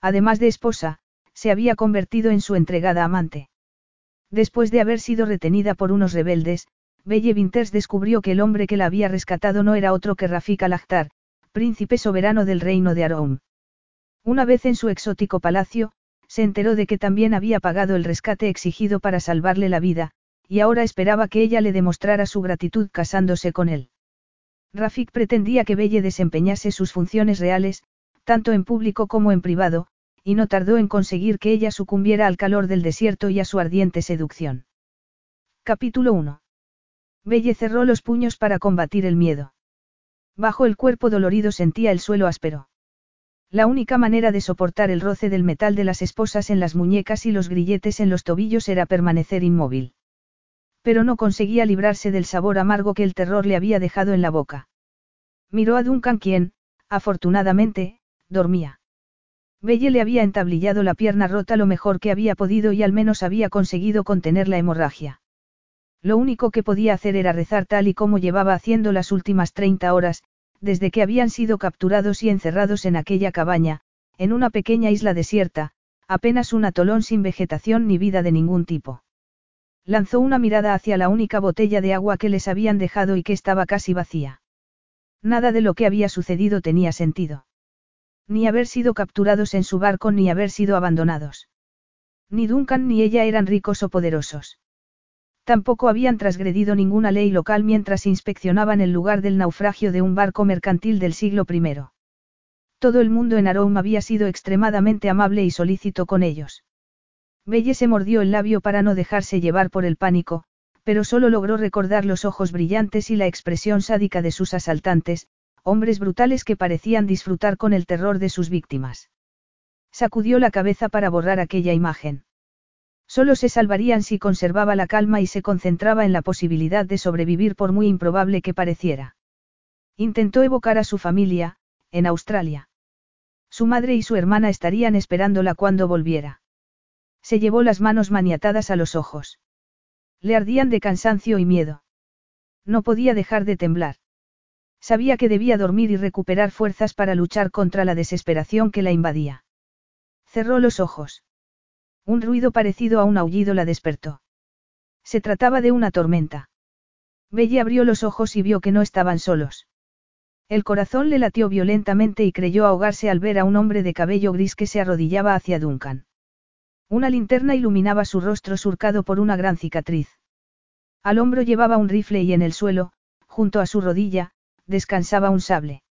Además de esposa, se había convertido en su entregada amante. Después de haber sido retenida por unos rebeldes, Belle Winters descubrió que el hombre que la había rescatado no era otro que Rafik al príncipe soberano del reino de Aroum. Una vez en su exótico palacio, se enteró de que también había pagado el rescate exigido para salvarle la vida, y ahora esperaba que ella le demostrara su gratitud casándose con él. Rafik pretendía que Belle desempeñase sus funciones reales, tanto en público como en privado, y no tardó en conseguir que ella sucumbiera al calor del desierto y a su ardiente seducción. Capítulo 1. Belle cerró los puños para combatir el miedo. Bajo el cuerpo dolorido sentía el suelo áspero. La única manera de soportar el roce del metal de las esposas en las muñecas y los grilletes en los tobillos era permanecer inmóvil. Pero no conseguía librarse del sabor amargo que el terror le había dejado en la boca. Miró a Duncan quien, afortunadamente, dormía. Belle le había entablillado la pierna rota lo mejor que había podido y al menos había conseguido contener la hemorragia. Lo único que podía hacer era rezar tal y como llevaba haciendo las últimas 30 horas, desde que habían sido capturados y encerrados en aquella cabaña, en una pequeña isla desierta, apenas un atolón sin vegetación ni vida de ningún tipo. Lanzó una mirada hacia la única botella de agua que les habían dejado y que estaba casi vacía. Nada de lo que había sucedido tenía sentido. Ni haber sido capturados en su barco ni haber sido abandonados. Ni Duncan ni ella eran ricos o poderosos. Tampoco habían transgredido ninguna ley local mientras inspeccionaban el lugar del naufragio de un barco mercantil del siglo I. Todo el mundo en Aroum había sido extremadamente amable y solícito con ellos. Belle se mordió el labio para no dejarse llevar por el pánico, pero solo logró recordar los ojos brillantes y la expresión sádica de sus asaltantes, hombres brutales que parecían disfrutar con el terror de sus víctimas. Sacudió la cabeza para borrar aquella imagen. Solo se salvarían si conservaba la calma y se concentraba en la posibilidad de sobrevivir por muy improbable que pareciera. Intentó evocar a su familia, en Australia. Su madre y su hermana estarían esperándola cuando volviera. Se llevó las manos maniatadas a los ojos. Le ardían de cansancio y miedo. No podía dejar de temblar. Sabía que debía dormir y recuperar fuerzas para luchar contra la desesperación que la invadía. Cerró los ojos. Un ruido parecido a un aullido la despertó. Se trataba de una tormenta. Belle abrió los ojos y vio que no estaban solos. El corazón le latió violentamente y creyó ahogarse al ver a un hombre de cabello gris que se arrodillaba hacia Duncan. Una linterna iluminaba su rostro surcado por una gran cicatriz. Al hombro llevaba un rifle y en el suelo, junto a su rodilla, descansaba un sable.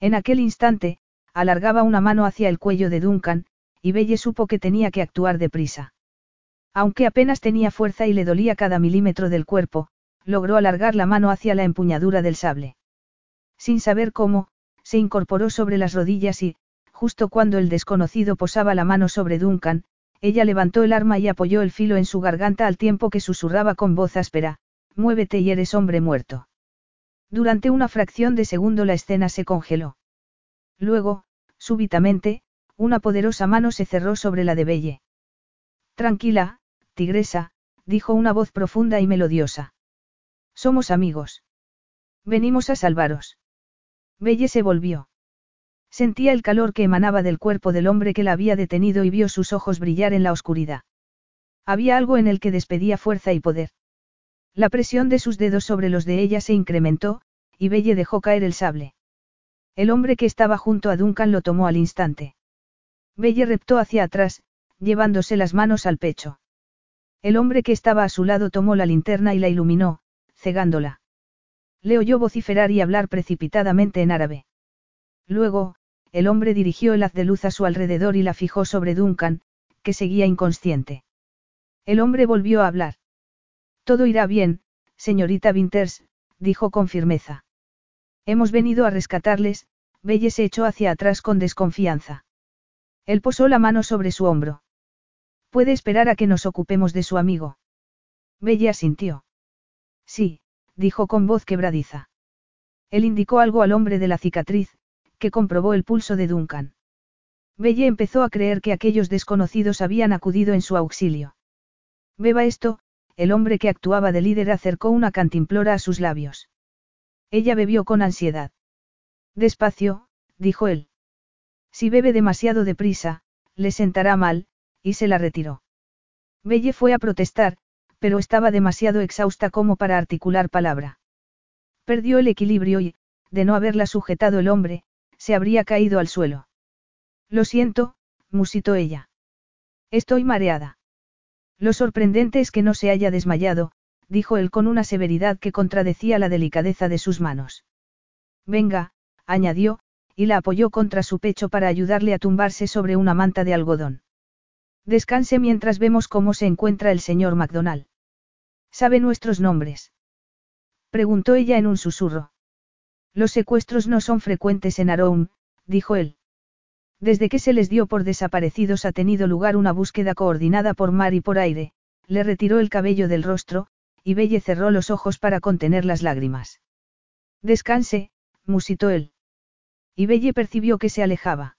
En aquel instante, alargaba una mano hacia el cuello de Duncan, y Belle supo que tenía que actuar deprisa. Aunque apenas tenía fuerza y le dolía cada milímetro del cuerpo, logró alargar la mano hacia la empuñadura del sable. Sin saber cómo, se incorporó sobre las rodillas y, justo cuando el desconocido posaba la mano sobre Duncan, ella levantó el arma y apoyó el filo en su garganta al tiempo que susurraba con voz áspera, Muévete y eres hombre muerto. Durante una fracción de segundo la escena se congeló. Luego, súbitamente, una poderosa mano se cerró sobre la de Belle. Tranquila, tigresa, dijo una voz profunda y melodiosa. Somos amigos. Venimos a salvaros. Belle se volvió. Sentía el calor que emanaba del cuerpo del hombre que la había detenido y vio sus ojos brillar en la oscuridad. Había algo en el que despedía fuerza y poder. La presión de sus dedos sobre los de ella se incrementó, y Belle dejó caer el sable. El hombre que estaba junto a Duncan lo tomó al instante. Belle reptó hacia atrás, llevándose las manos al pecho. El hombre que estaba a su lado tomó la linterna y la iluminó, cegándola. Le oyó vociferar y hablar precipitadamente en árabe. Luego, el hombre dirigió el haz de luz a su alrededor y la fijó sobre Duncan, que seguía inconsciente. El hombre volvió a hablar. Todo irá bien, señorita Winters, dijo con firmeza. Hemos venido a rescatarles, Belle se echó hacia atrás con desconfianza. Él posó la mano sobre su hombro. Puede esperar a que nos ocupemos de su amigo. Bella asintió. Sí, dijo con voz quebradiza. Él indicó algo al hombre de la cicatriz, que comprobó el pulso de Duncan. Belle empezó a creer que aquellos desconocidos habían acudido en su auxilio. Beba esto, el hombre que actuaba de líder acercó una cantimplora a sus labios. Ella bebió con ansiedad. Despacio, dijo él. Si bebe demasiado deprisa, le sentará mal, y se la retiró. Belle fue a protestar, pero estaba demasiado exhausta como para articular palabra. Perdió el equilibrio y, de no haberla sujetado el hombre, se habría caído al suelo. Lo siento, musitó ella. Estoy mareada. Lo sorprendente es que no se haya desmayado, dijo él con una severidad que contradecía la delicadeza de sus manos. Venga, añadió, y la apoyó contra su pecho para ayudarle a tumbarse sobre una manta de algodón. Descanse mientras vemos cómo se encuentra el señor MacDonald. ¿Sabe nuestros nombres? Preguntó ella en un susurro. Los secuestros no son frecuentes en Aroum, dijo él. Desde que se les dio por desaparecidos ha tenido lugar una búsqueda coordinada por mar y por aire, le retiró el cabello del rostro, y Belle cerró los ojos para contener las lágrimas. Descanse, musitó él. Y Belle percibió que se alejaba.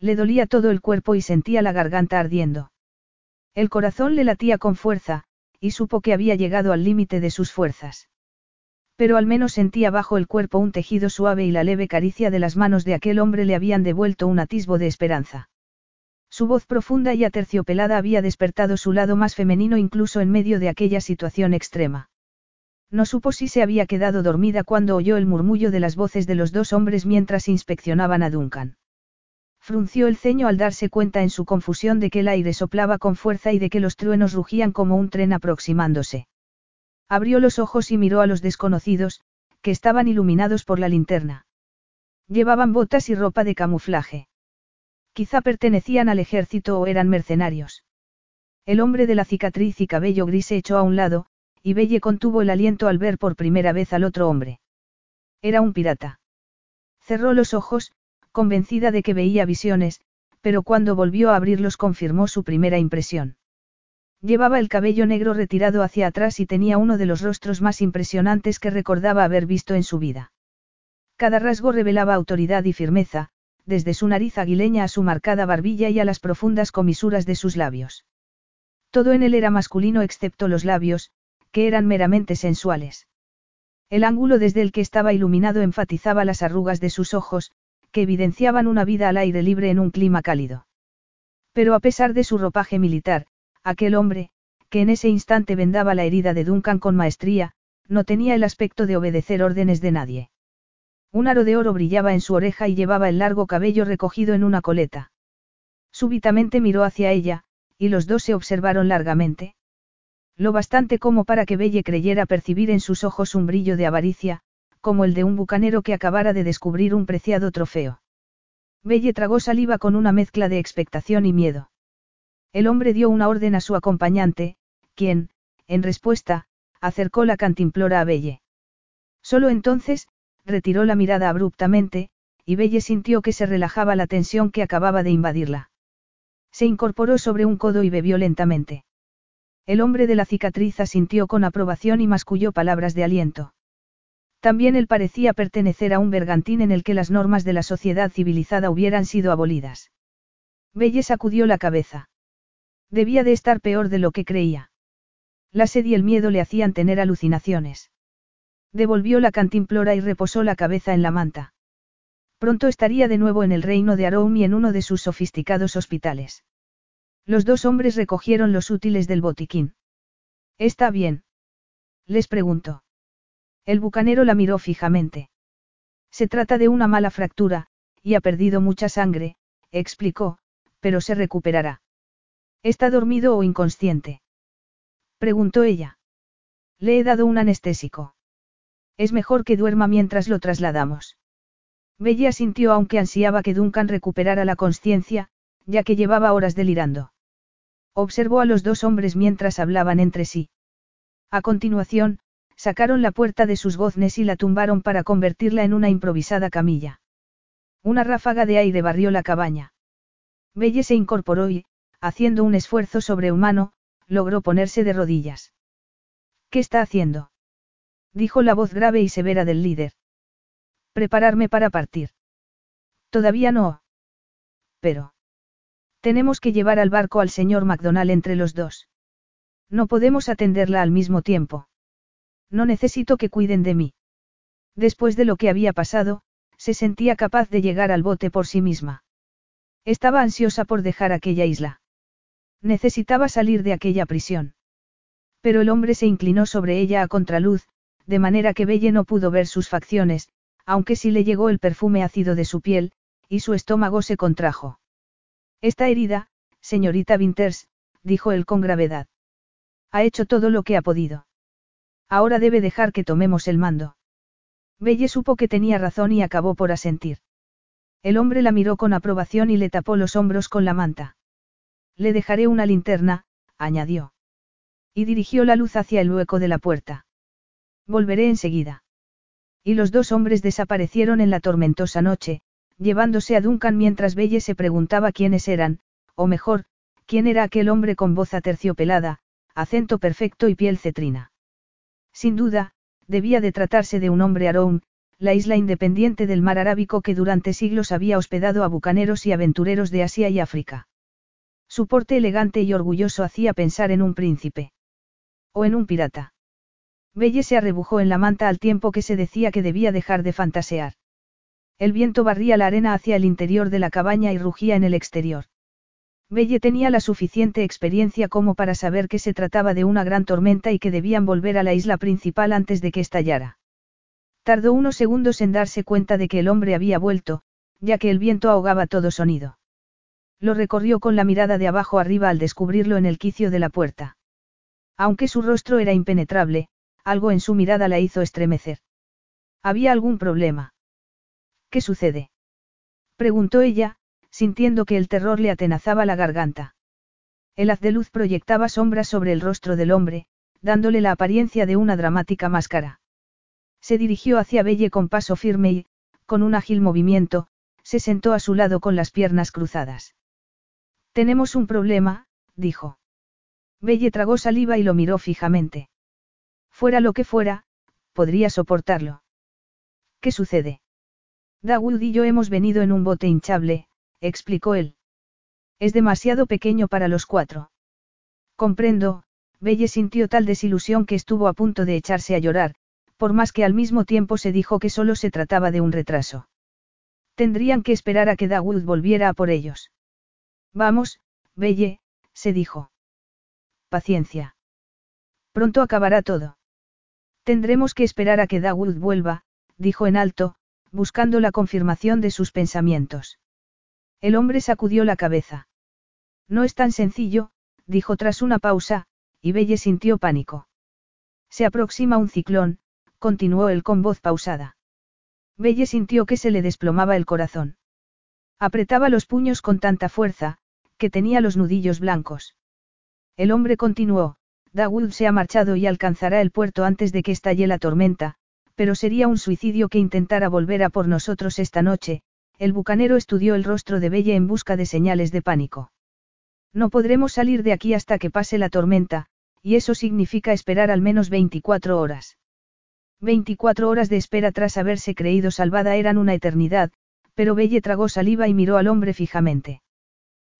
Le dolía todo el cuerpo y sentía la garganta ardiendo. El corazón le latía con fuerza, y supo que había llegado al límite de sus fuerzas. Pero al menos sentía bajo el cuerpo un tejido suave y la leve caricia de las manos de aquel hombre le habían devuelto un atisbo de esperanza. Su voz profunda y aterciopelada había despertado su lado más femenino incluso en medio de aquella situación extrema. No supo si se había quedado dormida cuando oyó el murmullo de las voces de los dos hombres mientras inspeccionaban a Duncan. Frunció el ceño al darse cuenta en su confusión de que el aire soplaba con fuerza y de que los truenos rugían como un tren aproximándose. Abrió los ojos y miró a los desconocidos, que estaban iluminados por la linterna. Llevaban botas y ropa de camuflaje. Quizá pertenecían al ejército o eran mercenarios. El hombre de la cicatriz y cabello gris se echó a un lado, y Belle contuvo el aliento al ver por primera vez al otro hombre. Era un pirata. Cerró los ojos, convencida de que veía visiones, pero cuando volvió a abrirlos confirmó su primera impresión. Llevaba el cabello negro retirado hacia atrás y tenía uno de los rostros más impresionantes que recordaba haber visto en su vida. Cada rasgo revelaba autoridad y firmeza, desde su nariz aguileña a su marcada barbilla y a las profundas comisuras de sus labios. Todo en él era masculino excepto los labios, que eran meramente sensuales. El ángulo desde el que estaba iluminado enfatizaba las arrugas de sus ojos, que evidenciaban una vida al aire libre en un clima cálido. Pero a pesar de su ropaje militar, aquel hombre, que en ese instante vendaba la herida de Duncan con maestría, no tenía el aspecto de obedecer órdenes de nadie. Un aro de oro brillaba en su oreja y llevaba el largo cabello recogido en una coleta. Súbitamente miró hacia ella, y los dos se observaron largamente. Lo bastante como para que Belle creyera percibir en sus ojos un brillo de avaricia, como el de un bucanero que acabara de descubrir un preciado trofeo. Belle tragó saliva con una mezcla de expectación y miedo. El hombre dio una orden a su acompañante, quien, en respuesta, acercó la cantimplora a Belle. Solo entonces, retiró la mirada abruptamente, y Belle sintió que se relajaba la tensión que acababa de invadirla. Se incorporó sobre un codo y bebió lentamente. El hombre de la cicatriz asintió con aprobación y masculló palabras de aliento. También él parecía pertenecer a un bergantín en el que las normas de la sociedad civilizada hubieran sido abolidas. Belle sacudió la cabeza. Debía de estar peor de lo que creía. La sed y el miedo le hacían tener alucinaciones. Devolvió la cantimplora y reposó la cabeza en la manta. Pronto estaría de nuevo en el reino de Aroum y en uno de sus sofisticados hospitales. Los dos hombres recogieron los útiles del botiquín. ¿Está bien? Les preguntó. El bucanero la miró fijamente. Se trata de una mala fractura, y ha perdido mucha sangre, explicó, pero se recuperará. ¿Está dormido o inconsciente? Preguntó ella. Le he dado un anestésico. Es mejor que duerma mientras lo trasladamos. Bella sintió aunque ansiaba que Duncan recuperara la conciencia, ya que llevaba horas delirando. Observó a los dos hombres mientras hablaban entre sí. A continuación, sacaron la puerta de sus goznes y la tumbaron para convertirla en una improvisada camilla. Una ráfaga de aire barrió la cabaña. Belle se incorporó y, haciendo un esfuerzo sobrehumano, logró ponerse de rodillas. ¿Qué está haciendo? dijo la voz grave y severa del líder. Prepararme para partir. Todavía no. Pero. Tenemos que llevar al barco al señor McDonald entre los dos. No podemos atenderla al mismo tiempo. No necesito que cuiden de mí. Después de lo que había pasado, se sentía capaz de llegar al bote por sí misma. Estaba ansiosa por dejar aquella isla. Necesitaba salir de aquella prisión. Pero el hombre se inclinó sobre ella a contraluz, de manera que Belle no pudo ver sus facciones, aunque sí le llegó el perfume ácido de su piel, y su estómago se contrajo. Está herida, señorita Winters, dijo él con gravedad. Ha hecho todo lo que ha podido. Ahora debe dejar que tomemos el mando. Belle supo que tenía razón y acabó por asentir. El hombre la miró con aprobación y le tapó los hombros con la manta. Le dejaré una linterna, añadió. Y dirigió la luz hacia el hueco de la puerta. Volveré enseguida. Y los dos hombres desaparecieron en la tormentosa noche, llevándose a Duncan mientras Belle se preguntaba quiénes eran, o mejor, quién era aquel hombre con voz aterciopelada, acento perfecto y piel cetrina. Sin duda, debía de tratarse de un hombre Aroun, la isla independiente del mar Arábico que durante siglos había hospedado a bucaneros y aventureros de Asia y África. Su porte elegante y orgulloso hacía pensar en un príncipe. O en un pirata. Belle se arrebujó en la manta al tiempo que se decía que debía dejar de fantasear. El viento barría la arena hacia el interior de la cabaña y rugía en el exterior. Belle tenía la suficiente experiencia como para saber que se trataba de una gran tormenta y que debían volver a la isla principal antes de que estallara. Tardó unos segundos en darse cuenta de que el hombre había vuelto, ya que el viento ahogaba todo sonido. Lo recorrió con la mirada de abajo arriba al descubrirlo en el quicio de la puerta. Aunque su rostro era impenetrable, algo en su mirada la hizo estremecer. ¿Había algún problema? ¿Qué sucede? preguntó ella, sintiendo que el terror le atenazaba la garganta. El haz de luz proyectaba sombras sobre el rostro del hombre, dándole la apariencia de una dramática máscara. Se dirigió hacia Belle con paso firme y, con un ágil movimiento, se sentó a su lado con las piernas cruzadas. Tenemos un problema, dijo. Belle tragó saliva y lo miró fijamente. Fuera lo que fuera, podría soportarlo. ¿Qué sucede? Dawood y yo hemos venido en un bote hinchable, explicó él. Es demasiado pequeño para los cuatro. Comprendo, Belle sintió tal desilusión que estuvo a punto de echarse a llorar, por más que al mismo tiempo se dijo que solo se trataba de un retraso. Tendrían que esperar a que Dawood volviera a por ellos. Vamos, Belle, se dijo. Paciencia. Pronto acabará todo. Tendremos que esperar a que Dawood vuelva, dijo en alto, buscando la confirmación de sus pensamientos. El hombre sacudió la cabeza. No es tan sencillo, dijo tras una pausa, y Belle sintió pánico. Se aproxima un ciclón, continuó él con voz pausada. Belle sintió que se le desplomaba el corazón. Apretaba los puños con tanta fuerza, que tenía los nudillos blancos. El hombre continuó, Dawood se ha marchado y alcanzará el puerto antes de que estalle la tormenta, pero sería un suicidio que intentara volver a por nosotros esta noche, el bucanero estudió el rostro de Belle en busca de señales de pánico. No podremos salir de aquí hasta que pase la tormenta, y eso significa esperar al menos 24 horas. 24 horas de espera tras haberse creído salvada eran una eternidad, pero Belle tragó saliva y miró al hombre fijamente.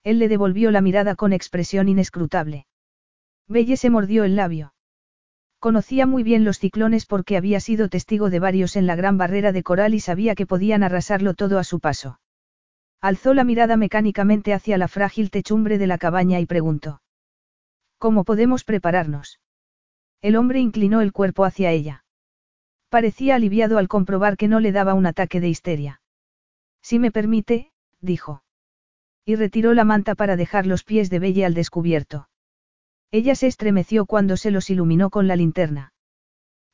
Él le devolvió la mirada con expresión inescrutable. Belle se mordió el labio. Conocía muy bien los ciclones porque había sido testigo de varios en la gran barrera de coral y sabía que podían arrasarlo todo a su paso. Alzó la mirada mecánicamente hacia la frágil techumbre de la cabaña y preguntó. ¿Cómo podemos prepararnos? El hombre inclinó el cuerpo hacia ella. Parecía aliviado al comprobar que no le daba un ataque de histeria. Si me permite, dijo. Y retiró la manta para dejar los pies de Belle al descubierto. Ella se estremeció cuando se los iluminó con la linterna.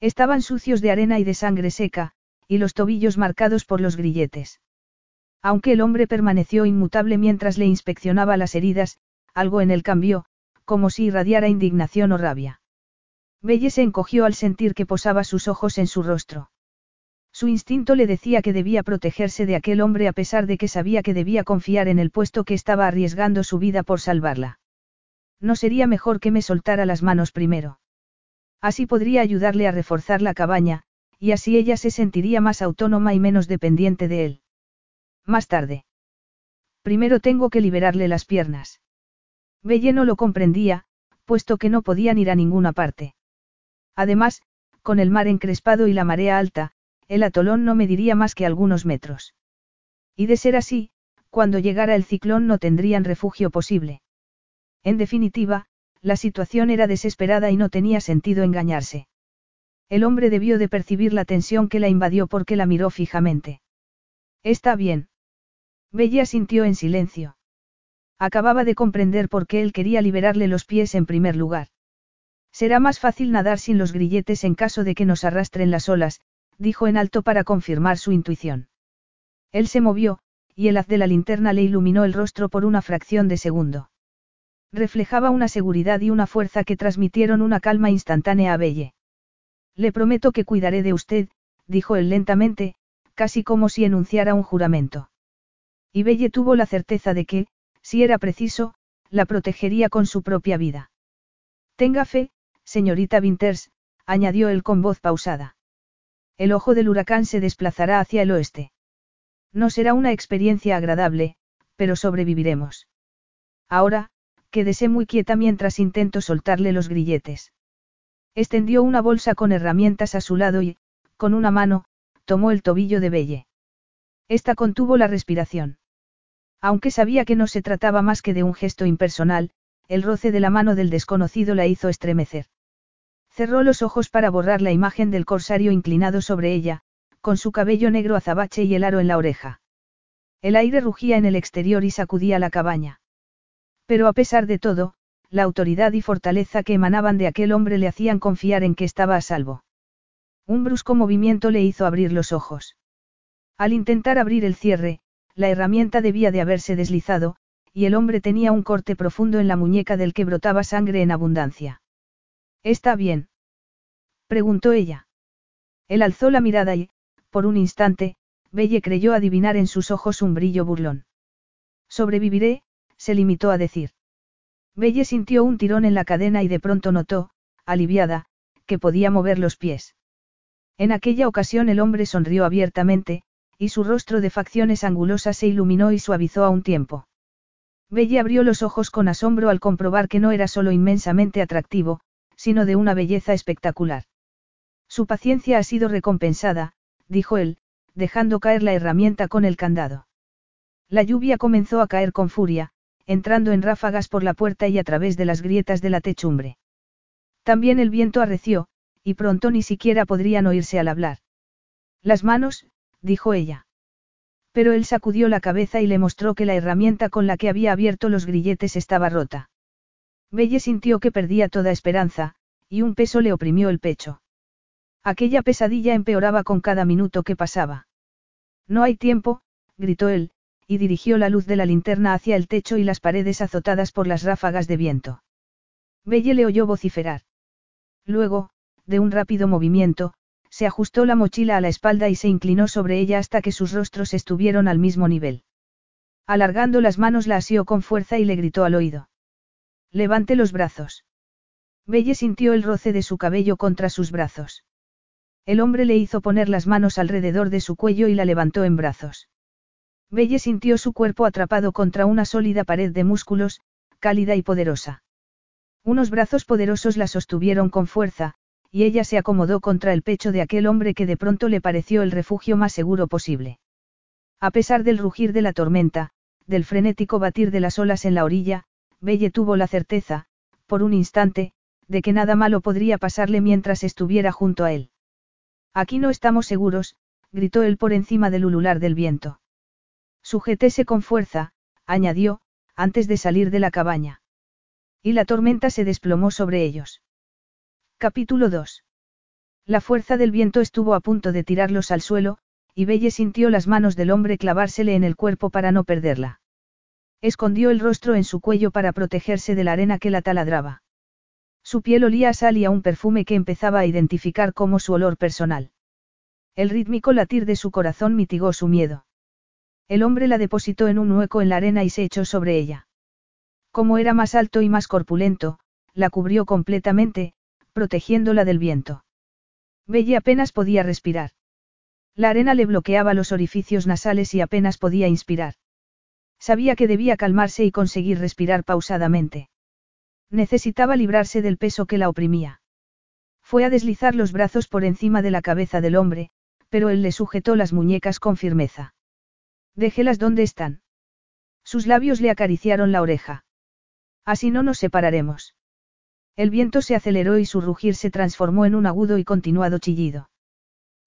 Estaban sucios de arena y de sangre seca, y los tobillos marcados por los grilletes. Aunque el hombre permaneció inmutable mientras le inspeccionaba las heridas, algo en él cambió, como si irradiara indignación o rabia. Belle se encogió al sentir que posaba sus ojos en su rostro. Su instinto le decía que debía protegerse de aquel hombre a pesar de que sabía que debía confiar en el puesto que estaba arriesgando su vida por salvarla. No sería mejor que me soltara las manos primero. Así podría ayudarle a reforzar la cabaña, y así ella se sentiría más autónoma y menos dependiente de él. Más tarde. Primero tengo que liberarle las piernas. Belle no lo comprendía, puesto que no podían ir a ninguna parte. Además, con el mar encrespado y la marea alta, el atolón no mediría más que algunos metros. Y de ser así, cuando llegara el ciclón no tendrían refugio posible. En definitiva, la situación era desesperada y no tenía sentido engañarse. El hombre debió de percibir la tensión que la invadió porque la miró fijamente. Está bien. Bella sintió en silencio. Acababa de comprender por qué él quería liberarle los pies en primer lugar. Será más fácil nadar sin los grilletes en caso de que nos arrastren las olas, dijo en alto para confirmar su intuición. Él se movió, y el haz de la linterna le iluminó el rostro por una fracción de segundo. Reflejaba una seguridad y una fuerza que transmitieron una calma instantánea a Belle. Le prometo que cuidaré de usted, dijo él lentamente, casi como si enunciara un juramento. Y Belle tuvo la certeza de que, si era preciso, la protegería con su propia vida. Tenga fe, señorita Winters, añadió él con voz pausada. El ojo del huracán se desplazará hacia el oeste. No será una experiencia agradable, pero sobreviviremos. Ahora, quédese muy quieta mientras intento soltarle los grilletes. Extendió una bolsa con herramientas a su lado y, con una mano, tomó el tobillo de Belle. Esta contuvo la respiración. Aunque sabía que no se trataba más que de un gesto impersonal, el roce de la mano del desconocido la hizo estremecer. Cerró los ojos para borrar la imagen del corsario inclinado sobre ella, con su cabello negro azabache y el aro en la oreja. El aire rugía en el exterior y sacudía la cabaña. Pero a pesar de todo, la autoridad y fortaleza que emanaban de aquel hombre le hacían confiar en que estaba a salvo. Un brusco movimiento le hizo abrir los ojos. Al intentar abrir el cierre, la herramienta debía de haberse deslizado, y el hombre tenía un corte profundo en la muñeca del que brotaba sangre en abundancia. ¿Está bien? Preguntó ella. Él alzó la mirada y, por un instante, Belle creyó adivinar en sus ojos un brillo burlón. Sobreviviré, se limitó a decir. Belle sintió un tirón en la cadena y de pronto notó, aliviada, que podía mover los pies. En aquella ocasión el hombre sonrió abiertamente, y su rostro de facciones angulosas se iluminó y suavizó a un tiempo. Belle abrió los ojos con asombro al comprobar que no era solo inmensamente atractivo, sino de una belleza espectacular. Su paciencia ha sido recompensada, dijo él, dejando caer la herramienta con el candado. La lluvia comenzó a caer con furia, entrando en ráfagas por la puerta y a través de las grietas de la techumbre. También el viento arreció, y pronto ni siquiera podrían oírse al hablar. Las manos, dijo ella. Pero él sacudió la cabeza y le mostró que la herramienta con la que había abierto los grilletes estaba rota. Belle sintió que perdía toda esperanza, y un peso le oprimió el pecho. Aquella pesadilla empeoraba con cada minuto que pasaba. No hay tiempo, gritó él, y dirigió la luz de la linterna hacia el techo y las paredes azotadas por las ráfagas de viento. Belle le oyó vociferar. Luego, de un rápido movimiento, se ajustó la mochila a la espalda y se inclinó sobre ella hasta que sus rostros estuvieron al mismo nivel. Alargando las manos la asió con fuerza y le gritó al oído. Levante los brazos. Belle sintió el roce de su cabello contra sus brazos. El hombre le hizo poner las manos alrededor de su cuello y la levantó en brazos. Belle sintió su cuerpo atrapado contra una sólida pared de músculos, cálida y poderosa. Unos brazos poderosos la sostuvieron con fuerza, y ella se acomodó contra el pecho de aquel hombre que de pronto le pareció el refugio más seguro posible. A pesar del rugir de la tormenta, del frenético batir de las olas en la orilla, Belle tuvo la certeza, por un instante, de que nada malo podría pasarle mientras estuviera junto a él. Aquí no estamos seguros, gritó él por encima del ulular del viento. Sujétese con fuerza, añadió, antes de salir de la cabaña. Y la tormenta se desplomó sobre ellos. Capítulo 2. La fuerza del viento estuvo a punto de tirarlos al suelo, y Belle sintió las manos del hombre clavársele en el cuerpo para no perderla. Escondió el rostro en su cuello para protegerse de la arena que la taladraba. Su piel olía a sal y a un perfume que empezaba a identificar como su olor personal. El rítmico latir de su corazón mitigó su miedo. El hombre la depositó en un hueco en la arena y se echó sobre ella. Como era más alto y más corpulento, la cubrió completamente, protegiéndola del viento. Belle apenas podía respirar. La arena le bloqueaba los orificios nasales y apenas podía inspirar. Sabía que debía calmarse y conseguir respirar pausadamente. Necesitaba librarse del peso que la oprimía. Fue a deslizar los brazos por encima de la cabeza del hombre, pero él le sujetó las muñecas con firmeza. Déjelas donde están. Sus labios le acariciaron la oreja. Así no nos separaremos. El viento se aceleró y su rugir se transformó en un agudo y continuado chillido.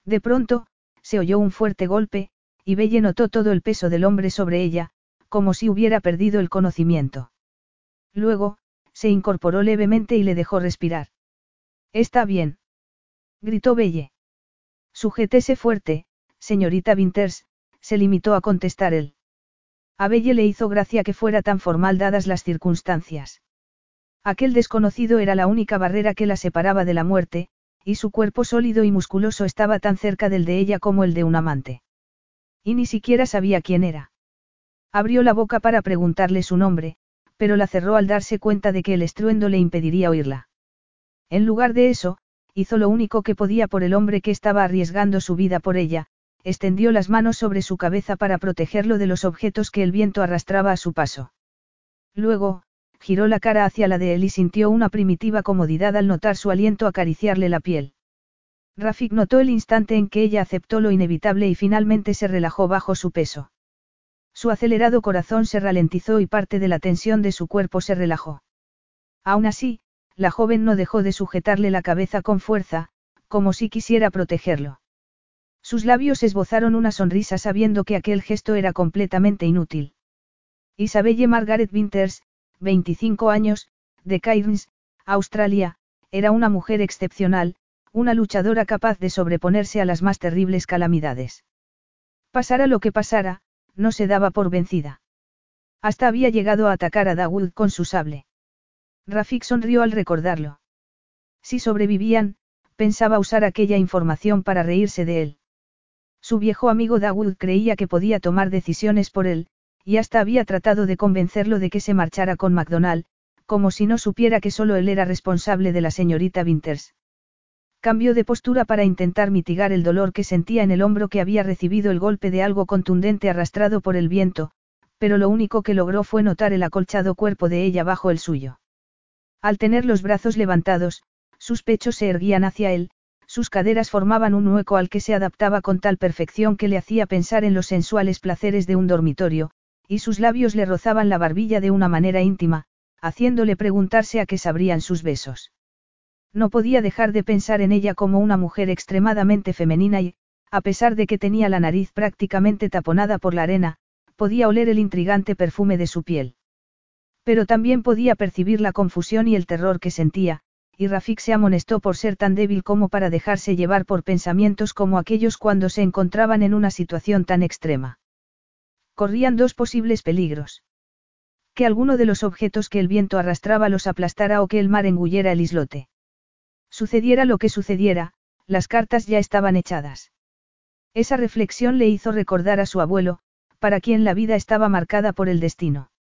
De pronto, se oyó un fuerte golpe, y Belle notó todo el peso del hombre sobre ella, como si hubiera perdido el conocimiento. Luego, se incorporó levemente y le dejó respirar. Está bien. Gritó Belle. Sujétese fuerte, señorita Winters, se limitó a contestar él. A Belle le hizo gracia que fuera tan formal dadas las circunstancias. Aquel desconocido era la única barrera que la separaba de la muerte, y su cuerpo sólido y musculoso estaba tan cerca del de ella como el de un amante. Y ni siquiera sabía quién era. Abrió la boca para preguntarle su nombre, pero la cerró al darse cuenta de que el estruendo le impediría oírla. En lugar de eso, hizo lo único que podía por el hombre que estaba arriesgando su vida por ella, extendió las manos sobre su cabeza para protegerlo de los objetos que el viento arrastraba a su paso. Luego, giró la cara hacia la de él y sintió una primitiva comodidad al notar su aliento acariciarle la piel. Rafik notó el instante en que ella aceptó lo inevitable y finalmente se relajó bajo su peso. Su acelerado corazón se ralentizó y parte de la tensión de su cuerpo se relajó. Aún así, la joven no dejó de sujetarle la cabeza con fuerza, como si quisiera protegerlo. Sus labios esbozaron una sonrisa sabiendo que aquel gesto era completamente inútil. Isabelle Margaret Winters, 25 años, de Cairns, Australia, era una mujer excepcional, una luchadora capaz de sobreponerse a las más terribles calamidades. Pasara lo que pasara, no se daba por vencida. Hasta había llegado a atacar a Dawood con su sable. Rafik sonrió al recordarlo. Si sobrevivían, pensaba usar aquella información para reírse de él. Su viejo amigo Dawood creía que podía tomar decisiones por él, y hasta había tratado de convencerlo de que se marchara con McDonald, como si no supiera que solo él era responsable de la señorita Winters. Cambió de postura para intentar mitigar el dolor que sentía en el hombro que había recibido el golpe de algo contundente arrastrado por el viento, pero lo único que logró fue notar el acolchado cuerpo de ella bajo el suyo. Al tener los brazos levantados, sus pechos se erguían hacia él, sus caderas formaban un hueco al que se adaptaba con tal perfección que le hacía pensar en los sensuales placeres de un dormitorio, y sus labios le rozaban la barbilla de una manera íntima, haciéndole preguntarse a qué sabrían sus besos. No podía dejar de pensar en ella como una mujer extremadamente femenina y, a pesar de que tenía la nariz prácticamente taponada por la arena, podía oler el intrigante perfume de su piel. Pero también podía percibir la confusión y el terror que sentía, y Rafik se amonestó por ser tan débil como para dejarse llevar por pensamientos como aquellos cuando se encontraban en una situación tan extrema. Corrían dos posibles peligros. Que alguno de los objetos que el viento arrastraba los aplastara o que el mar engullera el islote. Sucediera lo que sucediera, las cartas ya estaban echadas. Esa reflexión le hizo recordar a su abuelo, para quien la vida estaba marcada por el destino.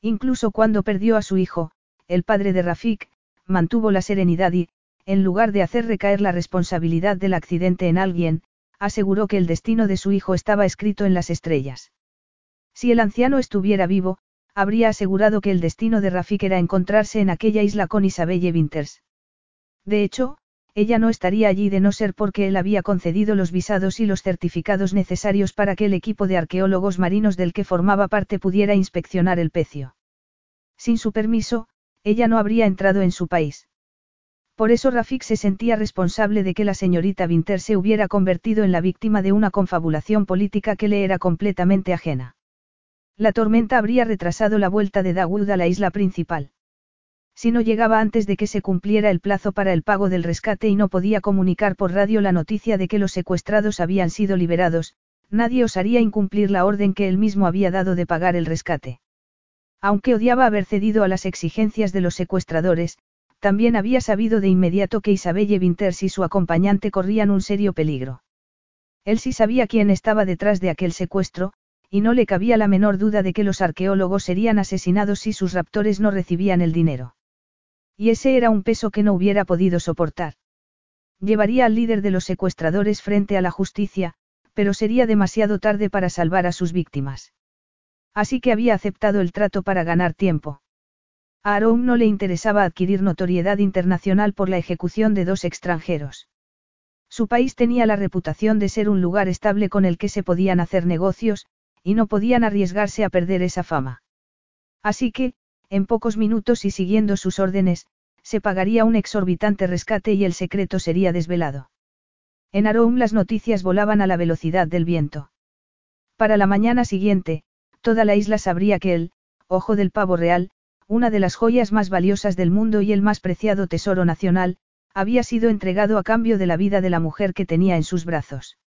Incluso cuando perdió a su hijo, el padre de Rafik, mantuvo la serenidad y, en lugar de hacer recaer la responsabilidad del accidente en alguien, aseguró que el destino de su hijo estaba escrito en las estrellas. Si el anciano estuviera vivo, habría asegurado que el destino de Rafik era encontrarse en aquella isla con Isabelle Winters. De hecho, ella no estaría allí de no ser porque él había concedido los visados y los certificados necesarios para que el equipo de arqueólogos marinos del que formaba parte pudiera inspeccionar el pecio. Sin su permiso, ella no habría entrado en su país. Por eso Rafik se sentía responsable de que la señorita Winter se hubiera convertido en la víctima de una confabulación política que le era completamente ajena. La tormenta habría retrasado la vuelta de Dawood a la isla principal. Si no llegaba antes de que se cumpliera el plazo para el pago del rescate y no podía comunicar por radio la noticia de que los secuestrados habían sido liberados, nadie osaría incumplir la orden que él mismo había dado de pagar el rescate. Aunque odiaba haber cedido a las exigencias de los secuestradores, también había sabido de inmediato que Isabelle Winters y su acompañante corrían un serio peligro. Él sí sabía quién estaba detrás de aquel secuestro, y no le cabía la menor duda de que los arqueólogos serían asesinados si sus raptores no recibían el dinero. Y ese era un peso que no hubiera podido soportar. Llevaría al líder de los secuestradores frente a la justicia, pero sería demasiado tarde para salvar a sus víctimas. Así que había aceptado el trato para ganar tiempo. A no le interesaba adquirir notoriedad internacional por la ejecución de dos extranjeros. Su país tenía la reputación de ser un lugar estable con el que se podían hacer negocios, y no podían arriesgarse a perder esa fama. Así que, en pocos minutos y siguiendo sus órdenes, se pagaría un exorbitante rescate y el secreto sería desvelado. En Aroum las noticias volaban a la velocidad del viento. Para la mañana siguiente, toda la isla sabría que el, ojo del pavo real, una de las joyas más valiosas del mundo y el más preciado tesoro nacional, había sido entregado a cambio de la vida de la mujer que tenía en sus brazos.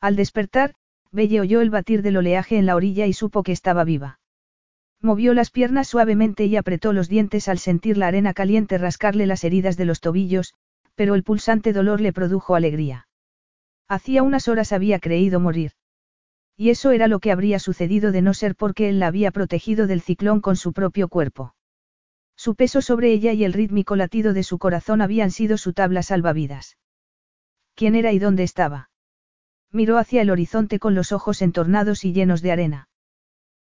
Al despertar, Belle oyó el batir del oleaje en la orilla y supo que estaba viva. Movió las piernas suavemente y apretó los dientes al sentir la arena caliente rascarle las heridas de los tobillos, pero el pulsante dolor le produjo alegría. Hacía unas horas había creído morir. Y eso era lo que habría sucedido de no ser porque él la había protegido del ciclón con su propio cuerpo. Su peso sobre ella y el rítmico latido de su corazón habían sido su tabla salvavidas. ¿Quién era y dónde estaba? Miró hacia el horizonte con los ojos entornados y llenos de arena.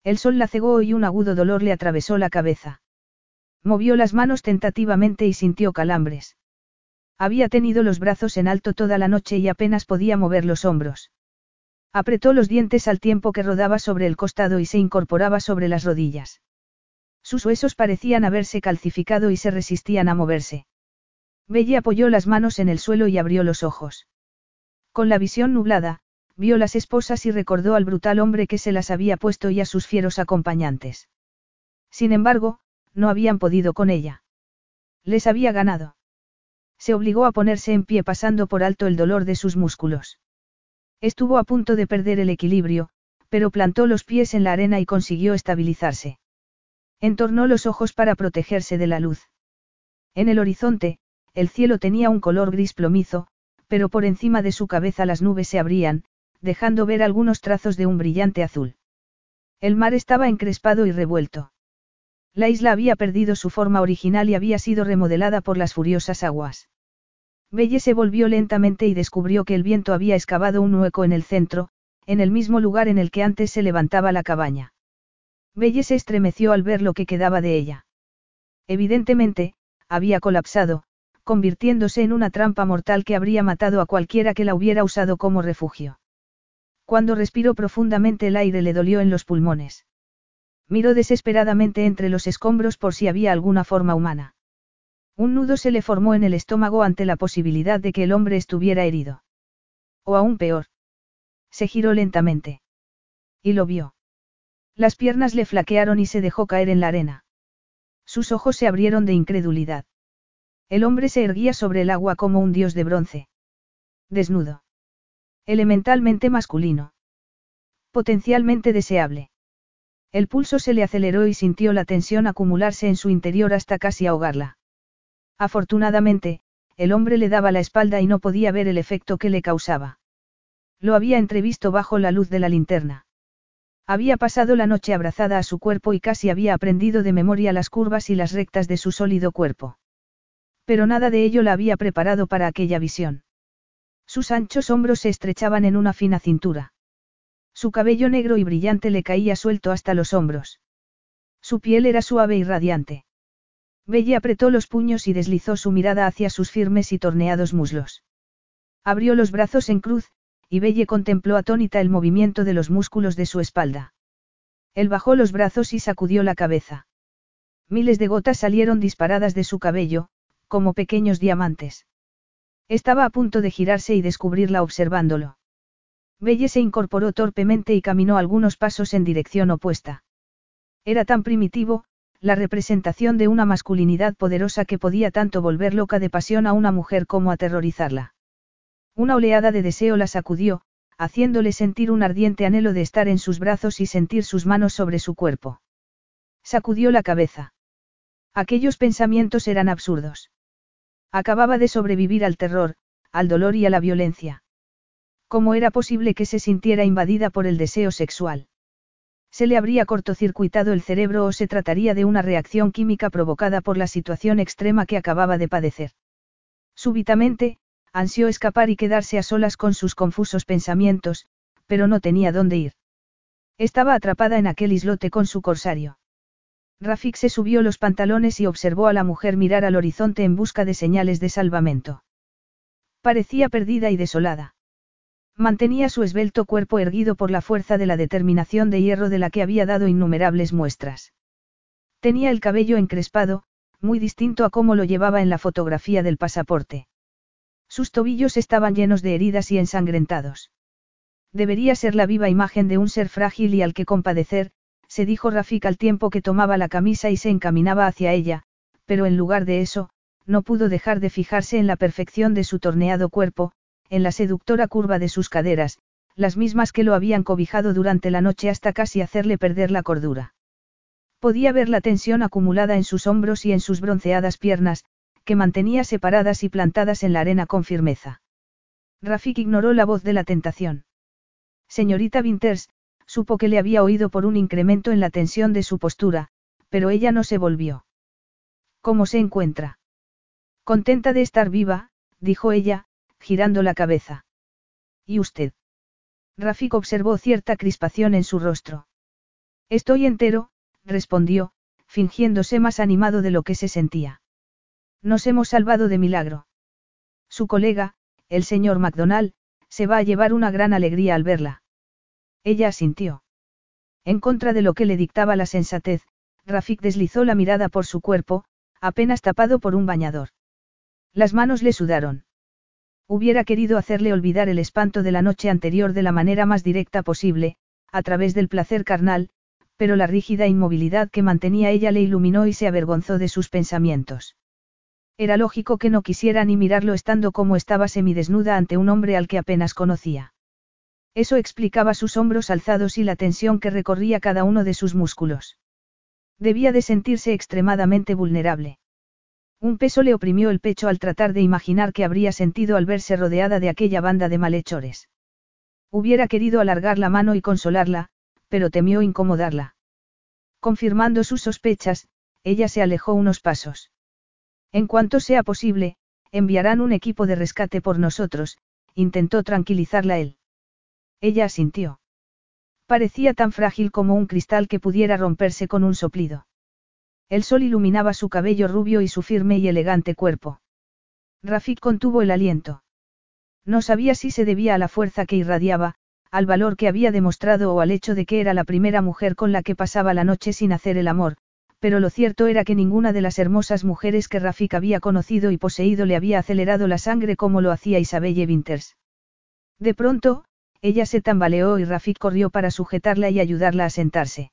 El sol la cegó y un agudo dolor le atravesó la cabeza. Movió las manos tentativamente y sintió calambres. Había tenido los brazos en alto toda la noche y apenas podía mover los hombros. Apretó los dientes al tiempo que rodaba sobre el costado y se incorporaba sobre las rodillas. Sus huesos parecían haberse calcificado y se resistían a moverse. Belle apoyó las manos en el suelo y abrió los ojos. Con la visión nublada, vio las esposas y recordó al brutal hombre que se las había puesto y a sus fieros acompañantes. Sin embargo, no habían podido con ella. Les había ganado. Se obligó a ponerse en pie pasando por alto el dolor de sus músculos. Estuvo a punto de perder el equilibrio, pero plantó los pies en la arena y consiguió estabilizarse. Entornó los ojos para protegerse de la luz. En el horizonte, el cielo tenía un color gris plomizo, pero por encima de su cabeza las nubes se abrían, dejando ver algunos trazos de un brillante azul. El mar estaba encrespado y revuelto. La isla había perdido su forma original y había sido remodelada por las furiosas aguas. Belle se volvió lentamente y descubrió que el viento había excavado un hueco en el centro, en el mismo lugar en el que antes se levantaba la cabaña. Belle se estremeció al ver lo que quedaba de ella. Evidentemente, había colapsado, convirtiéndose en una trampa mortal que habría matado a cualquiera que la hubiera usado como refugio. Cuando respiró profundamente el aire le dolió en los pulmones. Miró desesperadamente entre los escombros por si había alguna forma humana. Un nudo se le formó en el estómago ante la posibilidad de que el hombre estuviera herido. O aún peor. Se giró lentamente. Y lo vio. Las piernas le flaquearon y se dejó caer en la arena. Sus ojos se abrieron de incredulidad. El hombre se erguía sobre el agua como un dios de bronce. Desnudo. Elementalmente masculino. Potencialmente deseable. El pulso se le aceleró y sintió la tensión acumularse en su interior hasta casi ahogarla. Afortunadamente, el hombre le daba la espalda y no podía ver el efecto que le causaba. Lo había entrevisto bajo la luz de la linterna. Había pasado la noche abrazada a su cuerpo y casi había aprendido de memoria las curvas y las rectas de su sólido cuerpo. Pero nada de ello la había preparado para aquella visión. Sus anchos hombros se estrechaban en una fina cintura. Su cabello negro y brillante le caía suelto hasta los hombros. Su piel era suave y radiante. Belle apretó los puños y deslizó su mirada hacia sus firmes y torneados muslos. Abrió los brazos en cruz, y Belle contempló atónita el movimiento de los músculos de su espalda. Él bajó los brazos y sacudió la cabeza. Miles de gotas salieron disparadas de su cabello, como pequeños diamantes. Estaba a punto de girarse y descubrirla observándolo. Belle se incorporó torpemente y caminó algunos pasos en dirección opuesta. Era tan primitivo, la representación de una masculinidad poderosa que podía tanto volver loca de pasión a una mujer como aterrorizarla. Una oleada de deseo la sacudió, haciéndole sentir un ardiente anhelo de estar en sus brazos y sentir sus manos sobre su cuerpo. Sacudió la cabeza. Aquellos pensamientos eran absurdos. Acababa de sobrevivir al terror, al dolor y a la violencia. ¿Cómo era posible que se sintiera invadida por el deseo sexual? Se le habría cortocircuitado el cerebro o se trataría de una reacción química provocada por la situación extrema que acababa de padecer. Súbitamente, ansió escapar y quedarse a solas con sus confusos pensamientos, pero no tenía dónde ir. Estaba atrapada en aquel islote con su corsario. Rafik se subió los pantalones y observó a la mujer mirar al horizonte en busca de señales de salvamento. Parecía perdida y desolada. Mantenía su esbelto cuerpo erguido por la fuerza de la determinación de hierro de la que había dado innumerables muestras. Tenía el cabello encrespado, muy distinto a cómo lo llevaba en la fotografía del pasaporte. Sus tobillos estaban llenos de heridas y ensangrentados. Debería ser la viva imagen de un ser frágil y al que compadecer, se dijo Rafik al tiempo que tomaba la camisa y se encaminaba hacia ella, pero en lugar de eso, no pudo dejar de fijarse en la perfección de su torneado cuerpo, en la seductora curva de sus caderas, las mismas que lo habían cobijado durante la noche hasta casi hacerle perder la cordura. Podía ver la tensión acumulada en sus hombros y en sus bronceadas piernas, que mantenía separadas y plantadas en la arena con firmeza. Rafik ignoró la voz de la tentación. Señorita Winters, supo que le había oído por un incremento en la tensión de su postura, pero ella no se volvió. ¿Cómo se encuentra? Contenta de estar viva, dijo ella, girando la cabeza. ¿Y usted? Rafik observó cierta crispación en su rostro. Estoy entero, respondió, fingiéndose más animado de lo que se sentía. Nos hemos salvado de milagro. Su colega, el señor MacDonald, se va a llevar una gran alegría al verla. Ella asintió. En contra de lo que le dictaba la sensatez, Rafik deslizó la mirada por su cuerpo, apenas tapado por un bañador. Las manos le sudaron. Hubiera querido hacerle olvidar el espanto de la noche anterior de la manera más directa posible, a través del placer carnal, pero la rígida inmovilidad que mantenía ella le iluminó y se avergonzó de sus pensamientos. Era lógico que no quisiera ni mirarlo estando como estaba semidesnuda ante un hombre al que apenas conocía. Eso explicaba sus hombros alzados y la tensión que recorría cada uno de sus músculos. Debía de sentirse extremadamente vulnerable. Un peso le oprimió el pecho al tratar de imaginar qué habría sentido al verse rodeada de aquella banda de malhechores. Hubiera querido alargar la mano y consolarla, pero temió incomodarla. Confirmando sus sospechas, ella se alejó unos pasos. En cuanto sea posible, enviarán un equipo de rescate por nosotros, intentó tranquilizarla él. Ella asintió. Parecía tan frágil como un cristal que pudiera romperse con un soplido. El sol iluminaba su cabello rubio y su firme y elegante cuerpo. Rafik contuvo el aliento. No sabía si se debía a la fuerza que irradiaba, al valor que había demostrado o al hecho de que era la primera mujer con la que pasaba la noche sin hacer el amor, pero lo cierto era que ninguna de las hermosas mujeres que Rafik había conocido y poseído le había acelerado la sangre como lo hacía Isabelle Winters. De pronto, ella se tambaleó y Rafik corrió para sujetarla y ayudarla a sentarse.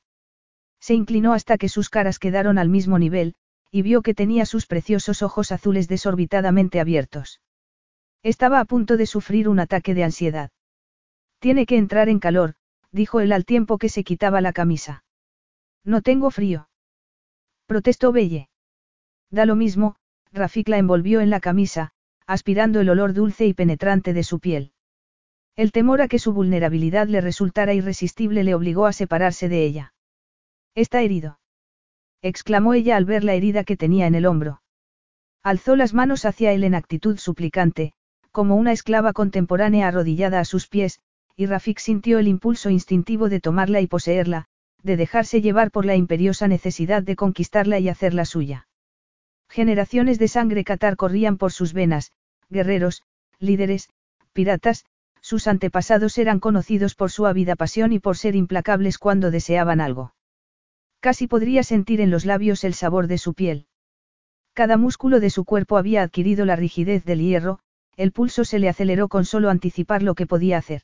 Se inclinó hasta que sus caras quedaron al mismo nivel, y vio que tenía sus preciosos ojos azules desorbitadamente abiertos. Estaba a punto de sufrir un ataque de ansiedad. Tiene que entrar en calor, dijo él al tiempo que se quitaba la camisa. No tengo frío. Protestó Belle. Da lo mismo, Rafik la envolvió en la camisa, aspirando el olor dulce y penetrante de su piel. El temor a que su vulnerabilidad le resultara irresistible le obligó a separarse de ella. Está herido. exclamó ella al ver la herida que tenía en el hombro. Alzó las manos hacia él en actitud suplicante, como una esclava contemporánea arrodillada a sus pies, y Rafik sintió el impulso instintivo de tomarla y poseerla, de dejarse llevar por la imperiosa necesidad de conquistarla y hacerla suya. Generaciones de sangre catar corrían por sus venas, guerreros, líderes, piratas, sus antepasados eran conocidos por su ávida pasión y por ser implacables cuando deseaban algo. Casi podría sentir en los labios el sabor de su piel. Cada músculo de su cuerpo había adquirido la rigidez del hierro, el pulso se le aceleró con solo anticipar lo que podía hacer.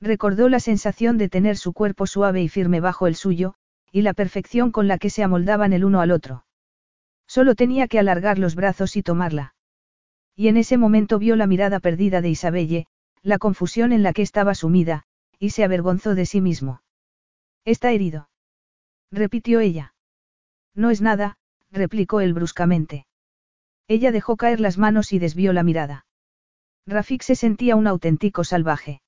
Recordó la sensación de tener su cuerpo suave y firme bajo el suyo, y la perfección con la que se amoldaban el uno al otro. Solo tenía que alargar los brazos y tomarla. Y en ese momento vio la mirada perdida de Isabelle, la confusión en la que estaba sumida, y se avergonzó de sí mismo. Está herido repitió ella. No es nada, replicó él bruscamente. Ella dejó caer las manos y desvió la mirada. Rafik se sentía un auténtico salvaje.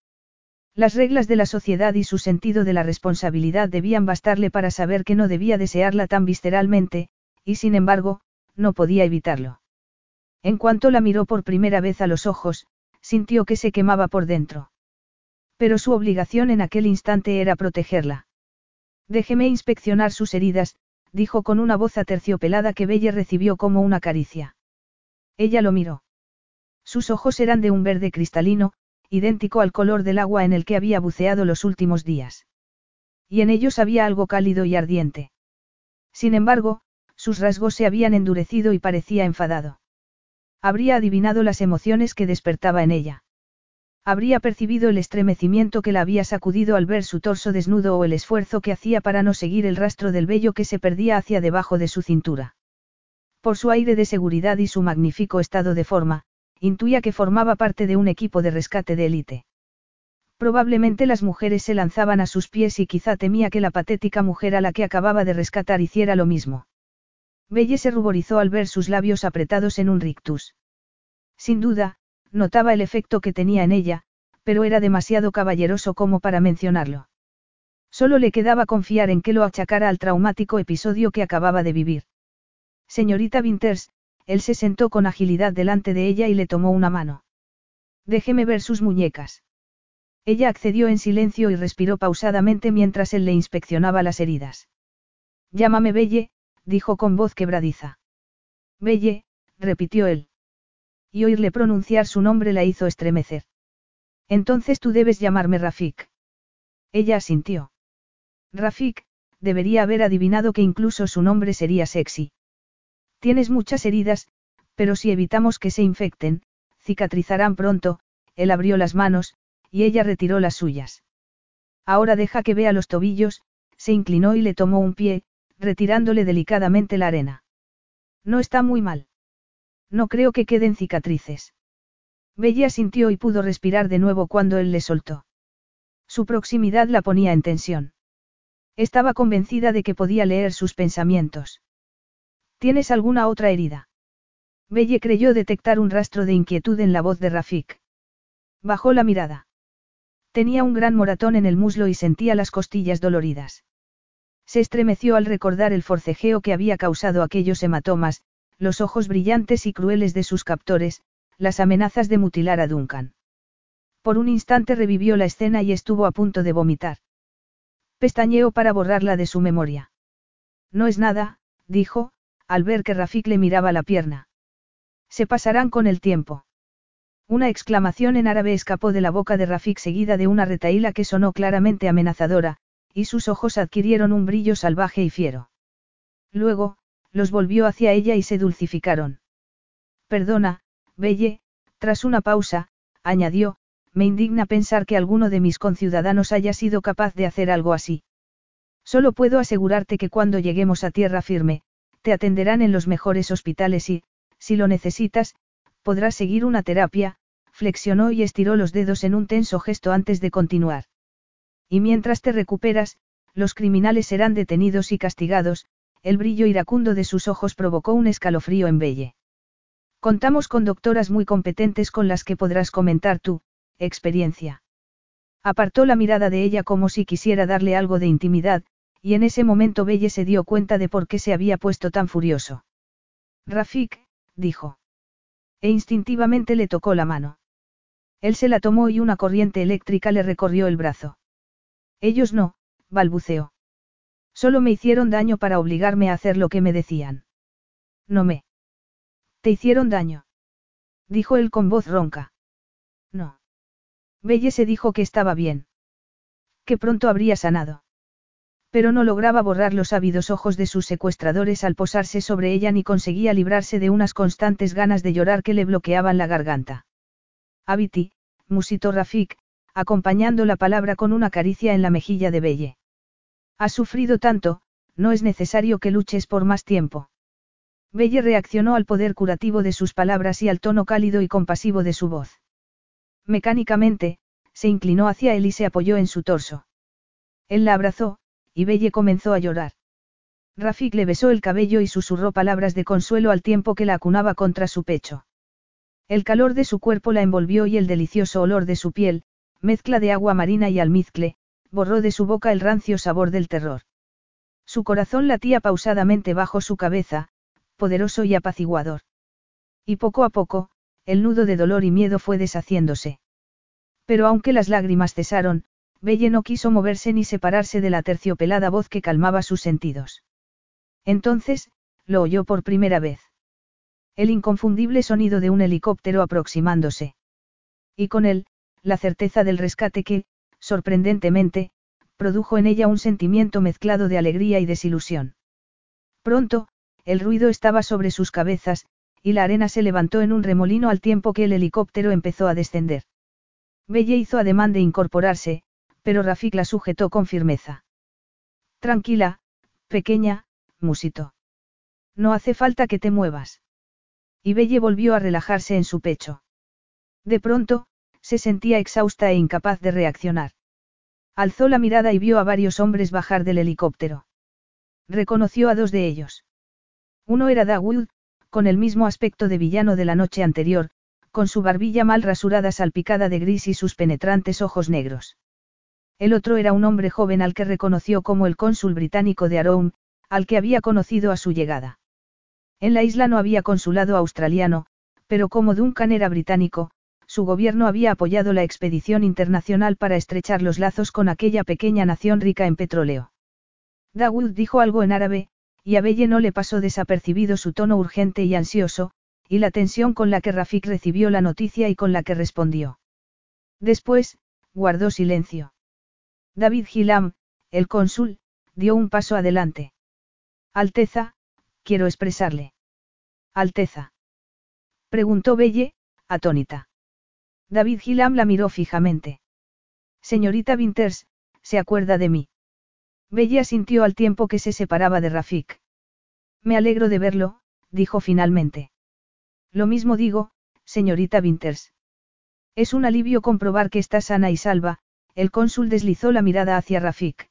Las reglas de la sociedad y su sentido de la responsabilidad debían bastarle para saber que no debía desearla tan visceralmente, y sin embargo, no podía evitarlo. En cuanto la miró por primera vez a los ojos, sintió que se quemaba por dentro. Pero su obligación en aquel instante era protegerla. Déjeme inspeccionar sus heridas, dijo con una voz aterciopelada que Belle recibió como una caricia. Ella lo miró. Sus ojos eran de un verde cristalino, idéntico al color del agua en el que había buceado los últimos días. Y en ellos había algo cálido y ardiente. Sin embargo, sus rasgos se habían endurecido y parecía enfadado. Habría adivinado las emociones que despertaba en ella. Habría percibido el estremecimiento que la había sacudido al ver su torso desnudo o el esfuerzo que hacía para no seguir el rastro del vello que se perdía hacia debajo de su cintura. Por su aire de seguridad y su magnífico estado de forma, intuía que formaba parte de un equipo de rescate de élite. Probablemente las mujeres se lanzaban a sus pies y quizá temía que la patética mujer a la que acababa de rescatar hiciera lo mismo. Belle se ruborizó al ver sus labios apretados en un rictus. Sin duda, notaba el efecto que tenía en ella, pero era demasiado caballeroso como para mencionarlo. Solo le quedaba confiar en que lo achacara al traumático episodio que acababa de vivir. Señorita Winters, él se sentó con agilidad delante de ella y le tomó una mano. Déjeme ver sus muñecas. Ella accedió en silencio y respiró pausadamente mientras él le inspeccionaba las heridas. Llámame Belle, dijo con voz quebradiza. Belle, repitió él. Y oírle pronunciar su nombre la hizo estremecer. Entonces tú debes llamarme Rafik. Ella asintió. Rafik, debería haber adivinado que incluso su nombre sería sexy. Tienes muchas heridas, pero si evitamos que se infecten, cicatrizarán pronto, él abrió las manos, y ella retiró las suyas. Ahora deja que vea los tobillos, se inclinó y le tomó un pie, retirándole delicadamente la arena. No está muy mal. No creo que queden cicatrices. Bella sintió y pudo respirar de nuevo cuando él le soltó. Su proximidad la ponía en tensión. Estaba convencida de que podía leer sus pensamientos. ¿Tienes alguna otra herida? Belle creyó detectar un rastro de inquietud en la voz de Rafik. Bajó la mirada. Tenía un gran moratón en el muslo y sentía las costillas doloridas. Se estremeció al recordar el forcejeo que había causado aquellos hematomas, los ojos brillantes y crueles de sus captores, las amenazas de mutilar a Duncan. Por un instante revivió la escena y estuvo a punto de vomitar. Pestañeó para borrarla de su memoria. No es nada, dijo, al ver que Rafik le miraba la pierna. Se pasarán con el tiempo. Una exclamación en árabe escapó de la boca de Rafik seguida de una retaíla que sonó claramente amenazadora, y sus ojos adquirieron un brillo salvaje y fiero. Luego, los volvió hacia ella y se dulcificaron. Perdona, Belle, tras una pausa, añadió, me indigna pensar que alguno de mis conciudadanos haya sido capaz de hacer algo así. Solo puedo asegurarte que cuando lleguemos a tierra firme, te atenderán en los mejores hospitales y, si lo necesitas, podrás seguir una terapia, flexionó y estiró los dedos en un tenso gesto antes de continuar. Y mientras te recuperas, los criminales serán detenidos y castigados, el brillo iracundo de sus ojos provocó un escalofrío en Belle. Contamos con doctoras muy competentes con las que podrás comentar tu experiencia. Apartó la mirada de ella como si quisiera darle algo de intimidad, y en ese momento Belle se dio cuenta de por qué se había puesto tan furioso. Rafik, dijo. E instintivamente le tocó la mano. Él se la tomó y una corriente eléctrica le recorrió el brazo. Ellos no, balbuceó. Solo me hicieron daño para obligarme a hacer lo que me decían. No me. ¿Te hicieron daño? Dijo él con voz ronca. No. Belle se dijo que estaba bien. Que pronto habría sanado. Pero no lograba borrar los ávidos ojos de sus secuestradores al posarse sobre ella ni conseguía librarse de unas constantes ganas de llorar que le bloqueaban la garganta. Abiti, musitó Rafik, acompañando la palabra con una caricia en la mejilla de Belle. Has sufrido tanto, no es necesario que luches por más tiempo. Belle reaccionó al poder curativo de sus palabras y al tono cálido y compasivo de su voz. Mecánicamente, se inclinó hacia él y se apoyó en su torso. Él la abrazó, y Belle comenzó a llorar. Rafik le besó el cabello y susurró palabras de consuelo al tiempo que la acunaba contra su pecho. El calor de su cuerpo la envolvió y el delicioso olor de su piel, mezcla de agua marina y almizcle, borró de su boca el rancio sabor del terror. Su corazón latía pausadamente bajo su cabeza, poderoso y apaciguador. Y poco a poco, el nudo de dolor y miedo fue deshaciéndose. Pero aunque las lágrimas cesaron, Belle no quiso moverse ni separarse de la terciopelada voz que calmaba sus sentidos. Entonces, lo oyó por primera vez. El inconfundible sonido de un helicóptero aproximándose. Y con él, la certeza del rescate que, sorprendentemente, produjo en ella un sentimiento mezclado de alegría y desilusión. Pronto, el ruido estaba sobre sus cabezas, y la arena se levantó en un remolino al tiempo que el helicóptero empezó a descender. Belle hizo ademán de incorporarse, pero Rafik la sujetó con firmeza. Tranquila, pequeña, musito. No hace falta que te muevas. Y Belle volvió a relajarse en su pecho. De pronto, se sentía exhausta e incapaz de reaccionar. Alzó la mirada y vio a varios hombres bajar del helicóptero. Reconoció a dos de ellos. Uno era Dawood, con el mismo aspecto de villano de la noche anterior, con su barbilla mal rasurada salpicada de gris y sus penetrantes ojos negros. El otro era un hombre joven al que reconoció como el cónsul británico de Aroum, al que había conocido a su llegada. En la isla no había consulado australiano, pero como Duncan era británico, su gobierno había apoyado la expedición internacional para estrechar los lazos con aquella pequeña nación rica en petróleo. Dawood dijo algo en árabe, y a Belle no le pasó desapercibido su tono urgente y ansioso, y la tensión con la que Rafik recibió la noticia y con la que respondió. Después, guardó silencio. David Gilam, el cónsul, dio un paso adelante. Alteza, quiero expresarle. Alteza. Preguntó Belle, atónita. David Gilam la miró fijamente. Señorita Winters, ¿se acuerda de mí? Bella sintió al tiempo que se separaba de Rafik. Me alegro de verlo, dijo finalmente. Lo mismo digo, señorita Winters. Es un alivio comprobar que está sana y salva, el cónsul deslizó la mirada hacia Rafik.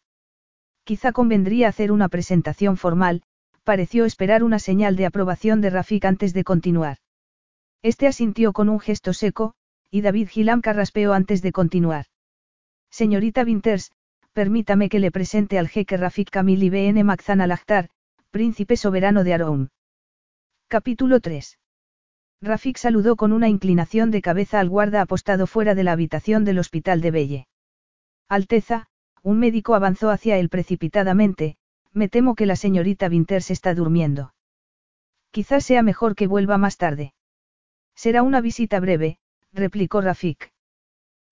Quizá convendría hacer una presentación formal, pareció esperar una señal de aprobación de Rafik antes de continuar. Este asintió con un gesto seco, y David Gilam carraspeó antes de continuar. Señorita Winters, permítame que le presente al jeque Rafik Kamil ibn Makzan al-Akhtar, príncipe soberano de Aroum. Capítulo 3. Rafik saludó con una inclinación de cabeza al guarda apostado fuera de la habitación del hospital de Belle. Alteza, un médico avanzó hacia él precipitadamente, me temo que la señorita Winters está durmiendo. Quizás sea mejor que vuelva más tarde. Será una visita breve, replicó Rafik.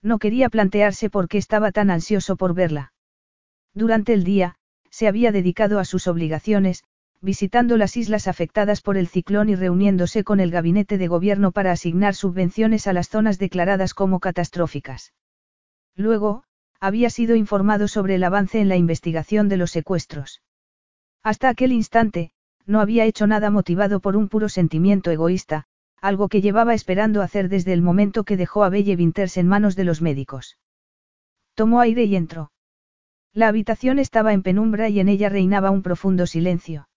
No quería plantearse por qué estaba tan ansioso por verla. Durante el día, se había dedicado a sus obligaciones, visitando las islas afectadas por el ciclón y reuniéndose con el gabinete de gobierno para asignar subvenciones a las zonas declaradas como catastróficas. Luego, había sido informado sobre el avance en la investigación de los secuestros. Hasta aquel instante, no había hecho nada motivado por un puro sentimiento egoísta, algo que llevaba esperando hacer desde el momento que dejó a Belle Winters en manos de los médicos. Tomó aire y entró. La habitación estaba en penumbra y en ella reinaba un profundo silencio.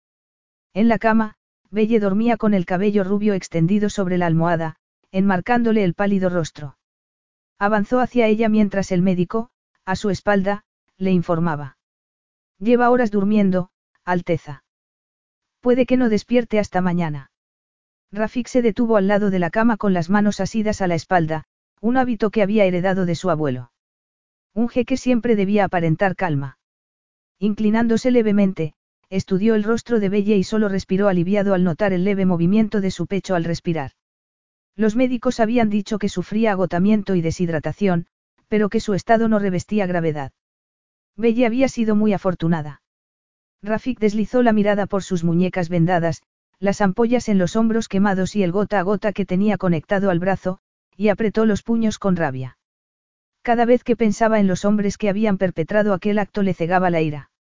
En la cama, Belle dormía con el cabello rubio extendido sobre la almohada, enmarcándole el pálido rostro. Avanzó hacia ella mientras el médico, a su espalda, le informaba. Lleva horas durmiendo, Alteza. Puede que no despierte hasta mañana. Rafik se detuvo al lado de la cama con las manos asidas a la espalda, un hábito que había heredado de su abuelo. Un jeque siempre debía aparentar calma. Inclinándose levemente, estudió el rostro de Belle y solo respiró aliviado al notar el leve movimiento de su pecho al respirar. Los médicos habían dicho que sufría agotamiento y deshidratación, pero que su estado no revestía gravedad. Belle había sido muy afortunada. Rafik deslizó la mirada por sus muñecas vendadas, las ampollas en los hombros quemados y el gota a gota que tenía conectado al brazo, y apretó los puños con rabia. Cada vez que pensaba en los hombres que habían perpetrado aquel acto le cegaba la ira.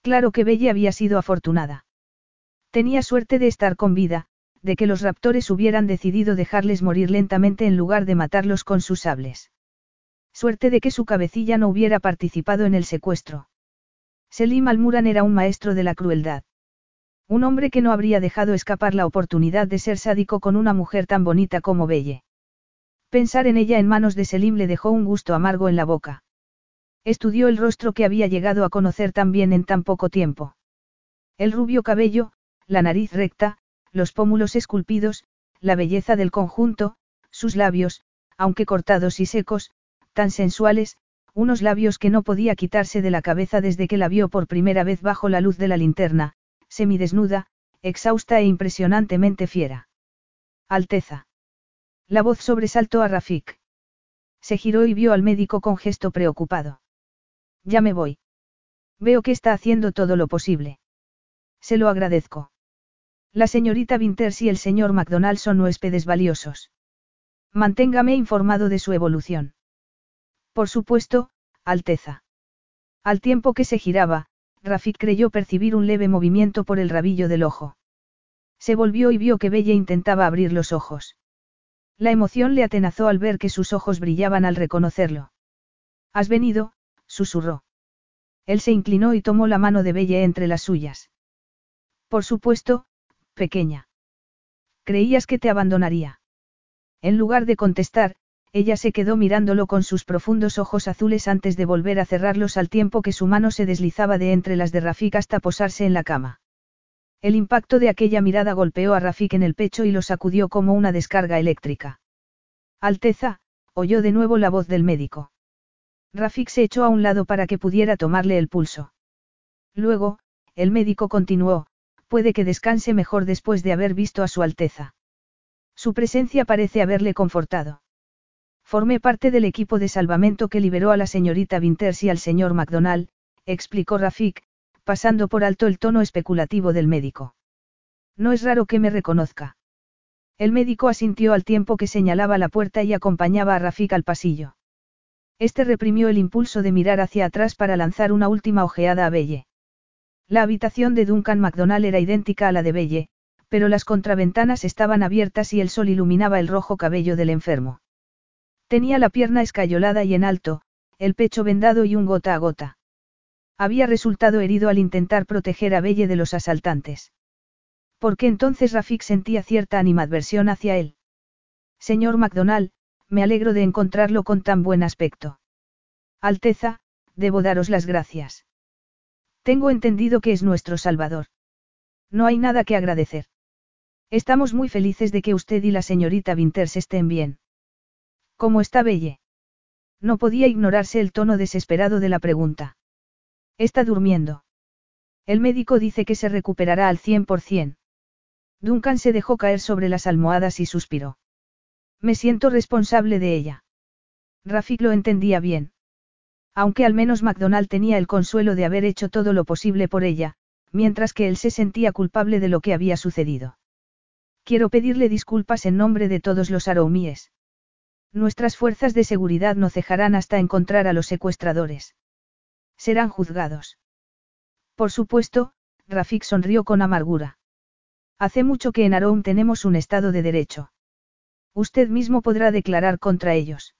Claro que Belle había sido afortunada. Tenía suerte de estar con vida, de que los raptores hubieran decidido dejarles morir lentamente en lugar de matarlos con sus sables. Suerte de que su cabecilla no hubiera participado en el secuestro. Selim Almuran era un maestro de la crueldad. Un hombre que no habría dejado escapar la oportunidad de ser sádico con una mujer tan bonita como Belle. Pensar en ella en manos de Selim le dejó un gusto amargo en la boca. Estudió el rostro que había llegado a conocer tan bien en tan poco tiempo. El rubio cabello, la nariz recta, los pómulos esculpidos, la belleza del conjunto, sus labios, aunque cortados y secos, tan sensuales, unos labios que no podía quitarse de la cabeza desde que la vio por primera vez bajo la luz de la linterna, semidesnuda, exhausta e impresionantemente fiera. Alteza. La voz sobresaltó a Rafik. Se giró y vio al médico con gesto preocupado. Ya me voy. Veo que está haciendo todo lo posible. Se lo agradezco. La señorita Winters y el señor McDonald son huéspedes valiosos. Manténgame informado de su evolución. Por supuesto, Alteza. Al tiempo que se giraba, Rafik creyó percibir un leve movimiento por el rabillo del ojo. Se volvió y vio que Bella intentaba abrir los ojos. La emoción le atenazó al ver que sus ojos brillaban al reconocerlo. Has venido, susurró. Él se inclinó y tomó la mano de Belle entre las suyas. Por supuesto, pequeña. Creías que te abandonaría. En lugar de contestar, ella se quedó mirándolo con sus profundos ojos azules antes de volver a cerrarlos al tiempo que su mano se deslizaba de entre las de Rafik hasta posarse en la cama. El impacto de aquella mirada golpeó a Rafik en el pecho y lo sacudió como una descarga eléctrica. Alteza, oyó de nuevo la voz del médico. Rafik se echó a un lado para que pudiera tomarle el pulso. Luego, el médico continuó, puede que descanse mejor después de haber visto a su Alteza. Su presencia parece haberle confortado. Formé parte del equipo de salvamento que liberó a la señorita Winters y al señor McDonald, explicó Rafik, pasando por alto el tono especulativo del médico. No es raro que me reconozca. El médico asintió al tiempo que señalaba la puerta y acompañaba a Rafik al pasillo. Este reprimió el impulso de mirar hacia atrás para lanzar una última ojeada a Belle. La habitación de Duncan McDonald era idéntica a la de Belle, pero las contraventanas estaban abiertas y el sol iluminaba el rojo cabello del enfermo. Tenía la pierna escayolada y en alto, el pecho vendado y un gota a gota. Había resultado herido al intentar proteger a Belle de los asaltantes. ¿Por qué entonces Rafik sentía cierta animadversión hacia él? Señor MacDonald, me alegro de encontrarlo con tan buen aspecto. Alteza, debo daros las gracias. Tengo entendido que es nuestro Salvador. No hay nada que agradecer. Estamos muy felices de que usted y la señorita Winters estén bien. ¿Cómo está Belle? No podía ignorarse el tono desesperado de la pregunta. Está durmiendo. El médico dice que se recuperará al 100%. Duncan se dejó caer sobre las almohadas y suspiró. Me siento responsable de ella. Rafik lo entendía bien. Aunque al menos McDonald tenía el consuelo de haber hecho todo lo posible por ella, mientras que él se sentía culpable de lo que había sucedido. Quiero pedirle disculpas en nombre de todos los aroumíes. Nuestras fuerzas de seguridad no cejarán hasta encontrar a los secuestradores. Serán juzgados. Por supuesto, Rafik sonrió con amargura. Hace mucho que en Aroum tenemos un Estado de Derecho. Usted mismo podrá declarar contra ellos.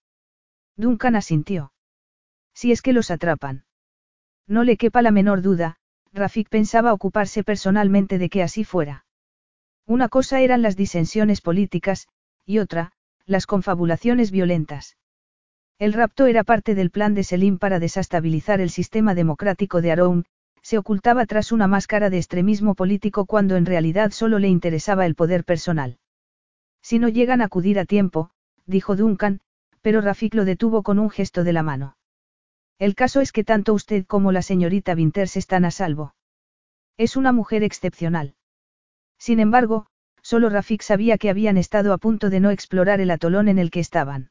Duncan asintió. Si es que los atrapan. No le quepa la menor duda, Rafik pensaba ocuparse personalmente de que así fuera. Una cosa eran las disensiones políticas, y otra, las confabulaciones violentas. El rapto era parte del plan de Selim para desestabilizar el sistema democrático de Aroun, se ocultaba tras una máscara de extremismo político cuando en realidad solo le interesaba el poder personal. Si no llegan a acudir a tiempo, dijo Duncan, pero Rafik lo detuvo con un gesto de la mano. El caso es que tanto usted como la señorita Winters están a salvo. Es una mujer excepcional. Sin embargo, Solo Rafik sabía que habían estado a punto de no explorar el atolón en el que estaban.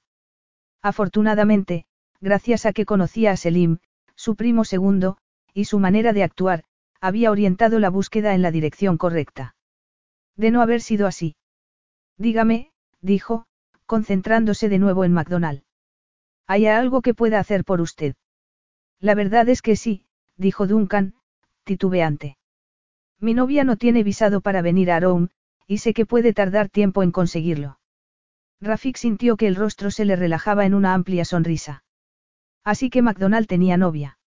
Afortunadamente, gracias a que conocía a Selim, su primo segundo, y su manera de actuar, había orientado la búsqueda en la dirección correcta. De no haber sido así. Dígame, dijo, concentrándose de nuevo en McDonald. ¿Hay algo que pueda hacer por usted? La verdad es que sí, dijo Duncan, titubeante. Mi novia no tiene visado para venir a Rome, y sé que puede tardar tiempo en conseguirlo. Rafik sintió que el rostro se le relajaba en una amplia sonrisa. Así que McDonald tenía novia.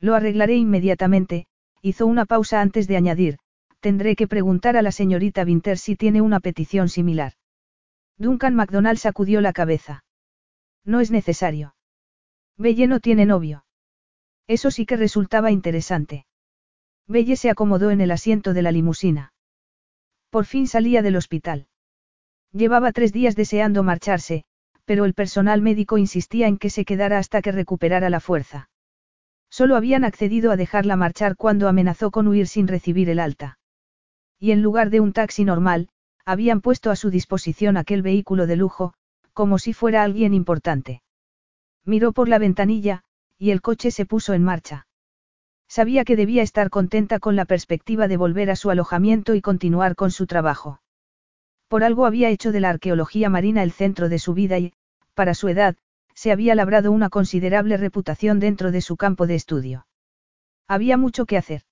Lo arreglaré inmediatamente, hizo una pausa antes de añadir, tendré que preguntar a la señorita Winter si tiene una petición similar. Duncan MacDonald sacudió la cabeza. No es necesario. Belle no tiene novio. Eso sí que resultaba interesante. Belle se acomodó en el asiento de la limusina. Por fin salía del hospital. Llevaba tres días deseando marcharse, pero el personal médico insistía en que se quedara hasta que recuperara la fuerza. Solo habían accedido a dejarla marchar cuando amenazó con huir sin recibir el alta. Y en lugar de un taxi normal, habían puesto a su disposición aquel vehículo de lujo, como si fuera alguien importante. Miró por la ventanilla, y el coche se puso en marcha. Sabía que debía estar contenta con la perspectiva de volver a su alojamiento y continuar con su trabajo. Por algo había hecho de la arqueología marina el centro de su vida y, para su edad, se había labrado una considerable reputación dentro de su campo de estudio. Había mucho que hacer.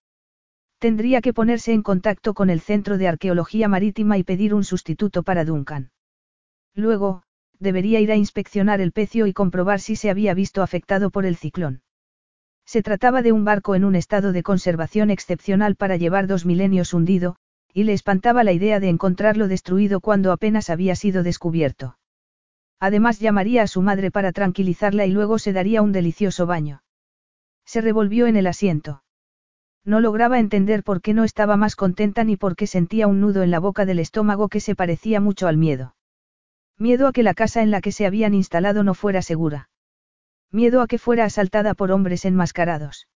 Tendría que ponerse en contacto con el Centro de Arqueología Marítima y pedir un sustituto para Duncan. Luego, debería ir a inspeccionar el pecio y comprobar si se había visto afectado por el ciclón. Se trataba de un barco en un estado de conservación excepcional para llevar dos milenios hundido, y le espantaba la idea de encontrarlo destruido cuando apenas había sido descubierto. Además llamaría a su madre para tranquilizarla y luego se daría un delicioso baño. Se revolvió en el asiento. No lograba entender por qué no estaba más contenta ni por qué sentía un nudo en la boca del estómago que se parecía mucho al miedo. Miedo a que la casa en la que se habían instalado no fuera segura. Miedo a que fuera asaltada por hombres enmascarados.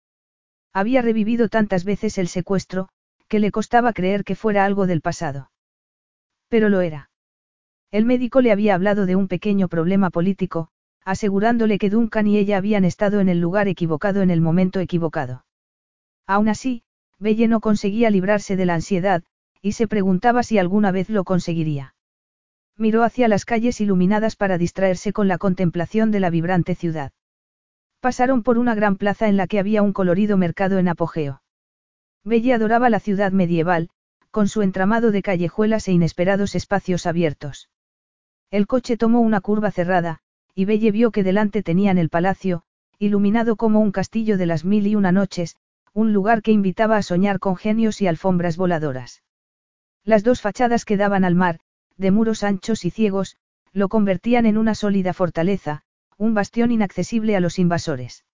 Había revivido tantas veces el secuestro, que le costaba creer que fuera algo del pasado. Pero lo era. El médico le había hablado de un pequeño problema político, asegurándole que Duncan y ella habían estado en el lugar equivocado en el momento equivocado. Aún así, Belle no conseguía librarse de la ansiedad, y se preguntaba si alguna vez lo conseguiría. Miró hacia las calles iluminadas para distraerse con la contemplación de la vibrante ciudad. Pasaron por una gran plaza en la que había un colorido mercado en apogeo. Belle adoraba la ciudad medieval, con su entramado de callejuelas e inesperados espacios abiertos. El coche tomó una curva cerrada, y Belle vio que delante tenían el palacio, iluminado como un castillo de las mil y una noches, un lugar que invitaba a soñar con genios y alfombras voladoras. Las dos fachadas que daban al mar, de muros anchos y ciegos, lo convertían en una sólida fortaleza, un bastión inaccesible a los invasores.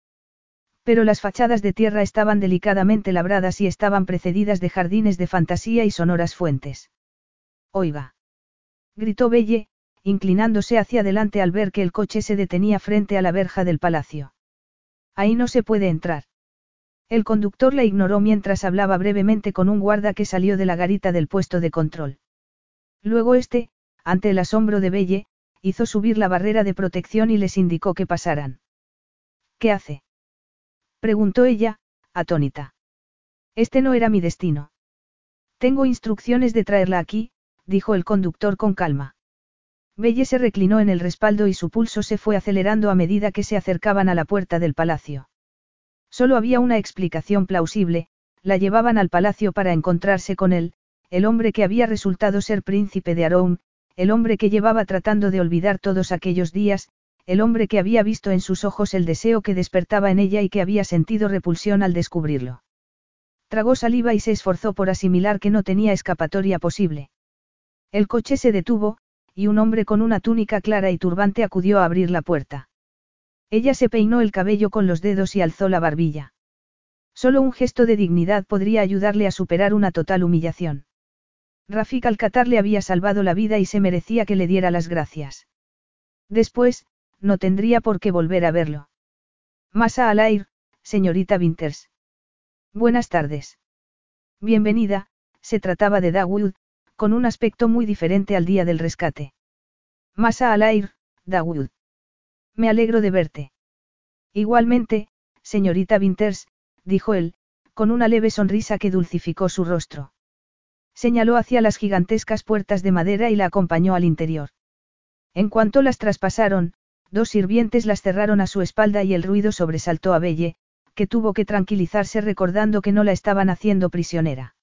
Pero las fachadas de tierra estaban delicadamente labradas y estaban precedidas de jardines de fantasía y sonoras fuentes. Oiga. Gritó Belle, inclinándose hacia adelante al ver que el coche se detenía frente a la verja del palacio. Ahí no se puede entrar. El conductor la ignoró mientras hablaba brevemente con un guarda que salió de la garita del puesto de control. Luego este, ante el asombro de Belle, hizo subir la barrera de protección y les indicó que pasaran. ¿Qué hace? preguntó ella, atónita. Este no era mi destino. Tengo instrucciones de traerla aquí, dijo el conductor con calma. Belle se reclinó en el respaldo y su pulso se fue acelerando a medida que se acercaban a la puerta del palacio. Solo había una explicación plausible, la llevaban al palacio para encontrarse con él, el hombre que había resultado ser príncipe de Aroum, el hombre que llevaba tratando de olvidar todos aquellos días, el hombre que había visto en sus ojos el deseo que despertaba en ella y que había sentido repulsión al descubrirlo. Tragó saliva y se esforzó por asimilar que no tenía escapatoria posible. El coche se detuvo, y un hombre con una túnica clara y turbante acudió a abrir la puerta. Ella se peinó el cabello con los dedos y alzó la barbilla. Solo un gesto de dignidad podría ayudarle a superar una total humillación. Rafik Alcatar le había salvado la vida y se merecía que le diera las gracias. Después, no tendría por qué volver a verlo. Masa al aire, señorita Winters. Buenas tardes. Bienvenida, se trataba de Dawood, con un aspecto muy diferente al día del rescate. Masa al aire, Dawood. Me alegro de verte. Igualmente, señorita Winters, dijo él, con una leve sonrisa que dulcificó su rostro. Señaló hacia las gigantescas puertas de madera y la acompañó al interior. En cuanto las traspasaron, dos sirvientes las cerraron a su espalda y el ruido sobresaltó a Belle, que tuvo que tranquilizarse recordando que no la estaban haciendo prisionera.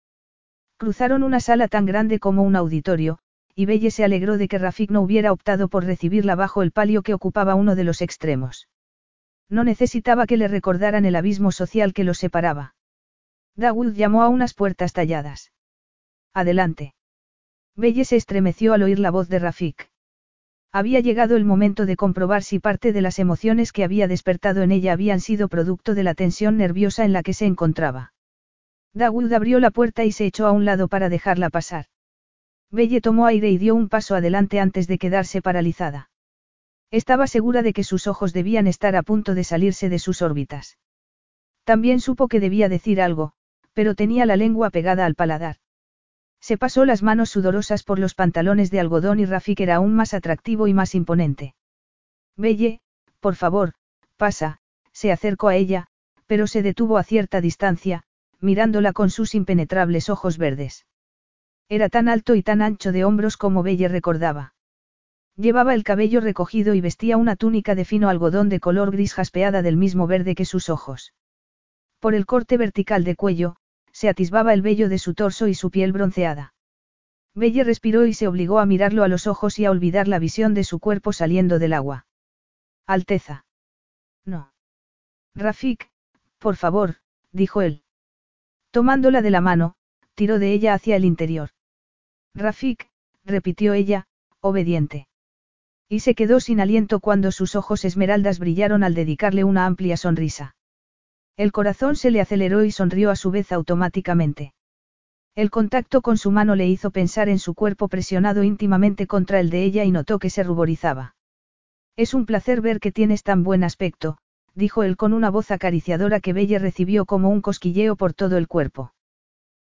Cruzaron una sala tan grande como un auditorio, y Belle se alegró de que Rafik no hubiera optado por recibirla bajo el palio que ocupaba uno de los extremos. No necesitaba que le recordaran el abismo social que los separaba. Dawood llamó a unas puertas talladas. Adelante. Belle se estremeció al oír la voz de Rafik. Había llegado el momento de comprobar si parte de las emociones que había despertado en ella habían sido producto de la tensión nerviosa en la que se encontraba. Dawood abrió la puerta y se echó a un lado para dejarla pasar. Belle tomó aire y dio un paso adelante antes de quedarse paralizada. Estaba segura de que sus ojos debían estar a punto de salirse de sus órbitas. También supo que debía decir algo, pero tenía la lengua pegada al paladar. Se pasó las manos sudorosas por los pantalones de algodón y Rafik era aún más atractivo y más imponente. Belle, por favor, pasa, se acercó a ella, pero se detuvo a cierta distancia, mirándola con sus impenetrables ojos verdes. Era tan alto y tan ancho de hombros como Belle recordaba. Llevaba el cabello recogido y vestía una túnica de fino algodón de color gris jaspeada del mismo verde que sus ojos. Por el corte vertical de cuello, se atisbaba el vello de su torso y su piel bronceada. Belle respiró y se obligó a mirarlo a los ojos y a olvidar la visión de su cuerpo saliendo del agua. Alteza. No. Rafik, por favor, dijo él. Tomándola de la mano, tiró de ella hacia el interior. Rafik, repitió ella, obediente. Y se quedó sin aliento cuando sus ojos esmeraldas brillaron al dedicarle una amplia sonrisa. El corazón se le aceleró y sonrió a su vez automáticamente. El contacto con su mano le hizo pensar en su cuerpo presionado íntimamente contra el de ella y notó que se ruborizaba. Es un placer ver que tienes tan buen aspecto, dijo él con una voz acariciadora que Belle recibió como un cosquilleo por todo el cuerpo.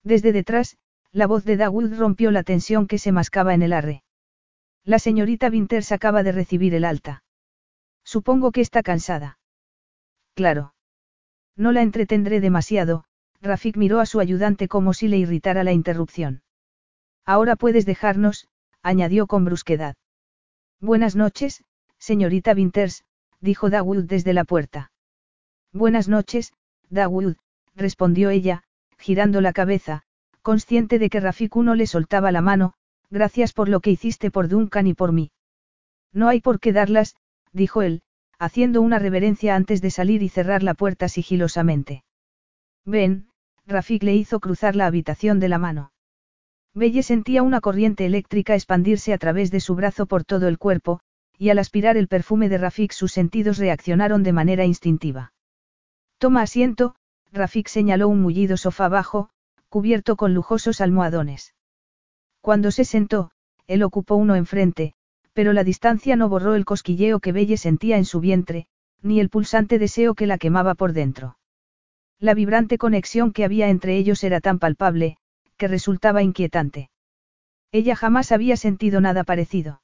Desde detrás, la voz de Dawood rompió la tensión que se mascaba en el arre. La señorita Winters acaba de recibir el alta. Supongo que está cansada. Claro. No la entretendré demasiado, Rafik miró a su ayudante como si le irritara la interrupción. Ahora puedes dejarnos, añadió con brusquedad. Buenas noches, señorita Winters, dijo Dawood desde la puerta. Buenas noches, Dawood, respondió ella, girando la cabeza, consciente de que Rafik no le soltaba la mano, gracias por lo que hiciste por Duncan y por mí. No hay por qué darlas, dijo él, haciendo una reverencia antes de salir y cerrar la puerta sigilosamente. Ven, Rafik le hizo cruzar la habitación de la mano. Belle sentía una corriente eléctrica expandirse a través de su brazo por todo el cuerpo, y al aspirar el perfume de Rafik sus sentidos reaccionaron de manera instintiva. Toma asiento, Rafik señaló un mullido sofá bajo, cubierto con lujosos almohadones. Cuando se sentó, él ocupó uno enfrente, pero la distancia no borró el cosquilleo que Belle sentía en su vientre, ni el pulsante deseo que la quemaba por dentro. La vibrante conexión que había entre ellos era tan palpable, que resultaba inquietante. Ella jamás había sentido nada parecido.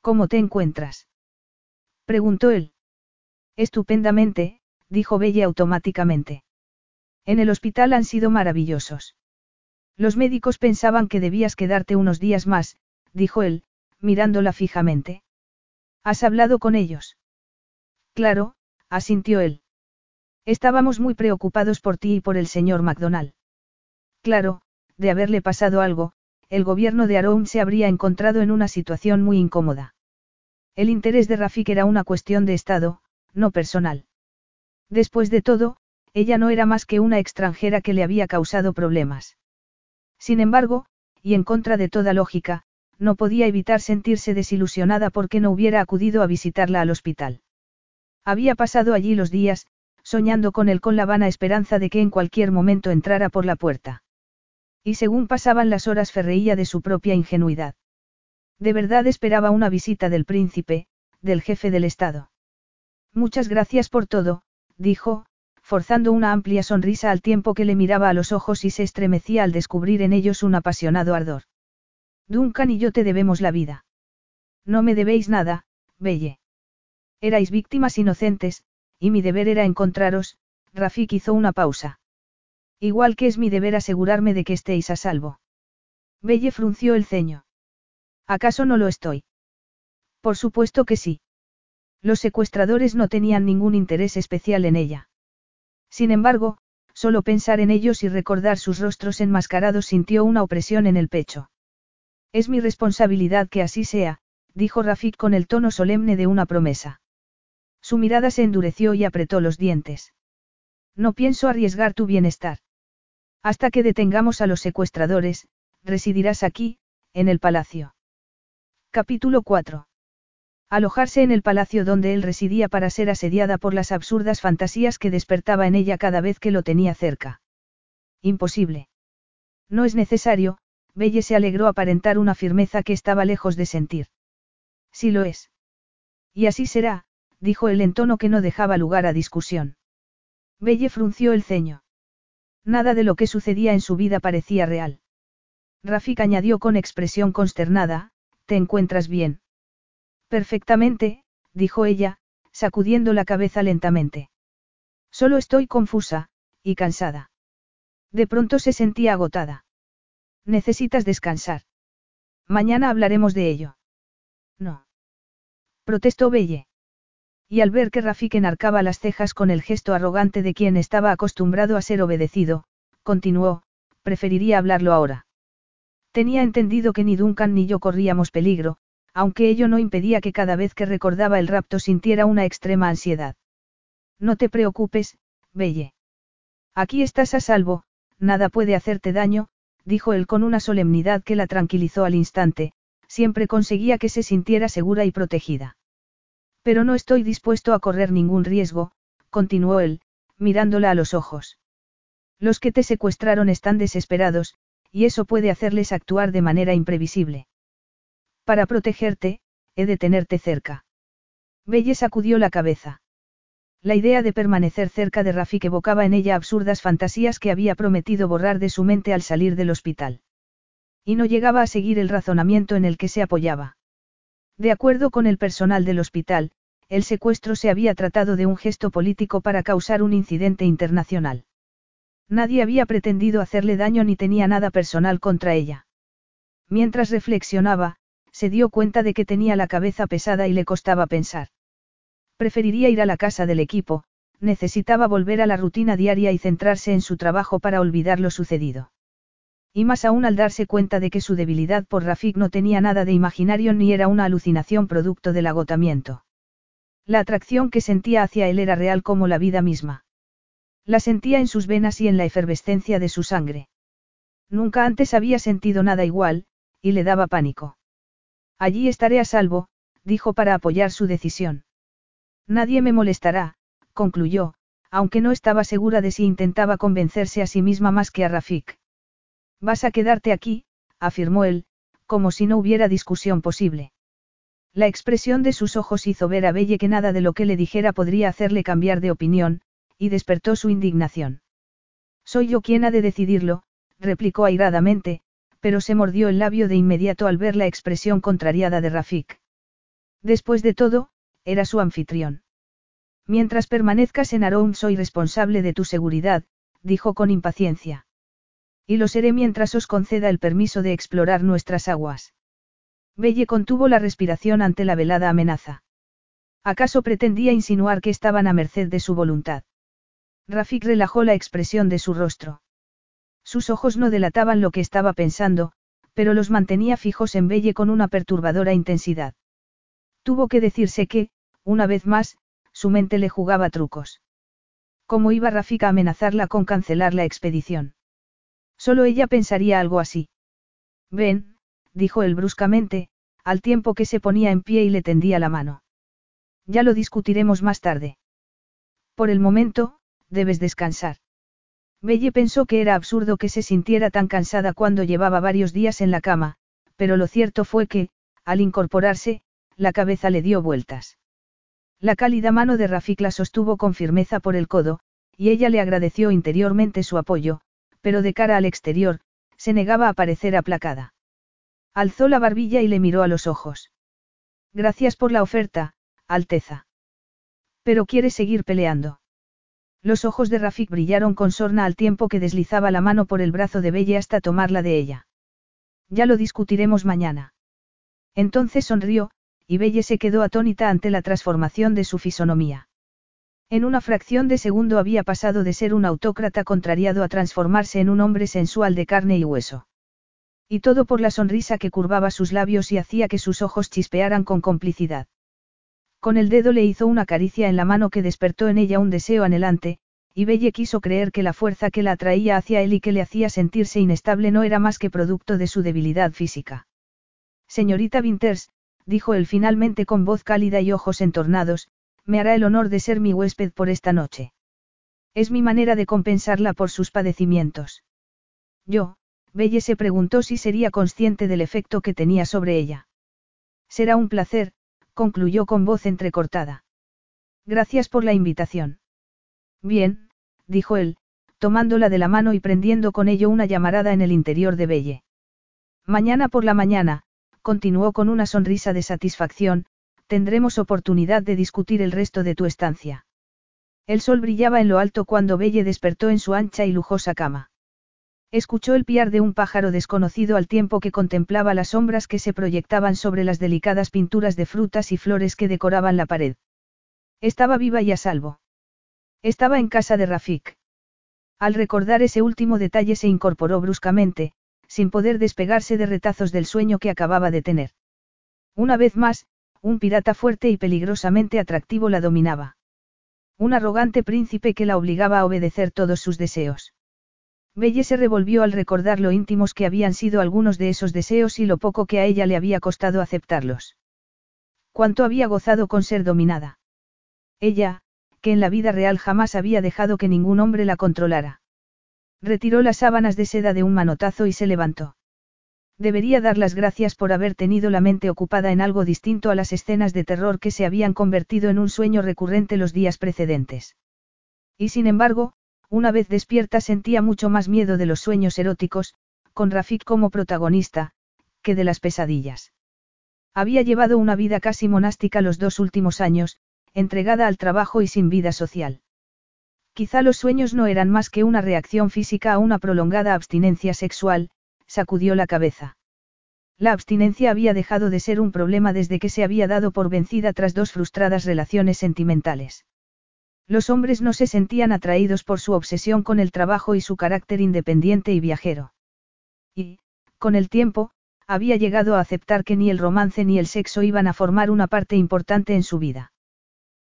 ¿Cómo te encuentras? preguntó él. Estupendamente, dijo Belle automáticamente. En el hospital han sido maravillosos. Los médicos pensaban que debías quedarte unos días más, dijo él, mirándola fijamente. ¿Has hablado con ellos? Claro, asintió él. Estábamos muy preocupados por ti y por el señor MacDonald. Claro, de haberle pasado algo, el gobierno de Aroun se habría encontrado en una situación muy incómoda. El interés de Rafik era una cuestión de Estado, no personal. Después de todo, ella no era más que una extranjera que le había causado problemas. Sin embargo, y en contra de toda lógica, no podía evitar sentirse desilusionada porque no hubiera acudido a visitarla al hospital. Había pasado allí los días, soñando con él con la vana esperanza de que en cualquier momento entrara por la puerta. Y según pasaban las horas ferreía de su propia ingenuidad. De verdad esperaba una visita del príncipe, del jefe del Estado. Muchas gracias por todo, dijo, forzando una amplia sonrisa al tiempo que le miraba a los ojos y se estremecía al descubrir en ellos un apasionado ardor. Duncan y yo te debemos la vida. No me debéis nada, Belle. Erais víctimas inocentes, y mi deber era encontraros, Rafik hizo una pausa. Igual que es mi deber asegurarme de que estéis a salvo. Belle frunció el ceño. ¿Acaso no lo estoy? Por supuesto que sí. Los secuestradores no tenían ningún interés especial en ella. Sin embargo, solo pensar en ellos y recordar sus rostros enmascarados sintió una opresión en el pecho. Es mi responsabilidad que así sea, dijo Rafik con el tono solemne de una promesa. Su mirada se endureció y apretó los dientes. No pienso arriesgar tu bienestar. Hasta que detengamos a los secuestradores, residirás aquí, en el palacio. Capítulo 4. Alojarse en el palacio donde él residía para ser asediada por las absurdas fantasías que despertaba en ella cada vez que lo tenía cerca. Imposible. No es necesario, Belle se alegró aparentar una firmeza que estaba lejos de sentir. Sí lo es. Y así será, dijo él en tono que no dejaba lugar a discusión. Belle frunció el ceño. Nada de lo que sucedía en su vida parecía real. Rafik añadió con expresión consternada, ¿te encuentras bien? Perfectamente, dijo ella, sacudiendo la cabeza lentamente. Solo estoy confusa, y cansada. De pronto se sentía agotada. Necesitas descansar. Mañana hablaremos de ello. No. Protestó Belle. Y al ver que Rafik enarcaba las cejas con el gesto arrogante de quien estaba acostumbrado a ser obedecido, continuó, preferiría hablarlo ahora. Tenía entendido que ni Duncan ni yo corríamos peligro, aunque ello no impedía que cada vez que recordaba el rapto sintiera una extrema ansiedad. No te preocupes, Belle. Aquí estás a salvo, nada puede hacerte daño, dijo él con una solemnidad que la tranquilizó al instante, siempre conseguía que se sintiera segura y protegida. Pero no estoy dispuesto a correr ningún riesgo, continuó él, mirándola a los ojos. Los que te secuestraron están desesperados, y eso puede hacerles actuar de manera imprevisible. Para protegerte, he de tenerte cerca. Belle sacudió la cabeza. La idea de permanecer cerca de Rafik evocaba en ella absurdas fantasías que había prometido borrar de su mente al salir del hospital. Y no llegaba a seguir el razonamiento en el que se apoyaba. De acuerdo con el personal del hospital, el secuestro se había tratado de un gesto político para causar un incidente internacional. Nadie había pretendido hacerle daño ni tenía nada personal contra ella. Mientras reflexionaba, se dio cuenta de que tenía la cabeza pesada y le costaba pensar. Preferiría ir a la casa del equipo, necesitaba volver a la rutina diaria y centrarse en su trabajo para olvidar lo sucedido. Y más aún al darse cuenta de que su debilidad por Rafik no tenía nada de imaginario ni era una alucinación producto del agotamiento. La atracción que sentía hacia él era real como la vida misma. La sentía en sus venas y en la efervescencia de su sangre. Nunca antes había sentido nada igual, y le daba pánico. Allí estaré a salvo, dijo para apoyar su decisión. Nadie me molestará, concluyó, aunque no estaba segura de si intentaba convencerse a sí misma más que a Rafik. Vas a quedarte aquí, afirmó él, como si no hubiera discusión posible. La expresión de sus ojos hizo ver a Belle que nada de lo que le dijera podría hacerle cambiar de opinión, y despertó su indignación. Soy yo quien ha de decidirlo, replicó airadamente, pero se mordió el labio de inmediato al ver la expresión contrariada de Rafik. Después de todo, era su anfitrión. Mientras permanezcas en Aroun soy responsable de tu seguridad, dijo con impaciencia. Y lo seré mientras os conceda el permiso de explorar nuestras aguas. Belle contuvo la respiración ante la velada amenaza. ¿Acaso pretendía insinuar que estaban a merced de su voluntad? Rafik relajó la expresión de su rostro. Sus ojos no delataban lo que estaba pensando, pero los mantenía fijos en Belle con una perturbadora intensidad. Tuvo que decirse que, una vez más, su mente le jugaba trucos. ¿Cómo iba Rafik a amenazarla con cancelar la expedición? Solo ella pensaría algo así. Ven, dijo él bruscamente, al tiempo que se ponía en pie y le tendía la mano. Ya lo discutiremos más tarde. Por el momento, debes descansar. Belle pensó que era absurdo que se sintiera tan cansada cuando llevaba varios días en la cama, pero lo cierto fue que, al incorporarse, la cabeza le dio vueltas. La cálida mano de Rafik la sostuvo con firmeza por el codo, y ella le agradeció interiormente su apoyo, pero de cara al exterior, se negaba a parecer aplacada. Alzó la barbilla y le miró a los ojos. Gracias por la oferta, Alteza. Pero quiere seguir peleando. Los ojos de Rafik brillaron con sorna al tiempo que deslizaba la mano por el brazo de Belle hasta tomarla de ella. Ya lo discutiremos mañana. Entonces sonrió, y Belle se quedó atónita ante la transformación de su fisonomía. En una fracción de segundo había pasado de ser un autócrata contrariado a transformarse en un hombre sensual de carne y hueso. Y todo por la sonrisa que curvaba sus labios y hacía que sus ojos chispearan con complicidad. Con el dedo le hizo una caricia en la mano que despertó en ella un deseo anhelante, y Belle quiso creer que la fuerza que la atraía hacia él y que le hacía sentirse inestable no era más que producto de su debilidad física. Señorita Winters, dijo él finalmente con voz cálida y ojos entornados, me hará el honor de ser mi huésped por esta noche. Es mi manera de compensarla por sus padecimientos. Yo, Belle se preguntó si sería consciente del efecto que tenía sobre ella. Será un placer, concluyó con voz entrecortada. Gracias por la invitación. Bien, dijo él, tomándola de la mano y prendiendo con ello una llamarada en el interior de Belle. Mañana por la mañana, continuó con una sonrisa de satisfacción, tendremos oportunidad de discutir el resto de tu estancia. El sol brillaba en lo alto cuando Belle despertó en su ancha y lujosa cama. Escuchó el piar de un pájaro desconocido al tiempo que contemplaba las sombras que se proyectaban sobre las delicadas pinturas de frutas y flores que decoraban la pared. Estaba viva y a salvo. Estaba en casa de Rafik. Al recordar ese último detalle se incorporó bruscamente, sin poder despegarse de retazos del sueño que acababa de tener. Una vez más, un pirata fuerte y peligrosamente atractivo la dominaba. Un arrogante príncipe que la obligaba a obedecer todos sus deseos. Belle se revolvió al recordar lo íntimos que habían sido algunos de esos deseos y lo poco que a ella le había costado aceptarlos. Cuánto había gozado con ser dominada. Ella, que en la vida real jamás había dejado que ningún hombre la controlara. Retiró las sábanas de seda de un manotazo y se levantó. Debería dar las gracias por haber tenido la mente ocupada en algo distinto a las escenas de terror que se habían convertido en un sueño recurrente los días precedentes. Y sin embargo, una vez despierta sentía mucho más miedo de los sueños eróticos, con Rafik como protagonista, que de las pesadillas. Había llevado una vida casi monástica los dos últimos años, entregada al trabajo y sin vida social. Quizá los sueños no eran más que una reacción física a una prolongada abstinencia sexual, sacudió la cabeza. La abstinencia había dejado de ser un problema desde que se había dado por vencida tras dos frustradas relaciones sentimentales. Los hombres no se sentían atraídos por su obsesión con el trabajo y su carácter independiente y viajero. Y, con el tiempo, había llegado a aceptar que ni el romance ni el sexo iban a formar una parte importante en su vida.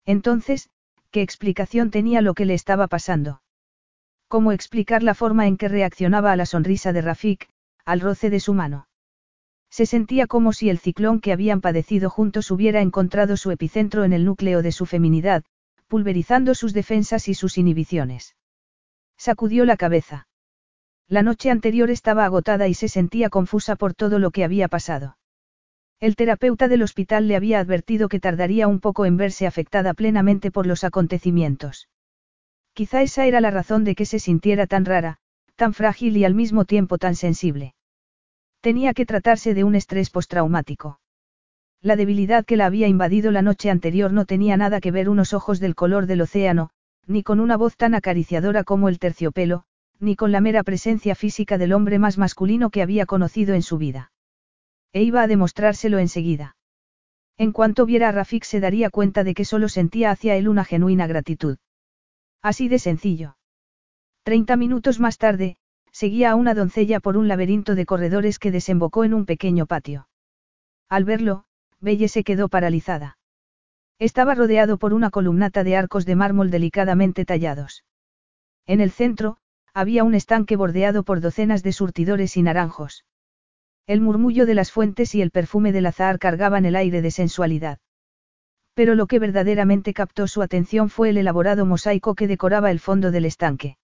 Entonces, ¿qué explicación tenía lo que le estaba pasando? ¿Cómo explicar la forma en que reaccionaba a la sonrisa de Rafik, al roce de su mano? Se sentía como si el ciclón que habían padecido juntos hubiera encontrado su epicentro en el núcleo de su feminidad, pulverizando sus defensas y sus inhibiciones. Sacudió la cabeza. La noche anterior estaba agotada y se sentía confusa por todo lo que había pasado. El terapeuta del hospital le había advertido que tardaría un poco en verse afectada plenamente por los acontecimientos. Quizá esa era la razón de que se sintiera tan rara, tan frágil y al mismo tiempo tan sensible. Tenía que tratarse de un estrés postraumático. La debilidad que la había invadido la noche anterior no tenía nada que ver unos ojos del color del océano, ni con una voz tan acariciadora como el terciopelo, ni con la mera presencia física del hombre más masculino que había conocido en su vida. E iba a demostrárselo enseguida. En cuanto viera a Rafik se daría cuenta de que solo sentía hacia él una genuina gratitud. Así de sencillo. Treinta minutos más tarde, seguía a una doncella por un laberinto de corredores que desembocó en un pequeño patio. Al verlo, Belle se quedó paralizada. Estaba rodeado por una columnata de arcos de mármol delicadamente tallados. En el centro, había un estanque bordeado por docenas de surtidores y naranjos. El murmullo de las fuentes y el perfume del azahar cargaban el aire de sensualidad. Pero lo que verdaderamente captó su atención fue el elaborado mosaico que decoraba el fondo del estanque.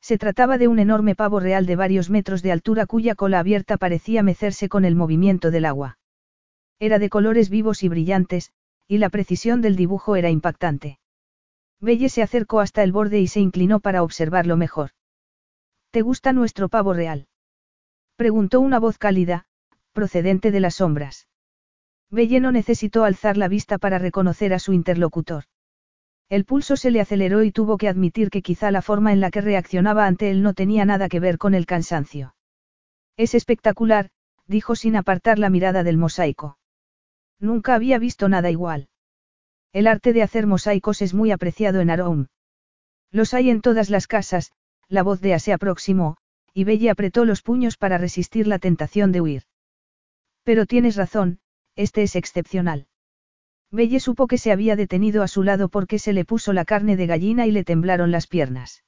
Se trataba de un enorme pavo real de varios metros de altura cuya cola abierta parecía mecerse con el movimiento del agua. Era de colores vivos y brillantes, y la precisión del dibujo era impactante. Belle se acercó hasta el borde y se inclinó para observarlo mejor. ¿Te gusta nuestro pavo real? Preguntó una voz cálida, procedente de las sombras. Belle no necesitó alzar la vista para reconocer a su interlocutor. El pulso se le aceleró y tuvo que admitir que quizá la forma en la que reaccionaba ante él no tenía nada que ver con el cansancio. Es espectacular, dijo sin apartar la mirada del mosaico. Nunca había visto nada igual. El arte de hacer mosaicos es muy apreciado en Aroum. Los hay en todas las casas, la voz de A se aproximó, y Belle apretó los puños para resistir la tentación de huir. Pero tienes razón, este es excepcional. Belle supo que se había detenido a su lado porque se le puso la carne de gallina y le temblaron las piernas.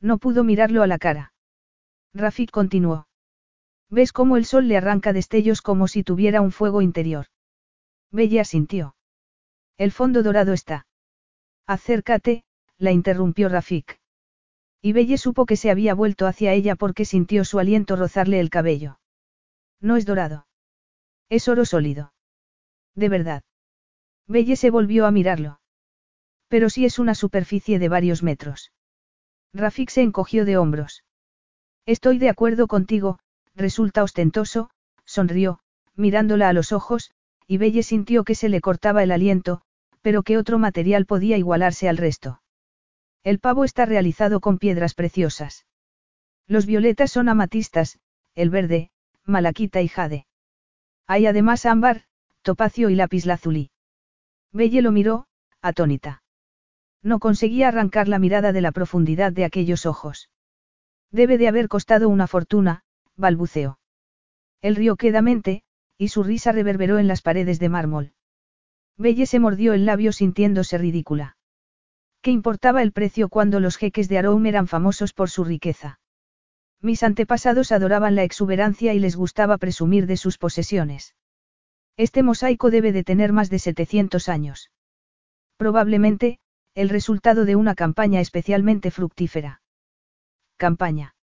No pudo mirarlo a la cara. Rafik continuó. ¿Ves cómo el sol le arranca destellos como si tuviera un fuego interior? Bella asintió. El fondo dorado está. Acércate, la interrumpió Rafik. Y Belle supo que se había vuelto hacia ella porque sintió su aliento rozarle el cabello. No es dorado. Es oro sólido. De verdad. Belle se volvió a mirarlo. Pero sí es una superficie de varios metros. Rafik se encogió de hombros. Estoy de acuerdo contigo, resulta ostentoso, sonrió, mirándola a los ojos, y Belle sintió que se le cortaba el aliento, pero que otro material podía igualarse al resto. El pavo está realizado con piedras preciosas. Los violetas son amatistas, el verde, malaquita y jade. Hay además ámbar, topacio y lapislázuli. Belle lo miró, atónita. No conseguía arrancar la mirada de la profundidad de aquellos ojos. Debe de haber costado una fortuna, balbuceó. Él rió quedamente, y su risa reverberó en las paredes de mármol. Belle se mordió el labio sintiéndose ridícula. ¿Qué importaba el precio cuando los jeques de Aroum eran famosos por su riqueza? Mis antepasados adoraban la exuberancia y les gustaba presumir de sus posesiones. Este mosaico debe de tener más de 700 años. Probablemente, el resultado de una campaña especialmente fructífera. ¿Campaña?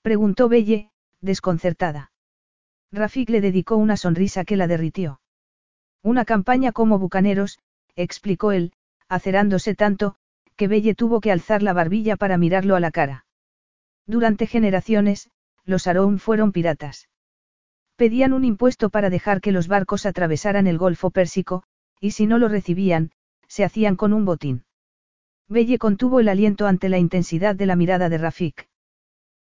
Preguntó Belle, desconcertada. Rafik le dedicó una sonrisa que la derritió. Una campaña como bucaneros, explicó él, acerándose tanto, que Belle tuvo que alzar la barbilla para mirarlo a la cara. Durante generaciones, los Aroum fueron piratas. Pedían un impuesto para dejar que los barcos atravesaran el Golfo Pérsico, y si no lo recibían, se hacían con un botín. Belle contuvo el aliento ante la intensidad de la mirada de Rafik.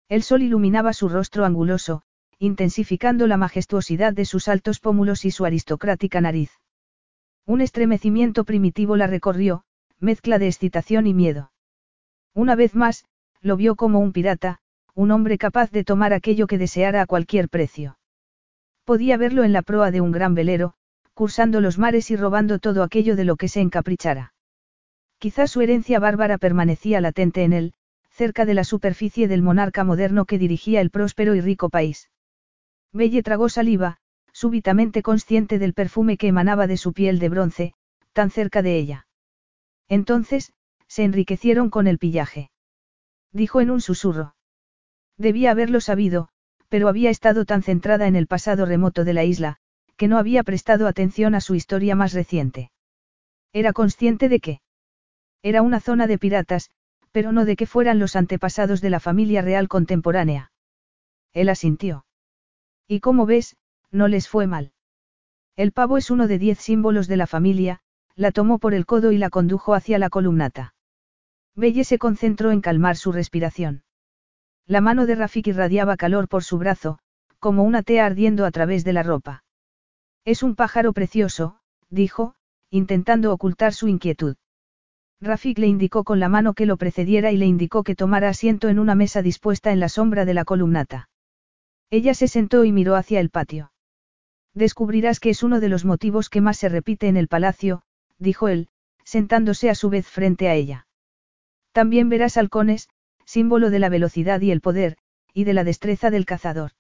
El sol iluminaba su rostro anguloso, intensificando la majestuosidad de sus altos pómulos y su aristocrática nariz. Un estremecimiento primitivo la recorrió, mezcla de excitación y miedo. Una vez más, lo vio como un pirata, un hombre capaz de tomar aquello que deseara a cualquier precio. Podía verlo en la proa de un gran velero, cursando los mares y robando todo aquello de lo que se encaprichara. Quizás su herencia bárbara permanecía latente en él, cerca de la superficie del monarca moderno que dirigía el próspero y rico país. Belle tragó saliva, súbitamente consciente del perfume que emanaba de su piel de bronce, tan cerca de ella. Entonces, se enriquecieron con el pillaje. Dijo en un susurro. Debía haberlo sabido, pero había estado tan centrada en el pasado remoto de la isla, que no había prestado atención a su historia más reciente. Era consciente de que era una zona de piratas, pero no de que fueran los antepasados de la familia real contemporánea. Él asintió. Y como ves, no les fue mal. El pavo es uno de diez símbolos de la familia, la tomó por el codo y la condujo hacia la columnata. Belle se concentró en calmar su respiración. La mano de Rafik irradiaba calor por su brazo, como una tea ardiendo a través de la ropa. Es un pájaro precioso, dijo, intentando ocultar su inquietud. Rafik le indicó con la mano que lo precediera y le indicó que tomara asiento en una mesa dispuesta en la sombra de la columnata. Ella se sentó y miró hacia el patio. Descubrirás que es uno de los motivos que más se repite en el palacio, dijo él, sentándose a su vez frente a ella. También verás halcones, símbolo de la velocidad y el poder, y de la destreza del cazador.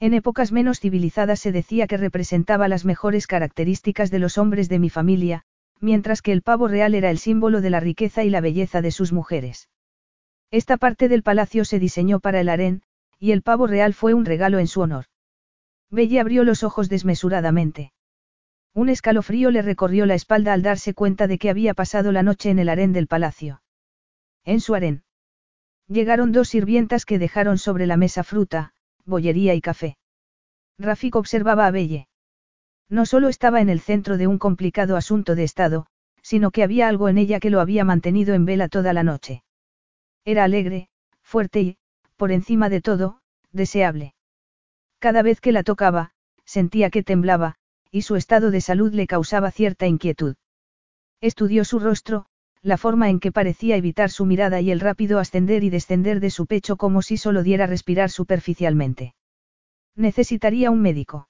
En épocas menos civilizadas se decía que representaba las mejores características de los hombres de mi familia, mientras que el pavo real era el símbolo de la riqueza y la belleza de sus mujeres. Esta parte del palacio se diseñó para el harén, y el pavo real fue un regalo en su honor. Belle abrió los ojos desmesuradamente. Un escalofrío le recorrió la espalda al darse cuenta de que había pasado la noche en el harén del palacio. En su harén. Llegaron dos sirvientas que dejaron sobre la mesa fruta, bollería y café. Rafik observaba a Belle. No solo estaba en el centro de un complicado asunto de Estado, sino que había algo en ella que lo había mantenido en vela toda la noche. Era alegre, fuerte y, por encima de todo, deseable. Cada vez que la tocaba, sentía que temblaba, y su estado de salud le causaba cierta inquietud. Estudió su rostro, la forma en que parecía evitar su mirada y el rápido ascender y descender de su pecho como si solo diera respirar superficialmente. Necesitaría un médico.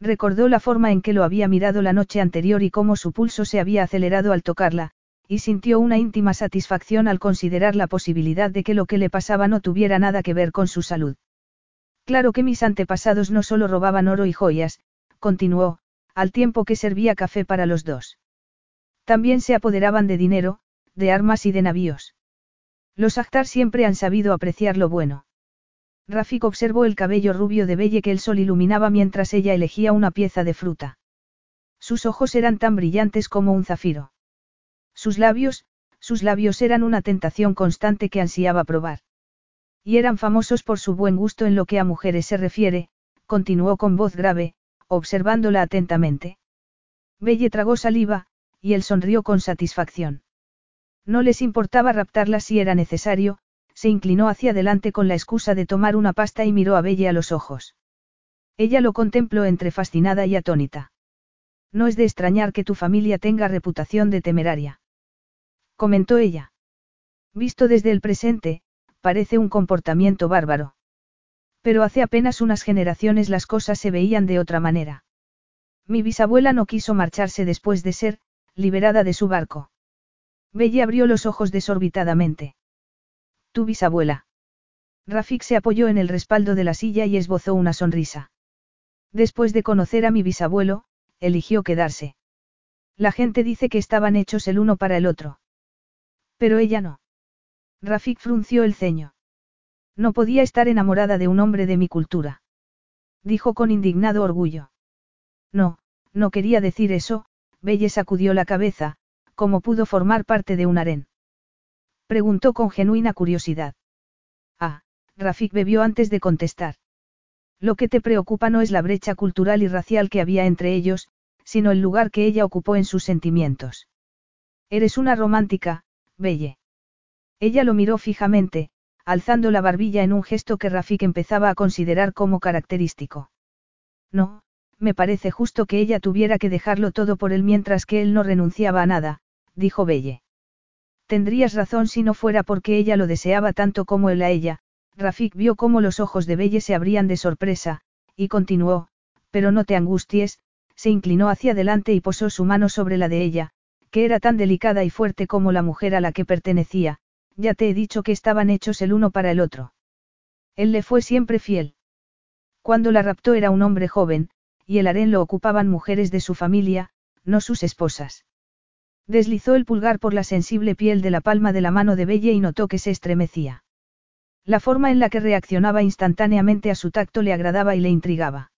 Recordó la forma en que lo había mirado la noche anterior y cómo su pulso se había acelerado al tocarla, y sintió una íntima satisfacción al considerar la posibilidad de que lo que le pasaba no tuviera nada que ver con su salud. Claro que mis antepasados no solo robaban oro y joyas, continuó, al tiempo que servía café para los dos. También se apoderaban de dinero, de armas y de navíos. Los Akhtar siempre han sabido apreciar lo bueno. Rafik observó el cabello rubio de Belle que el sol iluminaba mientras ella elegía una pieza de fruta. Sus ojos eran tan brillantes como un zafiro. Sus labios, sus labios eran una tentación constante que ansiaba probar. Y eran famosos por su buen gusto en lo que a mujeres se refiere, continuó con voz grave, observándola atentamente. Belle tragó saliva, y él sonrió con satisfacción. No les importaba raptarla si era necesario, se inclinó hacia adelante con la excusa de tomar una pasta y miró a Belle a los ojos. Ella lo contempló entre fascinada y atónita. No es de extrañar que tu familia tenga reputación de temeraria comentó ella. Visto desde el presente, parece un comportamiento bárbaro. Pero hace apenas unas generaciones las cosas se veían de otra manera. Mi bisabuela no quiso marcharse después de ser, liberada de su barco. Bella abrió los ojos desorbitadamente. Tu bisabuela. Rafik se apoyó en el respaldo de la silla y esbozó una sonrisa. Después de conocer a mi bisabuelo, eligió quedarse. La gente dice que estaban hechos el uno para el otro. Pero ella no. Rafik frunció el ceño. No podía estar enamorada de un hombre de mi cultura. Dijo con indignado orgullo. No, no quería decir eso, Belle sacudió la cabeza, como pudo formar parte de un harén. Preguntó con genuina curiosidad. Ah, Rafik bebió antes de contestar. Lo que te preocupa no es la brecha cultural y racial que había entre ellos, sino el lugar que ella ocupó en sus sentimientos. Eres una romántica, Belle. Ella lo miró fijamente, alzando la barbilla en un gesto que Rafik empezaba a considerar como característico. No, me parece justo que ella tuviera que dejarlo todo por él mientras que él no renunciaba a nada, dijo Belle. Tendrías razón si no fuera porque ella lo deseaba tanto como él a ella, Rafik vio cómo los ojos de Belle se abrían de sorpresa, y continuó, pero no te angusties, se inclinó hacia adelante y posó su mano sobre la de ella, que era tan delicada y fuerte como la mujer a la que pertenecía, ya te he dicho que estaban hechos el uno para el otro. Él le fue siempre fiel. Cuando la raptó era un hombre joven, y el harén lo ocupaban mujeres de su familia, no sus esposas. Deslizó el pulgar por la sensible piel de la palma de la mano de Belle y notó que se estremecía. La forma en la que reaccionaba instantáneamente a su tacto le agradaba y le intrigaba.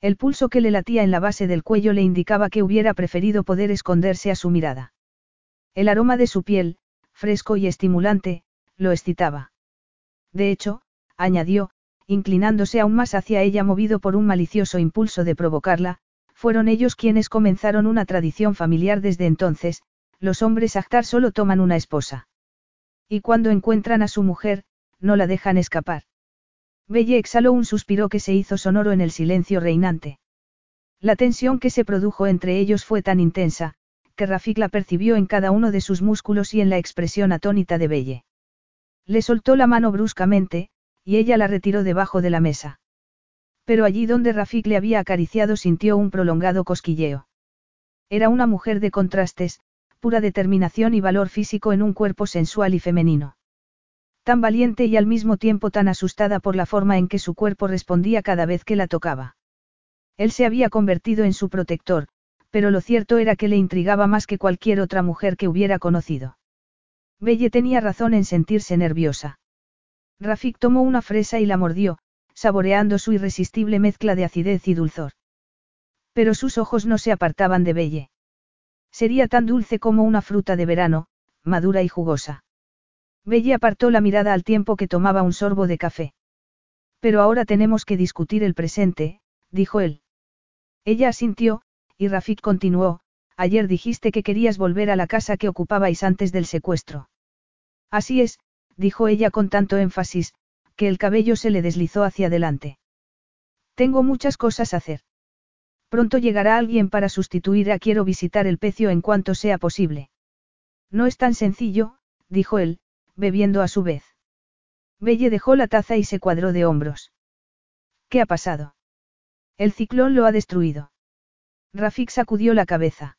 El pulso que le latía en la base del cuello le indicaba que hubiera preferido poder esconderse a su mirada. El aroma de su piel, fresco y estimulante, lo excitaba. De hecho, añadió, inclinándose aún más hacia ella movido por un malicioso impulso de provocarla, fueron ellos quienes comenzaron una tradición familiar desde entonces, los hombres actar solo toman una esposa. Y cuando encuentran a su mujer, no la dejan escapar. Belle exhaló un suspiro que se hizo sonoro en el silencio reinante. La tensión que se produjo entre ellos fue tan intensa, que Rafik la percibió en cada uno de sus músculos y en la expresión atónita de Belle. Le soltó la mano bruscamente, y ella la retiró debajo de la mesa. Pero allí donde Rafik le había acariciado sintió un prolongado cosquilleo. Era una mujer de contrastes, pura determinación y valor físico en un cuerpo sensual y femenino. Tan valiente y al mismo tiempo tan asustada por la forma en que su cuerpo respondía cada vez que la tocaba. Él se había convertido en su protector, pero lo cierto era que le intrigaba más que cualquier otra mujer que hubiera conocido. Belle tenía razón en sentirse nerviosa. Rafik tomó una fresa y la mordió, saboreando su irresistible mezcla de acidez y dulzor. Pero sus ojos no se apartaban de Belle. Sería tan dulce como una fruta de verano, madura y jugosa. Belle apartó la mirada al tiempo que tomaba un sorbo de café. Pero ahora tenemos que discutir el presente, dijo él. Ella asintió, y Rafik continuó, ayer dijiste que querías volver a la casa que ocupabais antes del secuestro. Así es, dijo ella con tanto énfasis, que el cabello se le deslizó hacia adelante. Tengo muchas cosas a hacer. Pronto llegará alguien para sustituir a quiero visitar el pecio en cuanto sea posible. No es tan sencillo, dijo él, bebiendo a su vez. Belle dejó la taza y se cuadró de hombros. ¿Qué ha pasado? El ciclón lo ha destruido. Rafik sacudió la cabeza.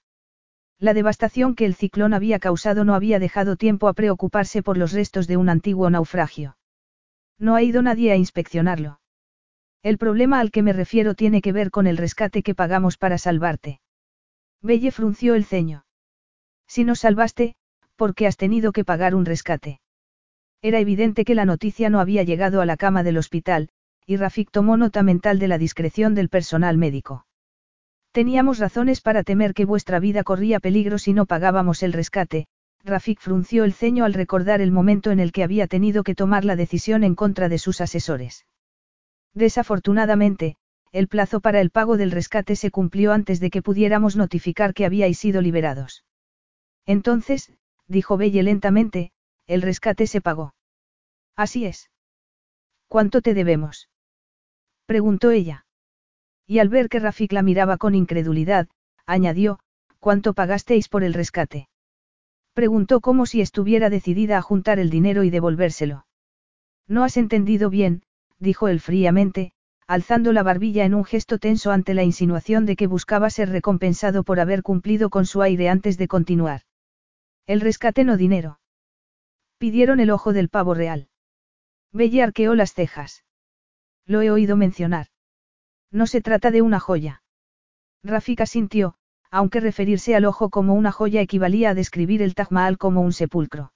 La devastación que el ciclón había causado no había dejado tiempo a preocuparse por los restos de un antiguo naufragio. No ha ido nadie a inspeccionarlo. El problema al que me refiero tiene que ver con el rescate que pagamos para salvarte. Belle frunció el ceño. Si nos salvaste, ¿por qué has tenido que pagar un rescate? Era evidente que la noticia no había llegado a la cama del hospital, y Rafik tomó nota mental de la discreción del personal médico. Teníamos razones para temer que vuestra vida corría peligro si no pagábamos el rescate, Rafik frunció el ceño al recordar el momento en el que había tenido que tomar la decisión en contra de sus asesores. Desafortunadamente, el plazo para el pago del rescate se cumplió antes de que pudiéramos notificar que habíais sido liberados. Entonces, dijo Belle lentamente, el rescate se pagó. Así es. ¿Cuánto te debemos? preguntó ella. Y al ver que Rafik la miraba con incredulidad, añadió, ¿cuánto pagasteis por el rescate? Preguntó como si estuviera decidida a juntar el dinero y devolvérselo. No has entendido bien, dijo él fríamente, alzando la barbilla en un gesto tenso ante la insinuación de que buscaba ser recompensado por haber cumplido con su aire antes de continuar. El rescate no dinero. Pidieron el ojo del pavo real. Belle arqueó las cejas. Lo he oído mencionar. No se trata de una joya. Rafika sintió, aunque referirse al ojo como una joya equivalía a describir el Taj Mahal como un sepulcro.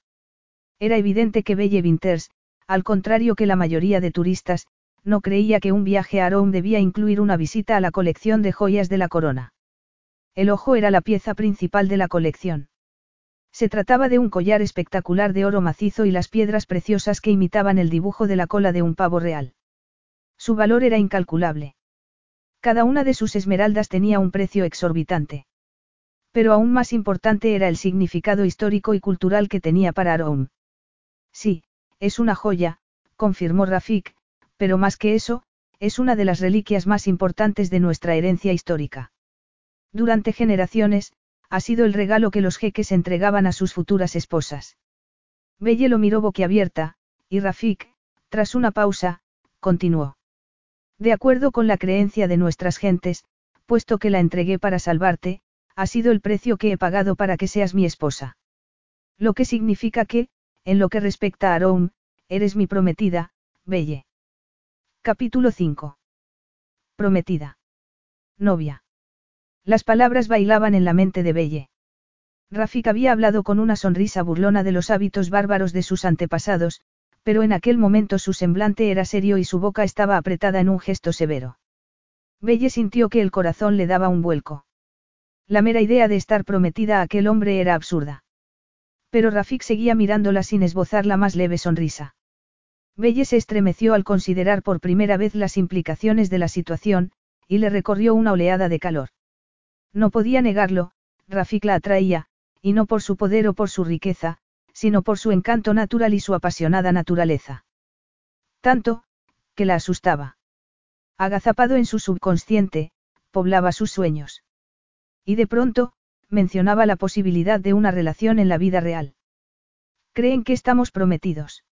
Era evidente que Belle Winters, al contrario que la mayoría de turistas, no creía que un viaje a Rome debía incluir una visita a la colección de joyas de la corona. El ojo era la pieza principal de la colección. Se trataba de un collar espectacular de oro macizo y las piedras preciosas que imitaban el dibujo de la cola de un pavo real. Su valor era incalculable. Cada una de sus esmeraldas tenía un precio exorbitante. Pero aún más importante era el significado histórico y cultural que tenía para Aroum. Sí, es una joya, confirmó Rafik, pero más que eso, es una de las reliquias más importantes de nuestra herencia histórica. Durante generaciones, ha sido el regalo que los jeques entregaban a sus futuras esposas. Belle lo miró boquiabierta, y Rafik, tras una pausa, continuó. De acuerdo con la creencia de nuestras gentes, puesto que la entregué para salvarte, ha sido el precio que he pagado para que seas mi esposa. Lo que significa que, en lo que respecta a Aroum, eres mi prometida, Belle. Capítulo 5. Prometida. Novia. Las palabras bailaban en la mente de Belle. Rafik había hablado con una sonrisa burlona de los hábitos bárbaros de sus antepasados, pero en aquel momento su semblante era serio y su boca estaba apretada en un gesto severo. Belle sintió que el corazón le daba un vuelco. La mera idea de estar prometida a aquel hombre era absurda. Pero Rafik seguía mirándola sin esbozar la más leve sonrisa. Belle se estremeció al considerar por primera vez las implicaciones de la situación, y le recorrió una oleada de calor. No podía negarlo, Rafik la atraía, y no por su poder o por su riqueza, sino por su encanto natural y su apasionada naturaleza. Tanto, que la asustaba. Agazapado en su subconsciente, poblaba sus sueños. Y de pronto, mencionaba la posibilidad de una relación en la vida real. ¿Creen que estamos prometidos?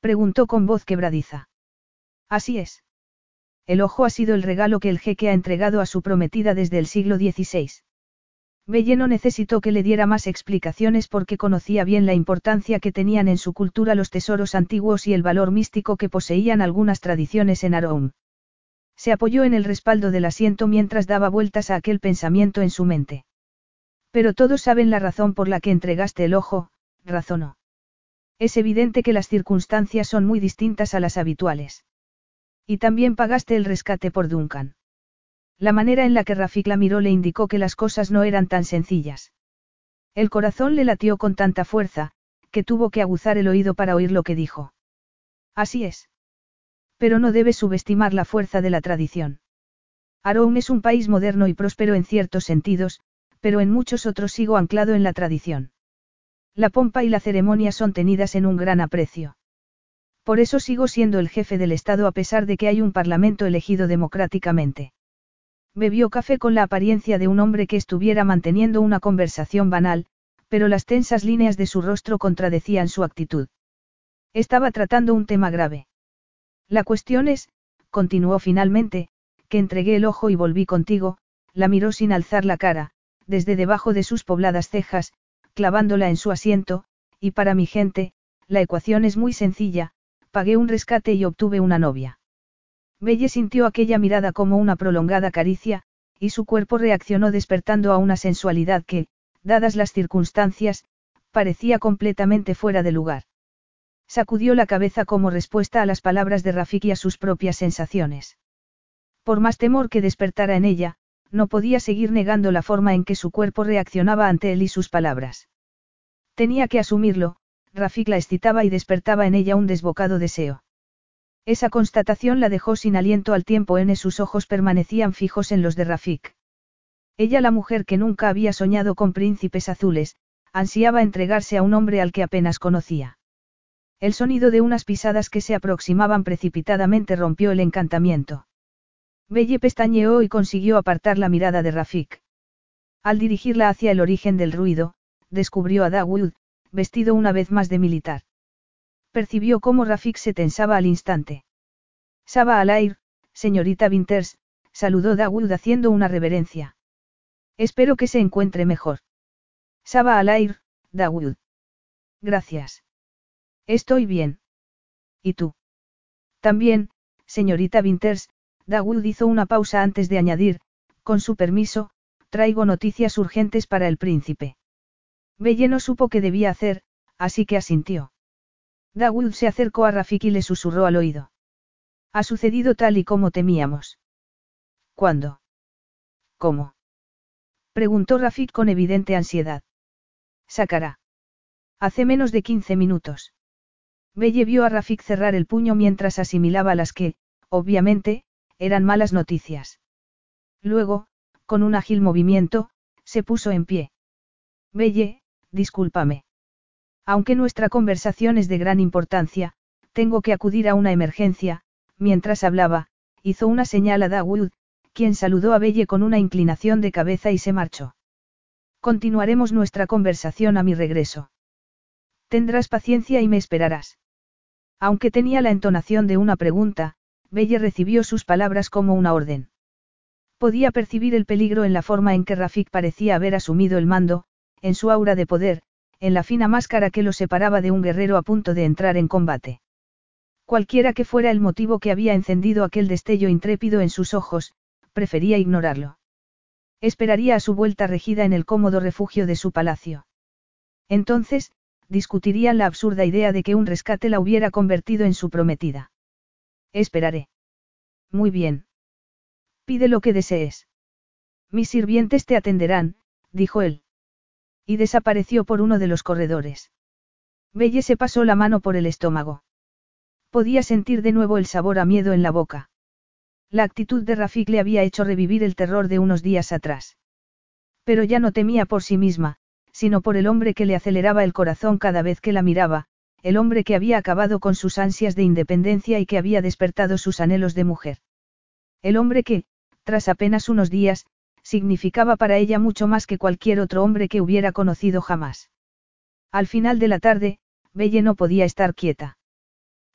Preguntó con voz quebradiza. Así es. El ojo ha sido el regalo que el jeque ha entregado a su prometida desde el siglo XVI. Belle no necesitó que le diera más explicaciones porque conocía bien la importancia que tenían en su cultura los tesoros antiguos y el valor místico que poseían algunas tradiciones en Aroum. Se apoyó en el respaldo del asiento mientras daba vueltas a aquel pensamiento en su mente. Pero todos saben la razón por la que entregaste el ojo, razonó. Es evidente que las circunstancias son muy distintas a las habituales. Y también pagaste el rescate por Duncan. La manera en la que Rafik la miró le indicó que las cosas no eran tan sencillas. El corazón le latió con tanta fuerza, que tuvo que aguzar el oído para oír lo que dijo. Así es. Pero no debes subestimar la fuerza de la tradición. Aroum es un país moderno y próspero en ciertos sentidos, pero en muchos otros sigo anclado en la tradición. La pompa y la ceremonia son tenidas en un gran aprecio. Por eso sigo siendo el jefe del Estado a pesar de que hay un parlamento elegido democráticamente. Bebió café con la apariencia de un hombre que estuviera manteniendo una conversación banal, pero las tensas líneas de su rostro contradecían su actitud. Estaba tratando un tema grave. La cuestión es, continuó finalmente, que entregué el ojo y volví contigo, la miró sin alzar la cara, desde debajo de sus pobladas cejas, clavándola en su asiento, y para mi gente, la ecuación es muy sencilla, pagué un rescate y obtuve una novia. Belle sintió aquella mirada como una prolongada caricia, y su cuerpo reaccionó despertando a una sensualidad que, dadas las circunstancias, parecía completamente fuera de lugar. Sacudió la cabeza como respuesta a las palabras de Rafik y a sus propias sensaciones. Por más temor que despertara en ella, no podía seguir negando la forma en que su cuerpo reaccionaba ante él y sus palabras. Tenía que asumirlo, Rafik la excitaba y despertaba en ella un desbocado deseo. Esa constatación la dejó sin aliento al tiempo en sus ojos permanecían fijos en los de Rafik. Ella la mujer que nunca había soñado con príncipes azules, ansiaba entregarse a un hombre al que apenas conocía. El sonido de unas pisadas que se aproximaban precipitadamente rompió el encantamiento. Belle pestañeó y consiguió apartar la mirada de Rafik. Al dirigirla hacia el origen del ruido, descubrió a Dawood, vestido una vez más de militar. Percibió cómo Rafik se tensaba al instante. Saba al aire, señorita Winters, saludó Dawood haciendo una reverencia. Espero que se encuentre mejor. Saba al aire, Dawood. Gracias. Estoy bien. ¿Y tú? También, señorita Winters, Dawood hizo una pausa antes de añadir, con su permiso, traigo noticias urgentes para el príncipe. Belle no supo qué debía hacer, así que asintió. Dawood se acercó a Rafik y le susurró al oído. Ha sucedido tal y como temíamos. ¿Cuándo? ¿Cómo? Preguntó Rafik con evidente ansiedad. Sacará. Hace menos de 15 minutos. Belle vio a Rafik cerrar el puño mientras asimilaba las que, obviamente, eran malas noticias. Luego, con un ágil movimiento, se puso en pie. Belle, discúlpame. Aunque nuestra conversación es de gran importancia, tengo que acudir a una emergencia, mientras hablaba, hizo una señal a Dawood, quien saludó a Belle con una inclinación de cabeza y se marchó. Continuaremos nuestra conversación a mi regreso. Tendrás paciencia y me esperarás. Aunque tenía la entonación de una pregunta, Belle recibió sus palabras como una orden. Podía percibir el peligro en la forma en que Rafik parecía haber asumido el mando, en su aura de poder, en la fina máscara que lo separaba de un guerrero a punto de entrar en combate. Cualquiera que fuera el motivo que había encendido aquel destello intrépido en sus ojos, prefería ignorarlo. Esperaría a su vuelta regida en el cómodo refugio de su palacio. Entonces, discutirían la absurda idea de que un rescate la hubiera convertido en su prometida. Esperaré. Muy bien. Pide lo que desees. Mis sirvientes te atenderán, dijo él. Y desapareció por uno de los corredores. Belle se pasó la mano por el estómago. Podía sentir de nuevo el sabor a miedo en la boca. La actitud de Rafik le había hecho revivir el terror de unos días atrás. Pero ya no temía por sí misma, sino por el hombre que le aceleraba el corazón cada vez que la miraba, el hombre que había acabado con sus ansias de independencia y que había despertado sus anhelos de mujer. El hombre que, tras apenas unos días, significaba para ella mucho más que cualquier otro hombre que hubiera conocido jamás. Al final de la tarde, Belle no podía estar quieta.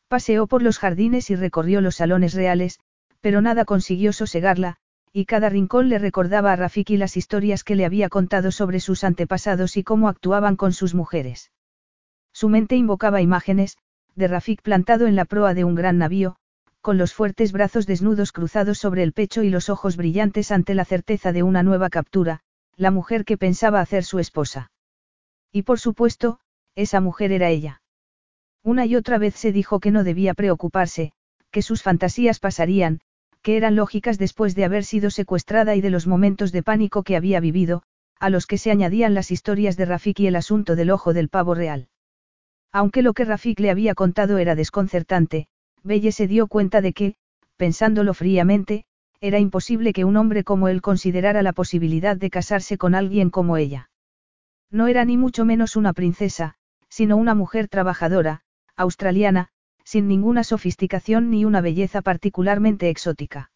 Paseó por los jardines y recorrió los salones reales, pero nada consiguió sosegarla, y cada rincón le recordaba a Rafiki las historias que le había contado sobre sus antepasados y cómo actuaban con sus mujeres. Su mente invocaba imágenes, de Rafik plantado en la proa de un gran navío, con los fuertes brazos desnudos cruzados sobre el pecho y los ojos brillantes ante la certeza de una nueva captura, la mujer que pensaba hacer su esposa. Y por supuesto, esa mujer era ella. Una y otra vez se dijo que no debía preocuparse, que sus fantasías pasarían, que eran lógicas después de haber sido secuestrada y de los momentos de pánico que había vivido, a los que se añadían las historias de Rafik y el asunto del ojo del pavo real. Aunque lo que Rafik le había contado era desconcertante, Belle se dio cuenta de que, pensándolo fríamente, era imposible que un hombre como él considerara la posibilidad de casarse con alguien como ella. No era ni mucho menos una princesa, sino una mujer trabajadora, australiana, sin ninguna sofisticación ni una belleza particularmente exótica.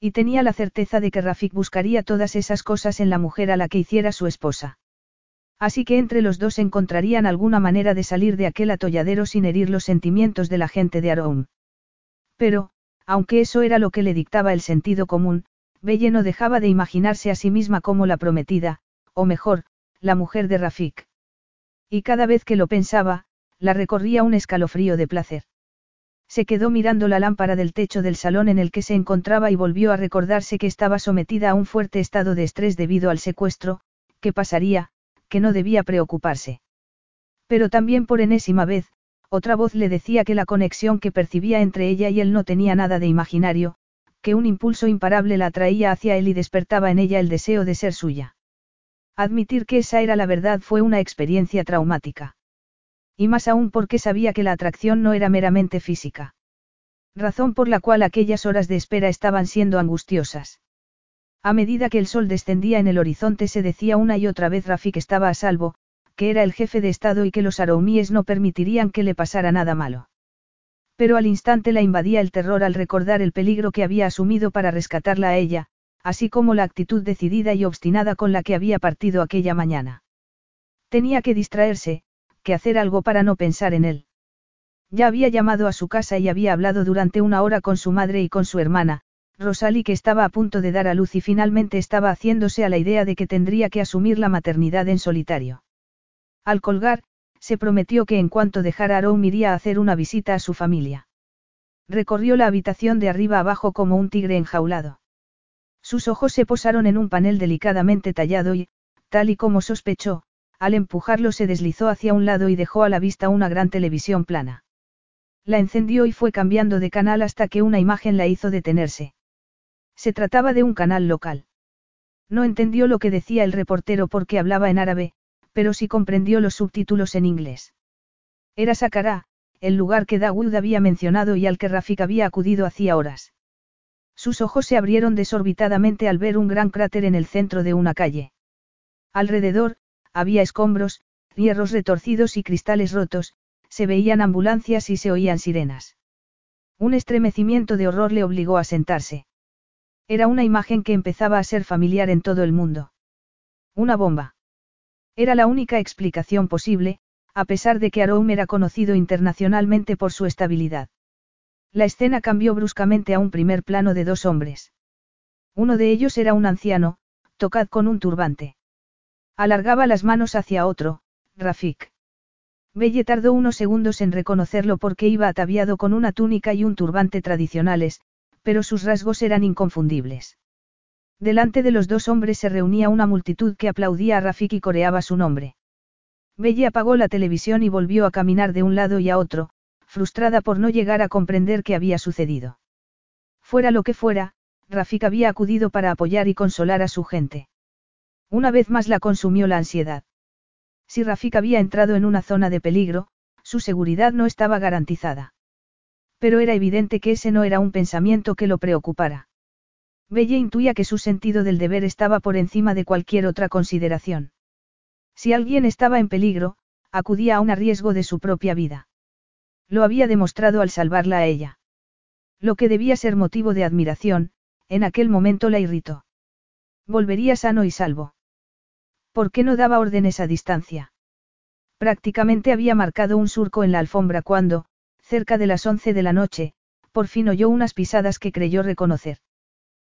Y tenía la certeza de que Rafik buscaría todas esas cosas en la mujer a la que hiciera su esposa. Así que entre los dos encontrarían alguna manera de salir de aquel atolladero sin herir los sentimientos de la gente de Aroum. Pero, Aunque eso era lo que le dictaba el sentido común, Belle no dejaba de imaginarse a sí misma como la prometida, o mejor, la mujer de Rafik. Y cada vez que lo pensaba, la recorría un escalofrío de placer. Se quedó mirando la lámpara del techo del salón en el que se encontraba y volvió a recordarse que estaba sometida a un fuerte estado de estrés debido al secuestro, que pasaría, que no debía preocuparse. Pero también por enésima vez, otra voz le decía que la conexión que percibía entre ella y él no tenía nada de imaginario, que un impulso imparable la atraía hacia él y despertaba en ella el deseo de ser suya. Admitir que esa era la verdad fue una experiencia traumática. Y más aún porque sabía que la atracción no era meramente física. Razón por la cual aquellas horas de espera estaban siendo angustiosas. A medida que el sol descendía en el horizonte se decía una y otra vez Rafik estaba a salvo, que era el jefe de Estado y que los araumíes no permitirían que le pasara nada malo. Pero al instante la invadía el terror al recordar el peligro que había asumido para rescatarla a ella, así como la actitud decidida y obstinada con la que había partido aquella mañana. Tenía que distraerse, que hacer algo para no pensar en él. Ya había llamado a su casa y había hablado durante una hora con su madre y con su hermana, Rosalie que estaba a punto de dar a luz y finalmente estaba haciéndose a la idea de que tendría que asumir la maternidad en solitario. Al colgar, se prometió que en cuanto dejara a Rome iría a hacer una visita a su familia. Recorrió la habitación de arriba abajo como un tigre enjaulado. Sus ojos se posaron en un panel delicadamente tallado y, tal y como sospechó, al empujarlo se deslizó hacia un lado y dejó a la vista una gran televisión plana. La encendió y fue cambiando de canal hasta que una imagen la hizo detenerse. Se trataba de un canal local. No entendió lo que decía el reportero porque hablaba en árabe, pero sí comprendió los subtítulos en inglés. Era Saqqara, el lugar que Dawood había mencionado y al que Rafik había acudido hacía horas. Sus ojos se abrieron desorbitadamente al ver un gran cráter en el centro de una calle. Alrededor, había escombros, hierros retorcidos y cristales rotos, se veían ambulancias y se oían sirenas. Un estremecimiento de horror le obligó a sentarse. Era una imagen que empezaba a ser familiar en todo el mundo. Una bomba. Era la única explicación posible, a pesar de que Aroum era conocido internacionalmente por su estabilidad. La escena cambió bruscamente a un primer plano de dos hombres. Uno de ellos era un anciano, tocad con un turbante. Alargaba las manos hacia otro, Rafik. Belle tardó unos segundos en reconocerlo porque iba ataviado con una túnica y un turbante tradicionales, pero sus rasgos eran inconfundibles. Delante de los dos hombres se reunía una multitud que aplaudía a Rafik y coreaba su nombre. Belle apagó la televisión y volvió a caminar de un lado y a otro, frustrada por no llegar a comprender qué había sucedido. Fuera lo que fuera, Rafik había acudido para apoyar y consolar a su gente. Una vez más la consumió la ansiedad. Si Rafik había entrado en una zona de peligro, su seguridad no estaba garantizada. Pero era evidente que ese no era un pensamiento que lo preocupara. Belle intuía que su sentido del deber estaba por encima de cualquier otra consideración. Si alguien estaba en peligro, acudía a un riesgo de su propia vida. Lo había demostrado al salvarla a ella. Lo que debía ser motivo de admiración, en aquel momento la irritó. Volvería sano y salvo. ¿Por qué no daba órdenes a distancia? Prácticamente había marcado un surco en la alfombra cuando, cerca de las once de la noche, por fin oyó unas pisadas que creyó reconocer.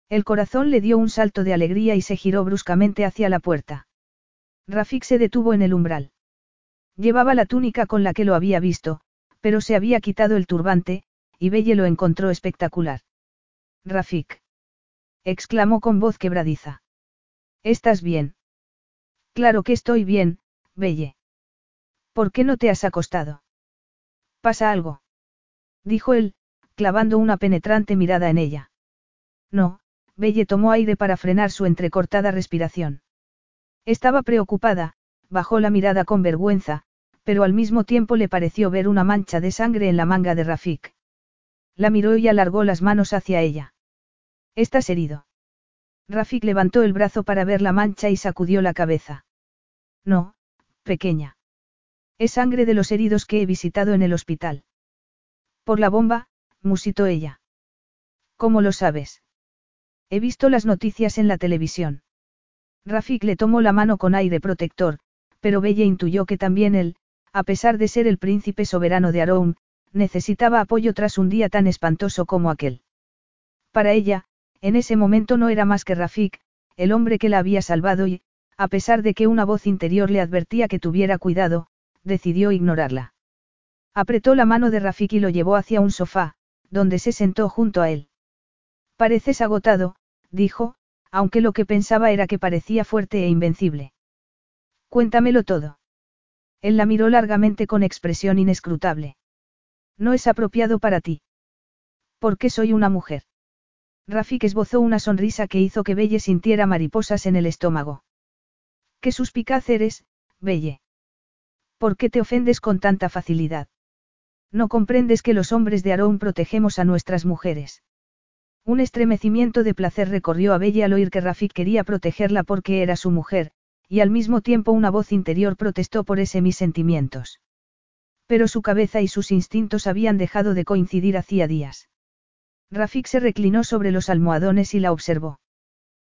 El corazón le dio un salto de alegría y se giró bruscamente hacia la puerta. Rafik se detuvo en el umbral. Llevaba la túnica con la que lo había visto, pero se había quitado el turbante, y Belle lo encontró espectacular. Rafik. exclamó con voz quebradiza. ¿Estás bien? Claro que estoy bien, Belle. ¿Por qué no te has acostado? ¿Pasa algo? Dijo él, clavando una penetrante mirada en ella. No, Belle tomó aire para frenar su entrecortada respiración. Estaba preocupada, bajó la mirada con vergüenza, pero al mismo tiempo le pareció ver una mancha de sangre en la manga de Rafik. La miró y alargó las manos hacia ella. ¿Estás herido? Rafik levantó el brazo para ver la mancha y sacudió la cabeza. No, pequeña. Es sangre de los heridos que he visitado en el hospital. Por la bomba, musitó ella. ¿Cómo lo sabes? He visto las noticias en la televisión. Rafik le tomó la mano con aire protector, pero Bella intuyó que también él, a pesar de ser el príncipe soberano de Aroum, necesitaba apoyo tras un día tan espantoso como aquel. Para ella, en ese momento no era más que Rafik, el hombre que la había salvado y, a pesar de que una voz interior le advertía que tuviera cuidado, decidió ignorarla. Apretó la mano de Rafik y lo llevó hacia un sofá, donde se sentó junto a él. Pareces agotado, dijo, aunque lo que pensaba era que parecía fuerte e invencible. Cuéntamelo todo. Él la miró largamente con expresión inescrutable. No es apropiado para ti. ¿Por qué soy una mujer? Rafik esbozó una sonrisa que hizo que Belle sintiera mariposas en el estómago. Qué suspicaz eres, Belle. ¿Por qué te ofendes con tanta facilidad? No comprendes que los hombres de Aarón protegemos a nuestras mujeres. Un estremecimiento de placer recorrió a Belle al oír que Rafik quería protegerla porque era su mujer, y al mismo tiempo una voz interior protestó por ese mis sentimientos. Pero su cabeza y sus instintos habían dejado de coincidir hacía días. Rafik se reclinó sobre los almohadones y la observó.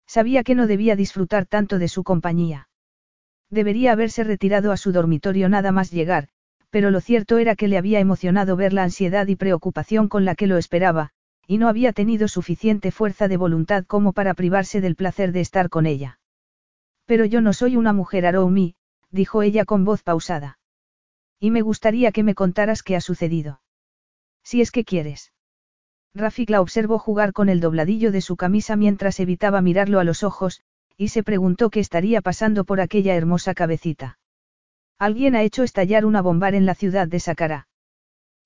Sabía que no debía disfrutar tanto de su compañía. Debería haberse retirado a su dormitorio nada más llegar, pero lo cierto era que le había emocionado ver la ansiedad y preocupación con la que lo esperaba, y no había tenido suficiente fuerza de voluntad como para privarse del placer de estar con ella. Pero yo no soy una mujer Aroumi, dijo ella con voz pausada. Y me gustaría que me contaras qué ha sucedido. Si es que quieres. Rafik la observó jugar con el dobladillo de su camisa mientras evitaba mirarlo a los ojos, y se preguntó qué estaría pasando por aquella hermosa cabecita. Alguien ha hecho estallar una bombar en la ciudad de Saqqara.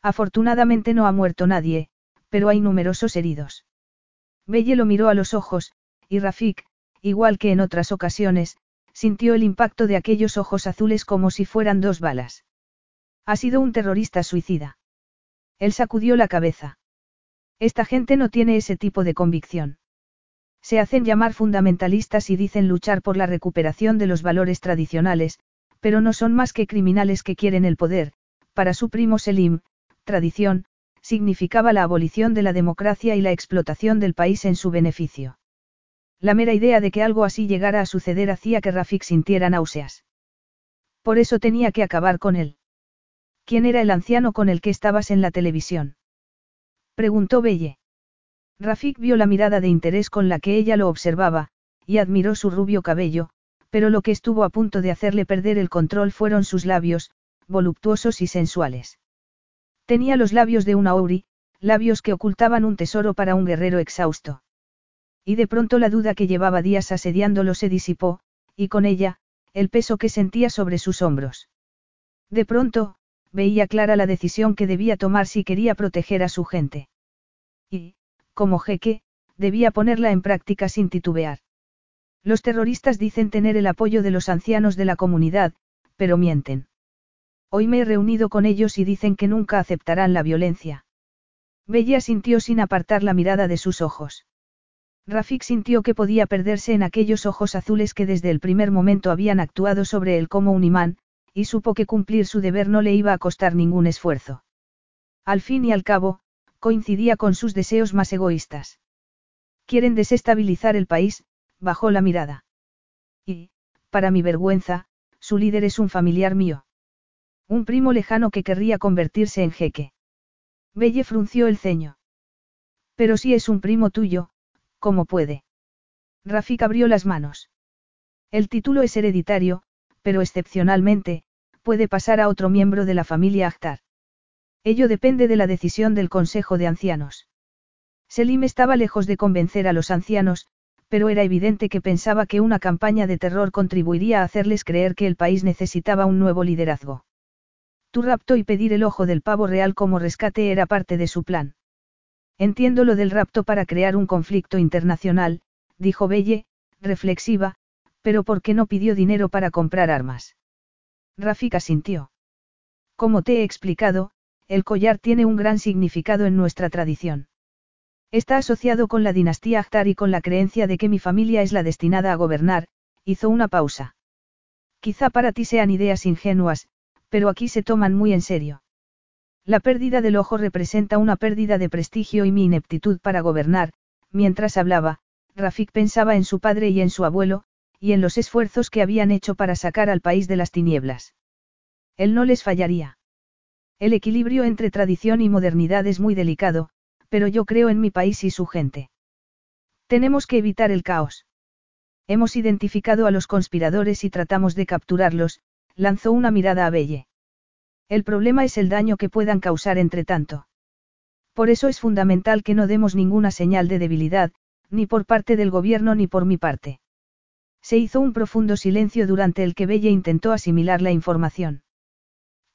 Afortunadamente no ha muerto nadie, pero hay numerosos heridos. Belle lo miró a los ojos, y Rafik, igual que en otras ocasiones, sintió el impacto de aquellos ojos azules como si fueran dos balas. Ha sido un terrorista suicida. Él sacudió la cabeza. Esta gente no tiene ese tipo de convicción. Se hacen llamar fundamentalistas y dicen luchar por la recuperación de los valores tradicionales, pero no son más que criminales que quieren el poder. Para su primo Selim, tradición, significaba la abolición de la democracia y la explotación del país en su beneficio. La mera idea de que algo así llegara a suceder hacía que Rafik sintiera náuseas. Por eso tenía que acabar con él. ¿Quién era el anciano con el que estabas en la televisión? Preguntó Belle. Rafik vio la mirada de interés con la que ella lo observaba, y admiró su rubio cabello, pero lo que estuvo a punto de hacerle perder el control fueron sus labios, voluptuosos y sensuales. Tenía los labios de una Ouri, labios que ocultaban un tesoro para un guerrero exhausto. Y de pronto la duda que llevaba días asediándolo se disipó, y con ella, el peso que sentía sobre sus hombros. De pronto, veía clara la decisión que debía tomar si quería proteger a su gente. Y, como jeque, debía ponerla en práctica sin titubear. Los terroristas dicen tener el apoyo de los ancianos de la comunidad, pero mienten. Hoy me he reunido con ellos y dicen que nunca aceptarán la violencia. Bella sintió sin apartar la mirada de sus ojos. Rafik sintió que podía perderse en aquellos ojos azules que desde el primer momento habían actuado sobre él como un imán, y supo que cumplir su deber no le iba a costar ningún esfuerzo. Al fin y al cabo, coincidía con sus deseos más egoístas. Quieren desestabilizar el país, bajó la mirada. Y, para mi vergüenza, su líder es un familiar mío. Un primo lejano que querría convertirse en jeque. Belle frunció el ceño. Pero si es un primo tuyo, ¿cómo puede? Rafik abrió las manos. El título es hereditario, pero excepcionalmente, puede pasar a otro miembro de la familia Akhtar. Ello depende de la decisión del Consejo de Ancianos. Selim estaba lejos de convencer a los ancianos, pero era evidente que pensaba que una campaña de terror contribuiría a hacerles creer que el país necesitaba un nuevo liderazgo. Tu rapto y pedir el ojo del pavo real como rescate era parte de su plan. Entiendo lo del rapto para crear un conflicto internacional, dijo Belle, reflexiva, pero ¿por qué no pidió dinero para comprar armas? Rafika sintió. Como te he explicado, el collar tiene un gran significado en nuestra tradición. Está asociado con la dinastía Akhtar y con la creencia de que mi familia es la destinada a gobernar, hizo una pausa. Quizá para ti sean ideas ingenuas, pero aquí se toman muy en serio. La pérdida del ojo representa una pérdida de prestigio y mi ineptitud para gobernar, mientras hablaba, Rafik pensaba en su padre y en su abuelo, y en los esfuerzos que habían hecho para sacar al país de las tinieblas. Él no les fallaría. El equilibrio entre tradición y modernidad es muy delicado, pero yo creo en mi país y su gente. Tenemos que evitar el caos. Hemos identificado a los conspiradores y tratamos de capturarlos, lanzó una mirada a Belle. El problema es el daño que puedan causar entre tanto. Por eso es fundamental que no demos ninguna señal de debilidad, ni por parte del gobierno ni por mi parte. Se hizo un profundo silencio durante el que Belle intentó asimilar la información.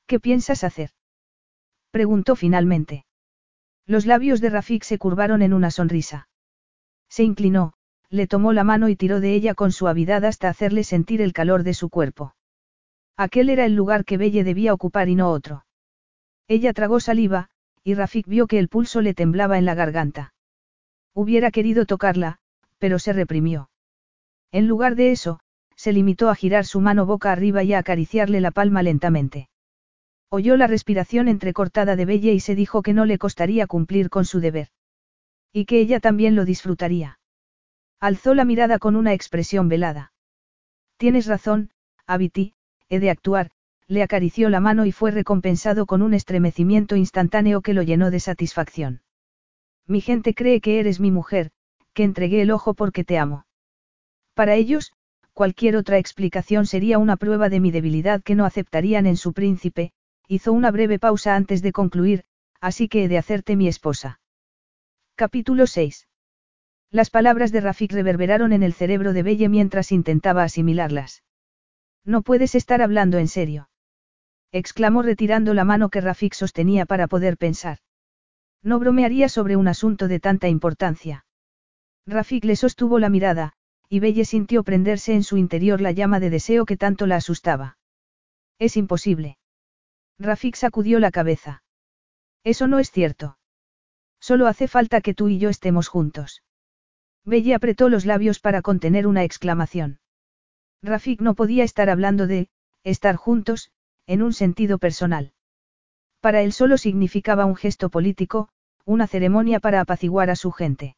¿Qué piensas hacer? Preguntó finalmente. Los labios de Rafik se curvaron en una sonrisa. Se inclinó, le tomó la mano y tiró de ella con suavidad hasta hacerle sentir el calor de su cuerpo. Aquel era el lugar que Belle debía ocupar y no otro. Ella tragó saliva, y Rafik vio que el pulso le temblaba en la garganta. Hubiera querido tocarla, pero se reprimió. En lugar de eso, se limitó a girar su mano boca arriba y a acariciarle la palma lentamente. Oyó la respiración entrecortada de Belle y se dijo que no le costaría cumplir con su deber. Y que ella también lo disfrutaría. Alzó la mirada con una expresión velada. Tienes razón, Abiti, he de actuar, le acarició la mano y fue recompensado con un estremecimiento instantáneo que lo llenó de satisfacción. Mi gente cree que eres mi mujer, que entregué el ojo porque te amo. Para ellos, cualquier otra explicación sería una prueba de mi debilidad que no aceptarían en su príncipe, hizo una breve pausa antes de concluir, así que he de hacerte mi esposa. Capítulo 6. Las palabras de Rafik reverberaron en el cerebro de Belle mientras intentaba asimilarlas. No puedes estar hablando en serio. exclamó retirando la mano que Rafik sostenía para poder pensar. No bromearía sobre un asunto de tanta importancia. Rafik le sostuvo la mirada, y Belle sintió prenderse en su interior la llama de deseo que tanto la asustaba. Es imposible. Rafik sacudió la cabeza. Eso no es cierto. Solo hace falta que tú y yo estemos juntos. Belle apretó los labios para contener una exclamación. Rafik no podía estar hablando de, estar juntos, en un sentido personal. Para él solo significaba un gesto político, una ceremonia para apaciguar a su gente.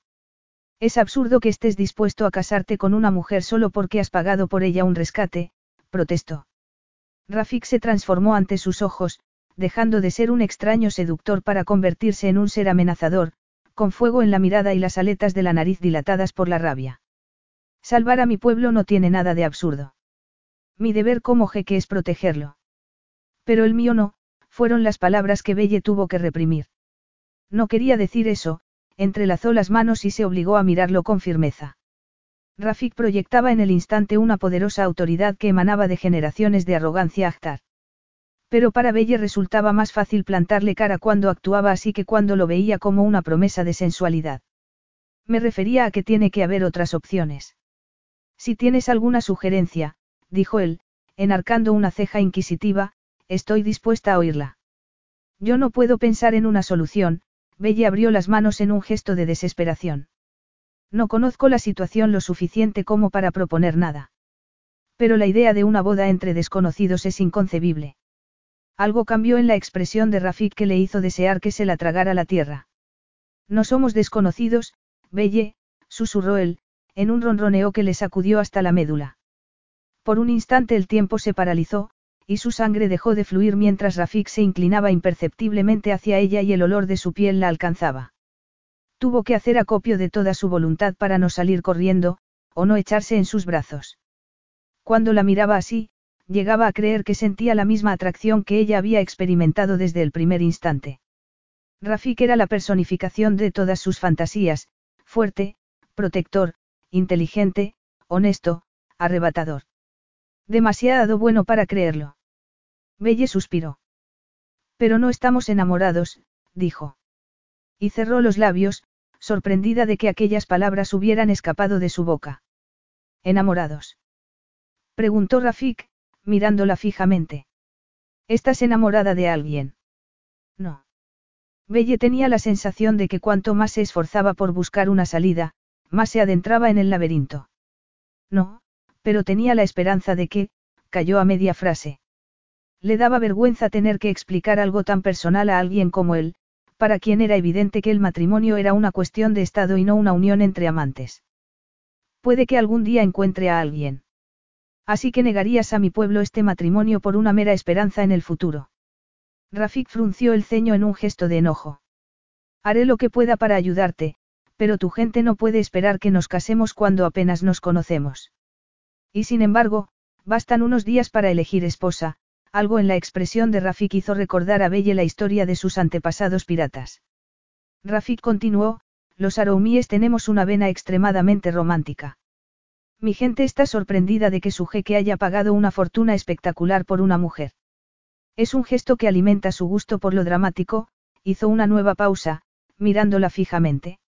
Es absurdo que estés dispuesto a casarte con una mujer solo porque has pagado por ella un rescate, protestó. Rafik se transformó ante sus ojos, dejando de ser un extraño seductor para convertirse en un ser amenazador, con fuego en la mirada y las aletas de la nariz dilatadas por la rabia. Salvar a mi pueblo no tiene nada de absurdo. Mi deber como jeque es protegerlo. Pero el mío no, fueron las palabras que Belle tuvo que reprimir. No quería decir eso, entrelazó las manos y se obligó a mirarlo con firmeza. Rafik proyectaba en el instante una poderosa autoridad que emanaba de generaciones de arrogancia actar. Pero para Belle resultaba más fácil plantarle cara cuando actuaba así que cuando lo veía como una promesa de sensualidad. Me refería a que tiene que haber otras opciones. Si tienes alguna sugerencia, dijo él, enarcando una ceja inquisitiva, estoy dispuesta a oírla. Yo no puedo pensar en una solución, Belle abrió las manos en un gesto de desesperación. No conozco la situación lo suficiente como para proponer nada. Pero la idea de una boda entre desconocidos es inconcebible. Algo cambió en la expresión de Rafik que le hizo desear que se la tragara la tierra. No somos desconocidos, Belle, susurró él, en un ronroneo que le sacudió hasta la médula. Por un instante el tiempo se paralizó, y su sangre dejó de fluir mientras Rafik se inclinaba imperceptiblemente hacia ella y el olor de su piel la alcanzaba. Tuvo que hacer acopio de toda su voluntad para no salir corriendo, o no echarse en sus brazos. Cuando la miraba así, llegaba a creer que sentía la misma atracción que ella había experimentado desde el primer instante. Rafik era la personificación de todas sus fantasías, fuerte, protector, inteligente, honesto, arrebatador. Demasiado bueno para creerlo. Belle suspiró. Pero no estamos enamorados, dijo. Y cerró los labios, sorprendida de que aquellas palabras hubieran escapado de su boca. ¿Enamorados? Preguntó Rafik, mirándola fijamente. ¿Estás enamorada de alguien? No. Belle tenía la sensación de que cuanto más se esforzaba por buscar una salida, más se adentraba en el laberinto. No, pero tenía la esperanza de que, cayó a media frase. Le daba vergüenza tener que explicar algo tan personal a alguien como él, para quien era evidente que el matrimonio era una cuestión de Estado y no una unión entre amantes. Puede que algún día encuentre a alguien. Así que negarías a mi pueblo este matrimonio por una mera esperanza en el futuro. Rafik frunció el ceño en un gesto de enojo. Haré lo que pueda para ayudarte, Pero tu gente no puede esperar que nos casemos cuando apenas nos conocemos. Y sin embargo, bastan unos días para elegir esposa, algo en la expresión de Rafik hizo recordar a Belle la historia de sus antepasados piratas. Rafik continuó, los aroumíes tenemos una vena extremadamente romántica. Mi gente está sorprendida de que su jeque haya pagado una fortuna espectacular por una mujer. Es un gesto que alimenta su gusto por lo dramático, hizo una nueva pausa, mirándola fijamente.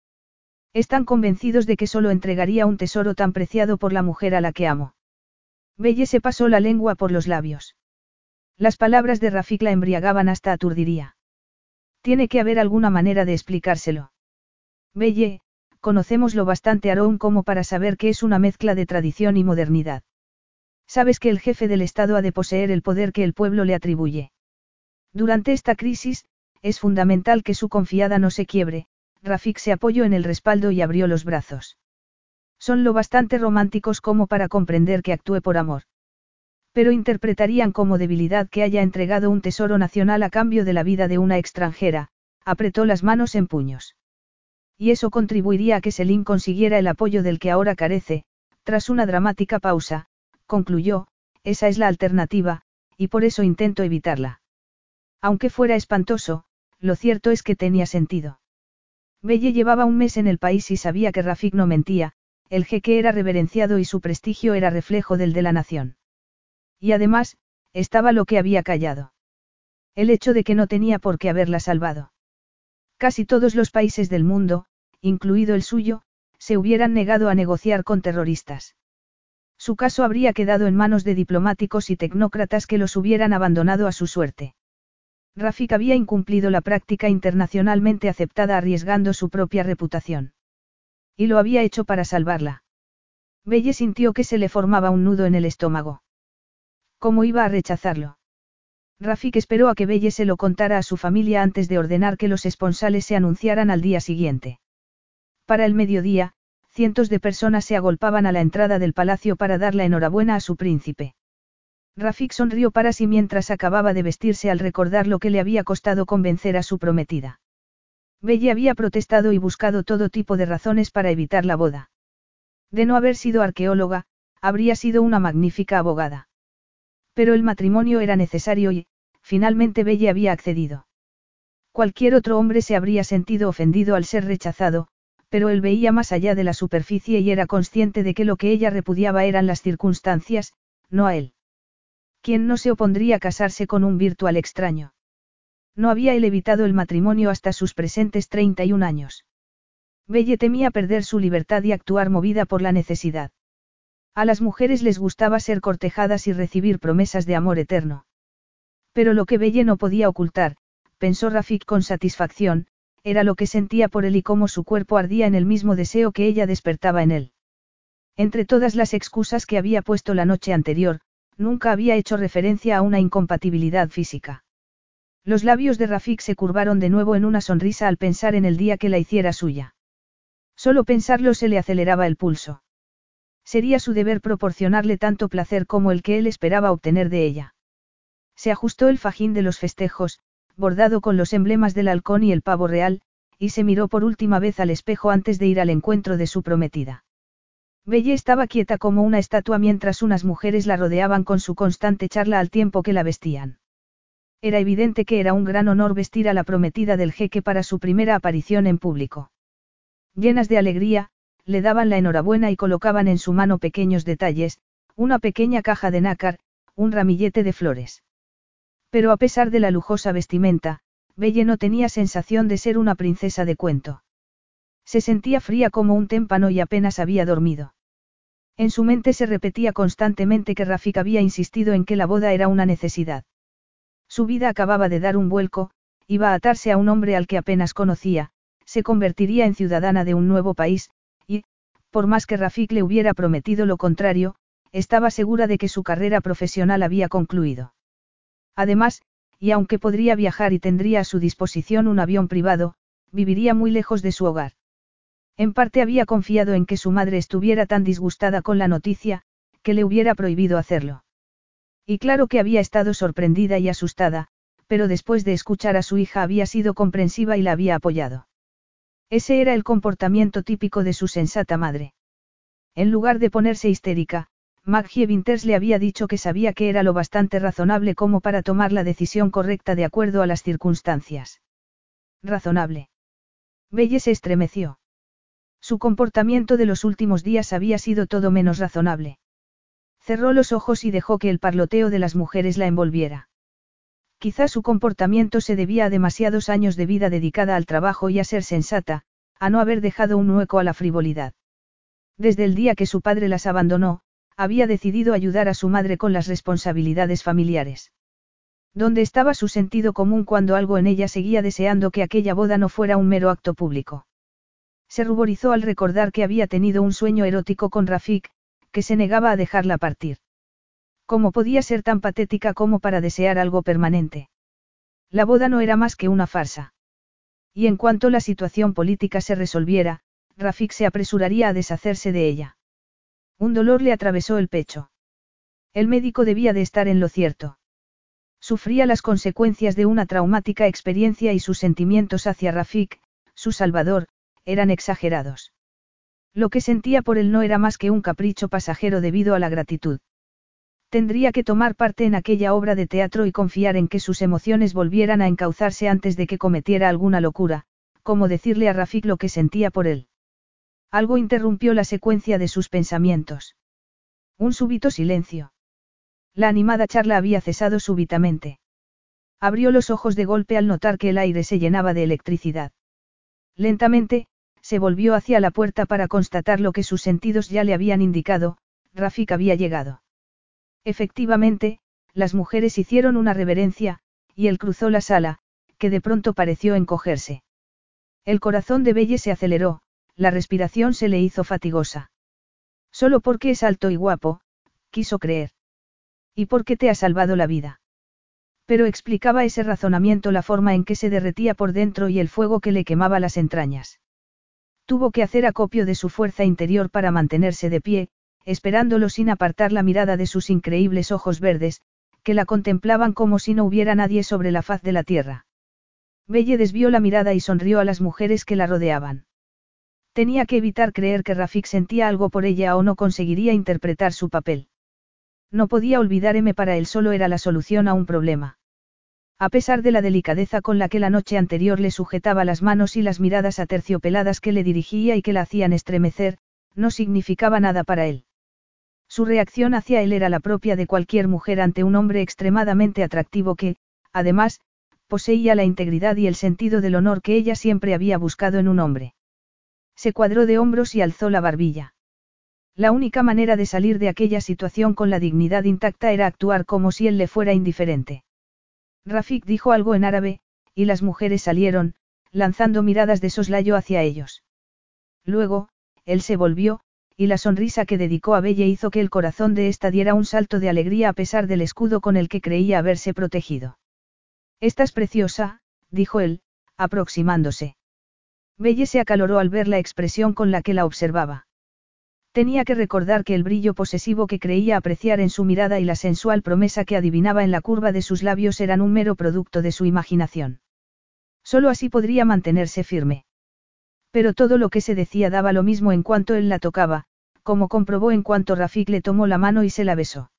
Están convencidos de que solo entregaría un tesoro tan preciado por la mujer a la que amo. Belle se pasó la lengua por los labios. Las palabras de Rafik la embriagaban hasta aturdiría. Tiene que haber alguna manera de explicárselo. Belle, conocemos lo bastante Aarón como para saber que es una mezcla de tradición y modernidad. Sabes que el jefe del Estado ha de poseer el poder que el pueblo le atribuye. Durante esta crisis, es fundamental que su confiada no se quiebre, Rafik se apoyó en el respaldo y abrió los brazos. Son lo bastante románticos como para comprender que actúe por amor. Pero interpretarían como debilidad que haya entregado un tesoro nacional a cambio de la vida de una extranjera, apretó las manos en puños. Y eso contribuiría a que Selin consiguiera el apoyo del que ahora carece, tras una dramática pausa, concluyó, esa es la alternativa, y por eso intento evitarla. Aunque fuera espantoso, lo cierto es que tenía sentido. Belle llevaba un mes en el país y sabía que Rafik no mentía, el jeque era reverenciado y su prestigio era reflejo del de la nación. Y además, estaba lo que había callado. El hecho de que no tenía por qué haberla salvado. Casi todos los países del mundo, incluido el suyo, se hubieran negado a negociar con terroristas. Su caso habría quedado en manos de diplomáticos y tecnócratas que los hubieran abandonado a su suerte. Rafik había incumplido la práctica internacionalmente aceptada arriesgando su propia reputación. Y lo había hecho para salvarla. Belle sintió que se le formaba un nudo en el estómago. ¿Cómo iba a rechazarlo? Rafik esperó a que Belle se lo contara a su familia antes de ordenar que los esponsales se anunciaran al día siguiente. Para el mediodía, cientos de personas se agolpaban a la entrada del palacio para dar la enhorabuena a su príncipe. Rafik sonrió para sí mientras acababa de vestirse al recordar lo que le había costado convencer a su prometida. Belle había protestado y buscado todo tipo de razones para evitar la boda. De no haber sido arqueóloga, habría sido una magnífica abogada. Pero el matrimonio era necesario y, finalmente Belle había accedido. Cualquier otro hombre se habría sentido ofendido al ser rechazado, pero él veía más allá de la superficie y era consciente de que lo que ella repudiaba eran las circunstancias, no a él. ¿Quién no se opondría a casarse con un virtual extraño? No había él evitado el matrimonio hasta sus presentes 31 años. Belle temía perder su libertad y actuar movida por la necesidad. A las mujeres les gustaba ser cortejadas y recibir promesas de amor eterno. Pero lo que Belle no podía ocultar, pensó Rafik con satisfacción, era lo que sentía por él y cómo su cuerpo ardía en el mismo deseo que ella despertaba en él. Entre todas las excusas que había puesto la noche anterior, Nunca había hecho referencia a una incompatibilidad física. Los labios de Rafik se curvaron de nuevo en una sonrisa al pensar en el día que la hiciera suya. Solo pensarlo se le aceleraba el pulso. Sería su deber proporcionarle tanto placer como el que él esperaba obtener de ella. Se ajustó el fajín de los festejos, bordado con los emblemas del halcón y el pavo real, y se miró por última vez al espejo antes de ir al encuentro de su prometida. Belle estaba quieta como una estatua mientras unas mujeres la rodeaban con su constante charla al tiempo que la vestían. Era evidente que era un gran honor vestir a la prometida del jeque para su primera aparición en público. Llenas de alegría, le daban la enhorabuena y colocaban en su mano pequeños detalles, una pequeña caja de nácar, un ramillete de flores. Pero a pesar de la lujosa vestimenta, Belle no tenía sensación de ser una princesa de cuento. Se sentía fría como un témpano y apenas había dormido. En su mente se repetía constantemente que Rafik había insistido en que la boda era una necesidad. Su vida acababa de dar un vuelco, iba a atarse a un hombre al que apenas conocía, se convertiría en ciudadana de un nuevo país, por más que Rafik le hubiera prometido lo contrario, estaba segura de que su carrera profesional había concluido. Además, y aunque podría viajar y tendría a su disposición un avión privado, viviría muy lejos de su hogar. En parte había confiado en que su madre estuviera tan disgustada con la noticia, que le hubiera prohibido hacerlo. Y claro que había estado sorprendida y asustada, pero después de escuchar a su hija había sido comprensiva y la había apoyado. Ese era el comportamiento típico de su sensata madre. En lugar de ponerse histérica, Maggie Winters le había dicho que sabía que era lo bastante razonable como para tomar la decisión correcta de acuerdo a las circunstancias. Razonable. Belle se estremeció. Su comportamiento de los últimos días había sido todo menos razonable. Cerró los ojos y dejó que el parloteo de las mujeres la envolviera. Quizá su comportamiento se debía a demasiados años de vida dedicada al trabajo y a ser sensata, a no haber dejado un hueco a la frivolidad. Desde el día que su padre las abandonó, había decidido ayudar a su madre con las responsabilidades familiares. ¿Dónde estaba su sentido común cuando algo en ella seguía deseando que aquella boda no fuera un mero acto público? Se ruborizó al recordar que había tenido un sueño erótico con Rafik, que se negaba a dejarla partir. ¿Cómo podía ser tan patética como para desear algo permanente? La boda no era más que una farsa. Y en cuanto la situación política se resolviera, Rafik se apresuraría a deshacerse de ella. Un dolor le atravesó el pecho. El médico debía de estar en lo cierto. Sufría las consecuencias de una traumática experiencia y sus sentimientos hacia Rafik, su salvador, eran exagerados. Lo que sentía por él no era más que un capricho pasajero debido a la gratitud. Tendría que tomar parte en aquella obra de teatro y confiar en que sus emociones volvieran a encauzarse antes de que cometiera alguna locura, como decirle a Rafik lo que sentía por él. Algo interrumpió la secuencia de sus pensamientos. Un súbito silencio. La animada charla había cesado súbitamente. Abrió los ojos de golpe al notar que el aire se llenaba de electricidad. Lentamente, se volvió hacia la puerta para constatar lo que sus sentidos ya le habían indicado, Rafik había llegado. Efectivamente, las mujeres hicieron una reverencia, y él cruzó la sala, que de pronto pareció encogerse. El corazón de Belle se aceleró, la respiración se le hizo fatigosa. Solo porque es alto y guapo, quiso creer. ¿Y por qué te ha salvado la vida? Pero explicaba ese razonamiento la forma en que se derretía por dentro y el fuego que le quemaba las entrañas. Tuvo que hacer acopio de su fuerza interior para mantenerse de pie, esperándolo sin apartar la mirada de sus increíbles ojos verdes, que la contemplaban como si no hubiera nadie sobre la faz de la tierra. Belle desvió la mirada y sonrió a las mujeres que la rodeaban. Tenía que evitar creer que Rafik sentía algo por ella o no conseguiría interpretar su papel. No podía olvidar M para él solo era la solución a un problema. A pesar de la delicadeza con la que la noche anterior le sujetaba las manos y las miradas aterciopeladas que le dirigía y que la hacían estremecer, no significaba nada para él. Su reacción hacia él era la propia de cualquier mujer ante un hombre extremadamente atractivo que, además, poseía la integridad y el sentido del honor que ella siempre había buscado en un hombre. Se cuadró de hombros y alzó la barbilla. La única manera de salir de aquella situación con la dignidad intacta era actuar como si él le fuera indiferente. Rafik dijo algo en árabe, y las mujeres salieron, lanzando miradas de soslayo hacia ellos. Luego, él se volvió, y la sonrisa que dedicó a Belle hizo que el corazón de ésta diera un salto de alegría a pesar del escudo con el que creía haberse protegido. Estás preciosa, dijo él, aproximándose. Belle se acaloró al ver la expresión con la que la observaba. Tenía que recordar que el brillo posesivo que creía apreciar en su mirada y la sensual promesa que adivinaba en la curva de sus labios eran un mero producto de su imaginación. Solo así podría mantenerse firme. Pero todo lo que se decía daba lo mismo en cuanto él la tocaba, como comprobó en cuanto Rafik le tomó la mano y se la besó.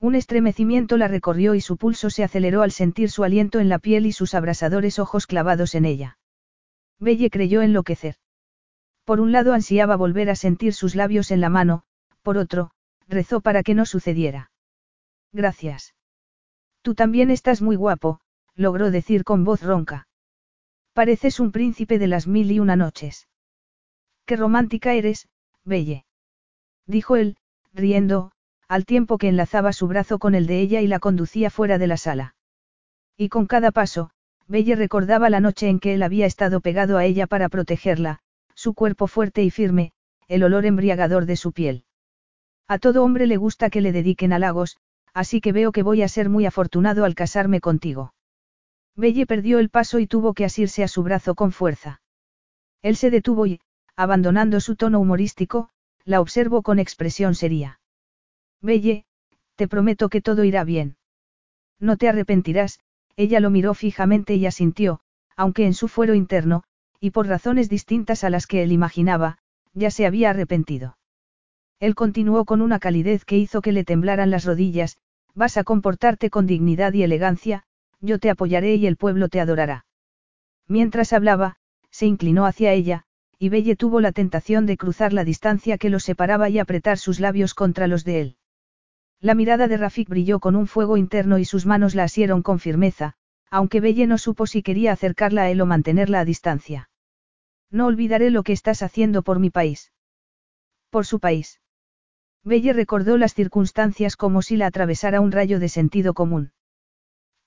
Un estremecimiento la recorrió y su pulso se aceleró al sentir su aliento en la piel y sus abrasadores ojos clavados en ella. Belle creyó enloquecer. Por un lado ansiaba volver a sentir sus labios en la mano, por otro, rezó para que no sucediera. Gracias. Tú también estás muy guapo, logró decir con voz ronca. Pareces un príncipe de las mil y una noches. Qué romántica eres, Belle. Dijo él, riendo, al tiempo que enlazaba su brazo con el de ella y la conducía fuera de la sala. Y con cada paso, Belle recordaba la noche en que él había estado pegado a ella para protegerla, su cuerpo fuerte y firme, el olor embriagador de su piel. A todo hombre le gusta que le dediquen halagos, así que veo que voy a ser muy afortunado al casarme contigo. Belle perdió el paso y tuvo que asirse a su brazo con fuerza. Él se detuvo y, abandonando su tono humorístico, la observó con expresión seria. Belle, te prometo que todo irá bien. No te arrepentirás, ella lo miró fijamente y asintió, aunque en su fuero interno, y por razones distintas a las que él imaginaba, ya se había arrepentido. Él continuó con una calidez que hizo que le temblaran las rodillas, vas a comportarte con dignidad y elegancia, yo te apoyaré y el pueblo te adorará. Mientras hablaba, se inclinó hacia ella, y Belle tuvo la tentación de cruzar la distancia que los separaba y apretar sus labios contra los de él. La mirada de Rafik brilló con un fuego interno y sus manos la asieron con firmeza, aunque Belle no supo si quería acercarla a él o mantenerla a distancia. No olvidaré lo que estás haciendo por mi país. Por su país. Belle recordó las circunstancias como si la atravesara un rayo de sentido común.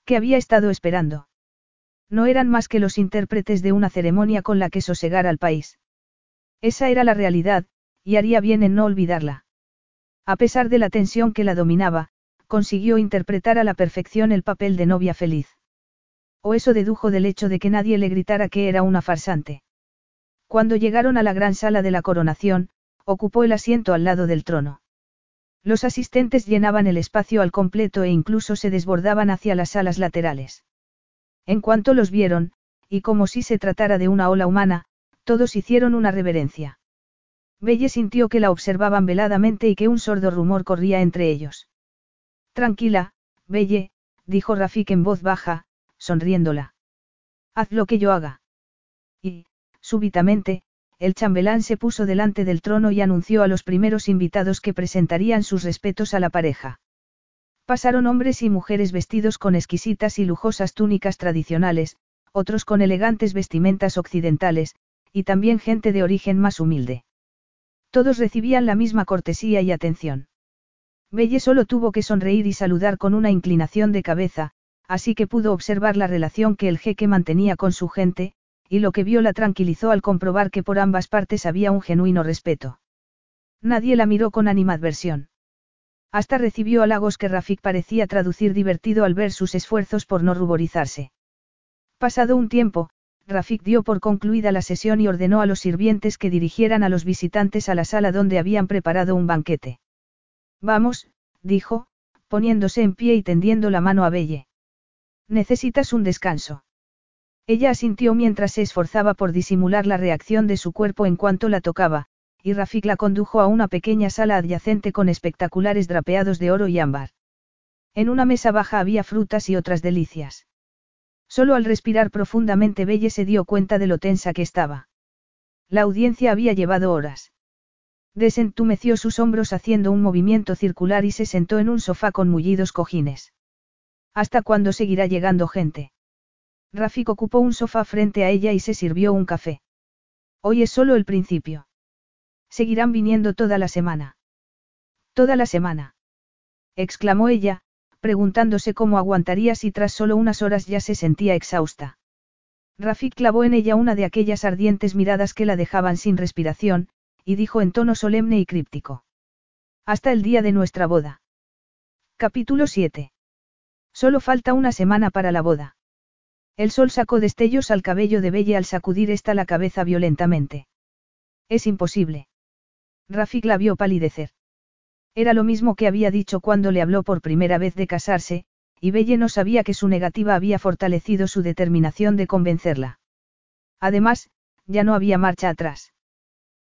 ¿Qué había estado esperando? No eran más que los intérpretes de una ceremonia con la que sosegar al país. Esa era la realidad, y haría bien en no olvidarla. A pesar de la tensión que la dominaba, consiguió interpretar a la perfección el papel de novia feliz. O eso dedujo del hecho de que nadie le gritara que era una farsante. Cuando llegaron a la gran sala de la coronación, ocupó el asiento al lado del trono. Los asistentes llenaban el espacio al completo e incluso se desbordaban hacia las salas laterales. En cuanto los vieron, y como si se tratara de una ola humana, todos hicieron una reverencia. Belle sintió que la observaban veladamente y que un sordo rumor corría entre ellos. Tranquila, Belle, dijo Rafik en voz baja, sonriéndola. Haz lo que yo haga. Y, súbitamente, el chambelán se puso delante del trono y anunció a los primeros invitados que presentarían sus respetos a la pareja. Pasaron hombres y mujeres vestidos con exquisitas y lujosas túnicas tradicionales, otros con elegantes vestimentas occidentales, y también gente de origen más humilde. Todos recibían la misma cortesía y atención. Belle solo tuvo que sonreír y saludar con una inclinación de cabeza, así que pudo observar la relación que el jeque mantenía con su gente, y lo que vio la tranquilizó al comprobar que por ambas partes había un genuino respeto. Nadie la miró con animadversión. Hasta recibió halagos que Rafik parecía traducir divertido al ver sus esfuerzos por no ruborizarse. Pasado un tiempo, Rafik dio por concluida la sesión y ordenó a los sirvientes que dirigieran a los visitantes a la sala donde habían preparado un banquete. Vamos, dijo, poniéndose en pie y tendiendo la mano a Belle. Necesitas un descanso. Ella asintió mientras se esforzaba por disimular la reacción de su cuerpo en cuanto la tocaba, y Rafik la condujo a una pequeña sala adyacente con espectaculares drapeados de oro y ámbar. En una mesa baja había frutas y otras delicias. Solo al respirar profundamente Belle se dio cuenta de lo tensa que estaba. La audiencia había llevado horas. Desentumeció sus hombros haciendo un movimiento circular y se sentó en un sofá con mullidos cojines. ¿Hasta cuándo seguirá llegando gente? Rafik ocupó un sofá frente a ella y se sirvió un café. Hoy es solo el principio. Seguirán viniendo toda la semana. Toda la semana. exclamó ella, preguntándose cómo aguantaría si tras solo unas horas ya se sentía exhausta. Rafik clavó en ella una de aquellas ardientes miradas que la dejaban sin respiración, y dijo en tono solemne y críptico. Hasta el día de nuestra boda. Capítulo 7. Solo falta una semana para la boda. El sol sacó destellos al cabello de Belle al sacudir esta la cabeza violentamente. Es imposible. Rafik la vio palidecer. Era lo mismo que había dicho cuando le habló por primera vez de casarse, y Belle no sabía que su negativa había fortalecido su determinación de convencerla. Además, ya no había marcha atrás.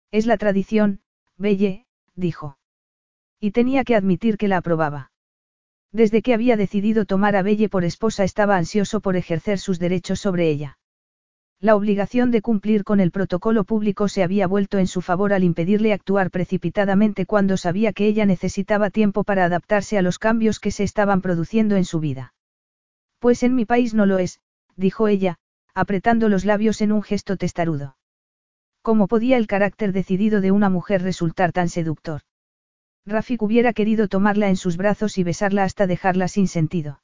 Es la tradición, Belle, dijo. Y tenía que admitir que la aprobaba. Desde que había decidido tomar a Belle por esposa estaba ansioso por ejercer sus derechos sobre ella. La obligación de cumplir con el protocolo público se había vuelto en su favor al impedirle actuar precipitadamente cuando sabía que ella necesitaba tiempo para adaptarse a los cambios que se estaban produciendo en su vida. Pues en mi país no lo es, dijo ella, apretando los labios en un gesto testarudo. ¿Cómo podía el carácter decidido de una mujer resultar tan seductor? Rafik hubiera querido tomarla en sus brazos y besarla hasta dejarla sin sentido.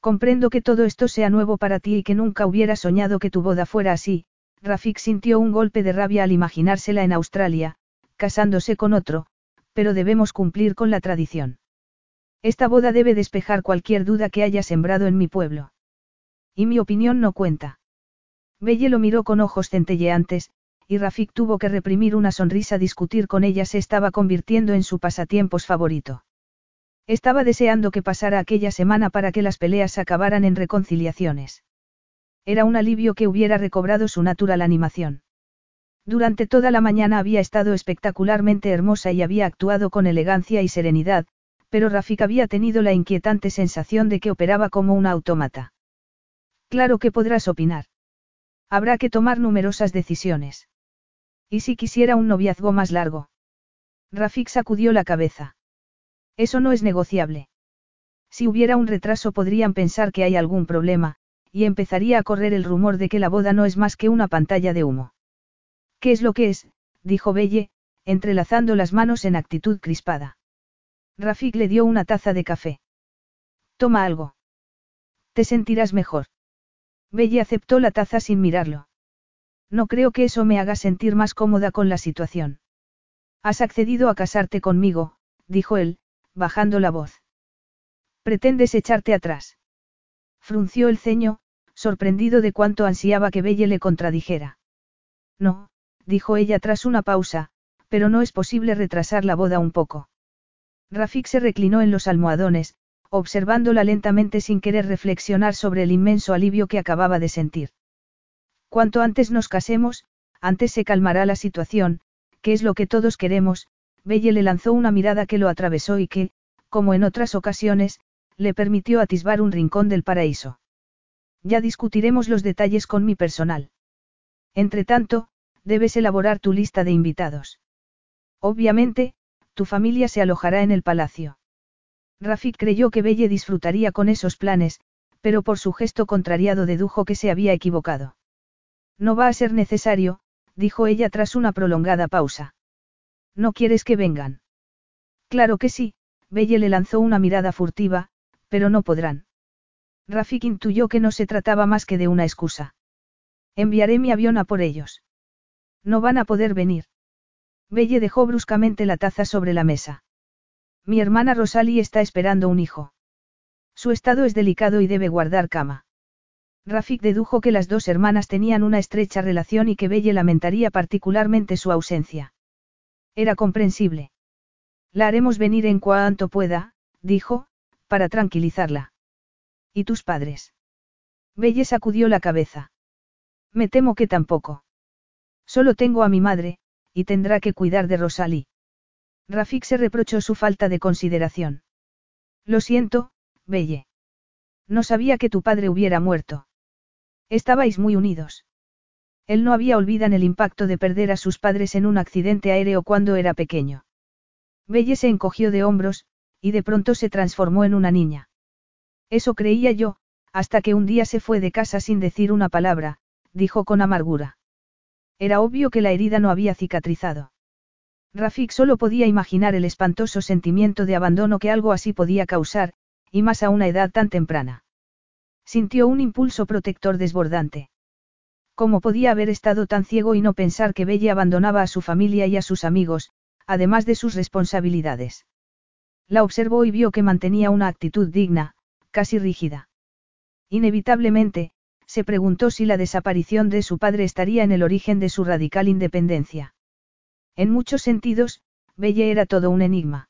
Comprendo que todo esto sea nuevo para ti y que nunca hubiera soñado que tu boda fuera así, Rafik sintió un golpe de rabia al imaginársela en Australia, casándose con otro, pero debemos cumplir con la tradición. Esta boda debe despejar cualquier duda que haya sembrado en mi pueblo. Y mi opinión no cuenta. Belle lo miró con ojos centelleantes, y Rafik tuvo que reprimir una sonrisa. Discutir con ella se estaba convirtiendo en su pasatiempos favorito. Estaba deseando que pasara aquella semana para que las peleas acabaran en reconciliaciones. Era un alivio que hubiera recobrado su natural animación. Durante toda la mañana había estado espectacularmente hermosa y había actuado con elegancia y serenidad, pero Rafik había tenido la inquietante sensación de que operaba como una autómata. Claro que podrás opinar. Habrá que tomar numerosas decisiones. ¿Y si quisiera un noviazgo más largo? Rafik sacudió la cabeza. Eso no es negociable. Si hubiera un retraso podrían pensar que hay algún problema, y empezaría a correr el rumor de que la boda no es más que una pantalla de humo. ¿Qué es lo que es? dijo Belle, entrelazando las manos en actitud crispada. Rafik le dio una taza de café. Toma algo. Te sentirás mejor. Belle aceptó la taza sin mirarlo. No creo que eso me haga sentir más cómoda con la situación. Has accedido a casarte conmigo, dijo él, bajando la voz. ¿Pretendes echarte atrás? Frunció el ceño, sorprendido de cuánto ansiaba que Belle le contradijera. No, dijo ella tras una pausa, pero no es posible retrasar la boda un poco. Rafik se reclinó en los almohadones, observándola lentamente sin querer reflexionar sobre el inmenso alivio que acababa de sentir. Cuanto antes nos casemos, antes se calmará la situación, que es lo que todos queremos, Belle le lanzó una mirada que lo atravesó y que, como en otras ocasiones, le permitió atisbar un rincón del paraíso. Ya discutiremos los detalles con mi personal. Entre tanto, debes elaborar tu lista de invitados. Obviamente, tu familia se alojará en el palacio. Rafik creyó que Belle disfrutaría con esos planes, pero por su gesto contrariado dedujo que se había equivocado. No va a ser necesario, dijo ella tras una prolongada pausa. ¿No quieres que vengan? Claro que sí, Belle le lanzó una mirada furtiva, pero no podrán. Rafik intuyó que no se trataba más que de una excusa. Enviaré mi avión a por ellos. No van a poder venir. Belle dejó bruscamente la taza sobre la mesa. Mi hermana Rosalie está esperando un hijo. Su estado es delicado y debe guardar cama. Rafik dedujo que las dos hermanas tenían una estrecha relación y que Belle lamentaría particularmente su ausencia. Era comprensible. La haremos venir en cuanto pueda, dijo, para tranquilizarla. ¿Y tus padres? Belle sacudió la cabeza. Me temo que tampoco. Solo tengo a mi madre, y tendrá que cuidar de Rosalie. Rafik se reprochó su falta de consideración. Lo siento, Belle. No sabía que tu padre hubiera muerto. Estabais muy unidos. Él no había olvidado el impacto de perder a sus padres en un accidente aéreo cuando era pequeño. Belle se encogió de hombros, y de pronto se transformó en una niña. Eso creía yo, hasta que un día se fue de casa sin decir una palabra, dijo con amargura. Era obvio que la herida no había cicatrizado. Rafik solo podía imaginar el espantoso sentimiento de abandono que algo así podía causar, y más a una edad tan temprana. Sintió un impulso protector desbordante. ¿Cómo podía haber estado tan ciego y no pensar que Belle abandonaba a su familia y a sus amigos, además de sus responsabilidades? La observó y vio que mantenía una actitud digna, casi rígida. Inevitablemente, se preguntó si la desaparición de su padre estaría en el origen de su radical independencia. En muchos sentidos, Belle era todo un enigma.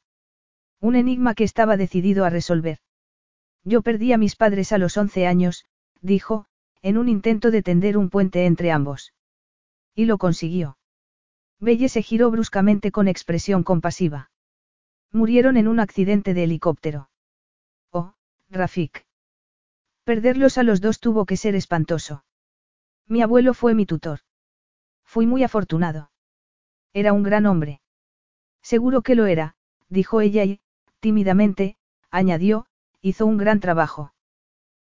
Un enigma que estaba decidido a resolver. Yo perdí a mis padres a los once años, dijo, en un intento de tender un puente entre ambos. Y lo consiguió. Belle se giró bruscamente con expresión compasiva. Murieron en un accidente de helicóptero. Oh, Rafik. Perderlos a los dos tuvo que ser espantoso. Mi abuelo fue mi tutor. Fui muy afortunado. Era un gran hombre. Seguro que lo era, dijo ella y, tímidamente, añadió, hizo un gran trabajo.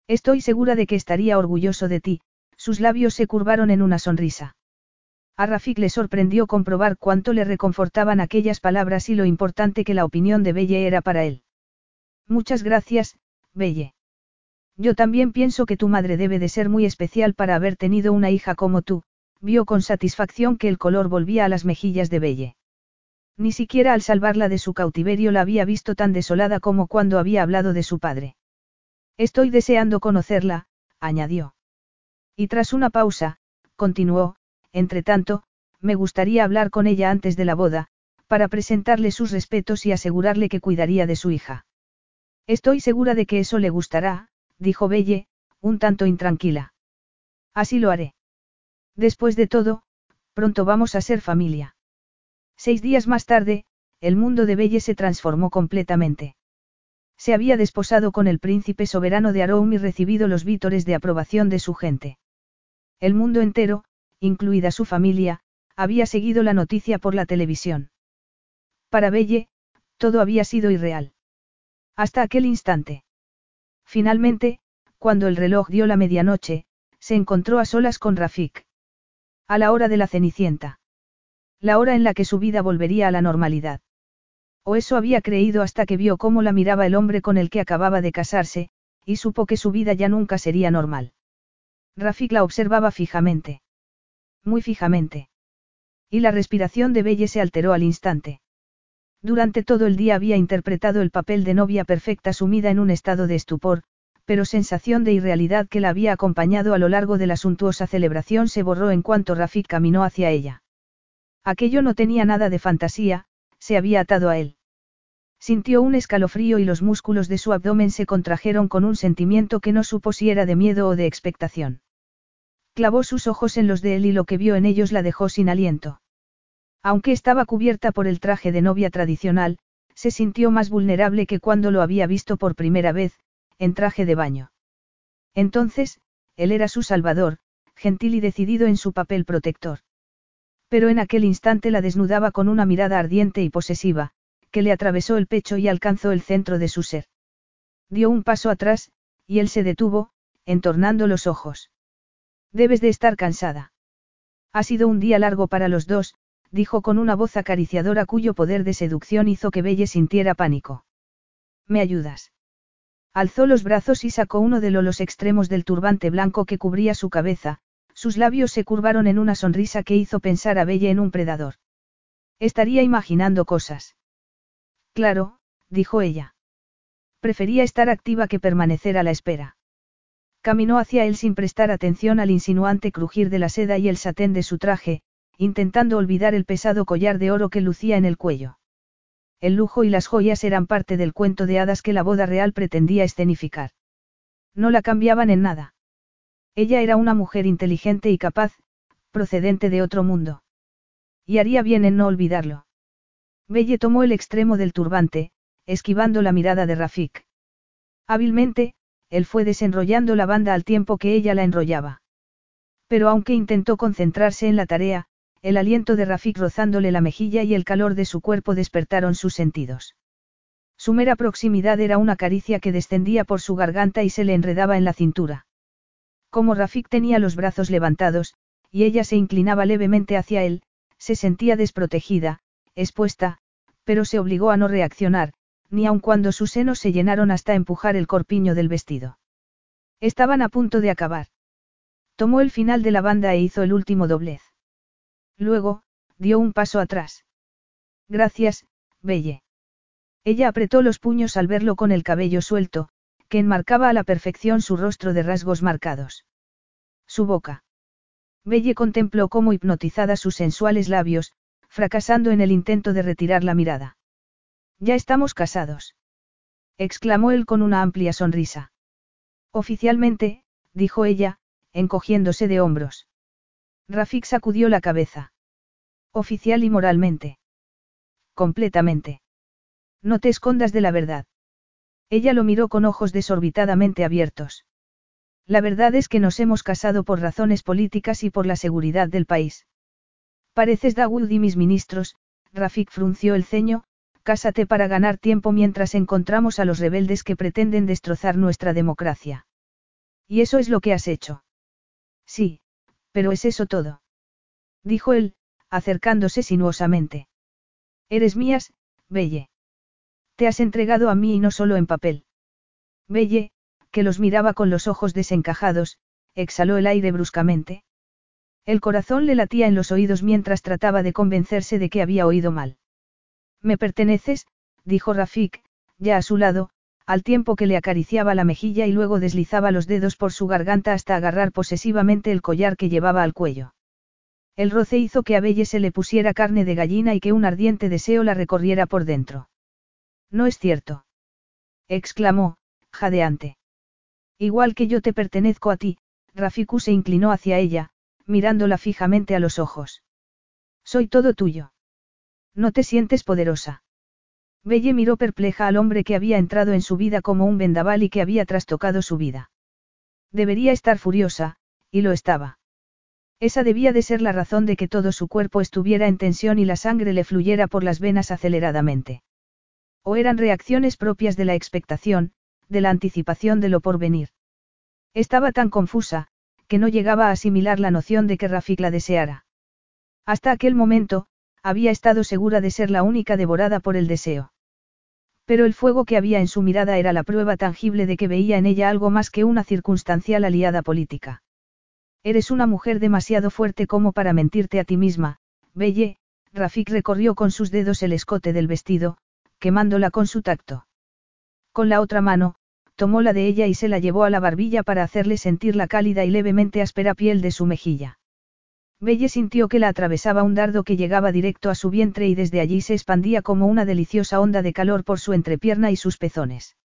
Estoy segura de que estaría orgulloso de ti, sus labios se curvaron en una sonrisa. A Rafik le sorprendió comprobar cuánto le reconfortaban aquellas palabras y lo importante que la opinión de Belle era para él. Muchas gracias, Belle. Yo también pienso que tu madre debe de ser muy especial para haber tenido una hija como tú, vio con satisfacción que el color volvía a las mejillas de Belle. Ni siquiera al salvarla de su cautiverio la había visto tan desolada como cuando había hablado de su padre. Estoy deseando conocerla, añadió. Y tras una pausa, continuó, tanto, me gustaría hablar con ella antes de la boda, para presentarle sus respetos y asegurarle que cuidaría de su hija. Estoy segura de que eso le gustará, dijo Belle, un tanto intranquila. Así lo haré. Después de todo, pronto vamos a ser familia. Seis días más tarde, el mundo de Belle se transformó completamente. Se había desposado con el príncipe soberano de Aroum y recibido los vítores de aprobación de su gente. El mundo entero, incluida su familia, había seguido la noticia por la televisión. Para Belle, todo había sido irreal. Hasta aquel instante. Finalmente, cuando el reloj dio la medianoche, se encontró a solas con Rafik. A la hora de la cenicienta. La hora en la que su vida volvería a la normalidad. O eso había creído hasta que vio cómo la miraba el hombre con el que acababa de casarse, y supo que su vida ya nunca sería normal. Rafik la observaba fijamente. Muy fijamente. Y la respiración de Belle se alteró al instante. Durante todo el día había interpretado el papel de novia perfecta sumida en un estado de estupor, pero sensación de irrealidad que la había acompañado a lo largo de la suntuosa celebración se borró en cuanto Rafik caminó hacia ella. Aquello no tenía nada de fantasía, se había atado a él. Sintió un escalofrío y los músculos de su abdomen se contrajeron con un sentimiento que no supo si era de miedo o de expectación. Clavó sus ojos en los de él y lo que vio en ellos la dejó sin aliento. Aunque estaba cubierta por el traje de novia tradicional, se sintió más vulnerable que cuando lo había visto por primera vez, en traje de baño. Entonces, él era su salvador, gentil y decidido en su papel protector. Pero en aquel instante la desnudaba con una mirada ardiente y posesiva, que le atravesó el pecho y alcanzó el centro de su ser. Dio un paso atrás, y él se detuvo, entornando los ojos. Debes de estar cansada. Ha sido un día largo para los dos, dijo con una voz acariciadora cuyo poder de seducción hizo que Belle sintiera pánico. ¿Me ayudas? Alzó los brazos y sacó uno de los extremos del turbante blanco que cubría su cabeza, sus labios se curvaron en una sonrisa que hizo pensar a Belle en un predador. Estaría imaginando cosas. Claro, dijo ella. Prefería estar activa que permanecer a la espera. Caminó hacia él sin prestar atención al insinuante crujir de la seda y el satén de su traje, intentando olvidar el pesado collar de oro que lucía en el cuello. El lujo y las joyas eran parte del cuento de hadas que la boda real pretendía escenificar. No la cambiaban en nada. Ella era una mujer inteligente y capaz, procedente de otro mundo. Y haría bien en no olvidarlo. Belle tomó el extremo del turbante, esquivando la mirada de Rafik. Hábilmente, él fue desenrollando la banda al tiempo que ella la enrollaba. Pero aunque intentó concentrarse en la tarea, el aliento de Rafik rozándole la mejilla y el calor de su cuerpo despertaron sus sentidos. Su mera proximidad era una caricia que descendía por su garganta y se le enredaba en la cintura. Como Rafik tenía los brazos levantados, y ella se inclinaba levemente hacia él, se sentía desprotegida, expuesta, pero se obligó a no reaccionar, ni aun cuando sus senos se llenaron hasta empujar el corpiño del vestido. Estaban a punto de acabar. Tomó el final de la banda e hizo el último doblez. Luego, dio un paso atrás. Gracias, Belle. Ella apretó los puños al verlo con el cabello suelto, que enmarcaba a la perfección su rostro de rasgos marcados. Su boca. Belle contempló cómo hipnotizada sus sensuales labios, fracasando en el intento de retirar la mirada. Ya estamos casados. exclamó él con una amplia sonrisa. Oficialmente, dijo ella, encogiéndose de hombros. Rafik sacudió la cabeza. Oficial y moralmente. Completamente. No te escondas de la verdad. Ella lo miró con ojos desorbitadamente abiertos. La verdad es que nos hemos casado por razones políticas y por la seguridad del país. Pareces Dawood y mis ministros, Rafik frunció el ceño, cásate para ganar tiempo mientras encontramos a los rebeldes que pretenden destrozar nuestra democracia. Y eso es lo que has hecho. Sí, pero es eso todo. Dijo él, acercándose sinuosamente. Eres mías, Belle. Te has entregado a mí y no solo en papel. Belle, que los miraba con los ojos desencajados, exhaló el aire bruscamente. El corazón le latía en los oídos mientras trataba de convencerse de que había oído mal. Me perteneces, dijo Rafik, ya a su lado, al tiempo que le acariciaba la mejilla y luego deslizaba los dedos por su garganta hasta agarrar posesivamente el collar que llevaba al cuello. El roce hizo que a Belle se le pusiera carne de gallina y que un ardiente deseo la recorriera por dentro. No es cierto. exclamó, jadeante. Igual que yo te pertenezco a ti, Rafiku se inclinó hacia ella, mirándola fijamente a los ojos. Soy todo tuyo. ¿No te sientes poderosa? Belle miró perpleja al hombre que había entrado en su vida como un vendaval y que había trastocado su vida. Debería estar furiosa, y lo estaba. Esa debía de ser la razón de que todo su cuerpo estuviera en tensión y la sangre le fluyera por las venas aceleradamente. O eran reacciones propias de la expectación, de la anticipación de lo porvenir. Estaba tan confusa, que no llegaba a asimilar la noción de que Rafik la deseara. Hasta aquel momento, había estado segura de ser la única devorada por el deseo. Pero el fuego que había en su mirada era la prueba tangible de que veía en ella algo más que una circunstancial aliada política. Eres una mujer demasiado fuerte como para mentirte a ti misma, Belle, Rafik recorrió con sus dedos el escote del vestido, quemándola con su tacto. Con la otra mano, tomó la de ella y se la llevó a la barbilla para hacerle sentir la cálida y levemente áspera piel de su mejilla. Belle sintió que la atravesaba un dardo que llegaba directo a su vientre y desde allí se expandía como una deliciosa onda de calor por su entrepierna y sus pezones.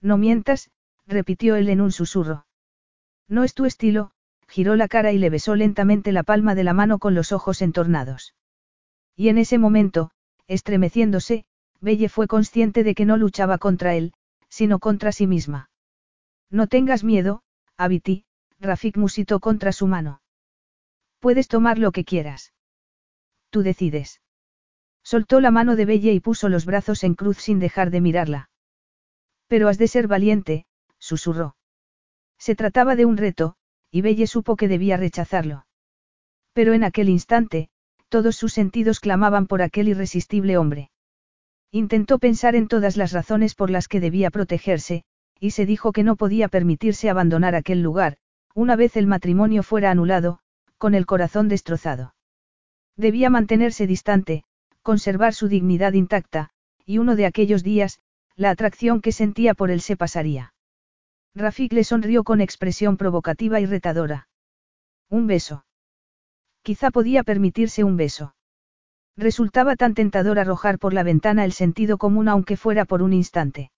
No mientas, repitió él en un susurro. No es tu estilo, giró la cara y le besó lentamente la palma de la mano con los ojos entornados. Y en ese momento, estremeciéndose, Belle fue consciente de que no luchaba contra él, sino contra sí misma. No tengas miedo, Abiti, Rafik musitó contra su mano. Puedes tomar lo que quieras. Tú decides. Soltó la mano de Belle y puso los brazos en cruz sin dejar de mirarla. Pero has de ser valiente, susurró. Se trataba de un reto, y Belle supo que debía rechazarlo. Pero en aquel instante, todos sus sentidos clamaban por aquel irresistible hombre. Intentó pensar en todas las razones por las que debía protegerse, y se dijo que no podía permitirse abandonar aquel lugar, una vez el matrimonio fuera anulado, con el corazón destrozado. Debía mantenerse distante, conservar su dignidad intacta, y uno de aquellos días, la atracción que sentía por él se pasaría. Rafik le sonrió con expresión provocativa y retadora. Un beso. Quizá podía permitirse un beso. Resultaba tan tentador arrojar por la ventana el sentido común aunque fuera por un instante.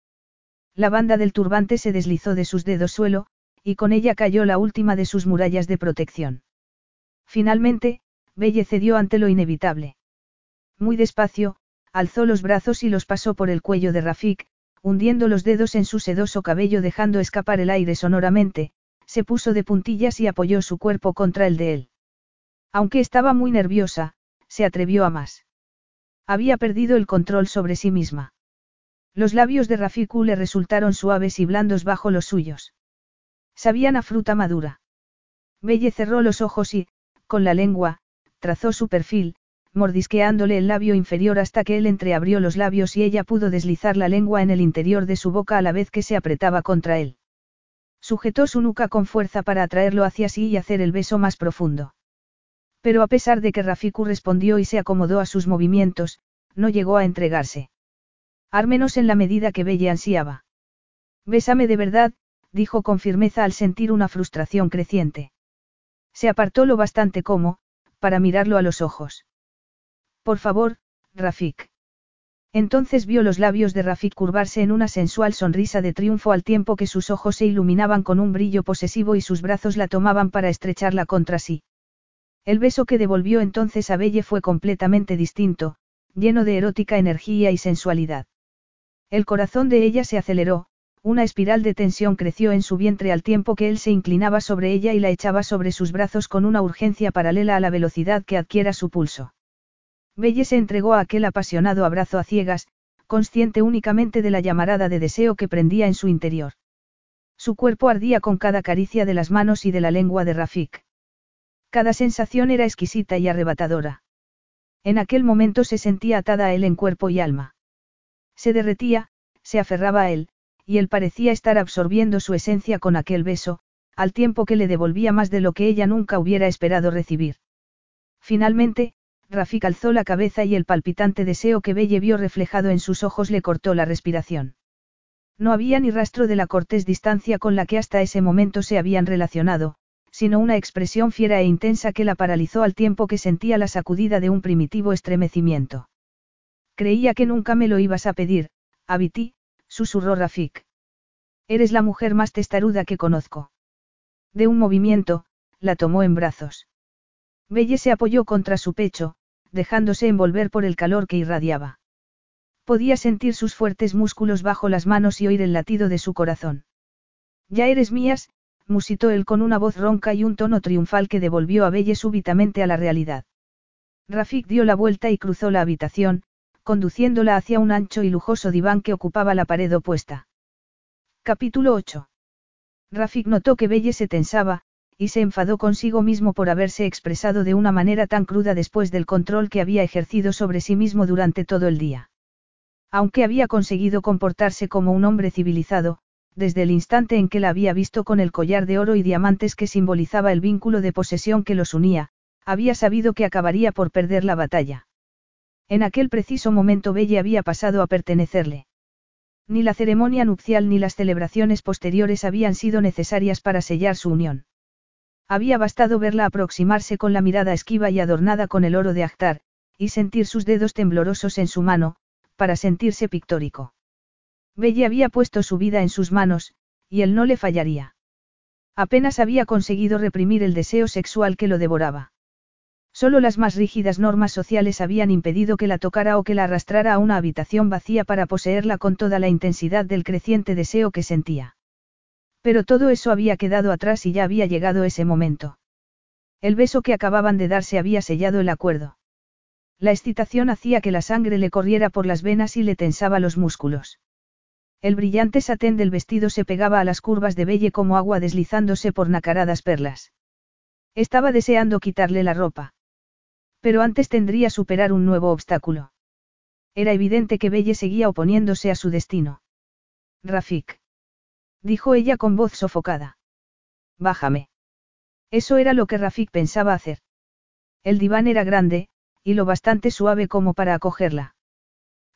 La banda del turbante se deslizó de sus dedos suelo, y con ella cayó la última de sus murallas de protección. Finalmente, Belle cedió ante lo inevitable. Muy despacio, alzó los brazos y los pasó por el cuello de Rafik, hundiendo los dedos en su sedoso cabello dejando escapar el aire sonoramente, se puso de puntillas y apoyó su cuerpo contra el de él. Aunque estaba muy nerviosa, se atrevió a más. Había perdido el control sobre sí misma. Los labios de Rafiku le resultaron suaves y blandos bajo los suyos. Sabían a fruta madura. Belle cerró los ojos y, con la lengua, trazó su perfil, mordisqueándole el labio inferior hasta que él entreabrió los labios y ella pudo deslizar la lengua en el interior de su boca a la vez que se apretaba contra él. Sujetó su nuca con fuerza para atraerlo hacia sí y hacer el beso más profundo. Pero a pesar de que Rafiku respondió y se acomodó a sus movimientos, no llegó a entregarse. Ármenos en la medida que Belle ansiaba. Bésame de verdad, dijo con firmeza al sentir una frustración creciente. Se apartó lo bastante como, para mirarlo a los ojos. Por favor, Rafik. Entonces vio los labios de Rafik curvarse en una sensual sonrisa de triunfo al tiempo que sus ojos se iluminaban con un brillo posesivo y sus brazos la tomaban para estrecharla contra sí. El beso que devolvió entonces a Belle fue completamente distinto, lleno de erótica energía y sensualidad. El corazón de ella se aceleró, una espiral de tensión creció en su vientre al tiempo que él se inclinaba sobre ella y la echaba sobre sus brazos con una urgencia paralela a la velocidad que adquiera su pulso. Belle se entregó a aquel apasionado abrazo a ciegas, consciente únicamente de la llamarada de deseo que prendía en su interior. Su cuerpo ardía con cada caricia de las manos y de la lengua de Rafik. Cada sensación era exquisita y arrebatadora. En aquel momento se sentía atada a él en cuerpo y alma. Se derretía, se aferraba a él, y él parecía estar absorbiendo su esencia con aquel beso, al tiempo que le devolvía más de lo que ella nunca hubiera esperado recibir. Finalmente, Rafik alzó la cabeza y el palpitante deseo que Belle vio reflejado en sus ojos le cortó la respiración. No había ni rastro de la cortés distancia con la que hasta ese momento se habían relacionado, sino una expresión fiera e intensa que la paralizó al tiempo que sentía la sacudida de un primitivo estremecimiento. Creía que nunca me lo ibas a pedir, Abiti, susurró Rafik. Eres la mujer más testaruda que conozco. De un movimiento, la tomó en brazos. Belle se apoyó contra su pecho, dejándose envolver por el calor que irradiaba. Podía sentir sus fuertes músculos bajo las manos y oír el latido de su corazón. Ya eres mías, musitó él con una voz ronca y un tono triunfal que devolvió a Belle súbitamente a la realidad. Rafik dio la vuelta y cruzó la habitación, conduciéndola hacia un ancho y lujoso diván que ocupaba la pared opuesta. Capítulo 8. Rafik notó que Belle se tensaba, y se enfadó consigo mismo por haberse expresado de una manera tan cruda después del control que había ejercido sobre sí mismo durante todo el día. Aunque había conseguido comportarse como un hombre civilizado, desde el instante en que la había visto con el collar de oro y diamantes que simbolizaba el vínculo de posesión que los unía, había sabido que acabaría por perder la batalla. En aquel preciso momento Belle había pasado a pertenecerle. Ni la ceremonia nupcial ni las celebraciones posteriores habían sido necesarias para sellar su unión. Había bastado verla aproximarse con la mirada esquiva y adornada con el oro de Akhtar, y sentir sus dedos temblorosos en su mano, para sentirse pictórico. Belle había puesto su vida en sus manos, y él no le fallaría. Apenas había conseguido reprimir el deseo sexual que lo devoraba. Solo las más rígidas normas sociales habían impedido que la tocara o que la arrastrara a una habitación vacía para poseerla con toda la intensidad del creciente deseo que sentía. Pero todo eso había quedado atrás y ya había llegado ese momento. El beso que acababan de darse había sellado el acuerdo. La excitación hacía que la sangre le corriera por las venas y le tensaba los músculos. El brillante satén del vestido se pegaba a las curvas de Belle como agua deslizándose por nacaradas perlas. Estaba deseando quitarle la ropa. Pero antes tendría superar un nuevo obstáculo. Era evidente que Belle seguía oponiéndose a su destino. Rafik. Dijo ella con voz sofocada. Bájame. Eso era lo que Rafik pensaba hacer. El diván era grande, y lo bastante suave como para acogerla.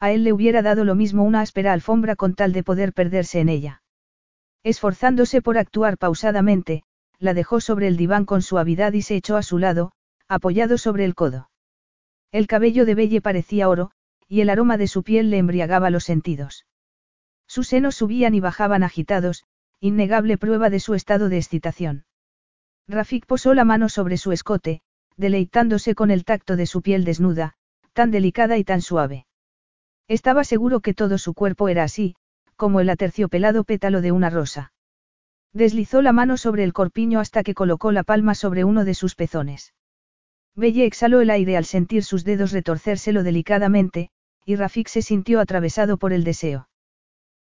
A él le hubiera dado lo mismo una áspera alfombra con tal de poder perderse en ella. Esforzándose por actuar pausadamente, la dejó sobre el diván con suavidad y se echó a su lado, apoyado sobre el codo. El cabello de Belle parecía oro, y el aroma de su piel le embriagaba los sentidos. Sus senos subían y bajaban agitados, innegable prueba de su estado de excitación. Rafik posó la mano sobre su escote, deleitándose con el tacto de su piel desnuda, tan delicada y tan suave. Estaba seguro que todo su cuerpo era así, como el aterciopelado pétalo de una rosa. Deslizó la mano sobre el corpiño hasta que colocó la palma sobre uno de sus pezones. Belle exhaló el aire al sentir sus dedos retorcérselo delicadamente, y Rafik se sintió atravesado por el deseo.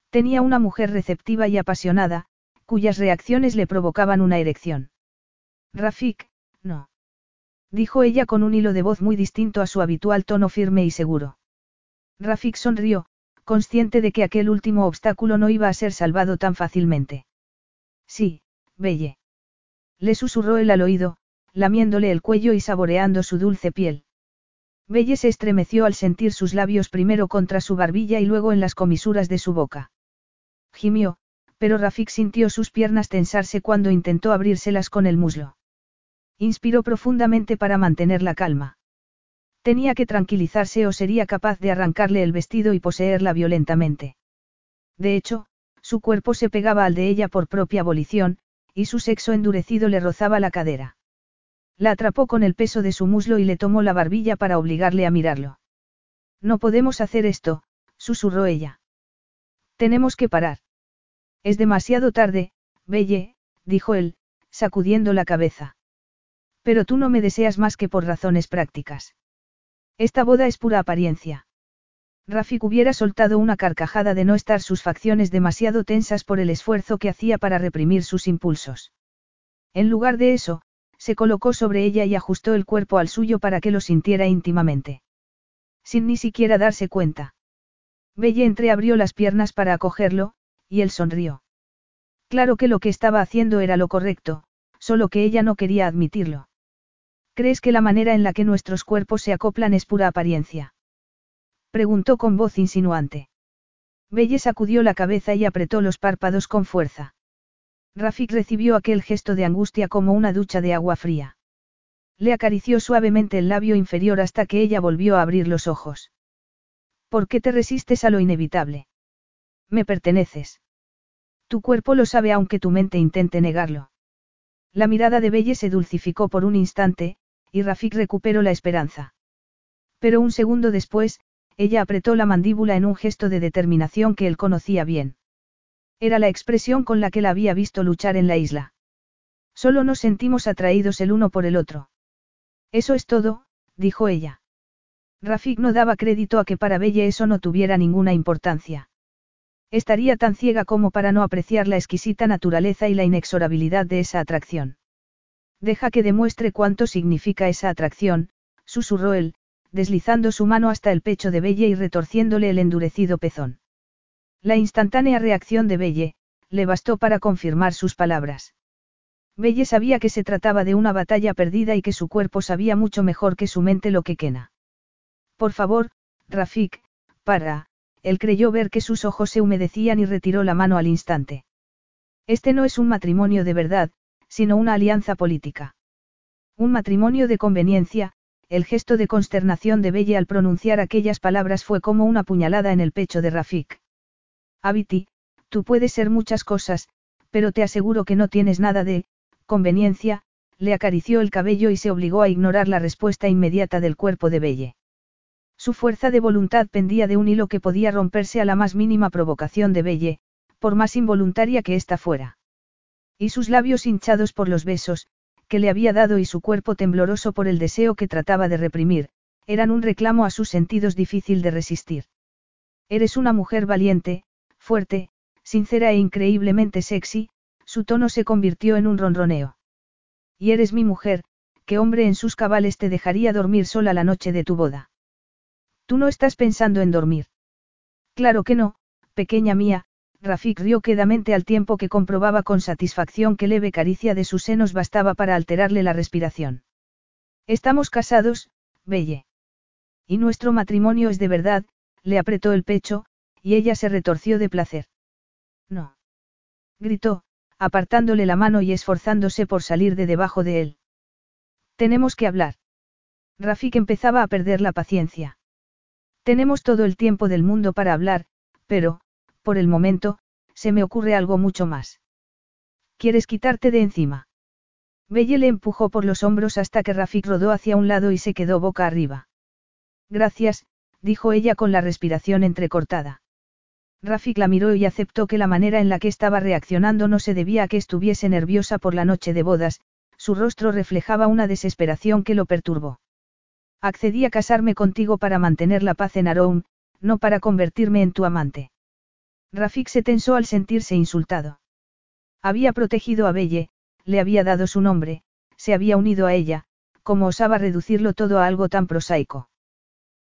Tenía una mujer receptiva y apasionada, cuyas reacciones le provocaban una erección. Rafik, no dijo ella con un hilo de voz muy distinto a su habitual tono firme y seguro. Rafik sonrió, consciente de que aquel último obstáculo no iba a ser salvado tan fácilmente. Sí, Belle. Le susurró él al oído, lamiéndole el cuello y saboreando su dulce piel. Belle se estremeció al sentir sus labios primero contra su barbilla y luego en las comisuras de su boca. Gimió, pero Rafik sintió sus piernas tensarse cuando intentó abrírselas con el muslo. Inspiró profundamente para mantener la calma. Tenía que tranquilizarse o sería capaz de arrancarle el vestido y poseerla violentamente. De hecho, su cuerpo se pegaba al de ella por propia abolición, y su sexo endurecido le rozaba la cadera. La atrapó con el peso de su muslo y le tomó la barbilla para obligarle a mirarlo. No podemos hacer esto, susurró ella. Tenemos que parar. Es demasiado tarde, Belle, dijo él, sacudiendo la cabeza. Pero tú no me deseas más que por razones prácticas. Esta boda es pura apariencia. Rafik hubiera soltado una carcajada de no estar sus facciones demasiado tensas por el esfuerzo que hacía para reprimir sus impulsos. En lugar de eso, se colocó sobre ella y ajustó el cuerpo al suyo para que lo sintiera íntimamente. Sin ni siquiera darse cuenta. Belle entreabrió las piernas para acogerlo, y él sonrió. Claro que lo que estaba haciendo era lo correcto, solo que ella no quería admitirlo. ¿Crees que la manera en la que nuestros cuerpos se acoplan es pura apariencia? Preguntó con voz insinuante. Belle sacudió la cabeza y apretó los párpados con fuerza. Rafik recibió aquel gesto de angustia como una ducha de agua fría. Le acarició suavemente el labio inferior hasta que ella volvió a abrir los ojos. ¿Por qué te resistes a lo inevitable? Me perteneces. Tu cuerpo lo sabe aunque tu mente intente negarlo. La mirada de Belle se dulcificó por un instante, y Rafik recuperó la esperanza. Pero un segundo después, ella apretó la mandíbula en un gesto de determinación que él conocía bien. Era la expresión con la que la había visto luchar en la isla. Solo nos sentimos atraídos el uno por el otro. Eso es todo, dijo ella. Rafik no daba crédito a que para Belle eso no tuviera ninguna importancia. Estaría tan ciega como para no apreciar la exquisita naturaleza y la inexorabilidad de esa atracción. Deja que demuestre cuánto significa esa atracción, susurró él, deslizando su mano hasta el pecho de Belle y retorciéndole el endurecido pezón. La instantánea reacción de Belle, le bastó para confirmar sus palabras. Belle sabía que se trataba de una batalla perdida y que su cuerpo sabía mucho mejor que su mente lo que quena. Por favor, Rafik, para, él creyó ver que sus ojos se humedecían y retiró la mano al instante. Este no es un matrimonio de verdad, sino una alianza política. Un matrimonio de conveniencia, el gesto de consternación de Belle al pronunciar aquellas palabras fue como una puñalada en el pecho de Rafik. Abiti, tú puedes ser muchas cosas, pero te aseguro que no tienes nada de, conveniencia, le acarició el cabello y se obligó a ignorar la respuesta inmediata del cuerpo de Belle. Su fuerza de voluntad pendía de un hilo que podía romperse a la más mínima provocación de Belle, por más involuntaria que ésta fuera. Y sus labios hinchados por los besos, que le había dado y su cuerpo tembloroso por el deseo que trataba de reprimir, eran un reclamo a sus sentidos difícil de resistir. Eres una mujer valiente, fuerte, sincera e increíblemente sexy, su tono se convirtió en un ronroneo. Y eres mi mujer, ¿qué hombre en sus cabales te dejaría dormir sola la noche de tu boda? Tú no estás pensando en dormir. Claro que no, pequeña mía, Rafik rió quedamente al tiempo que comprobaba con satisfacción que leve caricia de sus senos bastaba para alterarle la respiración. Estamos casados, Belle. Y nuestro matrimonio es de verdad, le apretó el pecho, y ella se retorció de placer. No. Gritó, apartándole la mano y esforzándose por salir de debajo de él. Tenemos que hablar. Rafik empezaba a perder la paciencia. Tenemos todo el tiempo del mundo para hablar, pero, por el momento, se me ocurre algo mucho más. ¿Quieres quitarte de encima? Belle le empujó por los hombros hasta que Rafik rodó hacia un lado y se quedó boca arriba. Gracias, dijo ella con la respiración entrecortada. Rafik la miró y aceptó que la manera en la que estaba reaccionando no se debía a que estuviese nerviosa por la noche de bodas, su rostro reflejaba una desesperación que lo perturbó. Accedí a casarme contigo para mantener la paz en Aroun, no para convertirme en tu amante. Rafik se tensó al sentirse insultado. Había protegido a Belle, le había dado su nombre, se había unido a ella, como osaba reducirlo todo a algo tan prosaico.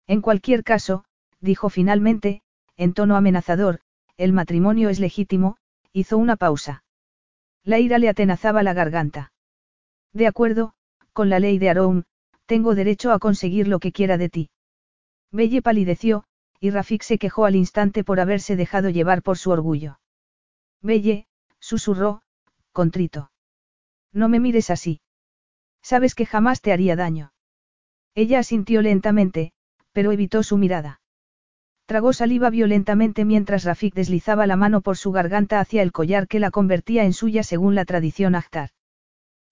En cualquier caso, dijo finalmente, en tono amenazador, el matrimonio es legítimo, hizo una pausa. La ira le atenazaba la garganta. De acuerdo, con la ley de Aroun, tengo derecho a conseguir lo que quiera de ti. Belle palideció, y Rafik se quejó al instante por haberse dejado llevar por su orgullo. Belle, susurró, contrito. No me mires así. Sabes que jamás te haría daño. Ella asintió lentamente, pero evitó su mirada. Tragó saliva violentamente mientras Rafik deslizaba la mano por su garganta hacia el collar que la convertía en suya según la tradición Akhtar.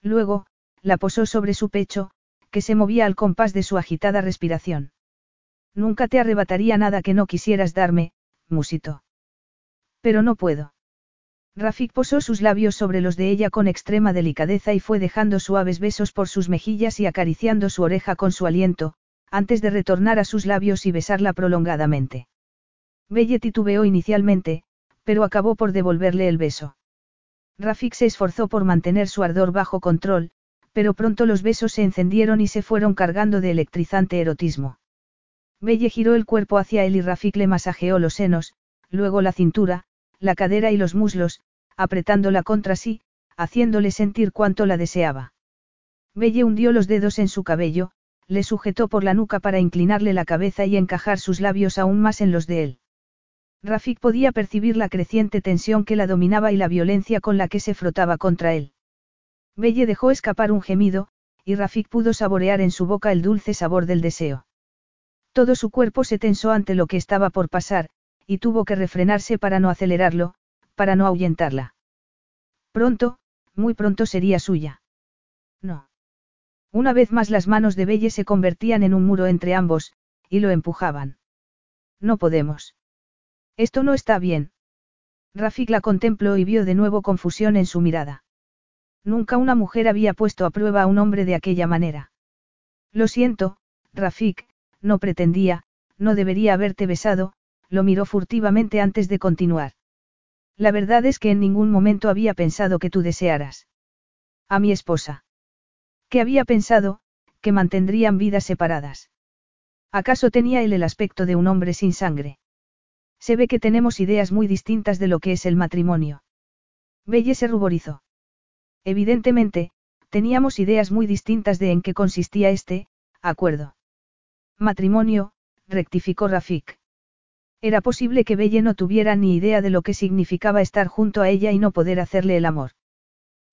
Luego, la posó sobre su pecho, que se movía al compás de su agitada respiración. Nunca te arrebataría nada que no quisieras darme, musito. Pero no puedo. Rafik posó sus labios sobre los de ella con extrema delicadeza y fue dejando suaves besos por sus mejillas y acariciando su oreja con su aliento, antes de retornar a sus labios y besarla prolongadamente. Belle titubeó inicialmente, pero acabó por devolverle el beso. Rafik se esforzó por mantener su ardor bajo control, pero pronto los besos se encendieron y se fueron cargando de electrizante erotismo. Belle giró el cuerpo hacia él y Rafik le masajeó los senos, luego la cintura, la cadera y los muslos, apretándola contra sí, haciéndole sentir cuánto la deseaba. Belle hundió los dedos en su cabello, le sujetó por la nuca para inclinarle la cabeza y encajar sus labios aún más en los de él. Rafik podía percibir la creciente tensión que la dominaba y la violencia con la que se frotaba contra él. Belle dejó escapar un gemido, y Rafik pudo saborear en su boca el dulce sabor del deseo. Todo su cuerpo se tensó ante lo que estaba por pasar, y tuvo que refrenarse para no acelerarlo, para no ahuyentarla. Pronto, muy pronto sería suya. No. Una vez más las manos de Belle se convertían en un muro entre ambos, y lo empujaban. No podemos. Esto no está bien. Rafik la contempló y vio de nuevo confusión en su mirada. Nunca una mujer había puesto a prueba a un hombre de aquella manera. Lo siento, Rafik, no pretendía, no debería haberte besado, lo miró furtivamente antes de continuar. La verdad es que en ningún momento había pensado que tú desearas. A mi esposa. ¿Qué había pensado? Que mantendrían vidas separadas. ¿Acaso tenía él el aspecto de un hombre sin sangre? Se ve que tenemos ideas muy distintas de lo que es el matrimonio. Belle se ruborizó. Evidentemente, teníamos ideas muy distintas de en qué consistía este, acuerdo. Matrimonio, rectificó Rafik. Era posible que Belle no tuviera ni idea de lo que significaba estar junto a ella y no poder hacerle el amor.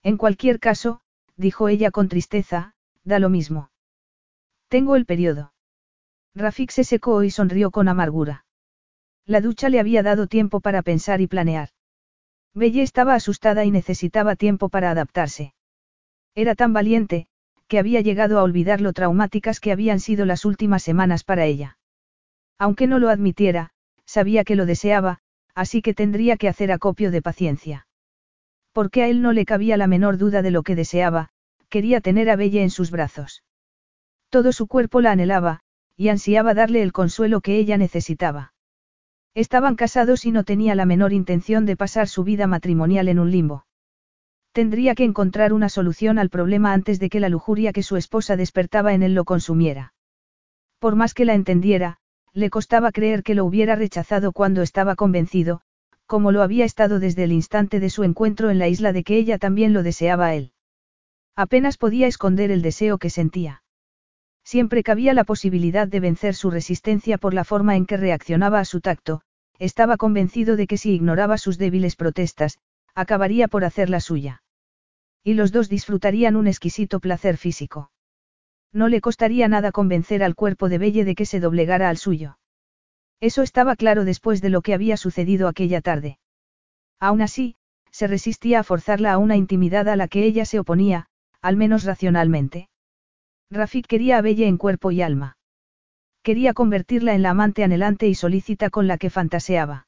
En cualquier caso, dijo ella con tristeza, da lo mismo. Tengo el periodo. Rafik se secó y sonrió con amargura. La ducha le había dado tiempo para pensar y planear. Belle estaba asustada y necesitaba tiempo para adaptarse. Era tan valiente, que había llegado a olvidar lo traumáticas que habían sido las últimas semanas para ella. Aunque no lo admitiera, sabía que lo deseaba, así que tendría que hacer acopio de paciencia. Porque a él no le cabía la menor duda de lo que deseaba, quería tener a Belle en sus brazos. Todo su cuerpo la anhelaba, y ansiaba darle el consuelo que ella necesitaba. Estaban casados y no tenía la menor intención de pasar su vida matrimonial en un limbo. Tendría que encontrar una solución al problema antes de que la lujuria que su esposa despertaba en él lo consumiera. Por más que la entendiera, le costaba creer que lo hubiera rechazado cuando estaba convencido, como lo había estado desde el instante de su encuentro en la isla de que ella también lo deseaba a él. Apenas podía esconder el deseo que sentía. Siempre cabía la posibilidad de vencer su resistencia por la forma en que reaccionaba a su tacto, estaba convencido de que si ignoraba sus débiles protestas, acabaría por hacer la suya. Y los dos disfrutarían un exquisito placer físico. No le costaría nada convencer al cuerpo de Belle de que se doblegara al suyo. Eso estaba claro después de lo que había sucedido aquella tarde. Aún así, se resistía a forzarla a una intimidad a la que ella se oponía, al menos racionalmente. Rafik quería a Belle en cuerpo y alma. Quería convertirla en la amante anhelante y solícita con la que fantaseaba.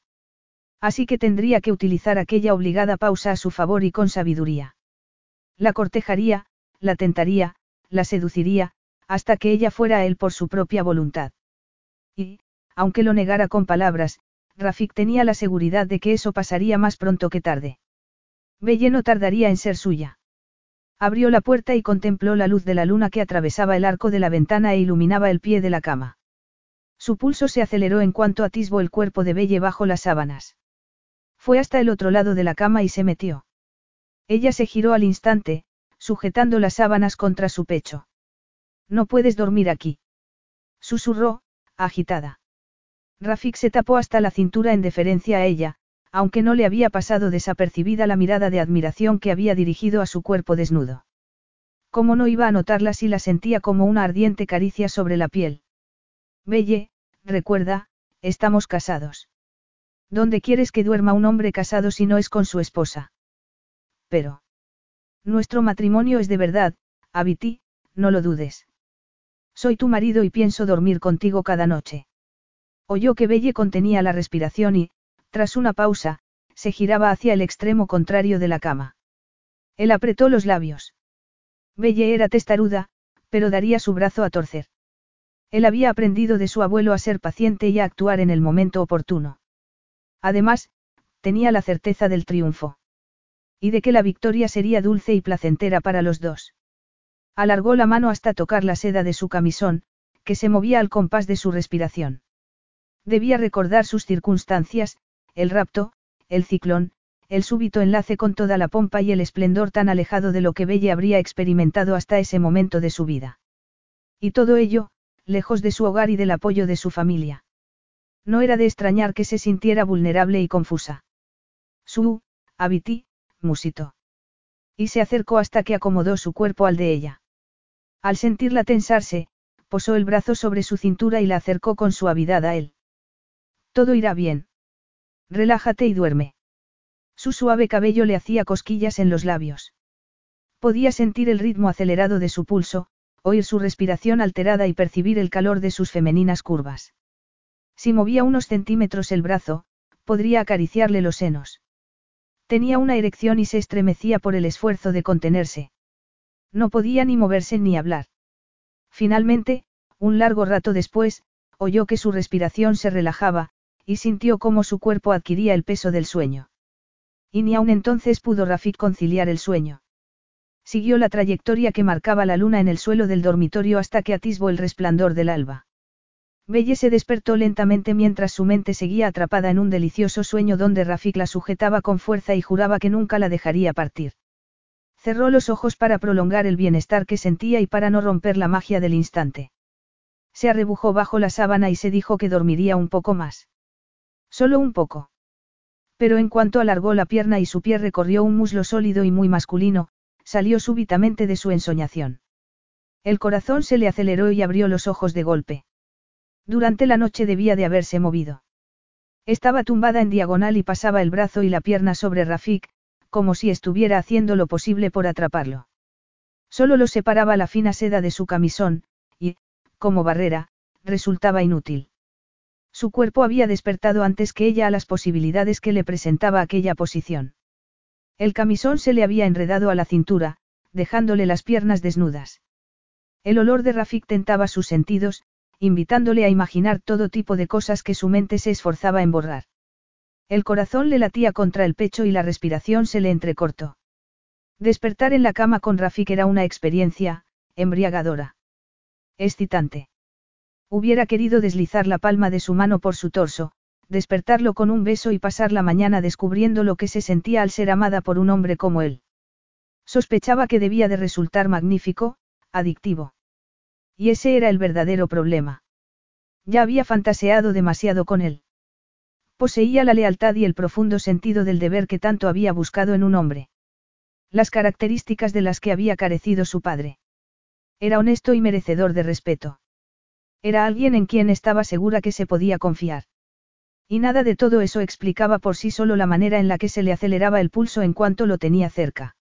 Así que tendría que utilizar aquella obligada pausa a su favor y con sabiduría. La cortejaría, la tentaría, la seduciría, hasta que ella fuera a él por su propia voluntad. Y, aunque lo negara con palabras, Rafik tenía la seguridad de que eso pasaría más pronto que tarde. Belle no tardaría en ser suya. Abrió la puerta y contempló la luz de la luna que atravesaba el arco de la ventana e iluminaba el pie de la cama. Su pulso se aceleró en cuanto atisbó el cuerpo de Belle bajo las sábanas. Fue hasta el otro lado de la cama y se metió. Ella se giró al instante, sujetando las sábanas contra su pecho. No puedes dormir aquí. Susurró, agitada. Rafik se tapó hasta la cintura en deferencia a ella, aunque no le había pasado desapercibida la mirada de admiración que había dirigido a su cuerpo desnudo. ¿Cómo no iba a notarla si la sentía como una ardiente caricia sobre la piel? Belle, recuerda, estamos casados. ¿Dónde quieres que duerma un hombre casado si no es con su esposa? Pero... Nuestro matrimonio es de verdad, Abiti, no lo dudes. Soy tu marido y pienso dormir contigo cada noche. Oyó que Belle contenía la respiración y, tras una pausa, se giraba hacia el extremo contrario de la cama. Él apretó los labios. Belle era testaruda, pero daría su brazo a torcer. Él había aprendido de su abuelo a ser paciente y a actuar en el momento oportuno. Además, tenía la certeza del triunfo. Y de que la victoria sería dulce y placentera para los dos. Alargó la mano hasta tocar la seda de su camisón, que se movía al compás de su respiración. Debía recordar sus circunstancias, el rapto, el ciclón, el súbito enlace con toda la pompa y el esplendor tan alejado de lo que Belle habría experimentado hasta ese momento de su vida. Y todo ello, lejos de su hogar y del apoyo de su familia. No era de extrañar que se sintiera vulnerable y confusa. Su, Abiti, musito. Y se acercó hasta que acomodó su cuerpo al de ella. Al sentirla tensarse, posó el brazo sobre su cintura y la acercó con suavidad a él. Todo irá bien. Relájate y duerme. Su suave cabello le hacía cosquillas en los labios. Podía sentir el ritmo acelerado de su pulso, oír su respiración alterada y percibir el calor de sus femeninas curvas. Si movía unos centímetros el brazo, podría acariciarle los senos. Tenía una erección y se estremecía por el esfuerzo de contenerse. No podía ni moverse ni hablar. Finalmente, un largo rato después, oyó que su respiración se relajaba, y sintió cómo su cuerpo adquiría el peso del sueño. Y ni aun entonces pudo Rafik conciliar el sueño. Siguió la trayectoria que marcaba la luna en el suelo del dormitorio hasta que atisbó el resplandor del alba. Belle se despertó lentamente mientras su mente seguía atrapada en un delicioso sueño donde Rafik la sujetaba con fuerza y juraba que nunca la dejaría partir. Cerró los ojos para prolongar el bienestar que sentía y para no romper la magia del instante. Se arrebujó bajo la sábana y se dijo que dormiría un poco más. Solo un poco. Pero en cuanto alargó la pierna y su pie recorrió un muslo sólido y muy masculino, salió súbitamente de su ensoñación. El corazón se le aceleró y abrió los ojos de golpe. Durante la noche debía de haberse movido. Estaba tumbada en diagonal y pasaba el brazo y la pierna sobre Rafik, como si estuviera haciendo lo posible por atraparlo. Solo lo separaba la fina seda de su camisón, y, como barrera, resultaba inútil. Su cuerpo había despertado antes que ella a las posibilidades que le presentaba aquella posición. El camisón se le había enredado a la cintura, dejándole las piernas desnudas. El olor de Rafik tentaba sus sentidos, invitándole a imaginar todo tipo de cosas que su mente se esforzaba en borrar. El corazón le latía contra el pecho y la respiración se le entrecortó. Despertar en la cama con Rafik era una experiencia, embriagadora. Excitante. Hubiera querido deslizar la palma de su mano por su torso, despertarlo con un beso y pasar la mañana descubriendo lo que se sentía al ser amada por un hombre como él. Sospechaba que debía de resultar magnífico, adictivo. Y ese era el verdadero problema. Ya había fantaseado demasiado con él. Poseía la lealtad y el profundo sentido del deber que tanto había buscado en un hombre. Las características de las que había carecido su padre. Era honesto y merecedor de respeto. Era alguien en quien estaba segura que se podía confiar. Y nada de todo eso explicaba por sí solo la manera en la que se le aceleraba el pulso en cuanto lo tenía cerca.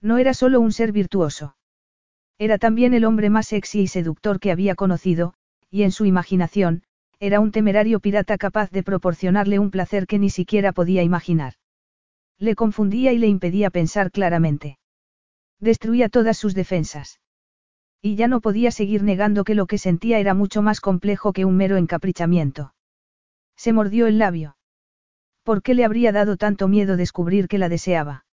No era solo un ser virtuoso. Era también el hombre más sexy y seductor que había conocido, y en su imaginación, era un temerario pirata capaz de proporcionarle un placer que ni siquiera podía imaginar. Le confundía y le impedía pensar claramente. Destruía todas sus defensas. Y ya no podía seguir negando que lo que sentía era mucho más complejo que un mero encaprichamiento. Se mordió el labio. ¿Por qué le habría dado tanto miedo descubrir que la deseaba?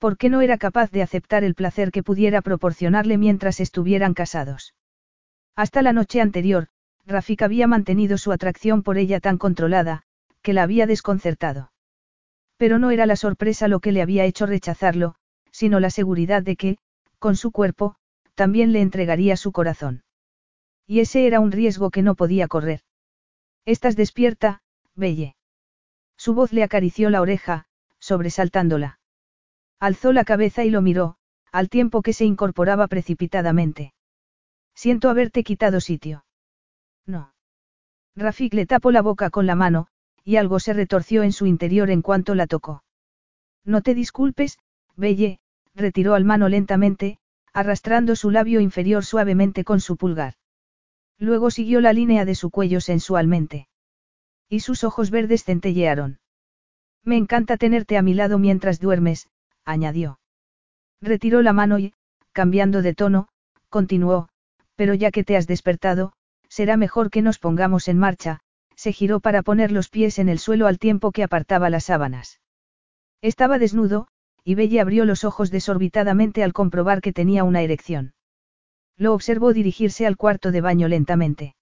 ¿Por qué no era capaz de aceptar el placer que pudiera proporcionarle mientras estuvieran casados? Hasta la noche anterior, Rafik había mantenido su atracción por ella tan controlada, que la había desconcertado. Pero no era la sorpresa lo que le había hecho rechazarlo, sino la seguridad de que, con su cuerpo, también le entregaría su corazón. Y ese era un riesgo que no podía correr. Estás despierta, Belle. Su voz le acarició la oreja, sobresaltándola. Alzó la cabeza y lo miró, al tiempo que se incorporaba precipitadamente. Siento haberte quitado sitio. No. Rafik le tapó la boca con la mano, y algo se retorció en su interior en cuanto la tocó. No te disculpes, Belle, retiró al mano lentamente, arrastrando su labio inferior suavemente con su pulgar. Luego siguió la línea de su cuello sensualmente. Y sus ojos verdes centellearon. Me encanta tenerte a mi lado mientras duermes, añadió. Retiró la mano y, cambiando de tono, continuó, pero ya que te has despertado, será mejor que nos pongamos en marcha, se giró para poner los pies en el suelo al tiempo que apartaba las sábanas. Estaba desnudo, y Belle abrió los ojos desorbitadamente al comprobar que tenía una erección. Lo observó dirigirse al cuarto de baño lentamente.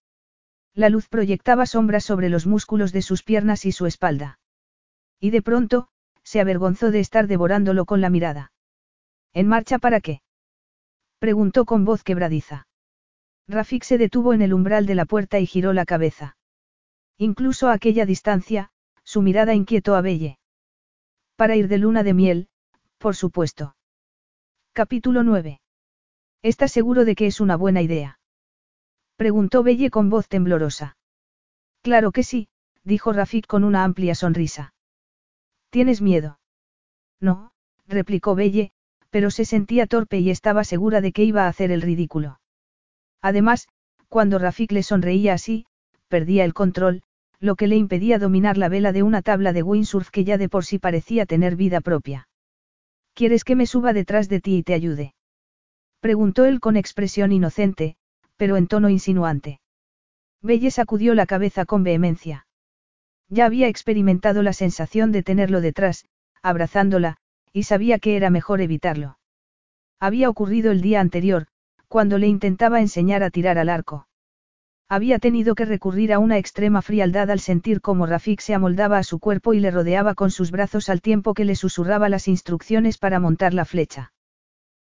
La luz proyectaba sombras sobre los músculos de sus piernas y su espalda. Y de pronto, se avergonzó de estar devorándolo con la mirada. ¿En marcha para qué? preguntó con voz quebradiza. Rafik se detuvo en el umbral de la puerta y giró la cabeza. Incluso a aquella distancia, su mirada inquietó a Belle. Para ir de luna de miel, por supuesto. Capítulo 9. ¿Estás seguro de que es una buena idea? Preguntó Belle con voz temblorosa. Claro que sí, dijo Rafik con una amplia sonrisa. ¿Tienes miedo? No, replicó Belle, pero se sentía torpe y estaba segura de que iba a hacer el ridículo. Además, cuando Rafik le sonreía así, perdía el control, lo que le impedía dominar la vela de una tabla de windsurf que ya de por sí parecía tener vida propia. ¿Quieres que me suba detrás de ti y te ayude? Preguntó él con expresión inocente, pero en tono insinuante. Belle sacudió la cabeza con vehemencia. Ya había experimentado la sensación de tenerlo detrás, abrazándola, y sabía que era mejor evitarlo. Había ocurrido el día anterior, cuando le intentaba enseñar a tirar al arco. Había tenido que recurrir a una extrema frialdad al sentir cómo Rafik se amoldaba a su cuerpo y le rodeaba con sus brazos al tiempo que le susurraba las instrucciones para montar la flecha.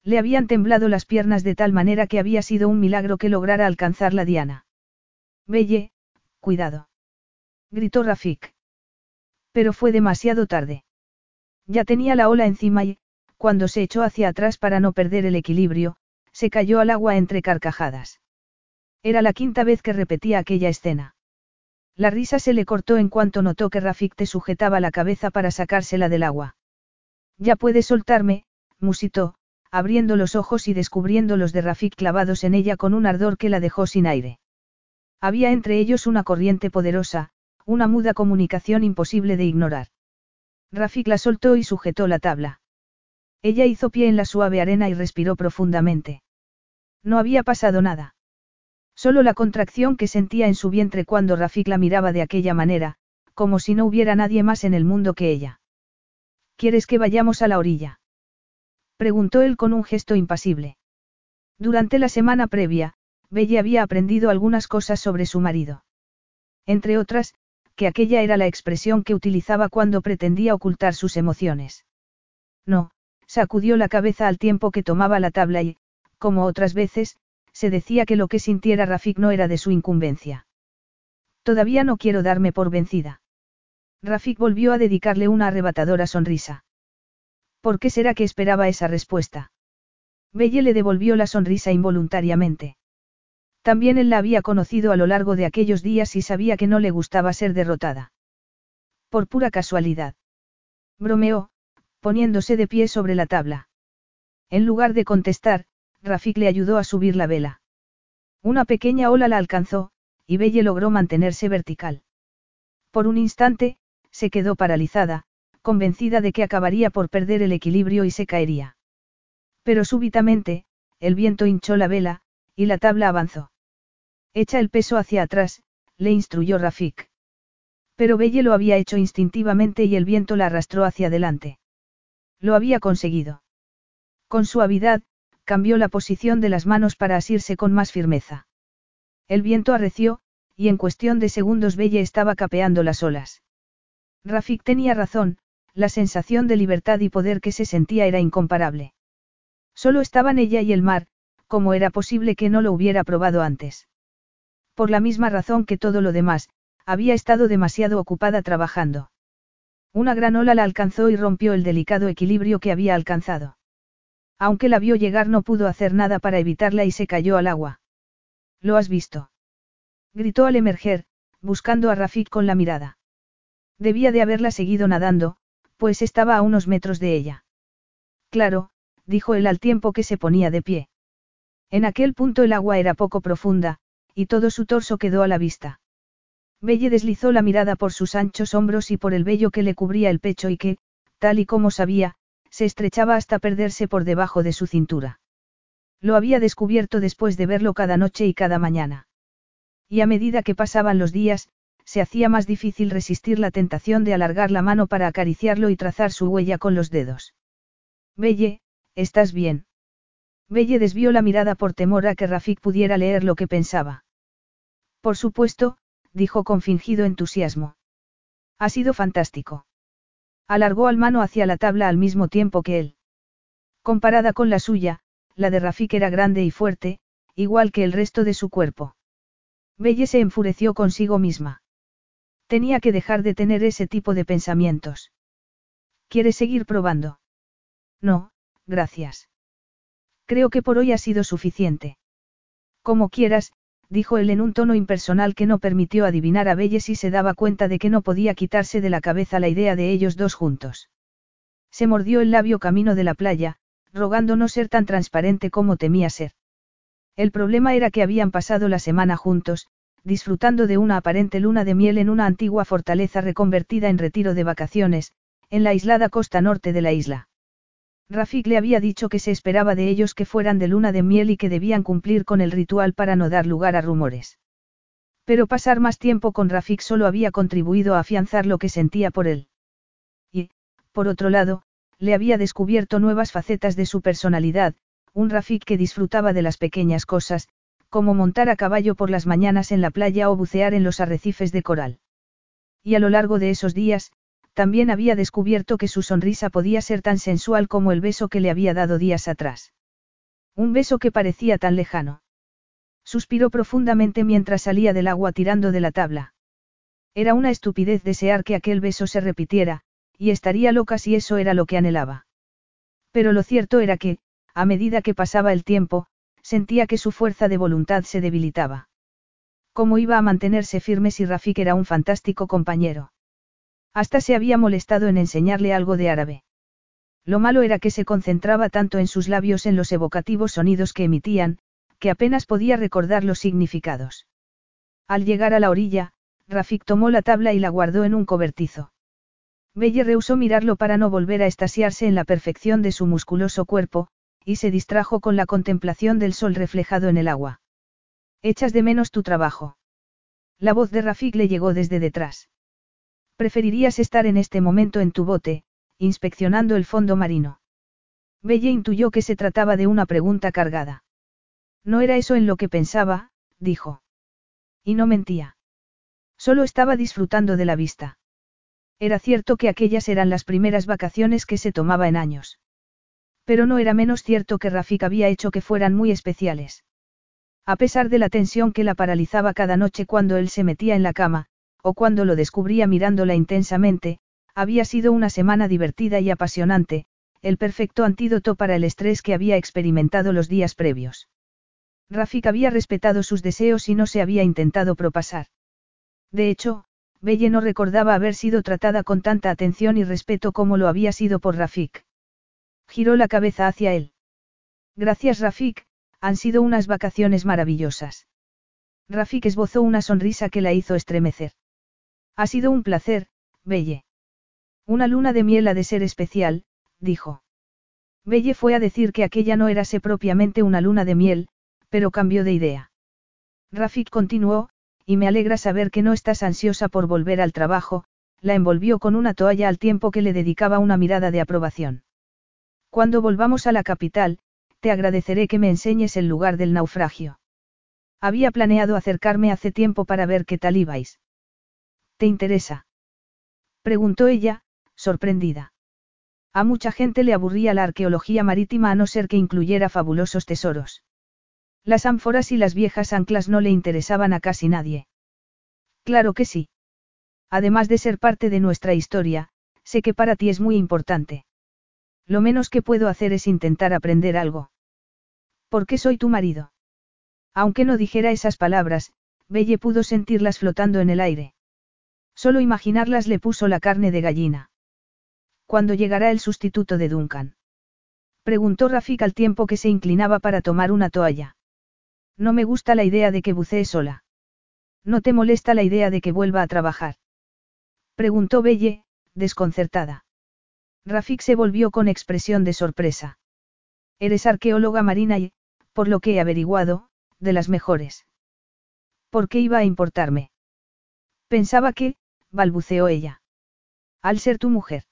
Le habían temblado las piernas de tal manera que había sido un milagro que lograra alcanzar la diana. Belle, cuidado. Gritó Rafik. Pero fue demasiado tarde. Ya tenía la ola encima y, cuando se echó hacia atrás para no perder el equilibrio, se cayó al agua entre carcajadas. Era la quinta vez que repetía aquella escena. La risa se le cortó en cuanto notó que Rafik te sujetaba la cabeza para sacársela del agua. Ya puedes soltarme, musitó, abriendo los ojos y descubriendo los de Rafik clavados en ella con un ardor que la dejó sin aire. Había entre ellos una corriente poderosa, una muda comunicación imposible de ignorar. Rafik la soltó y sujetó la tabla. Ella hizo pie en la suave arena y respiró profundamente. No había pasado nada. Solo la contracción que sentía en su vientre cuando Rafik la miraba de aquella manera, como si no hubiera nadie más en el mundo que ella. ¿Quieres que vayamos a la orilla? Preguntó él con un gesto impasible. Durante la semana previa, Belle había aprendido algunas cosas sobre su marido. Entre otras, que aquella era la expresión que utilizaba cuando pretendía ocultar sus emociones. No, sacudió la cabeza al tiempo que tomaba la tabla y, como otras veces, se decía que lo que sintiera Rafik no era de su incumbencia. Todavía no quiero darme por vencida. Rafik volvió a dedicarle una arrebatadora sonrisa. ¿Por qué será que esperaba esa respuesta? Belle le devolvió la sonrisa involuntariamente. También él la había conocido a lo largo de aquellos días y sabía que no le gustaba ser derrotada. Por pura casualidad. Bromeó, poniéndose de pie sobre la tabla. En lugar de contestar, Rafik le ayudó a subir la vela. Una pequeña ola la alcanzó, y Belle logró mantenerse vertical. Por un instante, se quedó paralizada, convencida de que acabaría por perder el equilibrio y se caería. Pero súbitamente, el viento hinchó la vela, y la tabla avanzó. Echa el peso hacia atrás, le instruyó Rafik. Pero Belle lo había hecho instintivamente y el viento la arrastró hacia adelante. Lo había conseguido. Con suavidad, cambió la posición de las manos para asirse con más firmeza. El viento arreció, y en cuestión de segundos Belle estaba capeando las olas. Rafik tenía razón, la sensación de libertad y poder que se sentía era incomparable. Solo estaban ella y el mar, como era posible que no lo hubiera probado antes. Por la misma razón que todo lo demás, había estado demasiado ocupada trabajando. Una gran ola la alcanzó y rompió el delicado equilibrio que había alcanzado. Aunque la vio llegar no pudo hacer nada para evitarla y se cayó al agua. ¿Lo has visto? Gritó al emerger, buscando a Rafik con la mirada. Debía de haberla seguido nadando, pues estaba a unos metros de ella. Claro, dijo él al tiempo que se ponía de pie. En aquel punto el agua era poco profunda, y todo su torso quedó a la vista. Belle deslizó la mirada por sus anchos hombros y por el vello que le cubría el pecho y que, tal y como sabía, se estrechaba hasta perderse por debajo de su cintura. Lo había descubierto después de verlo cada noche y cada mañana. Y a medida que pasaban los días, se hacía más difícil resistir la tentación de alargar la mano para acariciarlo y trazar su huella con los dedos. Belle, ¿estás bien? Belle desvió la mirada por temor a que Rafik pudiera leer lo que pensaba. Por supuesto, dijo con fingido entusiasmo. Ha sido fantástico. Alargó al mano hacia la tabla al mismo tiempo que él. Comparada con la suya, la de Rafik era grande y fuerte, igual que el resto de su cuerpo. Belle se enfureció consigo misma. Tenía que dejar de tener ese tipo de pensamientos. ¿Quieres seguir probando? No, gracias. Creo que por hoy ha sido suficiente. Como quieras, dijo él en un tono impersonal que no permitió adivinar a Belle si se daba cuenta de que no podía quitarse de la cabeza la idea de ellos dos juntos. Se mordió el labio camino de la playa, rogando no ser tan transparente como temía ser. El problema era que habían pasado la semana juntos, disfrutando de una aparente luna de miel en una antigua fortaleza reconvertida en retiro de vacaciones, en la aislada costa norte de la isla. Rafik le había dicho que se esperaba de ellos que fueran de luna de miel y que debían cumplir con el ritual para no dar lugar a rumores. Pero pasar más tiempo con Rafik solo había contribuido a afianzar lo que sentía por él. Y, por otro lado, le había descubierto nuevas facetas de su personalidad, un Rafik que disfrutaba de las pequeñas cosas, como montar a caballo por las mañanas en la playa o bucear en los arrecifes de coral. Y a lo largo de esos días, también había descubierto que su sonrisa podía ser tan sensual como el beso que le había dado días atrás. Un beso que parecía tan lejano. Suspiró profundamente mientras salía del agua tirando de la tabla. Era una estupidez desear que aquel beso se repitiera, y estaría loca si eso era lo que anhelaba. Pero lo cierto era que, a medida que pasaba el tiempo, sentía que su fuerza de voluntad se debilitaba. ¿Cómo iba a mantenerse firme si Rafik era un fantástico compañero? Hasta se había molestado en enseñarle algo de árabe. Lo malo era que se concentraba tanto en sus labios en los evocativos sonidos que emitían, que apenas podía recordar los significados. Al llegar a la orilla, Rafik tomó la tabla y la guardó en un cobertizo. Belle rehusó mirarlo para no volver a estasiarse en la perfección de su musculoso cuerpo, y se distrajo con la contemplación del sol reflejado en el agua. Echas de menos tu trabajo. La voz de Rafik le llegó desde detrás. Preferirías estar en este momento en tu bote, inspeccionando el fondo marino. Belle intuyó que se trataba de una pregunta cargada. No era eso en lo que pensaba, dijo. Y no mentía. Solo estaba disfrutando de la vista. Era cierto que aquellas eran las primeras vacaciones que se tomaba en años. Pero no era menos cierto que Rafik había hecho que fueran muy especiales. A pesar de la tensión que la paralizaba cada noche cuando él se metía en la cama, o cuando lo descubría mirándola intensamente, había sido una semana divertida y apasionante, el perfecto antídoto para el estrés que había experimentado los días previos. Rafik había respetado sus deseos y no se había intentado propasar. De hecho, Belle no recordaba haber sido tratada con tanta atención y respeto como lo había sido por Rafik. Giró la cabeza hacia él. Gracias Rafik, han sido unas vacaciones maravillosas. Rafik esbozó una sonrisa que la hizo estremecer. Ha sido un placer, Belle. Una luna de miel ha de ser especial, dijo. Belle fue a decir que aquella no érase propiamente una luna de miel, pero cambió de idea. Rafik continuó, y me alegra saber que no estás ansiosa por volver al trabajo, la envolvió con una toalla al tiempo que le dedicaba una mirada de aprobación. Cuando volvamos a la capital, te agradeceré que me enseñes el lugar del naufragio. Había planeado acercarme hace tiempo para ver qué tal ibais. ¿Te interesa? Preguntó ella, sorprendida. A mucha gente le aburría la arqueología marítima a no ser que incluyera fabulosos tesoros. Las ánforas y las viejas anclas no le interesaban a casi nadie. Claro que sí. Además de ser parte de nuestra historia, sé que para ti es muy importante. Lo menos que puedo hacer es intentar aprender algo. ¿Por qué soy tu marido? Aunque no dijera esas palabras, Belle pudo sentirlas flotando en el aire. Solo imaginarlas le puso la carne de gallina. ¿Cuándo llegará el sustituto de Duncan? Preguntó Rafik al tiempo que se inclinaba para tomar una toalla. No me gusta la idea de que bucee sola. ¿No te molesta la idea de que vuelva a trabajar? Preguntó Belle, desconcertada. Rafik se volvió con expresión de sorpresa. Eres arqueóloga marina y, por lo que he averiguado, de las mejores. ¿Por qué iba a importarme? Pensaba que, balbuceó ella. Al ser tu mujer.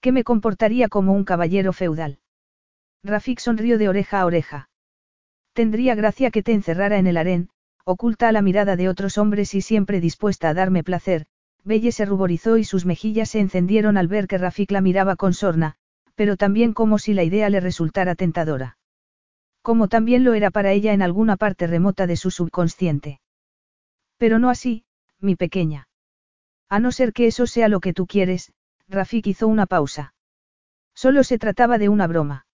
Que me comportaría como un caballero feudal. Rafik sonrió de oreja a oreja. Tendría gracia que te encerrara en el harén, oculta a la mirada de otros hombres y siempre dispuesta a darme placer. Belle se ruborizó y sus mejillas se encendieron al ver que Rafik la miraba con sorna, pero también como si la idea le resultara tentadora. Como también lo era para ella en alguna parte remota de su subconsciente. Pero no así, mi pequeña. A no ser que eso sea lo que tú quieres, Rafik hizo una pausa. Solo se trataba de una broma.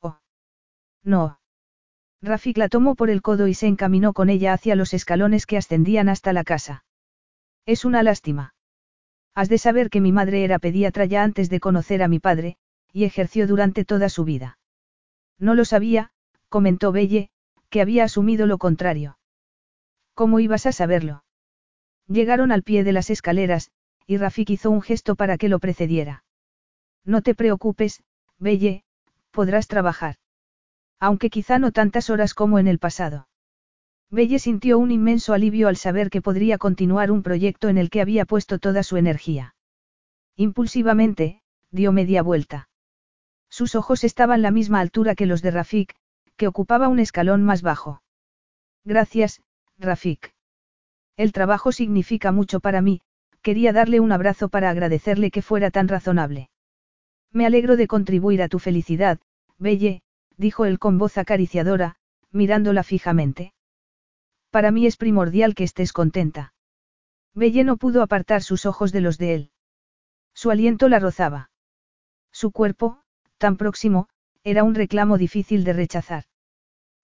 Oh. No. Rafik la tomó por el codo y se encaminó con ella hacia los escalones que ascendían hasta la casa. Es una lástima. Has de saber que mi madre era pediatra ya antes de conocer a mi padre, y ejerció durante toda su vida. No lo sabía, comentó Belle, que había asumido lo contrario. ¿Cómo ibas a saberlo? Llegaron al pie de las escaleras, y Rafik hizo un gesto para que lo precediera. No te preocupes, Belle, podrás trabajar. Aunque quizá no tantas horas como en el pasado. Belle sintió un inmenso alivio al saber que podría continuar un proyecto en el que había puesto toda su energía. Impulsivamente, dio media vuelta. Sus ojos estaban la misma altura que los de Rafik, que ocupaba un escalón más bajo. Gracias, Rafik. El trabajo significa mucho para mí, quería darle un abrazo para agradecerle que fuera tan razonable. Me alegro de contribuir a tu felicidad, Belle, dijo él con voz acariciadora, mirándola fijamente. Para mí es primordial que estés contenta. Belle no pudo apartar sus ojos de los de él. Su aliento la rozaba. Su cuerpo, tan próximo, era un reclamo difícil de rechazar.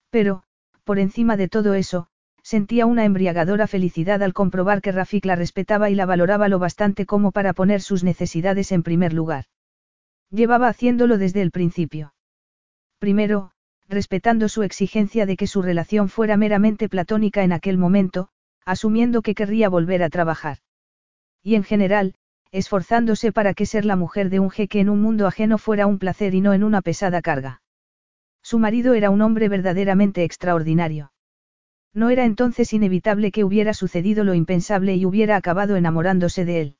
Pero, por encima de todo eso, sentía una embriagadora felicidad al comprobar que Rafik la respetaba y la valoraba lo bastante como para poner sus necesidades en primer lugar. Llevaba haciéndolo desde el principio. Primero, respetando su exigencia de que su relación fuera meramente platónica en aquel momento, asumiendo que querría volver a trabajar. Y en general, esforzándose para que ser la mujer de un jeque en un mundo ajeno fuera un placer y no en una pesada carga. Su marido era un hombre verdaderamente extraordinario. No era entonces inevitable que hubiera sucedido lo impensable y hubiera acabado enamorándose de él.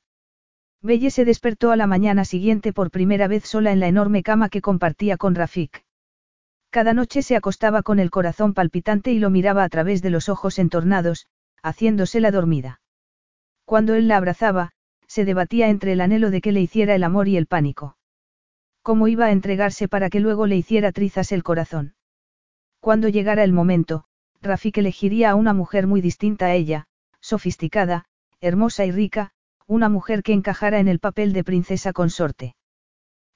Belle se despertó a la mañana siguiente por primera vez sola en la enorme cama que compartía con Rafik. Cada noche se acostaba con el corazón palpitante y lo miraba a través de los ojos entornados, haciéndose la dormida. Cuando él la abrazaba, se debatía entre el anhelo de que le hiciera el amor y el pánico. ¿Cómo iba a entregarse para que luego le hiciera trizas el corazón? Cuando llegara el momento, Rafik elegiría a una mujer muy distinta a ella, sofisticada, hermosa y rica, una mujer que encajara en el papel de princesa consorte.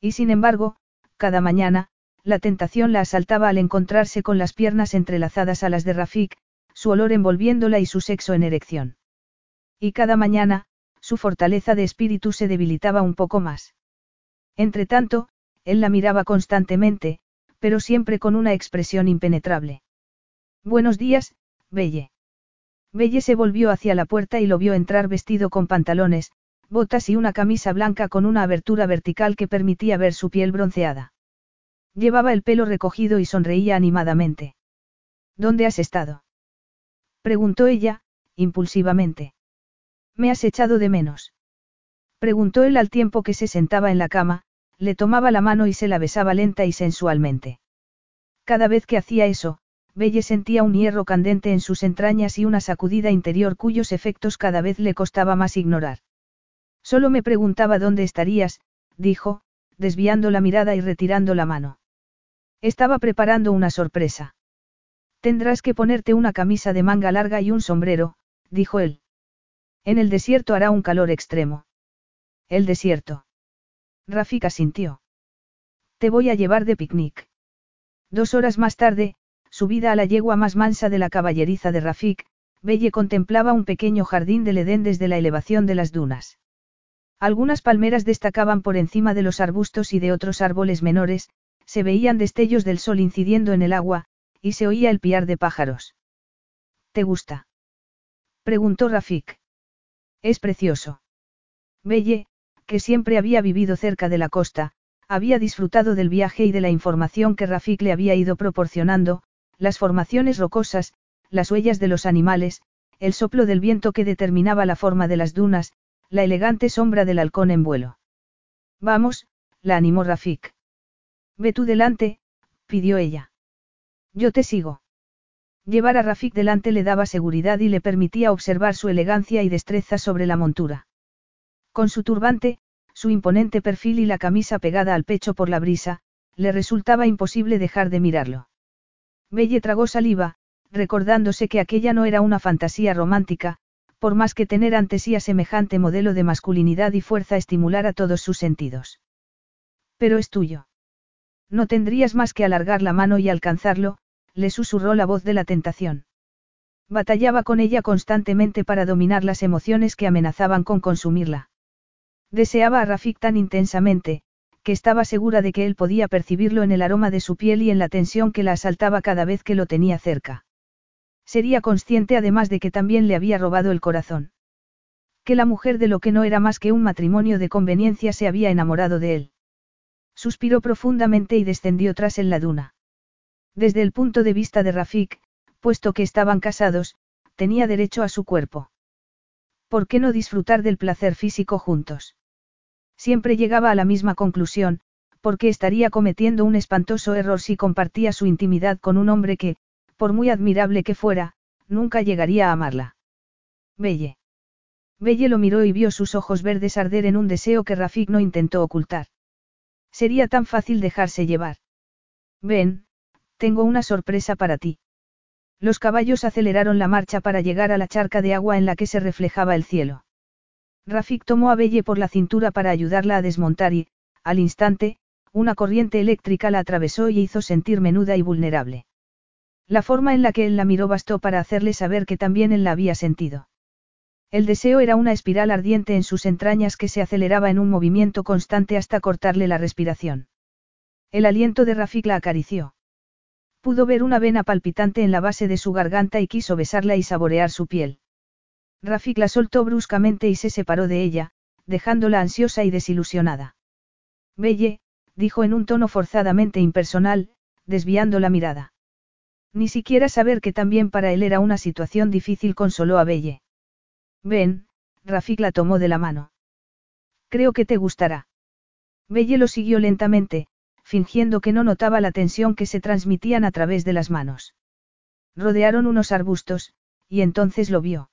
Y sin embargo, cada mañana, la tentación la asaltaba al encontrarse con las piernas entrelazadas a las de Rafik, su olor envolviéndola y su sexo en erección. Y cada mañana, su fortaleza de espíritu se debilitaba un poco más. Entretanto, él la miraba constantemente, pero siempre con una expresión impenetrable. Buenos días, Belle. Belle se volvió hacia la puerta y lo vio entrar vestido con pantalones, botas y una camisa blanca con una abertura vertical que permitía ver su piel bronceada. Llevaba el pelo recogido y sonreía animadamente. ¿Dónde has estado? preguntó ella, impulsivamente. ¿Me has echado de menos? Preguntó él al tiempo que se sentaba en la cama, le tomaba la mano y se la besaba lenta y sensualmente. Cada vez que hacía eso, Belle sentía un hierro candente en sus entrañas y una sacudida interior cuyos efectos cada vez le costaba más ignorar. Solo me preguntaba dónde estarías, dijo, desviando la mirada y retirando la mano. Estaba preparando una sorpresa. Tendrás que ponerte una camisa de manga larga y un sombrero, dijo él. En el desierto hará un calor extremo. El desierto. Rafika sintió. Te voy a llevar de picnic. Dos horas más tarde, subida a la yegua más mansa de la caballeriza de Rafik, Belle contemplaba un pequeño jardín del Edén desde la elevación de las dunas. Algunas palmeras destacaban por encima de los arbustos y de otros árboles menores, se veían destellos del sol incidiendo en el agua, y se oía el piar de pájaros. ¿Te gusta? preguntó Rafik. Es precioso. Belle, que siempre había vivido cerca de la costa, había disfrutado del viaje y de la información que Rafik le había ido proporcionando, las formaciones rocosas, las huellas de los animales, el soplo del viento que determinaba la forma de las dunas, la elegante sombra del halcón en vuelo. Vamos, la animó Rafik. Ve tú delante, pidió ella. Yo te sigo. Llevar a Rafik delante le daba seguridad y le permitía observar su elegancia y destreza sobre la montura. Con su turbante, su imponente perfil y la camisa pegada al pecho por la brisa, le resultaba imposible dejar de mirarlo. Belle tragó saliva, recordándose que aquella no era una fantasía romántica, por más que tener ante sí a semejante modelo de masculinidad y fuerza estimulara todos sus sentidos. Pero es tuyo. No tendrías más que alargar la mano y alcanzarlo, le susurró la voz de la tentación. Batallaba con ella constantemente para dominar las emociones que amenazaban con consumirla. Deseaba a Rafik tan intensamente, que estaba segura de que él podía percibirlo en el aroma de su piel y en la tensión que la asaltaba cada vez que lo tenía cerca. Sería consciente además de que también le había robado el corazón. Que la mujer de lo que no era más que un matrimonio de conveniencia se había enamorado de él. Suspiró profundamente y descendió tras él la duna. Desde el punto de vista de Rafik, puesto que estaban casados, tenía derecho a su cuerpo. ¿Por qué no disfrutar del placer físico juntos? Siempre llegaba a la misma conclusión, porque estaría cometiendo un espantoso error si compartía su intimidad con un hombre que, por muy admirable que fuera, nunca llegaría a amarla. Belle. Belle lo miró y vio sus ojos verdes arder en un deseo que Rafik no intentó ocultar. Sería tan fácil dejarse llevar. Ven, tengo una sorpresa para ti. Los caballos aceleraron la marcha para llegar a la charca de agua en la que se reflejaba el cielo. Rafik tomó a Belle por la cintura para ayudarla a desmontar y, al instante, una corriente eléctrica la atravesó y hizo sentir menuda y vulnerable. La forma en la que él la miró bastó para hacerle saber que también él la había sentido. El deseo era una espiral ardiente en sus entrañas que se aceleraba en un movimiento constante hasta cortarle la respiración. El aliento de Rafik la acarició. Pudo ver una vena palpitante en la base de su garganta y quiso besarla y saborear su piel. Rafik la soltó bruscamente y se separó de ella, dejándola ansiosa y desilusionada. Belle, dijo en un tono forzadamente impersonal, desviando la mirada. Ni siquiera saber que también para él era una situación difícil consoló a Belle. Ven, Rafik la tomó de la mano. Creo que te gustará. Belle lo siguió lentamente, fingiendo que no notaba la tensión que se transmitían a través de las manos. Rodearon unos arbustos, y entonces lo vio.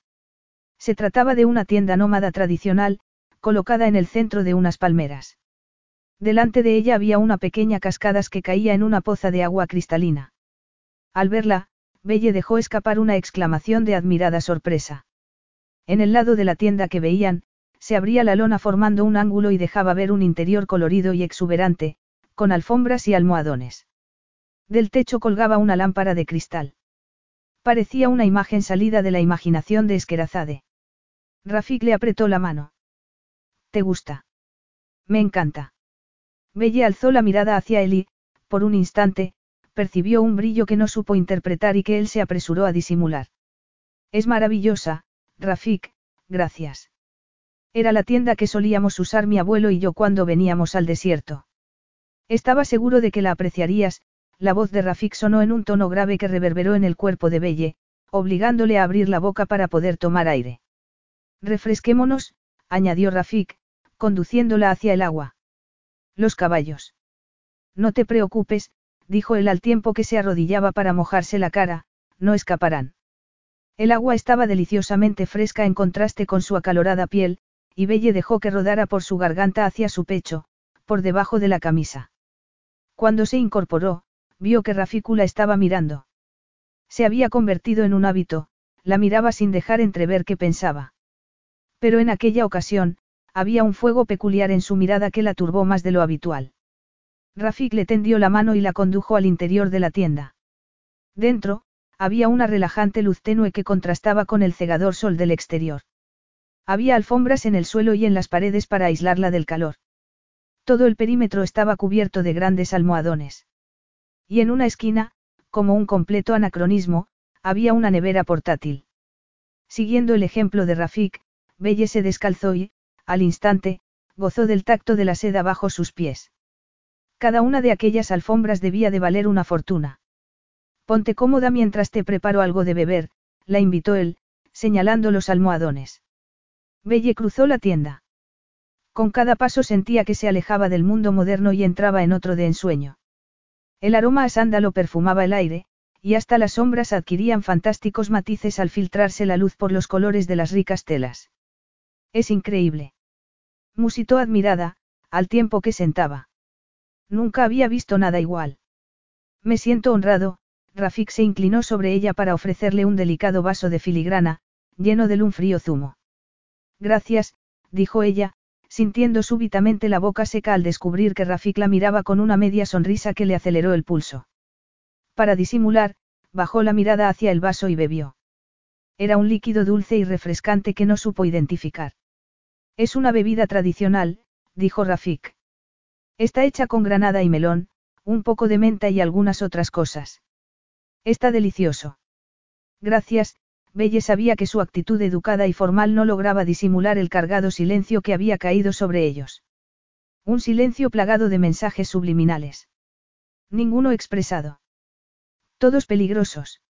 Se trataba de una tienda nómada tradicional, colocada en el centro de unas palmeras. Delante de ella había una pequeña cascada que caía en una poza de agua cristalina. Al verla, Belle dejó escapar una exclamación de admirada sorpresa. En el lado de la tienda que veían, se abría la lona formando un ángulo y dejaba ver un interior colorido y exuberante, con alfombras y almohadones. Del techo colgaba una lámpara de cristal. Parecía una imagen salida de la imaginación de Esquerazade. Rafik le apretó la mano. ¿Te gusta? Me encanta. Belle alzó la mirada hacia él y, por un instante, percibió un brillo que no supo interpretar y que él se apresuró a disimular. Es maravillosa, Rafik, gracias. Era la tienda que solíamos usar mi abuelo y yo cuando veníamos al desierto. Estaba seguro de que la apreciarías, la voz de Rafik sonó en un tono grave que reverberó en el cuerpo de Belle, obligándole a abrir la boca para poder tomar aire. Refresquémonos, añadió Rafik, conduciéndola hacia el agua. Los caballos. No te preocupes, dijo él al tiempo que se arrodillaba para mojarse la cara, no escaparán. El agua estaba deliciosamente fresca en contraste con su acalorada piel, y Belle dejó que rodara por su garganta hacia su pecho, por debajo de la camisa. Cuando se incorporó, vio que Rafícula estaba mirando. Se había convertido en un hábito, la miraba sin dejar entrever qué pensaba. Pero en aquella ocasión, había un fuego peculiar en su mirada que la turbó más de lo habitual. Rafik le tendió la mano y la condujo al interior de la tienda. Dentro, había una relajante luz tenue que contrastaba con el cegador sol del exterior. Había alfombras en el suelo y en las paredes para aislarla del calor. Todo el perímetro estaba cubierto de grandes almohadones. Y en una esquina, como un completo anacronismo, había una nevera portátil. Siguiendo el ejemplo de Rafik, Belle se descalzó y, al instante, gozó del tacto de la seda bajo sus pies. Cada una de aquellas alfombras debía de valer una fortuna. Ponte cómoda mientras te preparo algo de beber, la invitó él, señalando los almohadones. Belle cruzó la tienda. Con cada paso sentía que se alejaba del mundo moderno y entraba en otro de ensueño. El aroma a sándalo perfumaba el aire, y hasta las sombras adquirían fantásticos matices al filtrarse la luz por los colores de las ricas telas. Es increíble. Musitó admirada, al tiempo que sentaba. Nunca había visto nada igual. Me siento honrado, Rafik se inclinó sobre ella para ofrecerle un delicado vaso de filigrana, lleno de un frío zumo. Gracias, dijo ella, sintiendo súbitamente la boca seca al descubrir que Rafik la miraba con una media sonrisa que le aceleró el pulso. Para disimular, bajó la mirada hacia el vaso y bebió. Era un líquido dulce y refrescante que no supo identificar. Es una bebida tradicional, dijo Rafik. Está hecha con granada y melón, un poco de menta y algunas otras cosas. Está delicioso. Gracias, Belle sabía que su actitud educada y formal no lograba disimular el cargado silencio que había caído sobre ellos. Un silencio plagado de mensajes subliminales. Ninguno expresado. Todos peligrosos.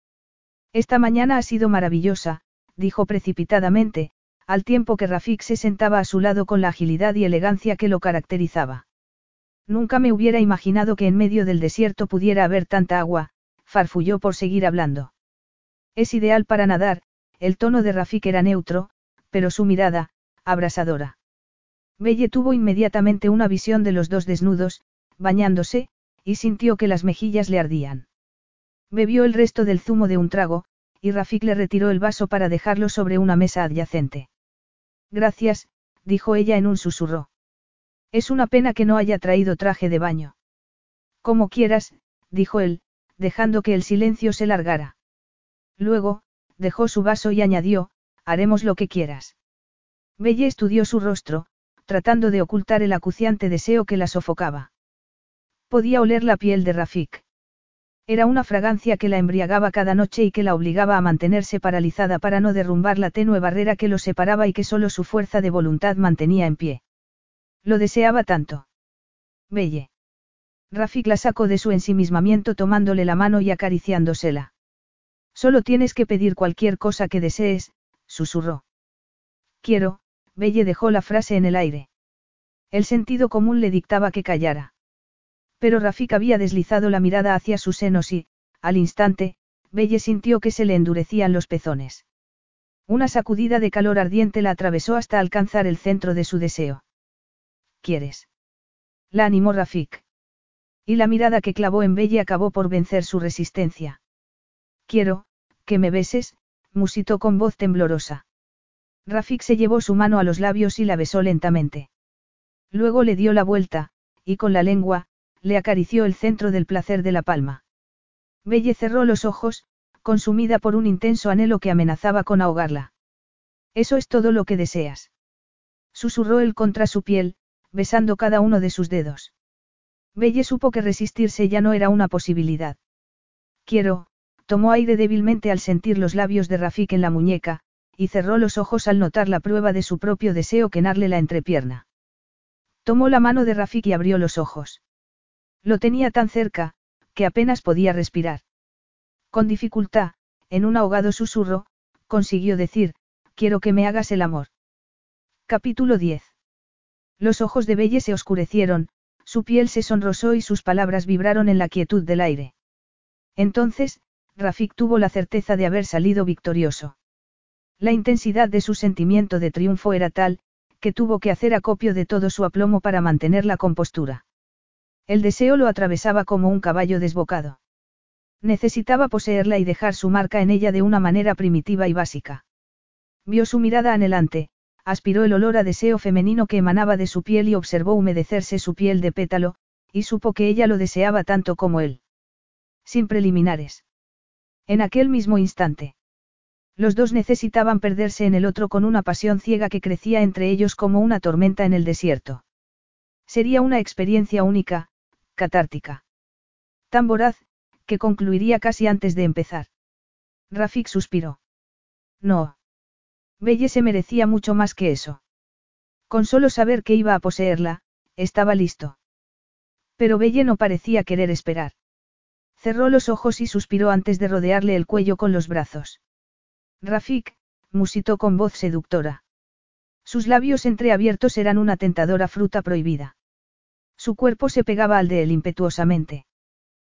Esta mañana ha sido maravillosa, dijo precipitadamente, al tiempo que Rafik se sentaba a su lado con la agilidad y elegancia que lo caracterizaba. Nunca me hubiera imaginado que en medio del desierto pudiera haber tanta agua, farfulló por seguir hablando. Es ideal para nadar, el tono de Rafik era neutro, pero su mirada, abrasadora. Belle tuvo inmediatamente una visión de los dos desnudos, bañándose, y sintió que las mejillas le ardían. Bebió el resto del zumo de un trago, y Rafik le retiró el vaso para dejarlo sobre una mesa adyacente. Gracias, dijo ella en un susurro. Es una pena que no haya traído traje de baño. Como quieras, dijo él, dejando que el silencio se largara. Luego, dejó su vaso y añadió, haremos lo que quieras. Belle estudió su rostro, tratando de ocultar el acuciante deseo que la sofocaba. Podía oler la piel de Rafik. Era una fragancia que la embriagaba cada noche y que la obligaba a mantenerse paralizada para no derrumbar la tenue barrera que los separaba y que solo su fuerza de voluntad mantenía en pie. Lo deseaba tanto. Belle. Rafik la sacó de su ensimismamiento tomándole la mano y acariciándosela. Solo tienes que pedir cualquier cosa que desees, susurró. Quiero, Belle dejó la frase en el aire. El sentido común le dictaba que callara. Pero Rafik había deslizado la mirada hacia sus senos y, al instante, Belle sintió que se le endurecían los pezones. Una sacudida de calor ardiente la atravesó hasta alcanzar el centro de su deseo. ¿Quieres? La animó Rafik. Y la mirada que clavó en Belle acabó por vencer su resistencia. Quiero, que me beses, musitó con voz temblorosa. Rafik se llevó su mano a los labios y la besó lentamente. Luego le dio la vuelta, y con la lengua, le acarició el centro del placer de la palma. Belle cerró los ojos, consumida por un intenso anhelo que amenazaba con ahogarla. Eso es todo lo que deseas. Susurró él contra su piel, besando cada uno de sus dedos. Belle supo que resistirse ya no era una posibilidad. Quiero, tomó aire débilmente al sentir los labios de Rafik en la muñeca, y cerró los ojos al notar la prueba de su propio deseo quenarle la entrepierna. Tomó la mano de Rafik y abrió los ojos. Lo tenía tan cerca, que apenas podía respirar. Con dificultad, en un ahogado susurro, consiguió decir, quiero que me hagas el amor. Capítulo 10. Los ojos de Belle se oscurecieron, su piel se sonrosó y sus palabras vibraron en la quietud del aire. Entonces, Rafik tuvo la certeza de haber salido victorioso. La intensidad de su sentimiento de triunfo era tal, que tuvo que hacer acopio de todo su aplomo para mantener la compostura. El deseo lo atravesaba como un caballo desbocado. Necesitaba poseerla y dejar su marca en ella de una manera primitiva y básica. Vio su mirada anhelante, aspiró el olor a deseo femenino que emanaba de su piel y observó humedecerse su piel de pétalo, y supo que ella lo deseaba tanto como él. Sin preliminares. En aquel mismo instante. Los dos necesitaban perderse en el otro con una pasión ciega que crecía entre ellos como una tormenta en el desierto. Sería una experiencia única, catártica. Tan voraz, que concluiría casi antes de empezar. Rafik suspiró. No. Belle se merecía mucho más que eso. Con solo saber que iba a poseerla, estaba listo. Pero Belle no parecía querer esperar. Cerró los ojos y suspiró antes de rodearle el cuello con los brazos. Rafik, musitó con voz seductora. Sus labios entreabiertos eran una tentadora fruta prohibida. Su cuerpo se pegaba al de él impetuosamente.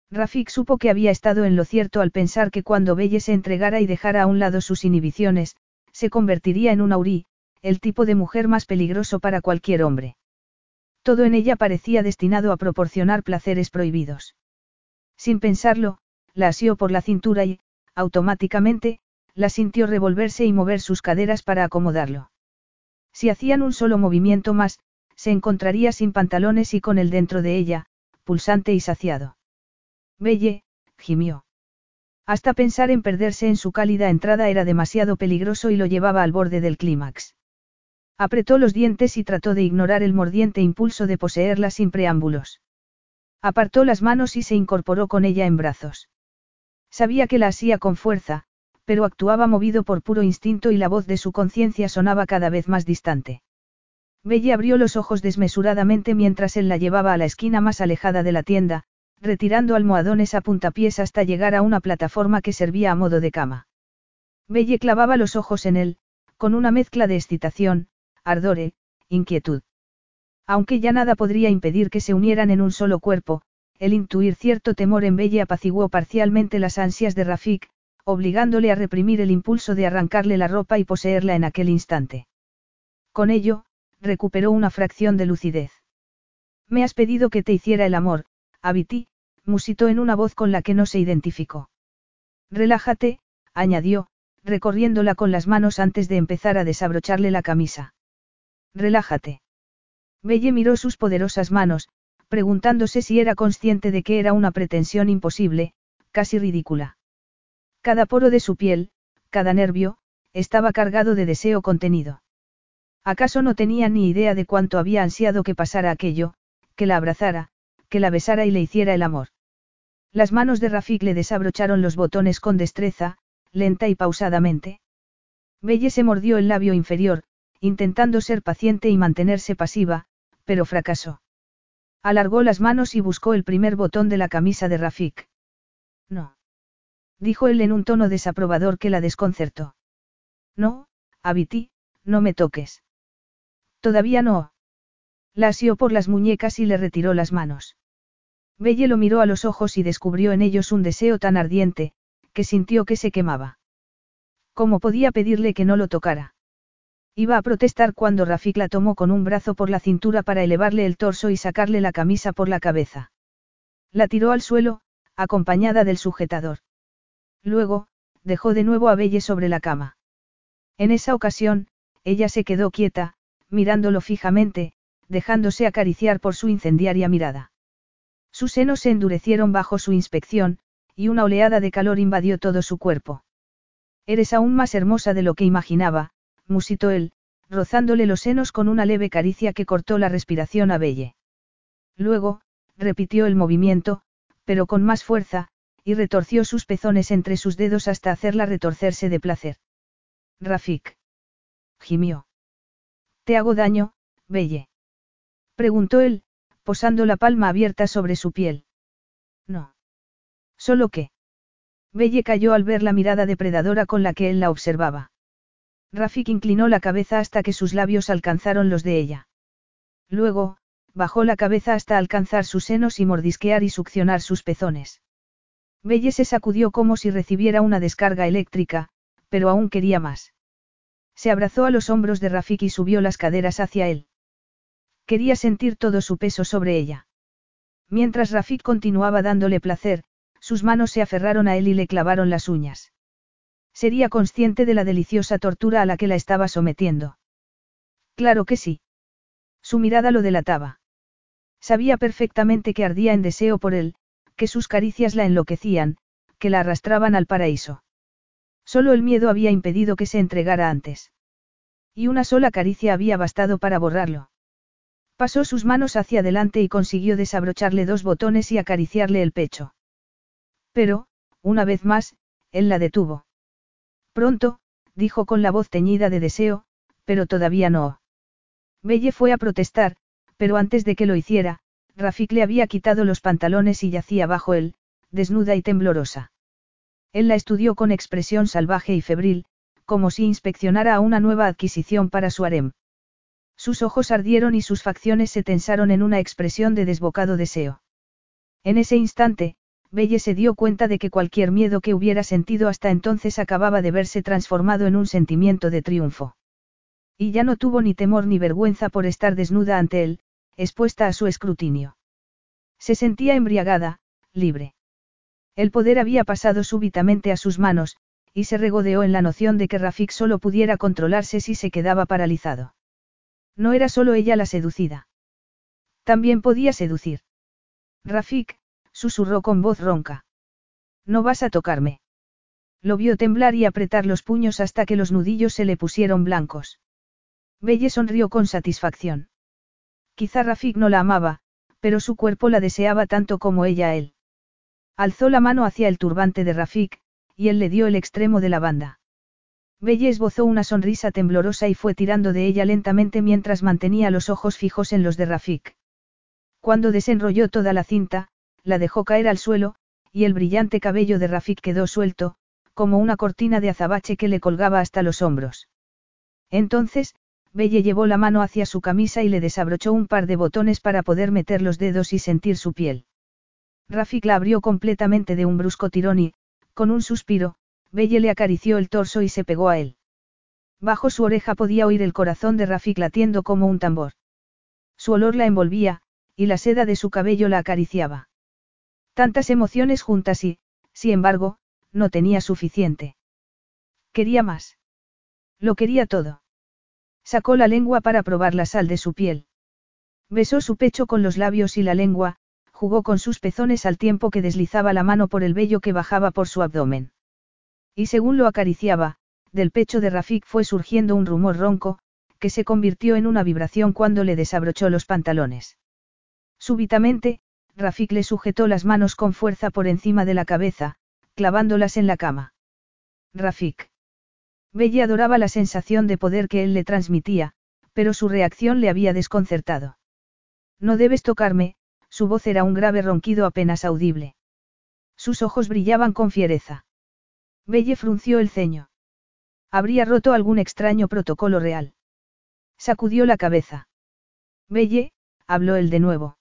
Rafik supo que había estado en lo cierto al pensar que cuando Belle se entregara y dejara a un lado sus inhibiciones, se convertiría en un aurí, el tipo de mujer más peligroso para cualquier hombre. Todo en ella parecía destinado a proporcionar placeres prohibidos. Sin pensarlo, la asió por la cintura y, automáticamente, la sintió revolverse y mover sus caderas para acomodarlo. Si hacían un solo movimiento más, se encontraría sin pantalones y con él dentro de ella, pulsante y saciado. Belle, gimió. Hasta pensar en perderse en su cálida entrada era demasiado peligroso y lo llevaba al borde del clímax. Apretó los dientes y trató de ignorar el mordiente impulso de poseerla sin preámbulos. Apartó las manos y se incorporó con ella en brazos. Sabía que la hacía con fuerza, pero actuaba movido por puro instinto y la voz de su conciencia sonaba cada vez más distante. Belle abrió los ojos desmesuradamente mientras él la llevaba a la esquina más alejada de la tienda, retirando almohadones a puntapiés hasta llegar a una plataforma que servía a modo de cama. Belle clavaba los ojos en él, con una mezcla de excitación, ardore, inquietud. Aunque ya nada podría impedir que se unieran en un solo cuerpo, el intuir cierto temor en Belle apaciguó parcialmente las ansias de Rafik, obligándole a reprimir el impulso de arrancarle la ropa y poseerla en aquel instante. Con ello, recuperó una fracción de lucidez. Me has pedido que te hiciera el amor, Abiti, musitó en una voz con la que no se identificó. Relájate, añadió, recorriéndola con las manos antes de empezar a desabrocharle la camisa. Relájate. Belle miró sus poderosas manos, preguntándose si era consciente de que era una pretensión imposible, casi ridícula. Cada poro de su piel, cada nervio, estaba cargado de deseo contenido. ¿Acaso no tenía ni idea de cuánto había ansiado que pasara aquello, que la abrazara, que la besara y le hiciera el amor? Las manos de Rafik le desabrocharon los botones con destreza, lenta y pausadamente. Belle se mordió el labio inferior, intentando ser paciente y mantenerse pasiva, pero fracasó. Alargó las manos y buscó el primer botón de la camisa de Rafik. No dijo él en un tono desaprobador que la desconcertó. No, Abiti, no me toques. Todavía no. La asió por las muñecas y le retiró las manos. Belle lo miró a los ojos y descubrió en ellos un deseo tan ardiente, que sintió que se quemaba. ¿Cómo podía pedirle que no lo tocara? Iba a protestar cuando Rafik la tomó con un brazo por la cintura para elevarle el torso y sacarle la camisa por la cabeza. La tiró al suelo, acompañada del sujetador. Luego, dejó de nuevo a Belle sobre la cama. En esa ocasión, ella se quedó quieta, mirándolo fijamente, dejándose acariciar por su incendiaria mirada. Sus senos se endurecieron bajo su inspección, y una oleada de calor invadió todo su cuerpo. Eres aún más hermosa de lo que imaginaba, musitó él, rozándole los senos con una leve caricia que cortó la respiración a Belle. Luego, repitió el movimiento, pero con más fuerza, y retorció sus pezones entre sus dedos hasta hacerla retorcerse de placer. Rafik. Gimió. ¿Te hago daño, Belle? Preguntó él, posando la palma abierta sobre su piel. No. ¿Solo qué? Belle cayó al ver la mirada depredadora con la que él la observaba. Rafik inclinó la cabeza hasta que sus labios alcanzaron los de ella. Luego, bajó la cabeza hasta alcanzar sus senos y mordisquear y succionar sus pezones. Belle se sacudió como si recibiera una descarga eléctrica, pero aún quería más. Se abrazó a los hombros de Rafik y subió las caderas hacia él. Quería sentir todo su peso sobre ella. Mientras Rafik continuaba dándole placer, sus manos se aferraron a él y le clavaron las uñas. Sería consciente de la deliciosa tortura a la que la estaba sometiendo. Claro que sí. Su mirada lo delataba. Sabía perfectamente que ardía en deseo por él, que sus caricias la enloquecían, que la arrastraban al paraíso. Solo el miedo había impedido que se entregara antes. Y una sola caricia había bastado para borrarlo. Pasó sus manos hacia adelante y consiguió desabrocharle dos botones y acariciarle el pecho. Pero, una vez más, él la detuvo. Pronto, dijo con la voz teñida de deseo, pero todavía no. Belle fue a protestar, pero antes de que lo hiciera, Rafik le había quitado los pantalones y yacía bajo él, desnuda y temblorosa. Él la estudió con expresión salvaje y febril, como si inspeccionara a una nueva adquisición para su harem. Sus ojos ardieron y sus facciones se tensaron en una expresión de desbocado deseo. En ese instante, Belle se dio cuenta de que cualquier miedo que hubiera sentido hasta entonces acababa de verse transformado en un sentimiento de triunfo. Y ya no tuvo ni temor ni vergüenza por estar desnuda ante él, expuesta a su escrutinio. Se sentía embriagada, libre. El poder había pasado súbitamente a sus manos, y se regodeó en la noción de que Rafik solo pudiera controlarse si se quedaba paralizado. No era solo ella la seducida. También podía seducir. Rafik, susurró con voz ronca. No vas a tocarme. Lo vio temblar y apretar los puños hasta que los nudillos se le pusieron blancos. Belle sonrió con satisfacción. Quizá Rafik no la amaba, pero su cuerpo la deseaba tanto como ella a él. Alzó la mano hacia el turbante de Rafik, y él le dio el extremo de la banda. Belle esbozó una sonrisa temblorosa y fue tirando de ella lentamente mientras mantenía los ojos fijos en los de Rafik. Cuando desenrolló toda la cinta, la dejó caer al suelo, y el brillante cabello de Rafik quedó suelto, como una cortina de azabache que le colgaba hasta los hombros. Entonces, Belle llevó la mano hacia su camisa y le desabrochó un par de botones para poder meter los dedos y sentir su piel. Rafik la abrió completamente de un brusco tirón y, con un suspiro, Belle le acarició el torso y se pegó a él. Bajo su oreja podía oír el corazón de Rafik latiendo como un tambor. Su olor la envolvía, y la seda de su cabello la acariciaba. Tantas emociones juntas y, sin embargo, no tenía suficiente. Quería más. Lo quería todo. Sacó la lengua para probar la sal de su piel. Besó su pecho con los labios y la lengua, jugó con sus pezones al tiempo que deslizaba la mano por el vello que bajaba por su abdomen. Y según lo acariciaba, del pecho de Rafik fue surgiendo un rumor ronco, que se convirtió en una vibración cuando le desabrochó los pantalones. Súbitamente, Rafik le sujetó las manos con fuerza por encima de la cabeza, clavándolas en la cama. Rafik. Belle adoraba la sensación de poder que él le transmitía, pero su reacción le había desconcertado. No debes tocarme, su voz era un grave ronquido apenas audible. Sus ojos brillaban con fiereza. Belle frunció el ceño. Habría roto algún extraño protocolo real. Sacudió la cabeza. Belle, habló él de nuevo.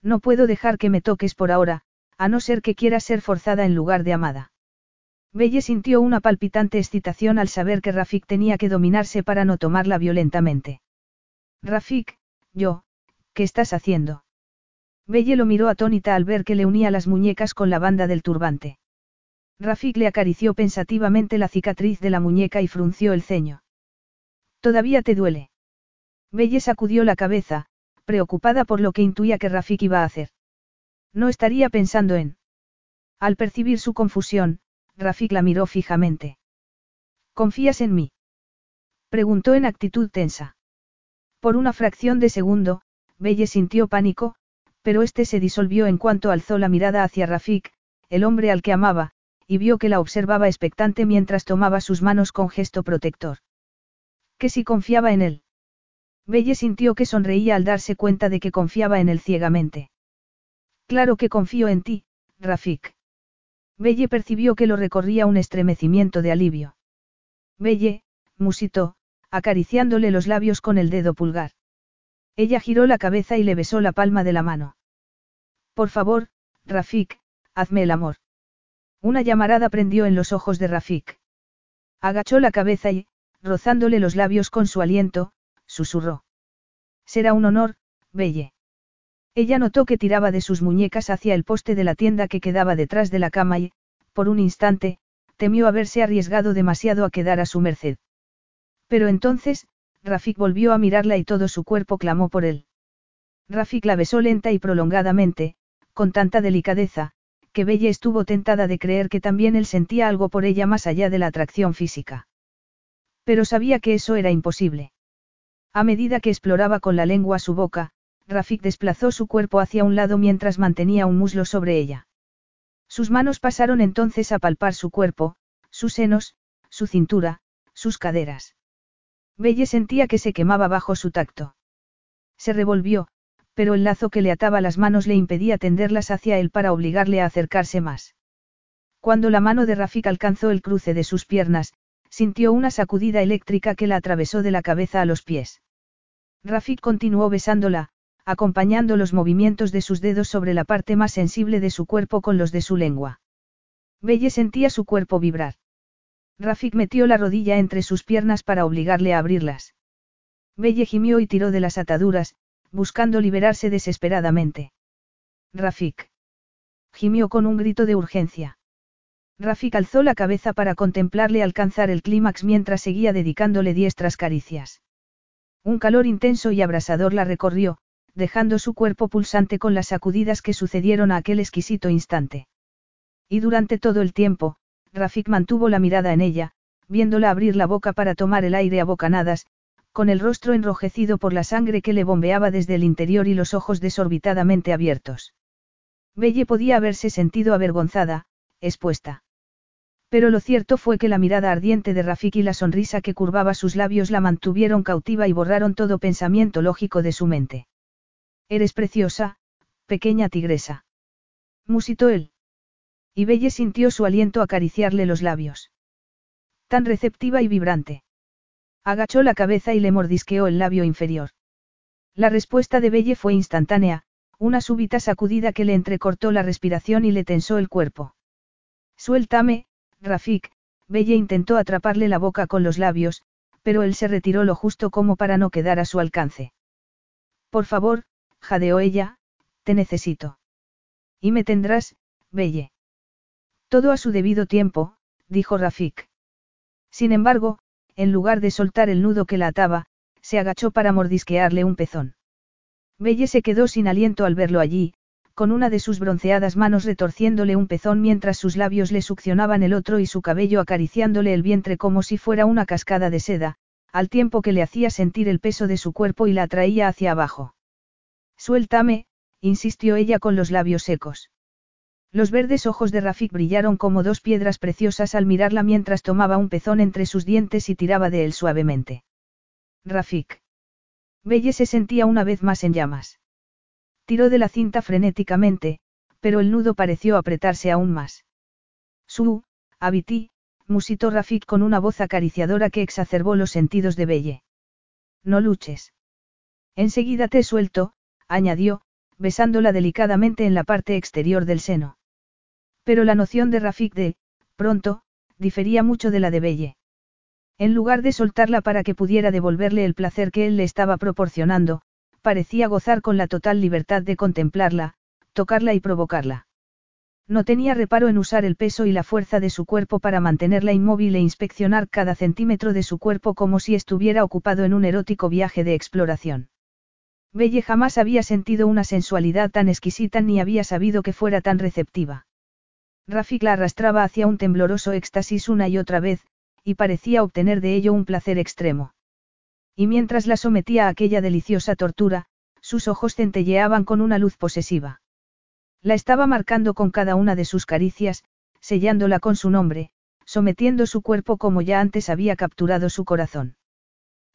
No puedo dejar que me toques por ahora, a no ser que quieras ser forzada en lugar de amada. Belle sintió una palpitante excitación al saber que Rafik tenía que dominarse para no tomarla violentamente. Rafik, yo, ¿qué estás haciendo? Belle lo miró atónita al ver que le unía las muñecas con la banda del turbante. Rafik le acarició pensativamente la cicatriz de la muñeca y frunció el ceño. ¿Todavía te duele? Belle sacudió la cabeza, preocupada por lo que intuía que Rafik iba a hacer. No estaría pensando en. Al percibir su confusión, Rafik la miró fijamente. ¿Confías en mí? Preguntó en actitud tensa. Por una fracción de segundo, Belle sintió pánico, pero este se disolvió en cuanto alzó la mirada hacia Rafik, el hombre al que amaba, y vio que la observaba expectante mientras tomaba sus manos con gesto protector. Que si confiaba en él. Belle sintió que sonreía al darse cuenta de que confiaba en él ciegamente. Claro que confío en ti, Rafik. Belle percibió que lo recorría un estremecimiento de alivio. Belle, musitó, acariciándole los labios con el dedo pulgar. Ella giró la cabeza y le besó la palma de la mano. Por favor, Rafik, hazme el amor. Una llamarada prendió en los ojos de Rafik. Agachó la cabeza y, rozándole los labios con su aliento, susurró. Será un honor, Belle. Ella notó que tiraba de sus muñecas hacia el poste de la tienda que quedaba detrás de la cama y, por un instante, temió haberse arriesgado demasiado a quedar a su merced. Pero entonces, Rafik volvió a mirarla y todo su cuerpo clamó por él. Rafik la besó lenta y prolongadamente, con tanta delicadeza, que Belle estuvo tentada de creer que también él sentía algo por ella más allá de la atracción física. Pero sabía que eso era imposible. A medida que exploraba con la lengua su boca, Rafik desplazó su cuerpo hacia un lado mientras mantenía un muslo sobre ella. Sus manos pasaron entonces a palpar su cuerpo, sus senos, su cintura, sus caderas. Belle sentía que se quemaba bajo su tacto. Se revolvió, pero el lazo que le ataba las manos le impedía tenderlas hacia él para obligarle a acercarse más. Cuando la mano de Rafik alcanzó el cruce de sus piernas, sintió una sacudida eléctrica que la atravesó de la cabeza a los pies. Rafik continuó besándola, acompañando los movimientos de sus dedos sobre la parte más sensible de su cuerpo con los de su lengua. Belle sentía su cuerpo vibrar. Rafik metió la rodilla entre sus piernas para obligarle a abrirlas. Belle gimió y tiró de las ataduras, buscando liberarse desesperadamente. Rafik. Gimió con un grito de urgencia. Rafik alzó la cabeza para contemplarle alcanzar el clímax mientras seguía dedicándole diestras caricias. Un calor intenso y abrasador la recorrió, dejando su cuerpo pulsante con las sacudidas que sucedieron a aquel exquisito instante. Y durante todo el tiempo, Rafik mantuvo la mirada en ella, viéndola abrir la boca para tomar el aire a bocanadas, con el rostro enrojecido por la sangre que le bombeaba desde el interior y los ojos desorbitadamente abiertos. Belle podía haberse sentido avergonzada, expuesta. Pero lo cierto fue que la mirada ardiente de Rafik y la sonrisa que curvaba sus labios la mantuvieron cautiva y borraron todo pensamiento lógico de su mente. Eres preciosa, pequeña tigresa. Musitó él. Y Belle sintió su aliento acariciarle los labios. Tan receptiva y vibrante. Agachó la cabeza y le mordisqueó el labio inferior. La respuesta de Belle fue instantánea, una súbita sacudida que le entrecortó la respiración y le tensó el cuerpo. Suéltame, Rafik, Belle intentó atraparle la boca con los labios, pero él se retiró lo justo como para no quedar a su alcance. Por favor, jadeó ella, te necesito. Y me tendrás, Belle. Todo a su debido tiempo, dijo Rafik. Sin embargo, en lugar de soltar el nudo que la ataba, se agachó para mordisquearle un pezón. Belle se quedó sin aliento al verlo allí, con una de sus bronceadas manos retorciéndole un pezón mientras sus labios le succionaban el otro y su cabello acariciándole el vientre como si fuera una cascada de seda, al tiempo que le hacía sentir el peso de su cuerpo y la atraía hacia abajo. Suéltame, insistió ella con los labios secos. Los verdes ojos de Rafik brillaron como dos piedras preciosas al mirarla mientras tomaba un pezón entre sus dientes y tiraba de él suavemente. Rafik. Belle se sentía una vez más en llamas. Tiró de la cinta frenéticamente, pero el nudo pareció apretarse aún más. Su, habití, musitó Rafik con una voz acariciadora que exacerbó los sentidos de Belle. No luches. Enseguida te suelto, añadió, besándola delicadamente en la parte exterior del seno. Pero la noción de Rafik de, pronto, difería mucho de la de Belle. En lugar de soltarla para que pudiera devolverle el placer que él le estaba proporcionando, parecía gozar con la total libertad de contemplarla, tocarla y provocarla. No tenía reparo en usar el peso y la fuerza de su cuerpo para mantenerla inmóvil e inspeccionar cada centímetro de su cuerpo como si estuviera ocupado en un erótico viaje de exploración. Belle jamás había sentido una sensualidad tan exquisita ni había sabido que fuera tan receptiva. Rafik la arrastraba hacia un tembloroso éxtasis una y otra vez, y parecía obtener de ello un placer extremo. Y mientras la sometía a aquella deliciosa tortura, sus ojos centelleaban con una luz posesiva. La estaba marcando con cada una de sus caricias, sellándola con su nombre, sometiendo su cuerpo como ya antes había capturado su corazón.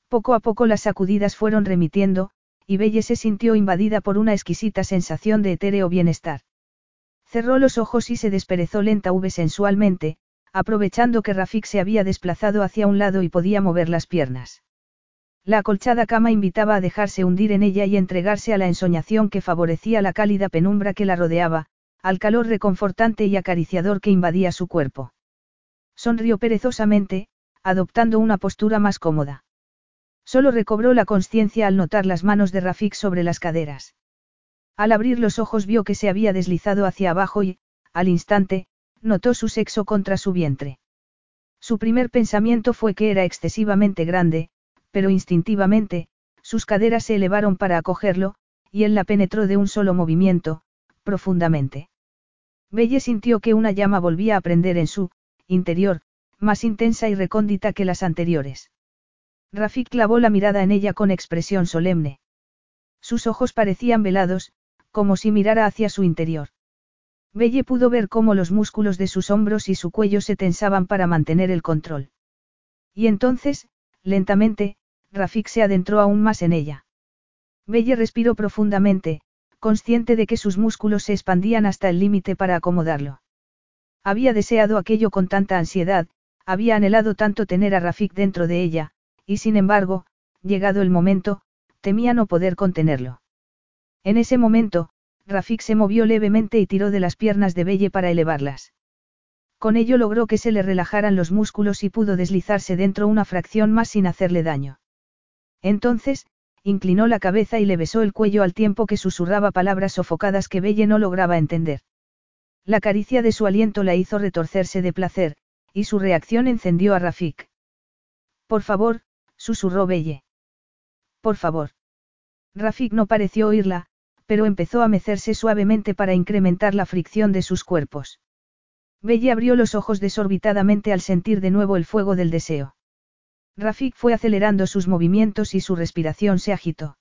Poco a poco las sacudidas fueron remitiendo, y Belle se sintió invadida por una exquisita sensación de etéreo bienestar. Cerró los ojos y se desperezó lenta v sensualmente, aprovechando que Rafik se había desplazado hacia un lado y podía mover las piernas. La acolchada cama invitaba a dejarse hundir en ella y entregarse a la ensoñación que favorecía la cálida penumbra que la rodeaba, al calor reconfortante y acariciador que invadía su cuerpo. Sonrió perezosamente, adoptando una postura más cómoda. Solo recobró la conciencia al notar las manos de Rafik sobre las caderas. Al abrir los ojos vio que se había deslizado hacia abajo y, al instante, notó su sexo contra su vientre. Su primer pensamiento fue que era excesivamente grande, pero instintivamente, sus caderas se elevaron para acogerlo, y él la penetró de un solo movimiento, profundamente. Belle sintió que una llama volvía a prender en su interior, más intensa y recóndita que las anteriores. Rafik clavó la mirada en ella con expresión solemne. Sus ojos parecían velados, como si mirara hacia su interior. Belle pudo ver cómo los músculos de sus hombros y su cuello se tensaban para mantener el control. Y entonces, lentamente, Rafik se adentró aún más en ella. Belle respiró profundamente, consciente de que sus músculos se expandían hasta el límite para acomodarlo. Había deseado aquello con tanta ansiedad, había anhelado tanto tener a Rafik dentro de ella, y sin embargo, llegado el momento, temía no poder contenerlo. En ese momento, Rafik se movió levemente y tiró de las piernas de Belle para elevarlas. Con ello logró que se le relajaran los músculos y pudo deslizarse dentro una fracción más sin hacerle daño. Entonces, inclinó la cabeza y le besó el cuello al tiempo que susurraba palabras sofocadas que Belle no lograba entender. La caricia de su aliento la hizo retorcerse de placer, y su reacción encendió a Rafik. Por favor, susurró Belle. Por favor. Rafik no pareció oírla, pero empezó a mecerse suavemente para incrementar la fricción de sus cuerpos. Belle abrió los ojos desorbitadamente al sentir de nuevo el fuego del deseo. Rafik fue acelerando sus movimientos y su respiración se agitó.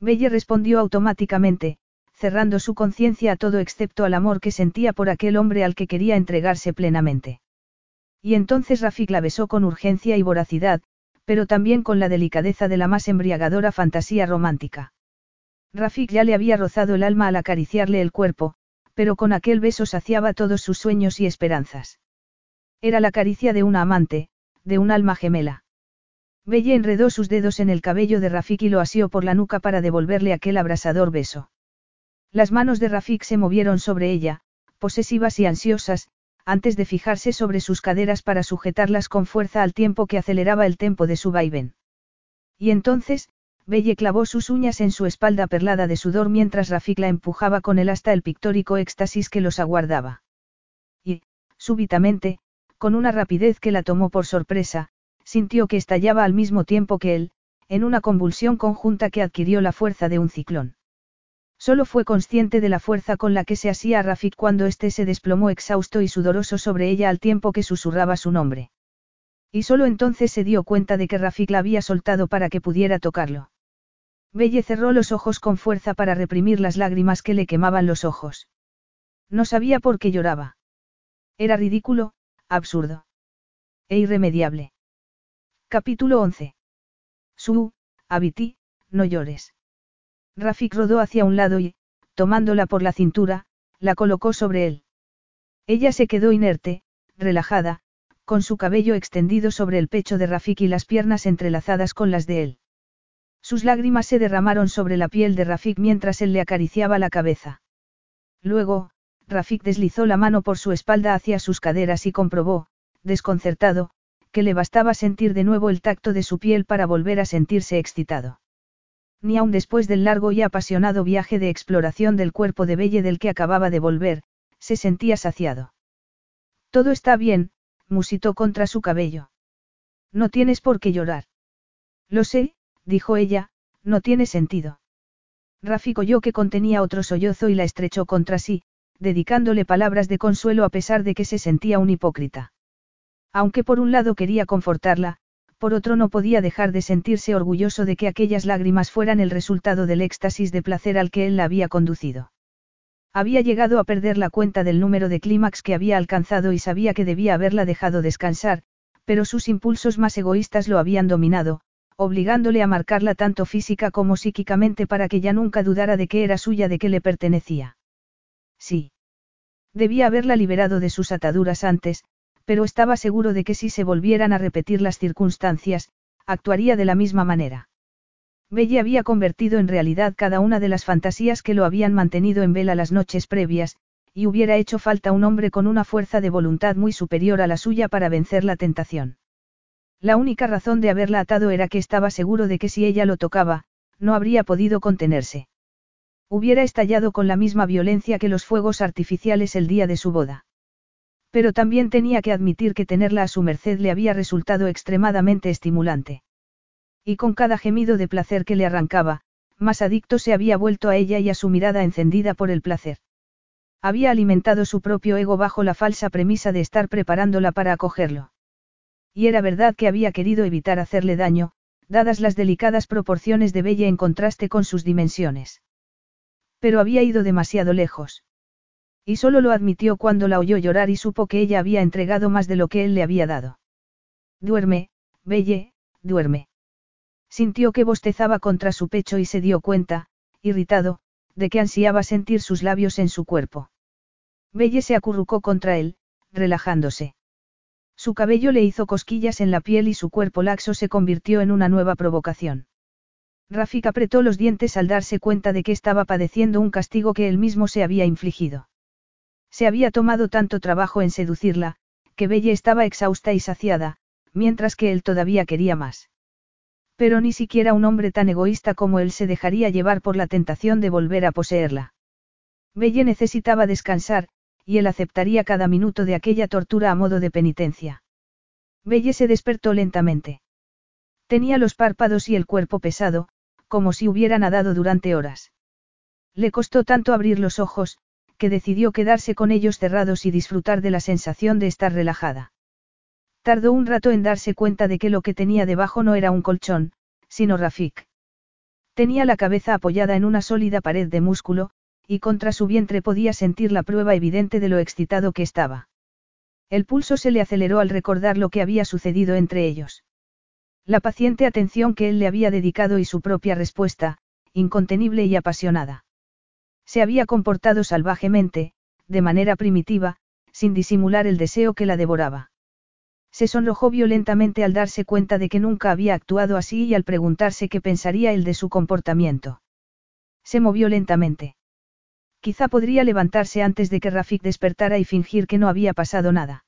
Belle respondió automáticamente, cerrando su conciencia a todo excepto al amor que sentía por aquel hombre al que quería entregarse plenamente. Y entonces Rafik la besó con urgencia y voracidad, pero también con la delicadeza de la más embriagadora fantasía romántica. Rafik ya le había rozado el alma al acariciarle el cuerpo, pero con aquel beso saciaba todos sus sueños y esperanzas. Era la caricia de una amante, de un alma gemela. Belle enredó sus dedos en el cabello de Rafik y lo asió por la nuca para devolverle aquel abrasador beso. Las manos de Rafik se movieron sobre ella, posesivas y ansiosas, antes de fijarse sobre sus caderas para sujetarlas con fuerza al tiempo que aceleraba el tempo de su vaivén. Y entonces, Belle clavó sus uñas en su espalda perlada de sudor mientras Rafik la empujaba con él hasta el pictórico éxtasis que los aguardaba. Y, súbitamente, con una rapidez que la tomó por sorpresa, sintió que estallaba al mismo tiempo que él, en una convulsión conjunta que adquirió la fuerza de un ciclón. Solo fue consciente de la fuerza con la que se asía a Rafik cuando éste se desplomó exhausto y sudoroso sobre ella al tiempo que susurraba su nombre. Y solo entonces se dio cuenta de que Rafik la había soltado para que pudiera tocarlo. Belle cerró los ojos con fuerza para reprimir las lágrimas que le quemaban los ojos. No sabía por qué lloraba. Era ridículo, absurdo. E irremediable. Capítulo 11. Su, Abiti, no llores. Rafik rodó hacia un lado y, tomándola por la cintura, la colocó sobre él. Ella se quedó inerte, relajada, con su cabello extendido sobre el pecho de Rafik y las piernas entrelazadas con las de él. Sus lágrimas se derramaron sobre la piel de Rafik mientras él le acariciaba la cabeza. Luego, Rafik deslizó la mano por su espalda hacia sus caderas y comprobó, desconcertado, que le bastaba sentir de nuevo el tacto de su piel para volver a sentirse excitado ni aun después del largo y apasionado viaje de exploración del cuerpo de Belle del que acababa de volver, se sentía saciado. Todo está bien, musitó contra su cabello. No tienes por qué llorar. Lo sé, dijo ella, no tiene sentido. Rafik oyó que contenía otro sollozo y la estrechó contra sí, dedicándole palabras de consuelo a pesar de que se sentía un hipócrita. Aunque por un lado quería confortarla, por otro no podía dejar de sentirse orgulloso de que aquellas lágrimas fueran el resultado del éxtasis de placer al que él la había conducido. Había llegado a perder la cuenta del número de clímax que había alcanzado y sabía que debía haberla dejado descansar, pero sus impulsos más egoístas lo habían dominado, obligándole a marcarla tanto física como psíquicamente para que ya nunca dudara de que era suya, de que le pertenecía. Sí. Debía haberla liberado de sus ataduras antes, pero estaba seguro de que si se volvieran a repetir las circunstancias, actuaría de la misma manera. Belle había convertido en realidad cada una de las fantasías que lo habían mantenido en vela las noches previas, y hubiera hecho falta un hombre con una fuerza de voluntad muy superior a la suya para vencer la tentación. La única razón de haberla atado era que estaba seguro de que si ella lo tocaba, no habría podido contenerse. Hubiera estallado con la misma violencia que los fuegos artificiales el día de su boda. Pero también tenía que admitir que tenerla a su merced le había resultado extremadamente estimulante. Y con cada gemido de placer que le arrancaba, más adicto se había vuelto a ella y a su mirada encendida por el placer. Había alimentado su propio ego bajo la falsa premisa de estar preparándola para acogerlo. Y era verdad que había querido evitar hacerle daño, dadas las delicadas proporciones de Bella en contraste con sus dimensiones. Pero había ido demasiado lejos. Y solo lo admitió cuando la oyó llorar y supo que ella había entregado más de lo que él le había dado. Duerme, Belle, duerme. Sintió que bostezaba contra su pecho y se dio cuenta, irritado, de que ansiaba sentir sus labios en su cuerpo. Belle se acurrucó contra él, relajándose. Su cabello le hizo cosquillas en la piel y su cuerpo laxo se convirtió en una nueva provocación. Rafik apretó los dientes al darse cuenta de que estaba padeciendo un castigo que él mismo se había infligido. Se había tomado tanto trabajo en seducirla, que Belle estaba exhausta y saciada, mientras que él todavía quería más. Pero ni siquiera un hombre tan egoísta como él se dejaría llevar por la tentación de volver a poseerla. Belle necesitaba descansar, y él aceptaría cada minuto de aquella tortura a modo de penitencia. Belle se despertó lentamente. Tenía los párpados y el cuerpo pesado, como si hubiera nadado durante horas. Le costó tanto abrir los ojos, que decidió quedarse con ellos cerrados y disfrutar de la sensación de estar relajada. Tardó un rato en darse cuenta de que lo que tenía debajo no era un colchón, sino Rafik. Tenía la cabeza apoyada en una sólida pared de músculo, y contra su vientre podía sentir la prueba evidente de lo excitado que estaba. El pulso se le aceleró al recordar lo que había sucedido entre ellos. La paciente atención que él le había dedicado y su propia respuesta, incontenible y apasionada. Se había comportado salvajemente, de manera primitiva, sin disimular el deseo que la devoraba. Se sonrojó violentamente al darse cuenta de que nunca había actuado así y al preguntarse qué pensaría él de su comportamiento. Se movió lentamente. Quizá podría levantarse antes de que Rafik despertara y fingir que no había pasado nada.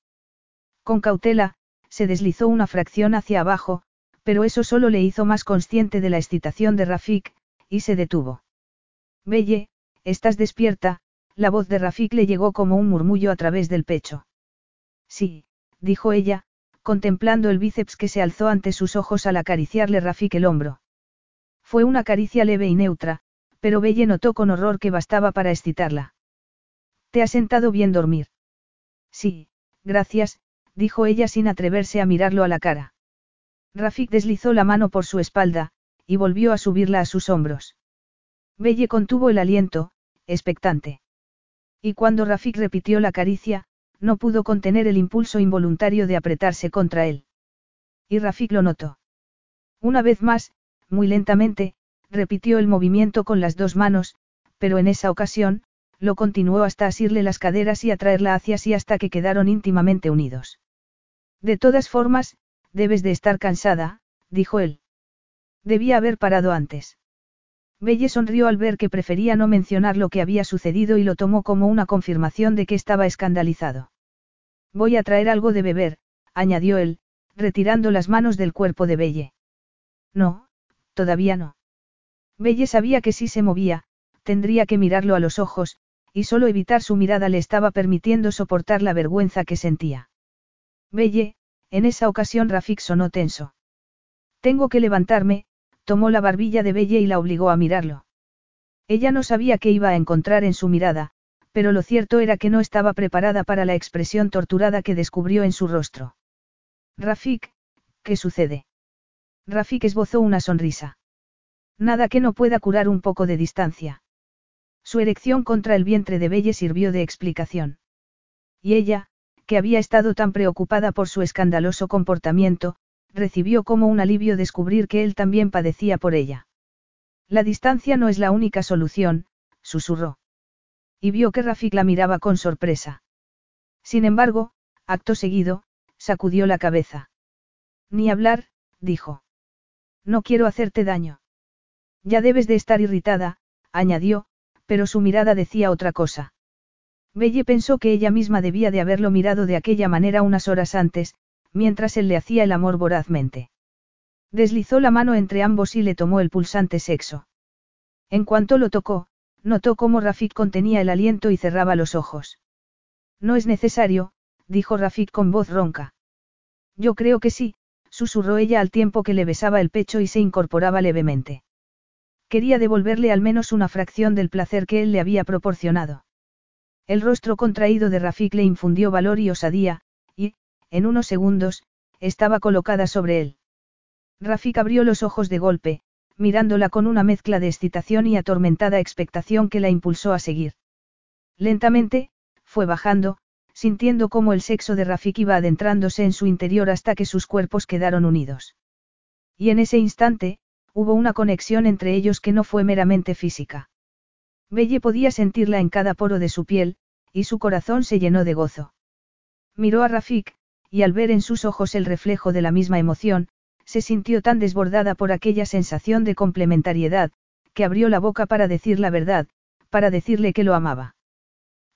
Con cautela, se deslizó una fracción hacia abajo, pero eso solo le hizo más consciente de la excitación de Rafik, y se detuvo. Belle, estás despierta, la voz de Rafik le llegó como un murmullo a través del pecho. Sí, dijo ella, contemplando el bíceps que se alzó ante sus ojos al acariciarle Rafik el hombro. Fue una caricia leve y neutra, pero Belle notó con horror que bastaba para excitarla. ¿Te has sentado bien dormir? Sí, gracias, dijo ella sin atreverse a mirarlo a la cara. Rafik deslizó la mano por su espalda, y volvió a subirla a sus hombros. Belle contuvo el aliento, expectante. Y cuando Rafik repitió la caricia, no pudo contener el impulso involuntario de apretarse contra él. Y Rafik lo notó. Una vez más, muy lentamente, repitió el movimiento con las dos manos, pero en esa ocasión, lo continuó hasta asirle las caderas y atraerla hacia sí hasta que quedaron íntimamente unidos. De todas formas, debes de estar cansada, dijo él. Debía haber parado antes. Belle sonrió al ver que prefería no mencionar lo que había sucedido y lo tomó como una confirmación de que estaba escandalizado. Voy a traer algo de beber, añadió él, retirando las manos del cuerpo de Belle. No, todavía no. Belle sabía que si se movía, tendría que mirarlo a los ojos, y solo evitar su mirada le estaba permitiendo soportar la vergüenza que sentía. Belle, en esa ocasión Rafik sonó tenso. Tengo que levantarme, tomó la barbilla de Belle y la obligó a mirarlo. Ella no sabía qué iba a encontrar en su mirada, pero lo cierto era que no estaba preparada para la expresión torturada que descubrió en su rostro. Rafik, ¿qué sucede? Rafik esbozó una sonrisa. Nada que no pueda curar un poco de distancia. Su erección contra el vientre de Belle sirvió de explicación. Y ella, que había estado tan preocupada por su escandaloso comportamiento, recibió como un alivio descubrir que él también padecía por ella. La distancia no es la única solución, susurró. Y vio que Rafik la miraba con sorpresa. Sin embargo, acto seguido, sacudió la cabeza. Ni hablar, dijo. No quiero hacerte daño. Ya debes de estar irritada, añadió, pero su mirada decía otra cosa. Belle pensó que ella misma debía de haberlo mirado de aquella manera unas horas antes, mientras él le hacía el amor vorazmente. Deslizó la mano entre ambos y le tomó el pulsante sexo. En cuanto lo tocó, notó cómo Rafik contenía el aliento y cerraba los ojos. No es necesario, dijo Rafik con voz ronca. Yo creo que sí, susurró ella al tiempo que le besaba el pecho y se incorporaba levemente. Quería devolverle al menos una fracción del placer que él le había proporcionado. El rostro contraído de Rafik le infundió valor y osadía, en unos segundos, estaba colocada sobre él. Rafik abrió los ojos de golpe, mirándola con una mezcla de excitación y atormentada expectación que la impulsó a seguir. Lentamente, fue bajando, sintiendo cómo el sexo de Rafik iba adentrándose en su interior hasta que sus cuerpos quedaron unidos. Y en ese instante, hubo una conexión entre ellos que no fue meramente física. Belle podía sentirla en cada poro de su piel, y su corazón se llenó de gozo. Miró a Rafik, y al ver en sus ojos el reflejo de la misma emoción, se sintió tan desbordada por aquella sensación de complementariedad, que abrió la boca para decir la verdad, para decirle que lo amaba.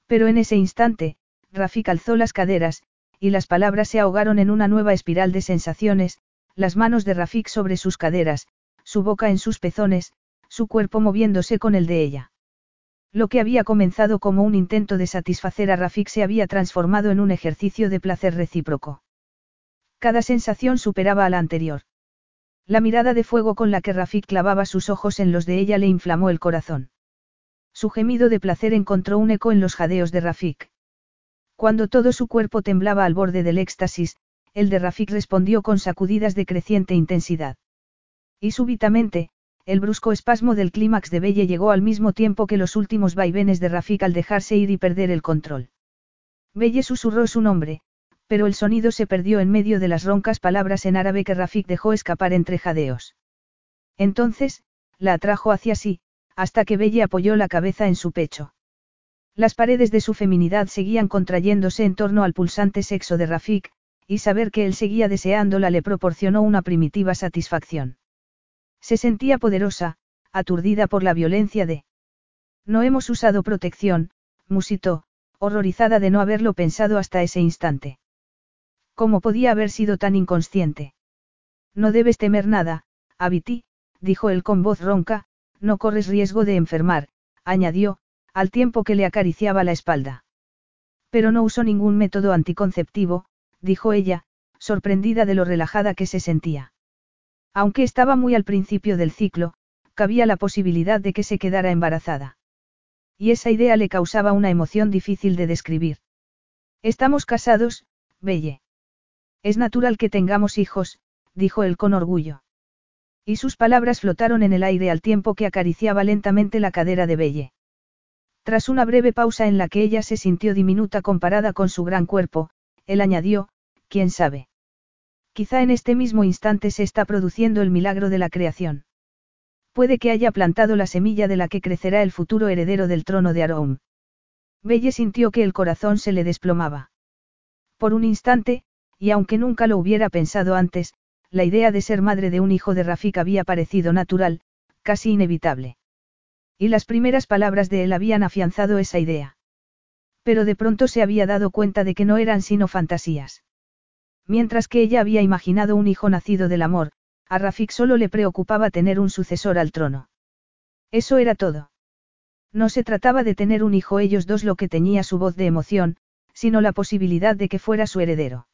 Pero en ese instante, Rafik alzó las caderas, y las palabras se ahogaron en una nueva espiral de sensaciones, las manos de Rafik sobre sus caderas, su boca en sus pezones, su cuerpo moviéndose con el de ella. Lo que había comenzado como un intento de satisfacer a Rafik se había transformado en un ejercicio de placer recíproco. Cada sensación superaba a la anterior. La mirada de fuego con la que Rafik clavaba sus ojos en los de ella le inflamó el corazón. Su gemido de placer encontró un eco en los jadeos de Rafik. Cuando todo su cuerpo temblaba al borde del éxtasis, el de Rafik respondió con sacudidas de creciente intensidad. Y súbitamente, el brusco espasmo del clímax de Belle llegó al mismo tiempo que los últimos vaivenes de Rafik al dejarse ir y perder el control. Belle susurró su nombre, pero el sonido se perdió en medio de las roncas palabras en árabe que Rafik dejó escapar entre jadeos. Entonces, la atrajo hacia sí, hasta que Belle apoyó la cabeza en su pecho. Las paredes de su feminidad seguían contrayéndose en torno al pulsante sexo de Rafik, y saber que él seguía deseándola le proporcionó una primitiva satisfacción. Se sentía poderosa, aturdida por la violencia de... No hemos usado protección, musitó, horrorizada de no haberlo pensado hasta ese instante. ¿Cómo podía haber sido tan inconsciente? No debes temer nada, Abiti, dijo él con voz ronca, no corres riesgo de enfermar, añadió, al tiempo que le acariciaba la espalda. Pero no usó ningún método anticonceptivo, dijo ella, sorprendida de lo relajada que se sentía. Aunque estaba muy al principio del ciclo, cabía la posibilidad de que se quedara embarazada. Y esa idea le causaba una emoción difícil de describir. Estamos casados, Belle. Es natural que tengamos hijos, dijo él con orgullo. Y sus palabras flotaron en el aire al tiempo que acariciaba lentamente la cadera de Belle. Tras una breve pausa en la que ella se sintió diminuta comparada con su gran cuerpo, él añadió, quién sabe. Quizá en este mismo instante se está produciendo el milagro de la creación. Puede que haya plantado la semilla de la que crecerá el futuro heredero del trono de Aroum. Belle sintió que el corazón se le desplomaba. Por un instante, y aunque nunca lo hubiera pensado antes, la idea de ser madre de un hijo de Rafik había parecido natural, casi inevitable. Y las primeras palabras de él habían afianzado esa idea. Pero de pronto se había dado cuenta de que no eran sino fantasías. Mientras que ella había imaginado un hijo nacido del amor, a Rafik solo le preocupaba tener un sucesor al trono. Eso era todo. No se trataba de tener un hijo ellos dos lo que tenía su voz de emoción, sino la posibilidad de que fuera su heredero.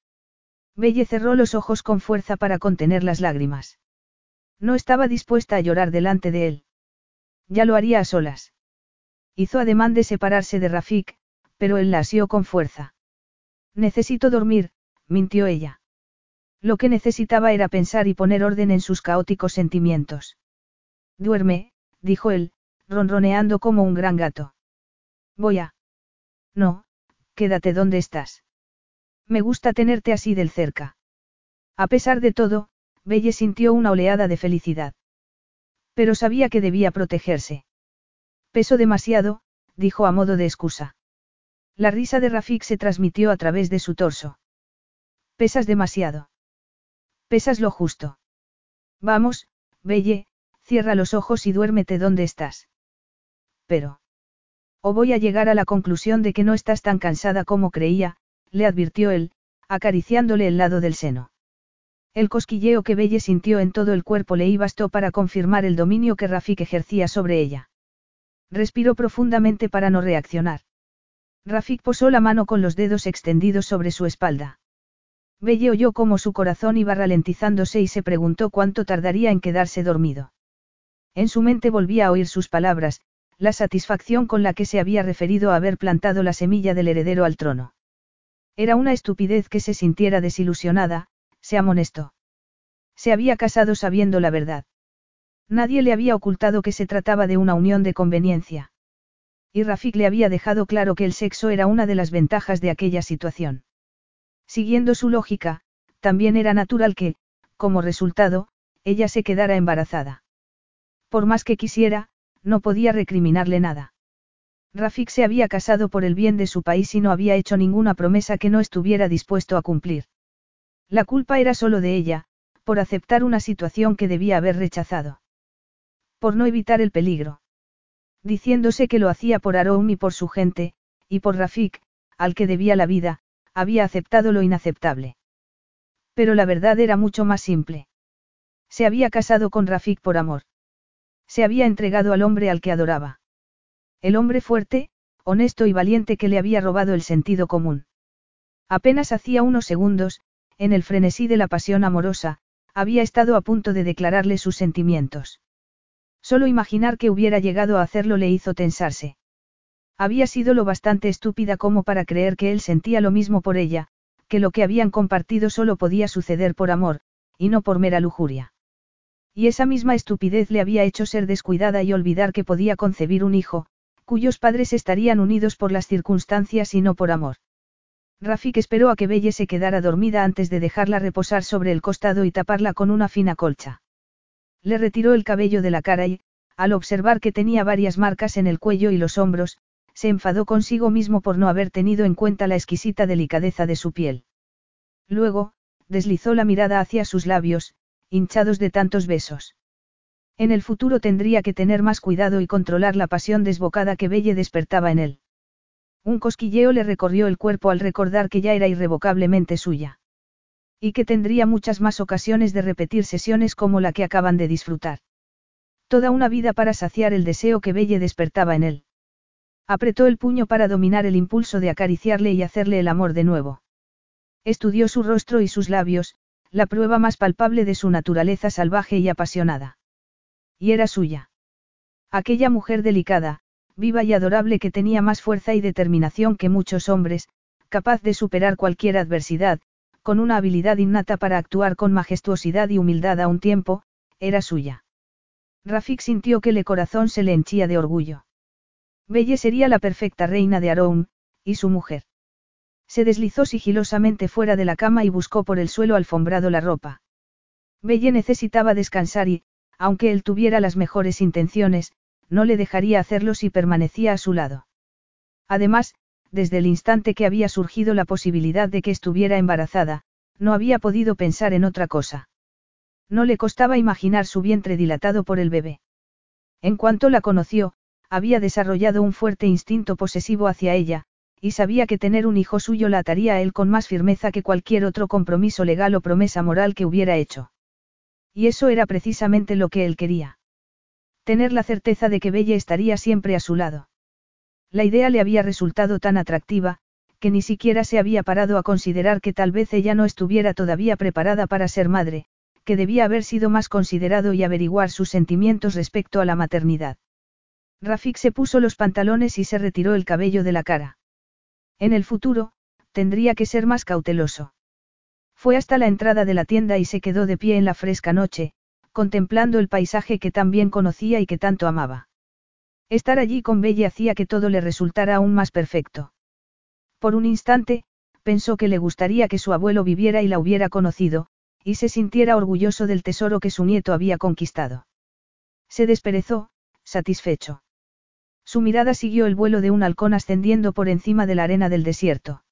Belle cerró los ojos con fuerza para contener las lágrimas. No estaba dispuesta a llorar delante de él. Ya lo haría a solas. Hizo ademán de separarse de Rafik, pero él la asió con fuerza. Necesito dormir, mintió ella. Lo que necesitaba era pensar y poner orden en sus caóticos sentimientos. Duerme, dijo él, ronroneando como un gran gato. Voy a. No, quédate donde estás. Me gusta tenerte así del cerca. A pesar de todo, Belle sintió una oleada de felicidad. Pero sabía que debía protegerse. Peso demasiado, dijo a modo de excusa. La risa de Rafik se transmitió a través de su torso. Pesas demasiado. Pesas lo justo. Vamos, Belle, cierra los ojos y duérmete donde estás. Pero. O voy a llegar a la conclusión de que no estás tan cansada como creía, le advirtió él, acariciándole el lado del seno. El cosquilleo que Belle sintió en todo el cuerpo le bastó para confirmar el dominio que Rafik ejercía sobre ella. Respiró profundamente para no reaccionar. Rafik posó la mano con los dedos extendidos sobre su espalda. Belle oyó cómo su corazón iba ralentizándose y se preguntó cuánto tardaría en quedarse dormido. En su mente volvía a oír sus palabras, la satisfacción con la que se había referido a haber plantado la semilla del heredero al trono. Era una estupidez que se sintiera desilusionada, se amonestó. Se había casado sabiendo la verdad. Nadie le había ocultado que se trataba de una unión de conveniencia. Y Rafik le había dejado claro que el sexo era una de las ventajas de aquella situación. Siguiendo su lógica, también era natural que, como resultado, ella se quedara embarazada. Por más que quisiera, no podía recriminarle nada. Rafik se había casado por el bien de su país y no había hecho ninguna promesa que no estuviera dispuesto a cumplir. La culpa era solo de ella, por aceptar una situación que debía haber rechazado. Por no evitar el peligro. Diciéndose que lo hacía por Aroum y por su gente, y por Rafik, al que debía la vida, había aceptado lo inaceptable. Pero la verdad era mucho más simple. Se había casado con Rafik por amor. Se había entregado al hombre al que adoraba. El hombre fuerte, honesto y valiente que le había robado el sentido común. Apenas hacía unos segundos, en el frenesí de la pasión amorosa, había estado a punto de declararle sus sentimientos. Solo imaginar que hubiera llegado a hacerlo le hizo tensarse. Había sido lo bastante estúpida como para creer que él sentía lo mismo por ella, que lo que habían compartido solo podía suceder por amor, y no por mera lujuria. Y esa misma estupidez le había hecho ser descuidada y olvidar que podía concebir un hijo, cuyos padres estarían unidos por las circunstancias y no por amor. Rafik esperó a que Belle se quedara dormida antes de dejarla reposar sobre el costado y taparla con una fina colcha. Le retiró el cabello de la cara y, al observar que tenía varias marcas en el cuello y los hombros, se enfadó consigo mismo por no haber tenido en cuenta la exquisita delicadeza de su piel. Luego, deslizó la mirada hacia sus labios, hinchados de tantos besos. En el futuro tendría que tener más cuidado y controlar la pasión desbocada que Belle despertaba en él. Un cosquilleo le recorrió el cuerpo al recordar que ya era irrevocablemente suya. Y que tendría muchas más ocasiones de repetir sesiones como la que acaban de disfrutar. Toda una vida para saciar el deseo que Belle despertaba en él. Apretó el puño para dominar el impulso de acariciarle y hacerle el amor de nuevo. Estudió su rostro y sus labios, la prueba más palpable de su naturaleza salvaje y apasionada. Y era suya. Aquella mujer delicada, viva y adorable que tenía más fuerza y determinación que muchos hombres, capaz de superar cualquier adversidad, con una habilidad innata para actuar con majestuosidad y humildad a un tiempo, era suya. Rafik sintió que el corazón se le henchía de orgullo. Belle sería la perfecta reina de Aroun, y su mujer. Se deslizó sigilosamente fuera de la cama y buscó por el suelo alfombrado la ropa. Belle necesitaba descansar y, aunque él tuviera las mejores intenciones, no le dejaría hacerlo si permanecía a su lado. Además, desde el instante que había surgido la posibilidad de que estuviera embarazada, no había podido pensar en otra cosa. No le costaba imaginar su vientre dilatado por el bebé. En cuanto la conoció, había desarrollado un fuerte instinto posesivo hacia ella, y sabía que tener un hijo suyo la ataría a él con más firmeza que cualquier otro compromiso legal o promesa moral que hubiera hecho. Y eso era precisamente lo que él quería. Tener la certeza de que Belle estaría siempre a su lado. La idea le había resultado tan atractiva, que ni siquiera se había parado a considerar que tal vez ella no estuviera todavía preparada para ser madre, que debía haber sido más considerado y averiguar sus sentimientos respecto a la maternidad. Rafik se puso los pantalones y se retiró el cabello de la cara. En el futuro, tendría que ser más cauteloso. Fue hasta la entrada de la tienda y se quedó de pie en la fresca noche, contemplando el paisaje que tan bien conocía y que tanto amaba. Estar allí con Belle hacía que todo le resultara aún más perfecto. Por un instante, pensó que le gustaría que su abuelo viviera y la hubiera conocido, y se sintiera orgulloso del tesoro que su nieto había conquistado. Se desperezó, satisfecho. Su mirada siguió el vuelo de un halcón ascendiendo por encima de la arena del desierto.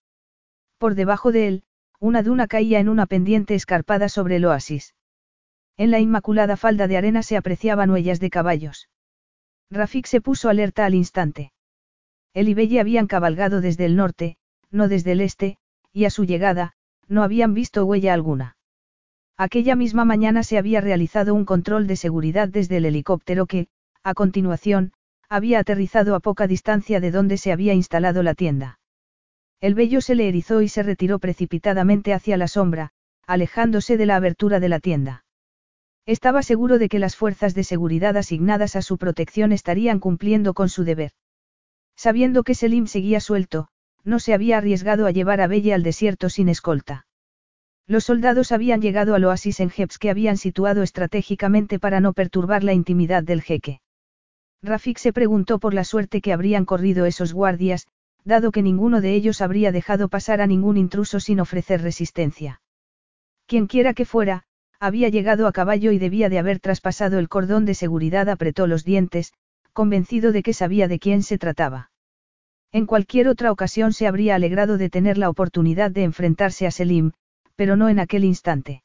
Por debajo de él, una duna caía en una pendiente escarpada sobre el oasis. En la inmaculada falda de arena se apreciaban huellas de caballos. Rafik se puso alerta al instante. Él y Belle habían cabalgado desde el norte, no desde el este, y a su llegada, no habían visto huella alguna. Aquella misma mañana se había realizado un control de seguridad desde el helicóptero que, a continuación, había aterrizado a poca distancia de donde se había instalado la tienda. El vello se le erizó y se retiró precipitadamente hacia la sombra, alejándose de la abertura de la tienda. Estaba seguro de que las fuerzas de seguridad asignadas a su protección estarían cumpliendo con su deber. Sabiendo que Selim seguía suelto, no se había arriesgado a llevar a Belle al desierto sin escolta. Los soldados habían llegado al oasis en Jeps que habían situado estratégicamente para no perturbar la intimidad del jeque. Rafik se preguntó por la suerte que habrían corrido esos guardias, dado que ninguno de ellos habría dejado pasar a ningún intruso sin ofrecer resistencia. Quienquiera que fuera, había llegado a caballo y debía de haber traspasado el cordón de seguridad, apretó los dientes, convencido de que sabía de quién se trataba. En cualquier otra ocasión se habría alegrado de tener la oportunidad de enfrentarse a Selim, pero no en aquel instante.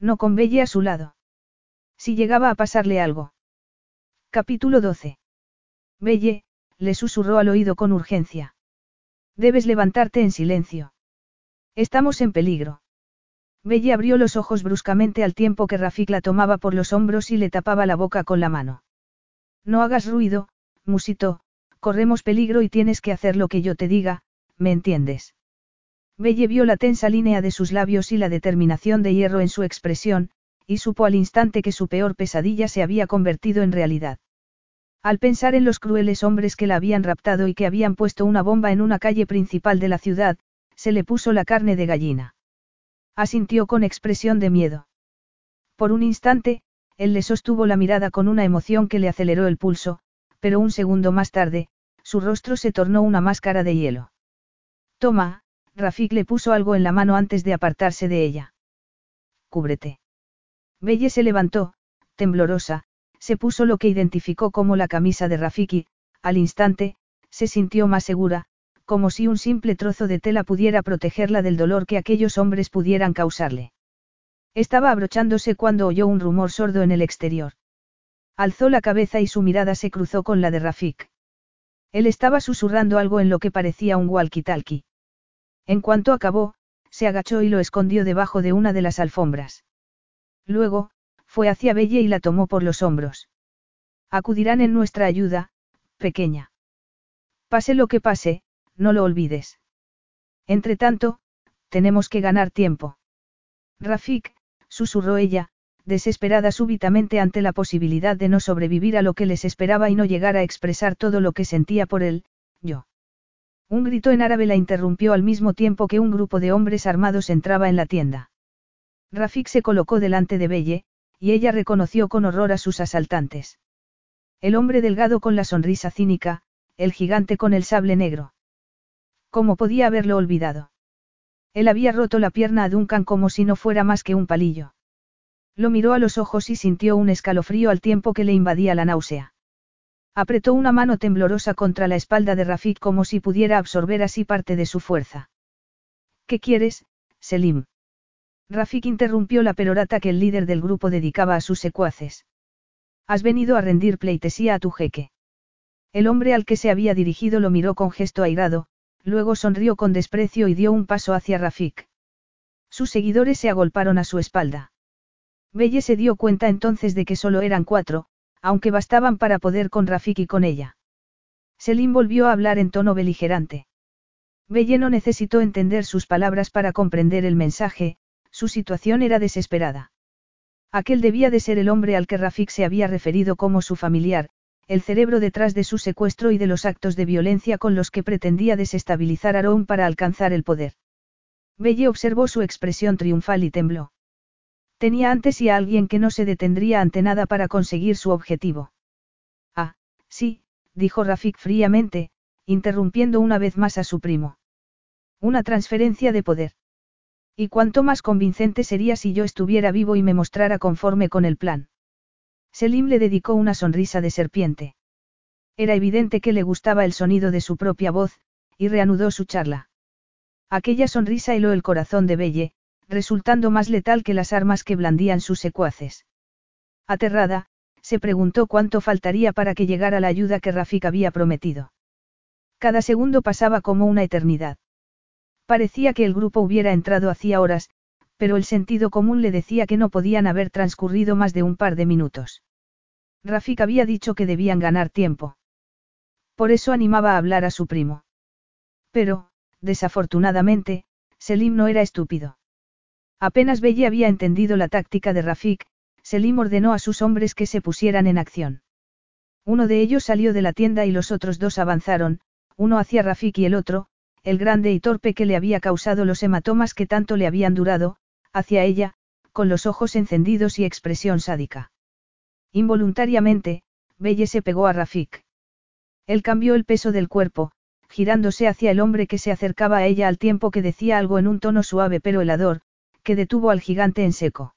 No con Belle a su lado. Si llegaba a pasarle algo. Capítulo 12. Belle, le susurró al oído con urgencia. Debes levantarte en silencio. Estamos en peligro. Belle abrió los ojos bruscamente al tiempo que Rafik la tomaba por los hombros y le tapaba la boca con la mano. No hagas ruido, musitó, corremos peligro y tienes que hacer lo que yo te diga, ¿me entiendes? Belle vio la tensa línea de sus labios y la determinación de hierro en su expresión, y supo al instante que su peor pesadilla se había convertido en realidad. Al pensar en los crueles hombres que la habían raptado y que habían puesto una bomba en una calle principal de la ciudad, se le puso la carne de gallina. Asintió con expresión de miedo. Por un instante, él le sostuvo la mirada con una emoción que le aceleró el pulso, pero un segundo más tarde, su rostro se tornó una máscara de hielo. Toma, Rafik le puso algo en la mano antes de apartarse de ella. Cúbrete. Belle se levantó, temblorosa, se puso lo que identificó como la camisa de Rafik y, al instante, se sintió más segura, como si un simple trozo de tela pudiera protegerla del dolor que aquellos hombres pudieran causarle. Estaba abrochándose cuando oyó un rumor sordo en el exterior. Alzó la cabeza y su mirada se cruzó con la de Rafik. Él estaba susurrando algo en lo que parecía un walkie-talkie. En cuanto acabó, se agachó y lo escondió debajo de una de las alfombras. Luego, fue hacia Belle y la tomó por los hombros. Acudirán en nuestra ayuda, pequeña. Pase lo que pase, no lo olvides. Entre tanto, tenemos que ganar tiempo. Rafik, susurró ella, desesperada súbitamente ante la posibilidad de no sobrevivir a lo que les esperaba y no llegar a expresar todo lo que sentía por él, yo. Un grito en árabe la interrumpió al mismo tiempo que un grupo de hombres armados entraba en la tienda. Rafik se colocó delante de Belle, y ella reconoció con horror a sus asaltantes. El hombre delgado con la sonrisa cínica, el gigante con el sable negro. ¿Cómo podía haberlo olvidado? Él había roto la pierna a Duncan como si no fuera más que un palillo. Lo miró a los ojos y sintió un escalofrío al tiempo que le invadía la náusea. Apretó una mano temblorosa contra la espalda de Rafik como si pudiera absorber así parte de su fuerza. ¿Qué quieres, Selim? Rafik interrumpió la perorata que el líder del grupo dedicaba a sus secuaces. Has venido a rendir pleitesía a tu jeque. El hombre al que se había dirigido lo miró con gesto airado, luego sonrió con desprecio y dio un paso hacia Rafik. Sus seguidores se agolparon a su espalda. Belle se dio cuenta entonces de que solo eran cuatro, aunque bastaban para poder con Rafik y con ella. Selim volvió a hablar en tono beligerante. Belle no necesitó entender sus palabras para comprender el mensaje, su situación era desesperada. Aquel debía de ser el hombre al que Rafik se había referido como su familiar, el cerebro detrás de su secuestro y de los actos de violencia con los que pretendía desestabilizar a para alcanzar el poder. Belle observó su expresión triunfal y tembló. Tenía antes y a alguien que no se detendría ante nada para conseguir su objetivo. Ah, sí, dijo Rafik fríamente, interrumpiendo una vez más a su primo. Una transferencia de poder. Y cuánto más convincente sería si yo estuviera vivo y me mostrara conforme con el plan. Selim le dedicó una sonrisa de serpiente. Era evidente que le gustaba el sonido de su propia voz, y reanudó su charla. Aquella sonrisa heló el corazón de Belle, resultando más letal que las armas que blandían sus secuaces. Aterrada, se preguntó cuánto faltaría para que llegara la ayuda que Rafik había prometido. Cada segundo pasaba como una eternidad. Parecía que el grupo hubiera entrado hacía horas, pero el sentido común le decía que no podían haber transcurrido más de un par de minutos. Rafik había dicho que debían ganar tiempo. Por eso animaba a hablar a su primo. Pero, desafortunadamente, Selim no era estúpido. Apenas Belle había entendido la táctica de Rafik, Selim ordenó a sus hombres que se pusieran en acción. Uno de ellos salió de la tienda y los otros dos avanzaron, uno hacia Rafik y el otro, el grande y torpe que le había causado los hematomas que tanto le habían durado, hacia ella, con los ojos encendidos y expresión sádica. Involuntariamente, Belle se pegó a Rafik. Él cambió el peso del cuerpo, girándose hacia el hombre que se acercaba a ella al tiempo que decía algo en un tono suave pero helador, que detuvo al gigante en seco.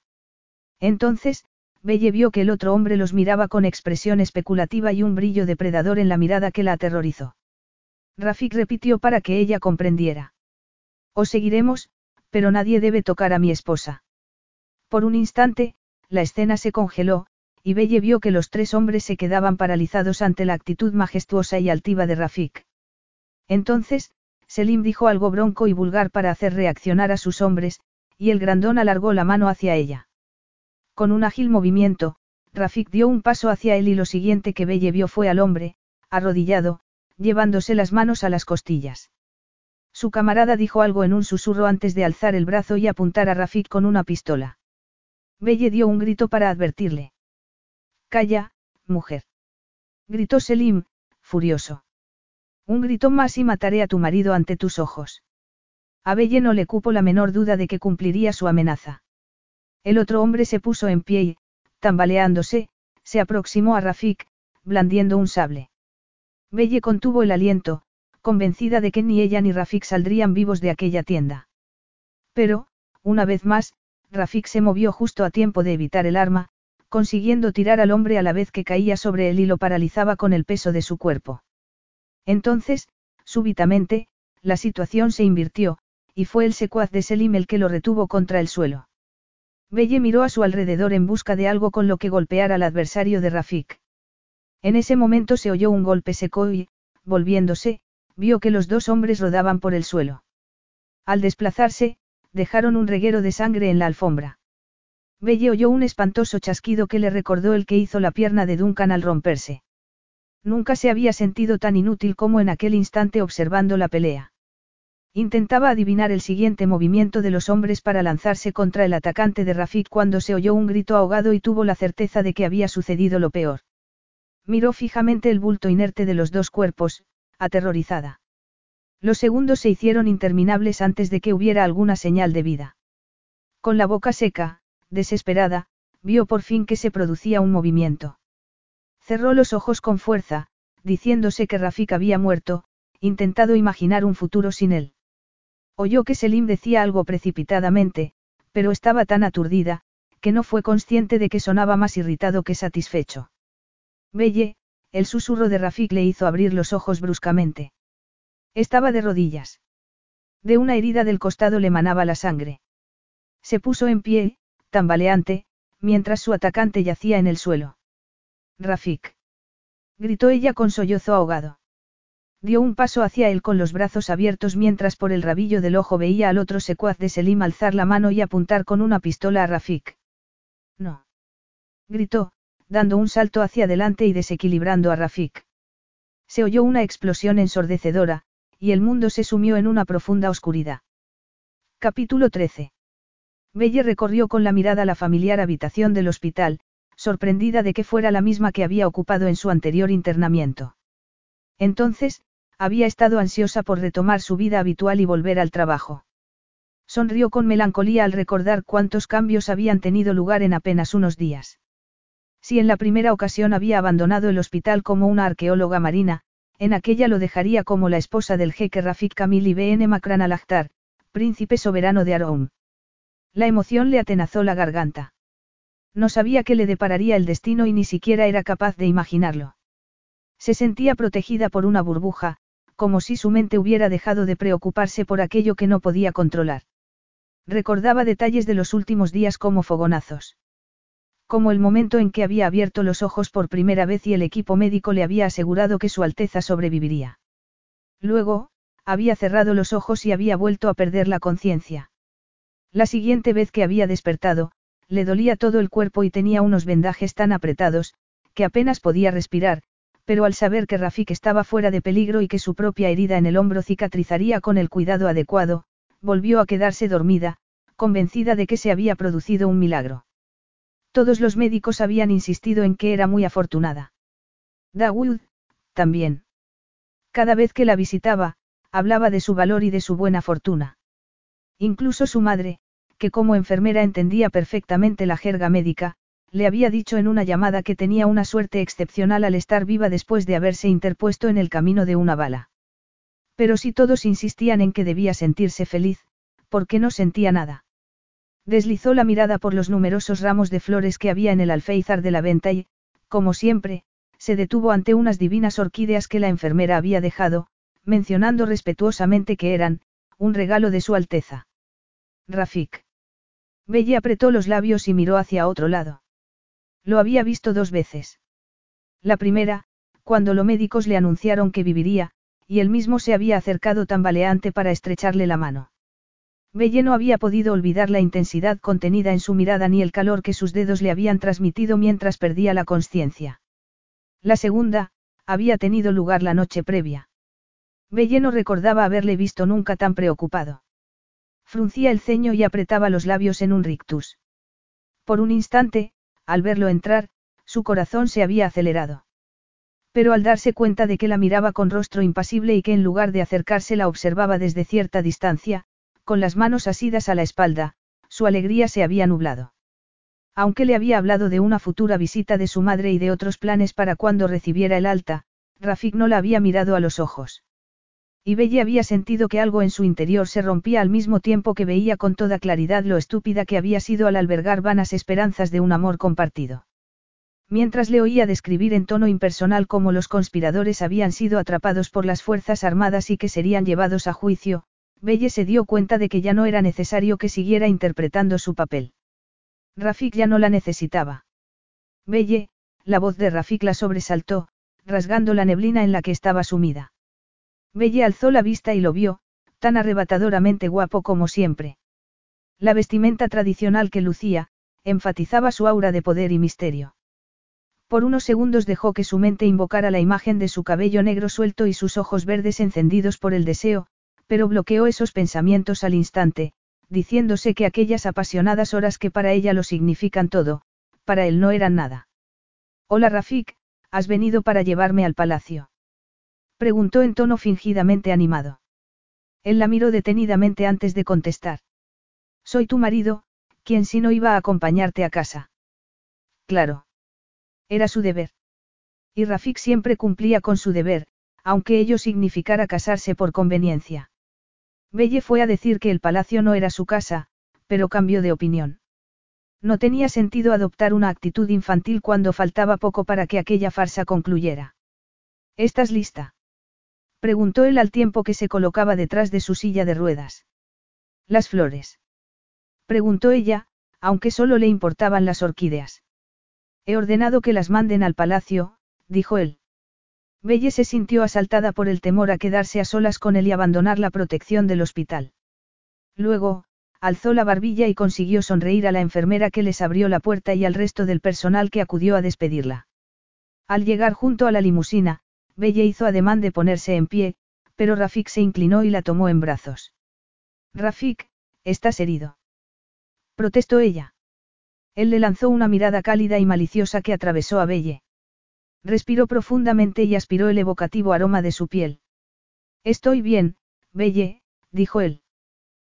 Entonces, Belle vio que el otro hombre los miraba con expresión especulativa y un brillo depredador en la mirada que la aterrorizó. Rafik repitió para que ella comprendiera. Os seguiremos, pero nadie debe tocar a mi esposa. Por un instante, la escena se congeló, y Belle vio que los tres hombres se quedaban paralizados ante la actitud majestuosa y altiva de Rafik. Entonces, Selim dijo algo bronco y vulgar para hacer reaccionar a sus hombres, y el grandón alargó la mano hacia ella. Con un ágil movimiento, Rafik dio un paso hacia él y lo siguiente que Belle vio fue al hombre, arrodillado, llevándose las manos a las costillas. Su camarada dijo algo en un susurro antes de alzar el brazo y apuntar a Rafik con una pistola. Belle dio un grito para advertirle. Calla, mujer. Gritó Selim, furioso. Un grito más y mataré a tu marido ante tus ojos. A Belle no le cupo la menor duda de que cumpliría su amenaza. El otro hombre se puso en pie y, tambaleándose, se aproximó a Rafik, blandiendo un sable. Belle contuvo el aliento, convencida de que ni ella ni Rafik saldrían vivos de aquella tienda. Pero, una vez más, Rafik se movió justo a tiempo de evitar el arma, consiguiendo tirar al hombre a la vez que caía sobre él y lo paralizaba con el peso de su cuerpo. Entonces, súbitamente, la situación se invirtió, y fue el secuaz de Selim el que lo retuvo contra el suelo. Belle miró a su alrededor en busca de algo con lo que golpear al adversario de Rafik. En ese momento se oyó un golpe seco y, volviéndose, vio que los dos hombres rodaban por el suelo. Al desplazarse, dejaron un reguero de sangre en la alfombra. Belle oyó un espantoso chasquido que le recordó el que hizo la pierna de Duncan al romperse. Nunca se había sentido tan inútil como en aquel instante observando la pelea. Intentaba adivinar el siguiente movimiento de los hombres para lanzarse contra el atacante de Rafik cuando se oyó un grito ahogado y tuvo la certeza de que había sucedido lo peor. Miró fijamente el bulto inerte de los dos cuerpos, aterrorizada. Los segundos se hicieron interminables antes de que hubiera alguna señal de vida. Con la boca seca, desesperada, vio por fin que se producía un movimiento. Cerró los ojos con fuerza, diciéndose que Rafik había muerto, intentado imaginar un futuro sin él. Oyó que Selim decía algo precipitadamente, pero estaba tan aturdida, que no fue consciente de que sonaba más irritado que satisfecho. Belle, el susurro de Rafik le hizo abrir los ojos bruscamente. Estaba de rodillas. De una herida del costado le manaba la sangre. Se puso en pie, tambaleante, mientras su atacante yacía en el suelo. Rafik. Gritó ella con sollozo ahogado. Dio un paso hacia él con los brazos abiertos mientras por el rabillo del ojo veía al otro secuaz de Selim alzar la mano y apuntar con una pistola a Rafik. No. Gritó, dando un salto hacia adelante y desequilibrando a Rafik. Se oyó una explosión ensordecedora, y el mundo se sumió en una profunda oscuridad. Capítulo 13. Belle recorrió con la mirada la familiar habitación del hospital, sorprendida de que fuera la misma que había ocupado en su anterior internamiento. Entonces, había estado ansiosa por retomar su vida habitual y volver al trabajo. Sonrió con melancolía al recordar cuántos cambios habían tenido lugar en apenas unos días. Si en la primera ocasión había abandonado el hospital como una arqueóloga marina, en aquella lo dejaría como la esposa del jeque Rafik Kamil Ibn Makran al-Akhtar, príncipe soberano de Aroum. La emoción le atenazó la garganta. No sabía qué le depararía el destino y ni siquiera era capaz de imaginarlo. Se sentía protegida por una burbuja, como si su mente hubiera dejado de preocuparse por aquello que no podía controlar. Recordaba detalles de los últimos días como fogonazos. Como el momento en que había abierto los ojos por primera vez y el equipo médico le había asegurado que su Alteza sobreviviría. Luego, había cerrado los ojos y había vuelto a perder la conciencia. La siguiente vez que había despertado, le dolía todo el cuerpo y tenía unos vendajes tan apretados, que apenas podía respirar, pero al saber que Rafik estaba fuera de peligro y que su propia herida en el hombro cicatrizaría con el cuidado adecuado, volvió a quedarse dormida, convencida de que se había producido un milagro. Todos los médicos habían insistido en que era muy afortunada. Dawood, también. Cada vez que la visitaba, hablaba de su valor y de su buena fortuna. Incluso su madre, que como enfermera entendía perfectamente la jerga médica, le había dicho en una llamada que tenía una suerte excepcional al estar viva después de haberse interpuesto en el camino de una bala. Pero si todos insistían en que debía sentirse feliz, ¿por qué no sentía nada? Deslizó la mirada por los numerosos ramos de flores que había en el alféizar de la venta y, como siempre, se detuvo ante unas divinas orquídeas que la enfermera había dejado, mencionando respetuosamente que eran, un regalo de su Alteza. Rafik. Belle apretó los labios y miró hacia otro lado. Lo había visto dos veces. La primera, cuando los médicos le anunciaron que viviría, y él mismo se había acercado tambaleante para estrecharle la mano. Belle no había podido olvidar la intensidad contenida en su mirada ni el calor que sus dedos le habían transmitido mientras perdía la conciencia. La segunda, había tenido lugar la noche previa. Belle no recordaba haberle visto nunca tan preocupado. Fruncía el ceño y apretaba los labios en un rictus. Por un instante, al verlo entrar, su corazón se había acelerado. Pero al darse cuenta de que la miraba con rostro impasible y que en lugar de acercarse la observaba desde cierta distancia, con las manos asidas a la espalda, su alegría se había nublado. Aunque le había hablado de una futura visita de su madre y de otros planes para cuando recibiera el alta, Rafik no la había mirado a los ojos. Y Belle había sentido que algo en su interior se rompía al mismo tiempo que veía con toda claridad lo estúpida que había sido al albergar vanas esperanzas de un amor compartido. Mientras le oía describir en tono impersonal cómo los conspiradores habían sido atrapados por las Fuerzas Armadas y que serían llevados a juicio, Belle se dio cuenta de que ya no era necesario que siguiera interpretando su papel. Rafik ya no la necesitaba. Belle, la voz de Rafik la sobresaltó, rasgando la neblina en la que estaba sumida. Belle alzó la vista y lo vio, tan arrebatadoramente guapo como siempre. La vestimenta tradicional que lucía, enfatizaba su aura de poder y misterio. Por unos segundos dejó que su mente invocara la imagen de su cabello negro suelto y sus ojos verdes encendidos por el deseo, pero bloqueó esos pensamientos al instante, diciéndose que aquellas apasionadas horas que para ella lo significan todo, para él no eran nada. Hola Rafik, ¿has venido para llevarme al palacio? Preguntó en tono fingidamente animado. Él la miró detenidamente antes de contestar. Soy tu marido, quien si no iba a acompañarte a casa. Claro. Era su deber. Y Rafik siempre cumplía con su deber, aunque ello significara casarse por conveniencia. Belle fue a decir que el palacio no era su casa, pero cambió de opinión. No tenía sentido adoptar una actitud infantil cuando faltaba poco para que aquella farsa concluyera. ¿Estás lista? Preguntó él al tiempo que se colocaba detrás de su silla de ruedas. Las flores. Preguntó ella, aunque solo le importaban las orquídeas. He ordenado que las manden al palacio, dijo él. Belle se sintió asaltada por el temor a quedarse a solas con él y abandonar la protección del hospital. Luego, alzó la barbilla y consiguió sonreír a la enfermera que les abrió la puerta y al resto del personal que acudió a despedirla. Al llegar junto a la limusina, Belle hizo ademán de ponerse en pie, pero Rafik se inclinó y la tomó en brazos. Rafik, estás herido. Protestó ella. Él le lanzó una mirada cálida y maliciosa que atravesó a Belle. Respiró profundamente y aspiró el evocativo aroma de su piel. Estoy bien, Belle, dijo él.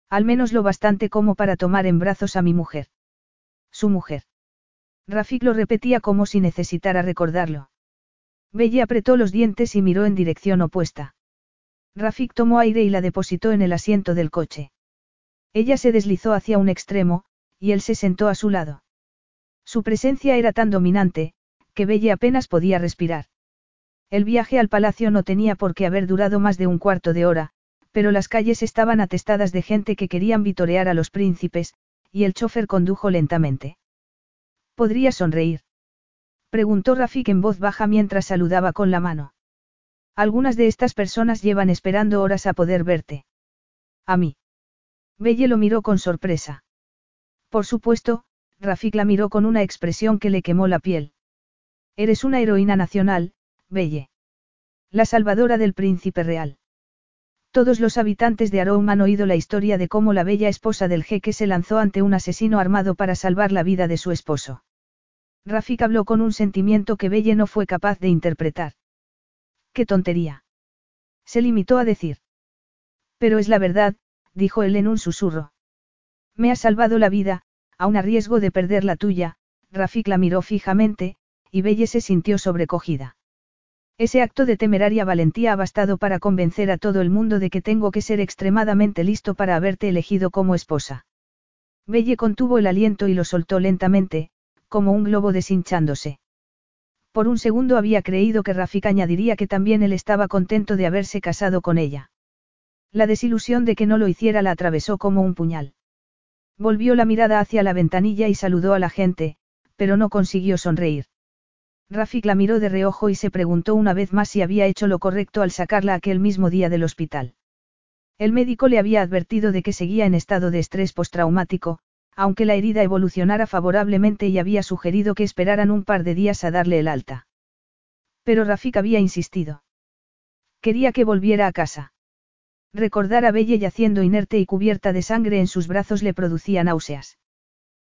Al menos lo bastante como para tomar en brazos a mi mujer. Su mujer. Rafik lo repetía como si necesitara recordarlo. Belle apretó los dientes y miró en dirección opuesta. Rafik tomó aire y la depositó en el asiento del coche. Ella se deslizó hacia un extremo, y él se sentó a su lado. Su presencia era tan dominante, que Belle apenas podía respirar. El viaje al palacio no tenía por qué haber durado más de un cuarto de hora, pero las calles estaban atestadas de gente que querían vitorear a los príncipes, y el chofer condujo lentamente. ¿Podría sonreír? Preguntó Rafik en voz baja mientras saludaba con la mano. Algunas de estas personas llevan esperando horas a poder verte. A mí. Belle lo miró con sorpresa. Por supuesto, Rafik la miró con una expresión que le quemó la piel. Eres una heroína nacional, Belle. La salvadora del príncipe real. Todos los habitantes de Aroum han oído la historia de cómo la bella esposa del jeque se lanzó ante un asesino armado para salvar la vida de su esposo. Rafik habló con un sentimiento que Belle no fue capaz de interpretar. ¡Qué tontería! Se limitó a decir. Pero es la verdad, dijo él en un susurro. Me ha salvado la vida, aun a riesgo de perder la tuya, Rafik la miró fijamente, y Belle se sintió sobrecogida. Ese acto de temeraria valentía ha bastado para convencer a todo el mundo de que tengo que ser extremadamente listo para haberte elegido como esposa. Belle contuvo el aliento y lo soltó lentamente, como un globo deshinchándose. Por un segundo había creído que Rafik añadiría que también él estaba contento de haberse casado con ella. La desilusión de que no lo hiciera la atravesó como un puñal. Volvió la mirada hacia la ventanilla y saludó a la gente, pero no consiguió sonreír. Rafik la miró de reojo y se preguntó una vez más si había hecho lo correcto al sacarla aquel mismo día del hospital. El médico le había advertido de que seguía en estado de estrés postraumático, aunque la herida evolucionara favorablemente y había sugerido que esperaran un par de días a darle el alta. Pero Rafik había insistido. Quería que volviera a casa. Recordar a Belle yaciendo inerte y cubierta de sangre en sus brazos le producía náuseas.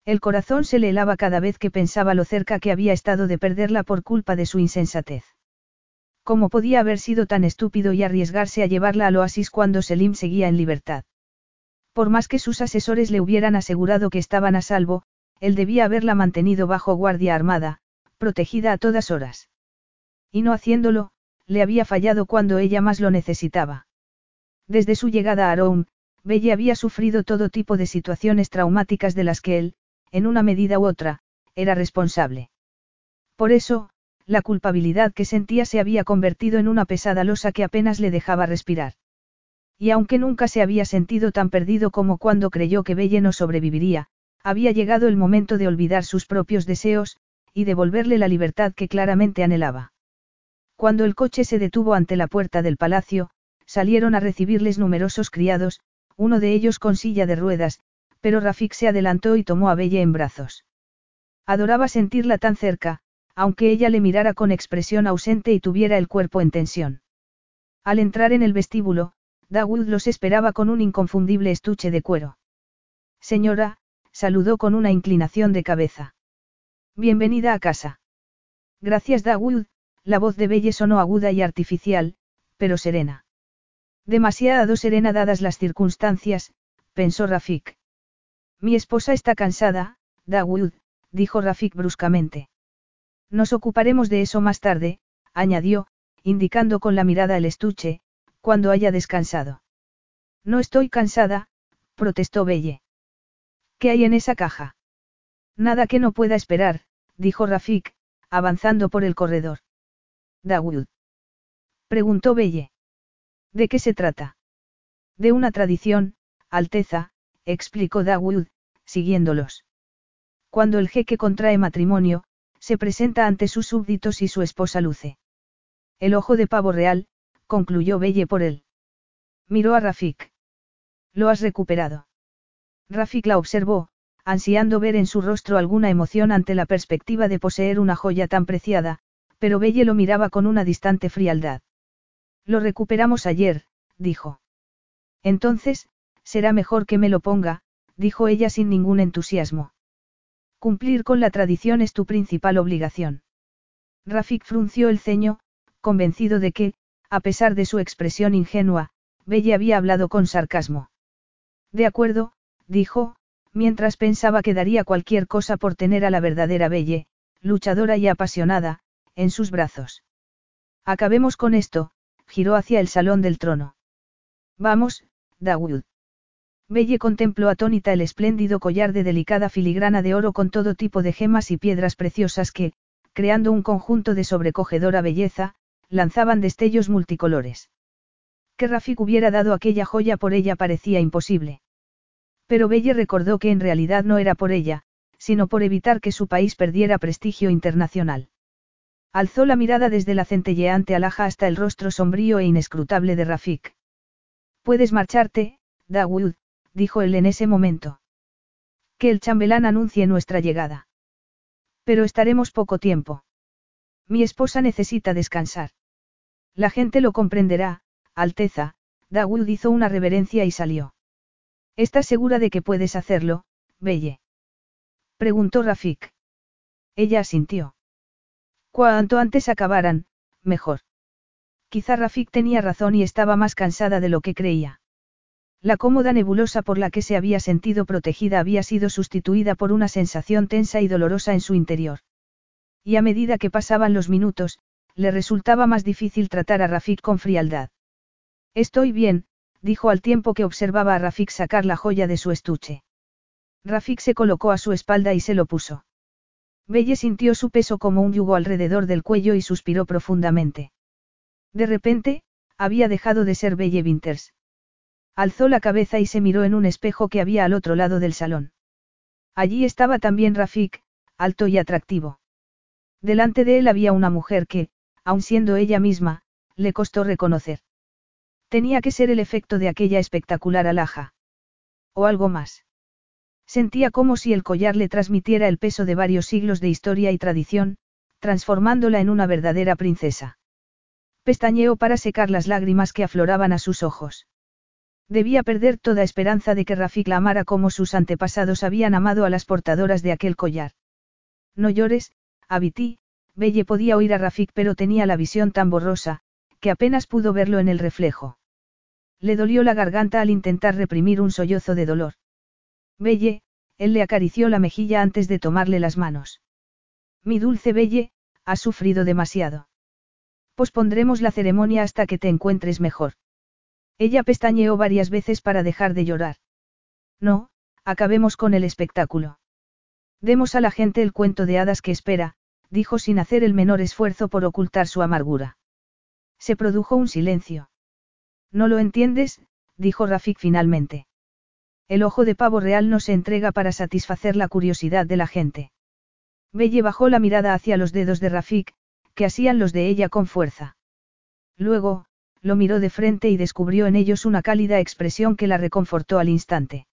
El corazón se le helaba cada vez que pensaba lo cerca que había estado de perderla por culpa de su insensatez. ¿Cómo podía haber sido tan estúpido y arriesgarse a llevarla al oasis cuando Selim seguía en libertad? Por más que sus asesores le hubieran asegurado que estaban a salvo, él debía haberla mantenido bajo guardia armada, protegida a todas horas. Y no haciéndolo, le había fallado cuando ella más lo necesitaba. Desde su llegada a Rome, Belle había sufrido todo tipo de situaciones traumáticas de las que él, en una medida u otra, era responsable. Por eso, la culpabilidad que sentía se había convertido en una pesada losa que apenas le dejaba respirar. Y aunque nunca se había sentido tan perdido como cuando creyó que Belle no sobreviviría, había llegado el momento de olvidar sus propios deseos, y devolverle la libertad que claramente anhelaba. Cuando el coche se detuvo ante la puerta del palacio, salieron a recibirles numerosos criados, uno de ellos con silla de ruedas, pero Rafik se adelantó y tomó a Belle en brazos. Adoraba sentirla tan cerca, aunque ella le mirara con expresión ausente y tuviera el cuerpo en tensión. Al entrar en el vestíbulo, Dawood los esperaba con un inconfundible estuche de cuero. Señora, saludó con una inclinación de cabeza. Bienvenida a casa. Gracias Dawood, la voz de Belle sonó aguda y artificial, pero serena. Demasiado serena dadas las circunstancias, pensó Rafik. Mi esposa está cansada, Dawood, dijo Rafik bruscamente. Nos ocuparemos de eso más tarde, añadió, indicando con la mirada el estuche, cuando haya descansado. No estoy cansada, protestó Belle. ¿Qué hay en esa caja? Nada que no pueda esperar, dijo Rafik, avanzando por el corredor. Dawood. Preguntó Belle. ¿De qué se trata? De una tradición, Alteza, explicó Dawood, siguiéndolos. Cuando el jeque contrae matrimonio, se presenta ante sus súbditos y su esposa luce. El ojo de pavo real, concluyó Belle por él. Miró a Rafik. Lo has recuperado. Rafik la observó, ansiando ver en su rostro alguna emoción ante la perspectiva de poseer una joya tan preciada, pero Belle lo miraba con una distante frialdad. Lo recuperamos ayer, dijo. Entonces, será mejor que me lo ponga, dijo ella sin ningún entusiasmo. Cumplir con la tradición es tu principal obligación. Rafik frunció el ceño, convencido de que, a pesar de su expresión ingenua, Belle había hablado con sarcasmo. De acuerdo, dijo, mientras pensaba que daría cualquier cosa por tener a la verdadera Belle, luchadora y apasionada, en sus brazos. Acabemos con esto, giró hacia el salón del trono. Vamos, Dawood. Belle contempló atónita el espléndido collar de delicada filigrana de oro con todo tipo de gemas y piedras preciosas que, creando un conjunto de sobrecogedora belleza, lanzaban destellos multicolores. Que Rafik hubiera dado aquella joya por ella parecía imposible. Pero Belle recordó que en realidad no era por ella, sino por evitar que su país perdiera prestigio internacional. Alzó la mirada desde la centelleante alhaja hasta el rostro sombrío e inescrutable de Rafik. Puedes marcharte, Dawood, dijo él en ese momento. Que el chambelán anuncie nuestra llegada. Pero estaremos poco tiempo. Mi esposa necesita descansar. La gente lo comprenderá, Alteza, Dawood hizo una reverencia y salió. ¿Estás segura de que puedes hacerlo, Belle? Preguntó Rafik. Ella asintió. Cuanto antes acabaran, mejor. Quizá Rafik tenía razón y estaba más cansada de lo que creía. La cómoda nebulosa por la que se había sentido protegida había sido sustituida por una sensación tensa y dolorosa en su interior. Y a medida que pasaban los minutos, le resultaba más difícil tratar a Rafik con frialdad. Estoy bien, dijo al tiempo que observaba a Rafik sacar la joya de su estuche. Rafik se colocó a su espalda y se lo puso. Belle sintió su peso como un yugo alrededor del cuello y suspiró profundamente. De repente, había dejado de ser Belle Winters. Alzó la cabeza y se miró en un espejo que había al otro lado del salón. Allí estaba también Rafik, alto y atractivo. Delante de él había una mujer que, aun siendo ella misma, le costó reconocer. Tenía que ser el efecto de aquella espectacular alhaja. O algo más. Sentía como si el collar le transmitiera el peso de varios siglos de historia y tradición, transformándola en una verdadera princesa. Pestañeó para secar las lágrimas que afloraban a sus ojos. Debía perder toda esperanza de que Rafik la amara como sus antepasados habían amado a las portadoras de aquel collar. No llores, Abiti, Belle podía oír a Rafik pero tenía la visión tan borrosa, que apenas pudo verlo en el reflejo. Le dolió la garganta al intentar reprimir un sollozo de dolor. Belle, él le acarició la mejilla antes de tomarle las manos. Mi dulce Belle, has sufrido demasiado. Pospondremos la ceremonia hasta que te encuentres mejor. Ella pestañeó varias veces para dejar de llorar. No, acabemos con el espectáculo. Demos a la gente el cuento de hadas que espera, dijo sin hacer el menor esfuerzo por ocultar su amargura. Se produjo un silencio. No lo entiendes, dijo Rafik finalmente. El ojo de pavo real no se entrega para satisfacer la curiosidad de la gente. Belle bajó la mirada hacia los dedos de Rafik, que hacían los de ella con fuerza. Luego, lo miró de frente y descubrió en ellos una cálida expresión que la reconfortó al instante.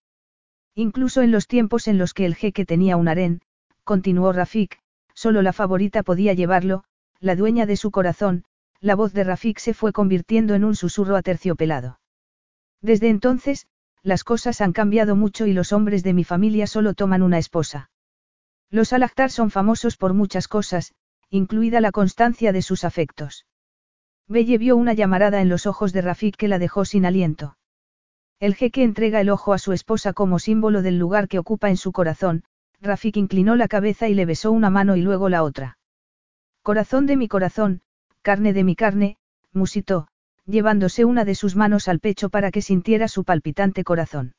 Incluso en los tiempos en los que el jeque tenía un harén, continuó Rafik, solo la favorita podía llevarlo, la dueña de su corazón, la voz de Rafik se fue convirtiendo en un susurro aterciopelado. Desde entonces, las cosas han cambiado mucho y los hombres de mi familia solo toman una esposa. Los Alachtar son famosos por muchas cosas, incluida la constancia de sus afectos. Belle vio una llamarada en los ojos de Rafik que la dejó sin aliento. El jeque entrega el ojo a su esposa como símbolo del lugar que ocupa en su corazón, Rafik inclinó la cabeza y le besó una mano y luego la otra. Corazón de mi corazón, carne de mi carne, musitó, llevándose una de sus manos al pecho para que sintiera su palpitante corazón.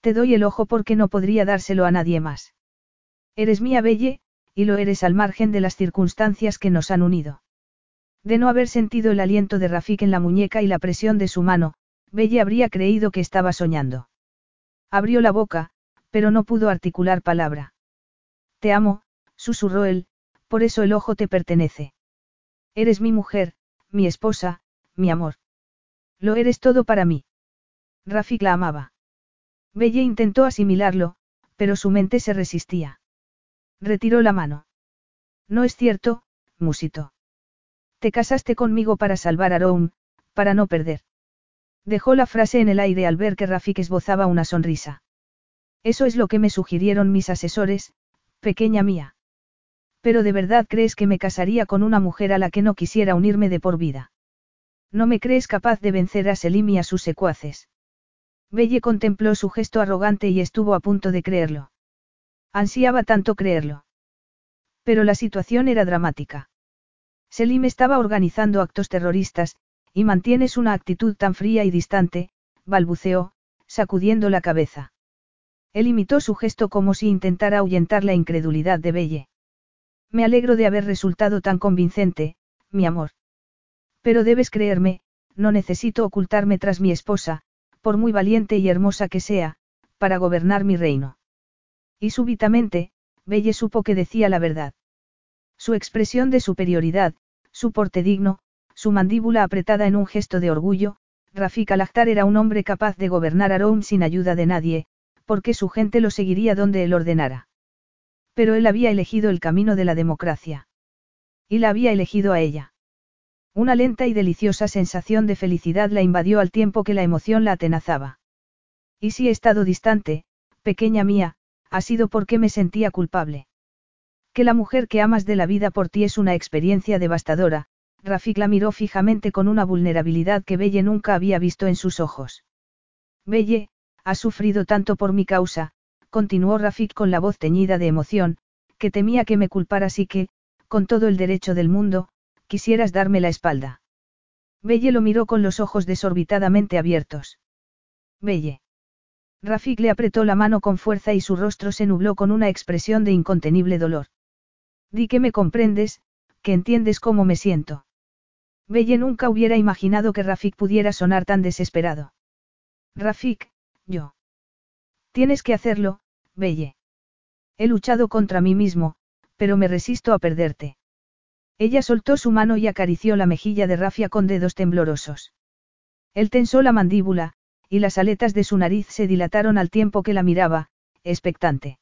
Te doy el ojo porque no podría dárselo a nadie más. Eres mía Belle, y lo eres al margen de las circunstancias que nos han unido. De no haber sentido el aliento de Rafik en la muñeca y la presión de su mano, Belle habría creído que estaba soñando. Abrió la boca, pero no pudo articular palabra. Te amo, susurró él, por eso el ojo te pertenece. Eres mi mujer, mi esposa, mi amor. Lo eres todo para mí. Rafik la amaba. Belle intentó asimilarlo, pero su mente se resistía. Retiró la mano. No es cierto, musito. Te casaste conmigo para salvar a Rome, para no perder. Dejó la frase en el aire al ver que Rafik esbozaba una sonrisa. Eso es lo que me sugirieron mis asesores, pequeña mía. Pero de verdad crees que me casaría con una mujer a la que no quisiera unirme de por vida. No me crees capaz de vencer a Selim y a sus secuaces. Belle contempló su gesto arrogante y estuvo a punto de creerlo. Ansiaba tanto creerlo. Pero la situación era dramática. Selim estaba organizando actos terroristas, y mantienes una actitud tan fría y distante, balbuceó, sacudiendo la cabeza. Él imitó su gesto como si intentara ahuyentar la incredulidad de Belle. Me alegro de haber resultado tan convincente, mi amor. Pero debes creerme, no necesito ocultarme tras mi esposa, por muy valiente y hermosa que sea, para gobernar mi reino. Y súbitamente, Belle supo que decía la verdad. Su expresión de superioridad, su porte digno, su mandíbula apretada en un gesto de orgullo, Rafik al era un hombre capaz de gobernar Aroum sin ayuda de nadie, porque su gente lo seguiría donde él ordenara. Pero él había elegido el camino de la democracia. Y la había elegido a ella. Una lenta y deliciosa sensación de felicidad la invadió al tiempo que la emoción la atenazaba. Y si he estado distante, pequeña mía, ha sido porque me sentía culpable. Que la mujer que amas de la vida por ti es una experiencia devastadora, Rafik la miró fijamente con una vulnerabilidad que Belle nunca había visto en sus ojos. Belle, has sufrido tanto por mi causa, continuó Rafik con la voz teñida de emoción, que temía que me culparas y que, con todo el derecho del mundo, quisieras darme la espalda. Belle lo miró con los ojos desorbitadamente abiertos. Belle. Rafik le apretó la mano con fuerza y su rostro se nubló con una expresión de incontenible dolor. Di que me comprendes, que entiendes cómo me siento. Belle nunca hubiera imaginado que Rafik pudiera sonar tan desesperado. Rafik, yo. Tienes que hacerlo, Belle. He luchado contra mí mismo, pero me resisto a perderte. Ella soltó su mano y acarició la mejilla de Rafia con dedos temblorosos. Él tensó la mandíbula, y las aletas de su nariz se dilataron al tiempo que la miraba, expectante.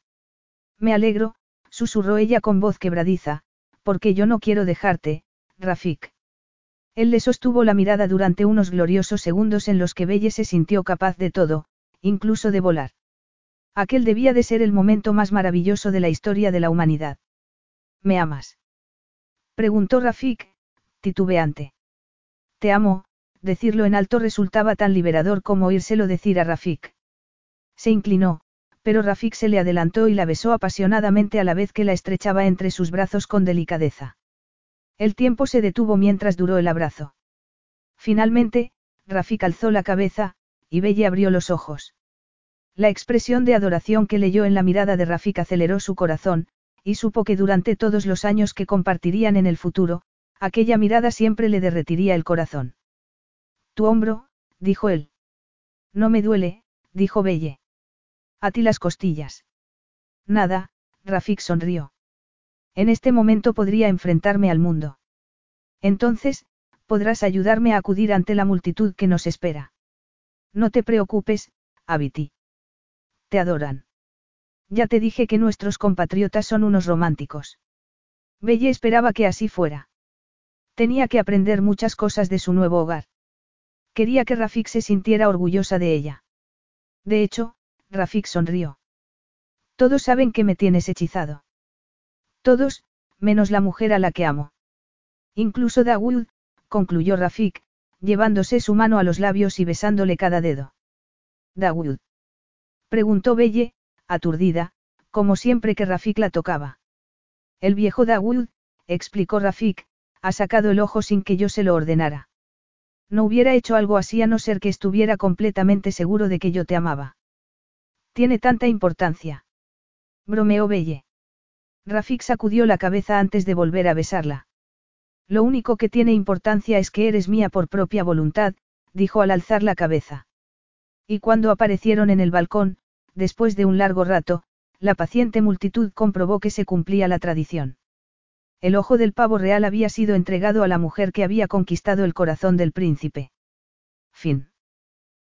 Me alegro, susurró ella con voz quebradiza, porque yo no quiero dejarte, Rafik. Él le sostuvo la mirada durante unos gloriosos segundos en los que Belle se sintió capaz de todo, incluso de volar. Aquel debía de ser el momento más maravilloso de la historia de la humanidad. ¿Me amas? Preguntó Rafik, titubeante. Te amo, decirlo en alto resultaba tan liberador como oírselo decir a Rafik. Se inclinó, pero Rafik se le adelantó y la besó apasionadamente a la vez que la estrechaba entre sus brazos con delicadeza. El tiempo se detuvo mientras duró el abrazo. Finalmente, Rafik alzó la cabeza, y Belle abrió los ojos. La expresión de adoración que leyó en la mirada de Rafik aceleró su corazón, y supo que durante todos los años que compartirían en el futuro, aquella mirada siempre le derretiría el corazón. Tu hombro, dijo él. No me duele, dijo Belle. A ti las costillas. Nada, Rafik sonrió. En este momento podría enfrentarme al mundo. Entonces, podrás ayudarme a acudir ante la multitud que nos espera. No te preocupes, Abiti. Te adoran. Ya te dije que nuestros compatriotas son unos románticos. Belle esperaba que así fuera. Tenía que aprender muchas cosas de su nuevo hogar. Quería que Rafik se sintiera orgullosa de ella. De hecho, Rafik sonrió. Todos saben que me tienes hechizado. Todos, menos la mujer a la que amo. Incluso Dawood, concluyó Rafik, llevándose su mano a los labios y besándole cada dedo. Dawood. Preguntó Belle, aturdida, como siempre que Rafik la tocaba. El viejo Dawood, explicó Rafik, ha sacado el ojo sin que yo se lo ordenara. No hubiera hecho algo así a no ser que estuviera completamente seguro de que yo te amaba. Tiene tanta importancia. Bromeó Belle. Rafik sacudió la cabeza antes de volver a besarla. Lo único que tiene importancia es que eres mía por propia voluntad, dijo al alzar la cabeza. Y cuando aparecieron en el balcón, después de un largo rato, la paciente multitud comprobó que se cumplía la tradición. El ojo del pavo real había sido entregado a la mujer que había conquistado el corazón del príncipe. Fin.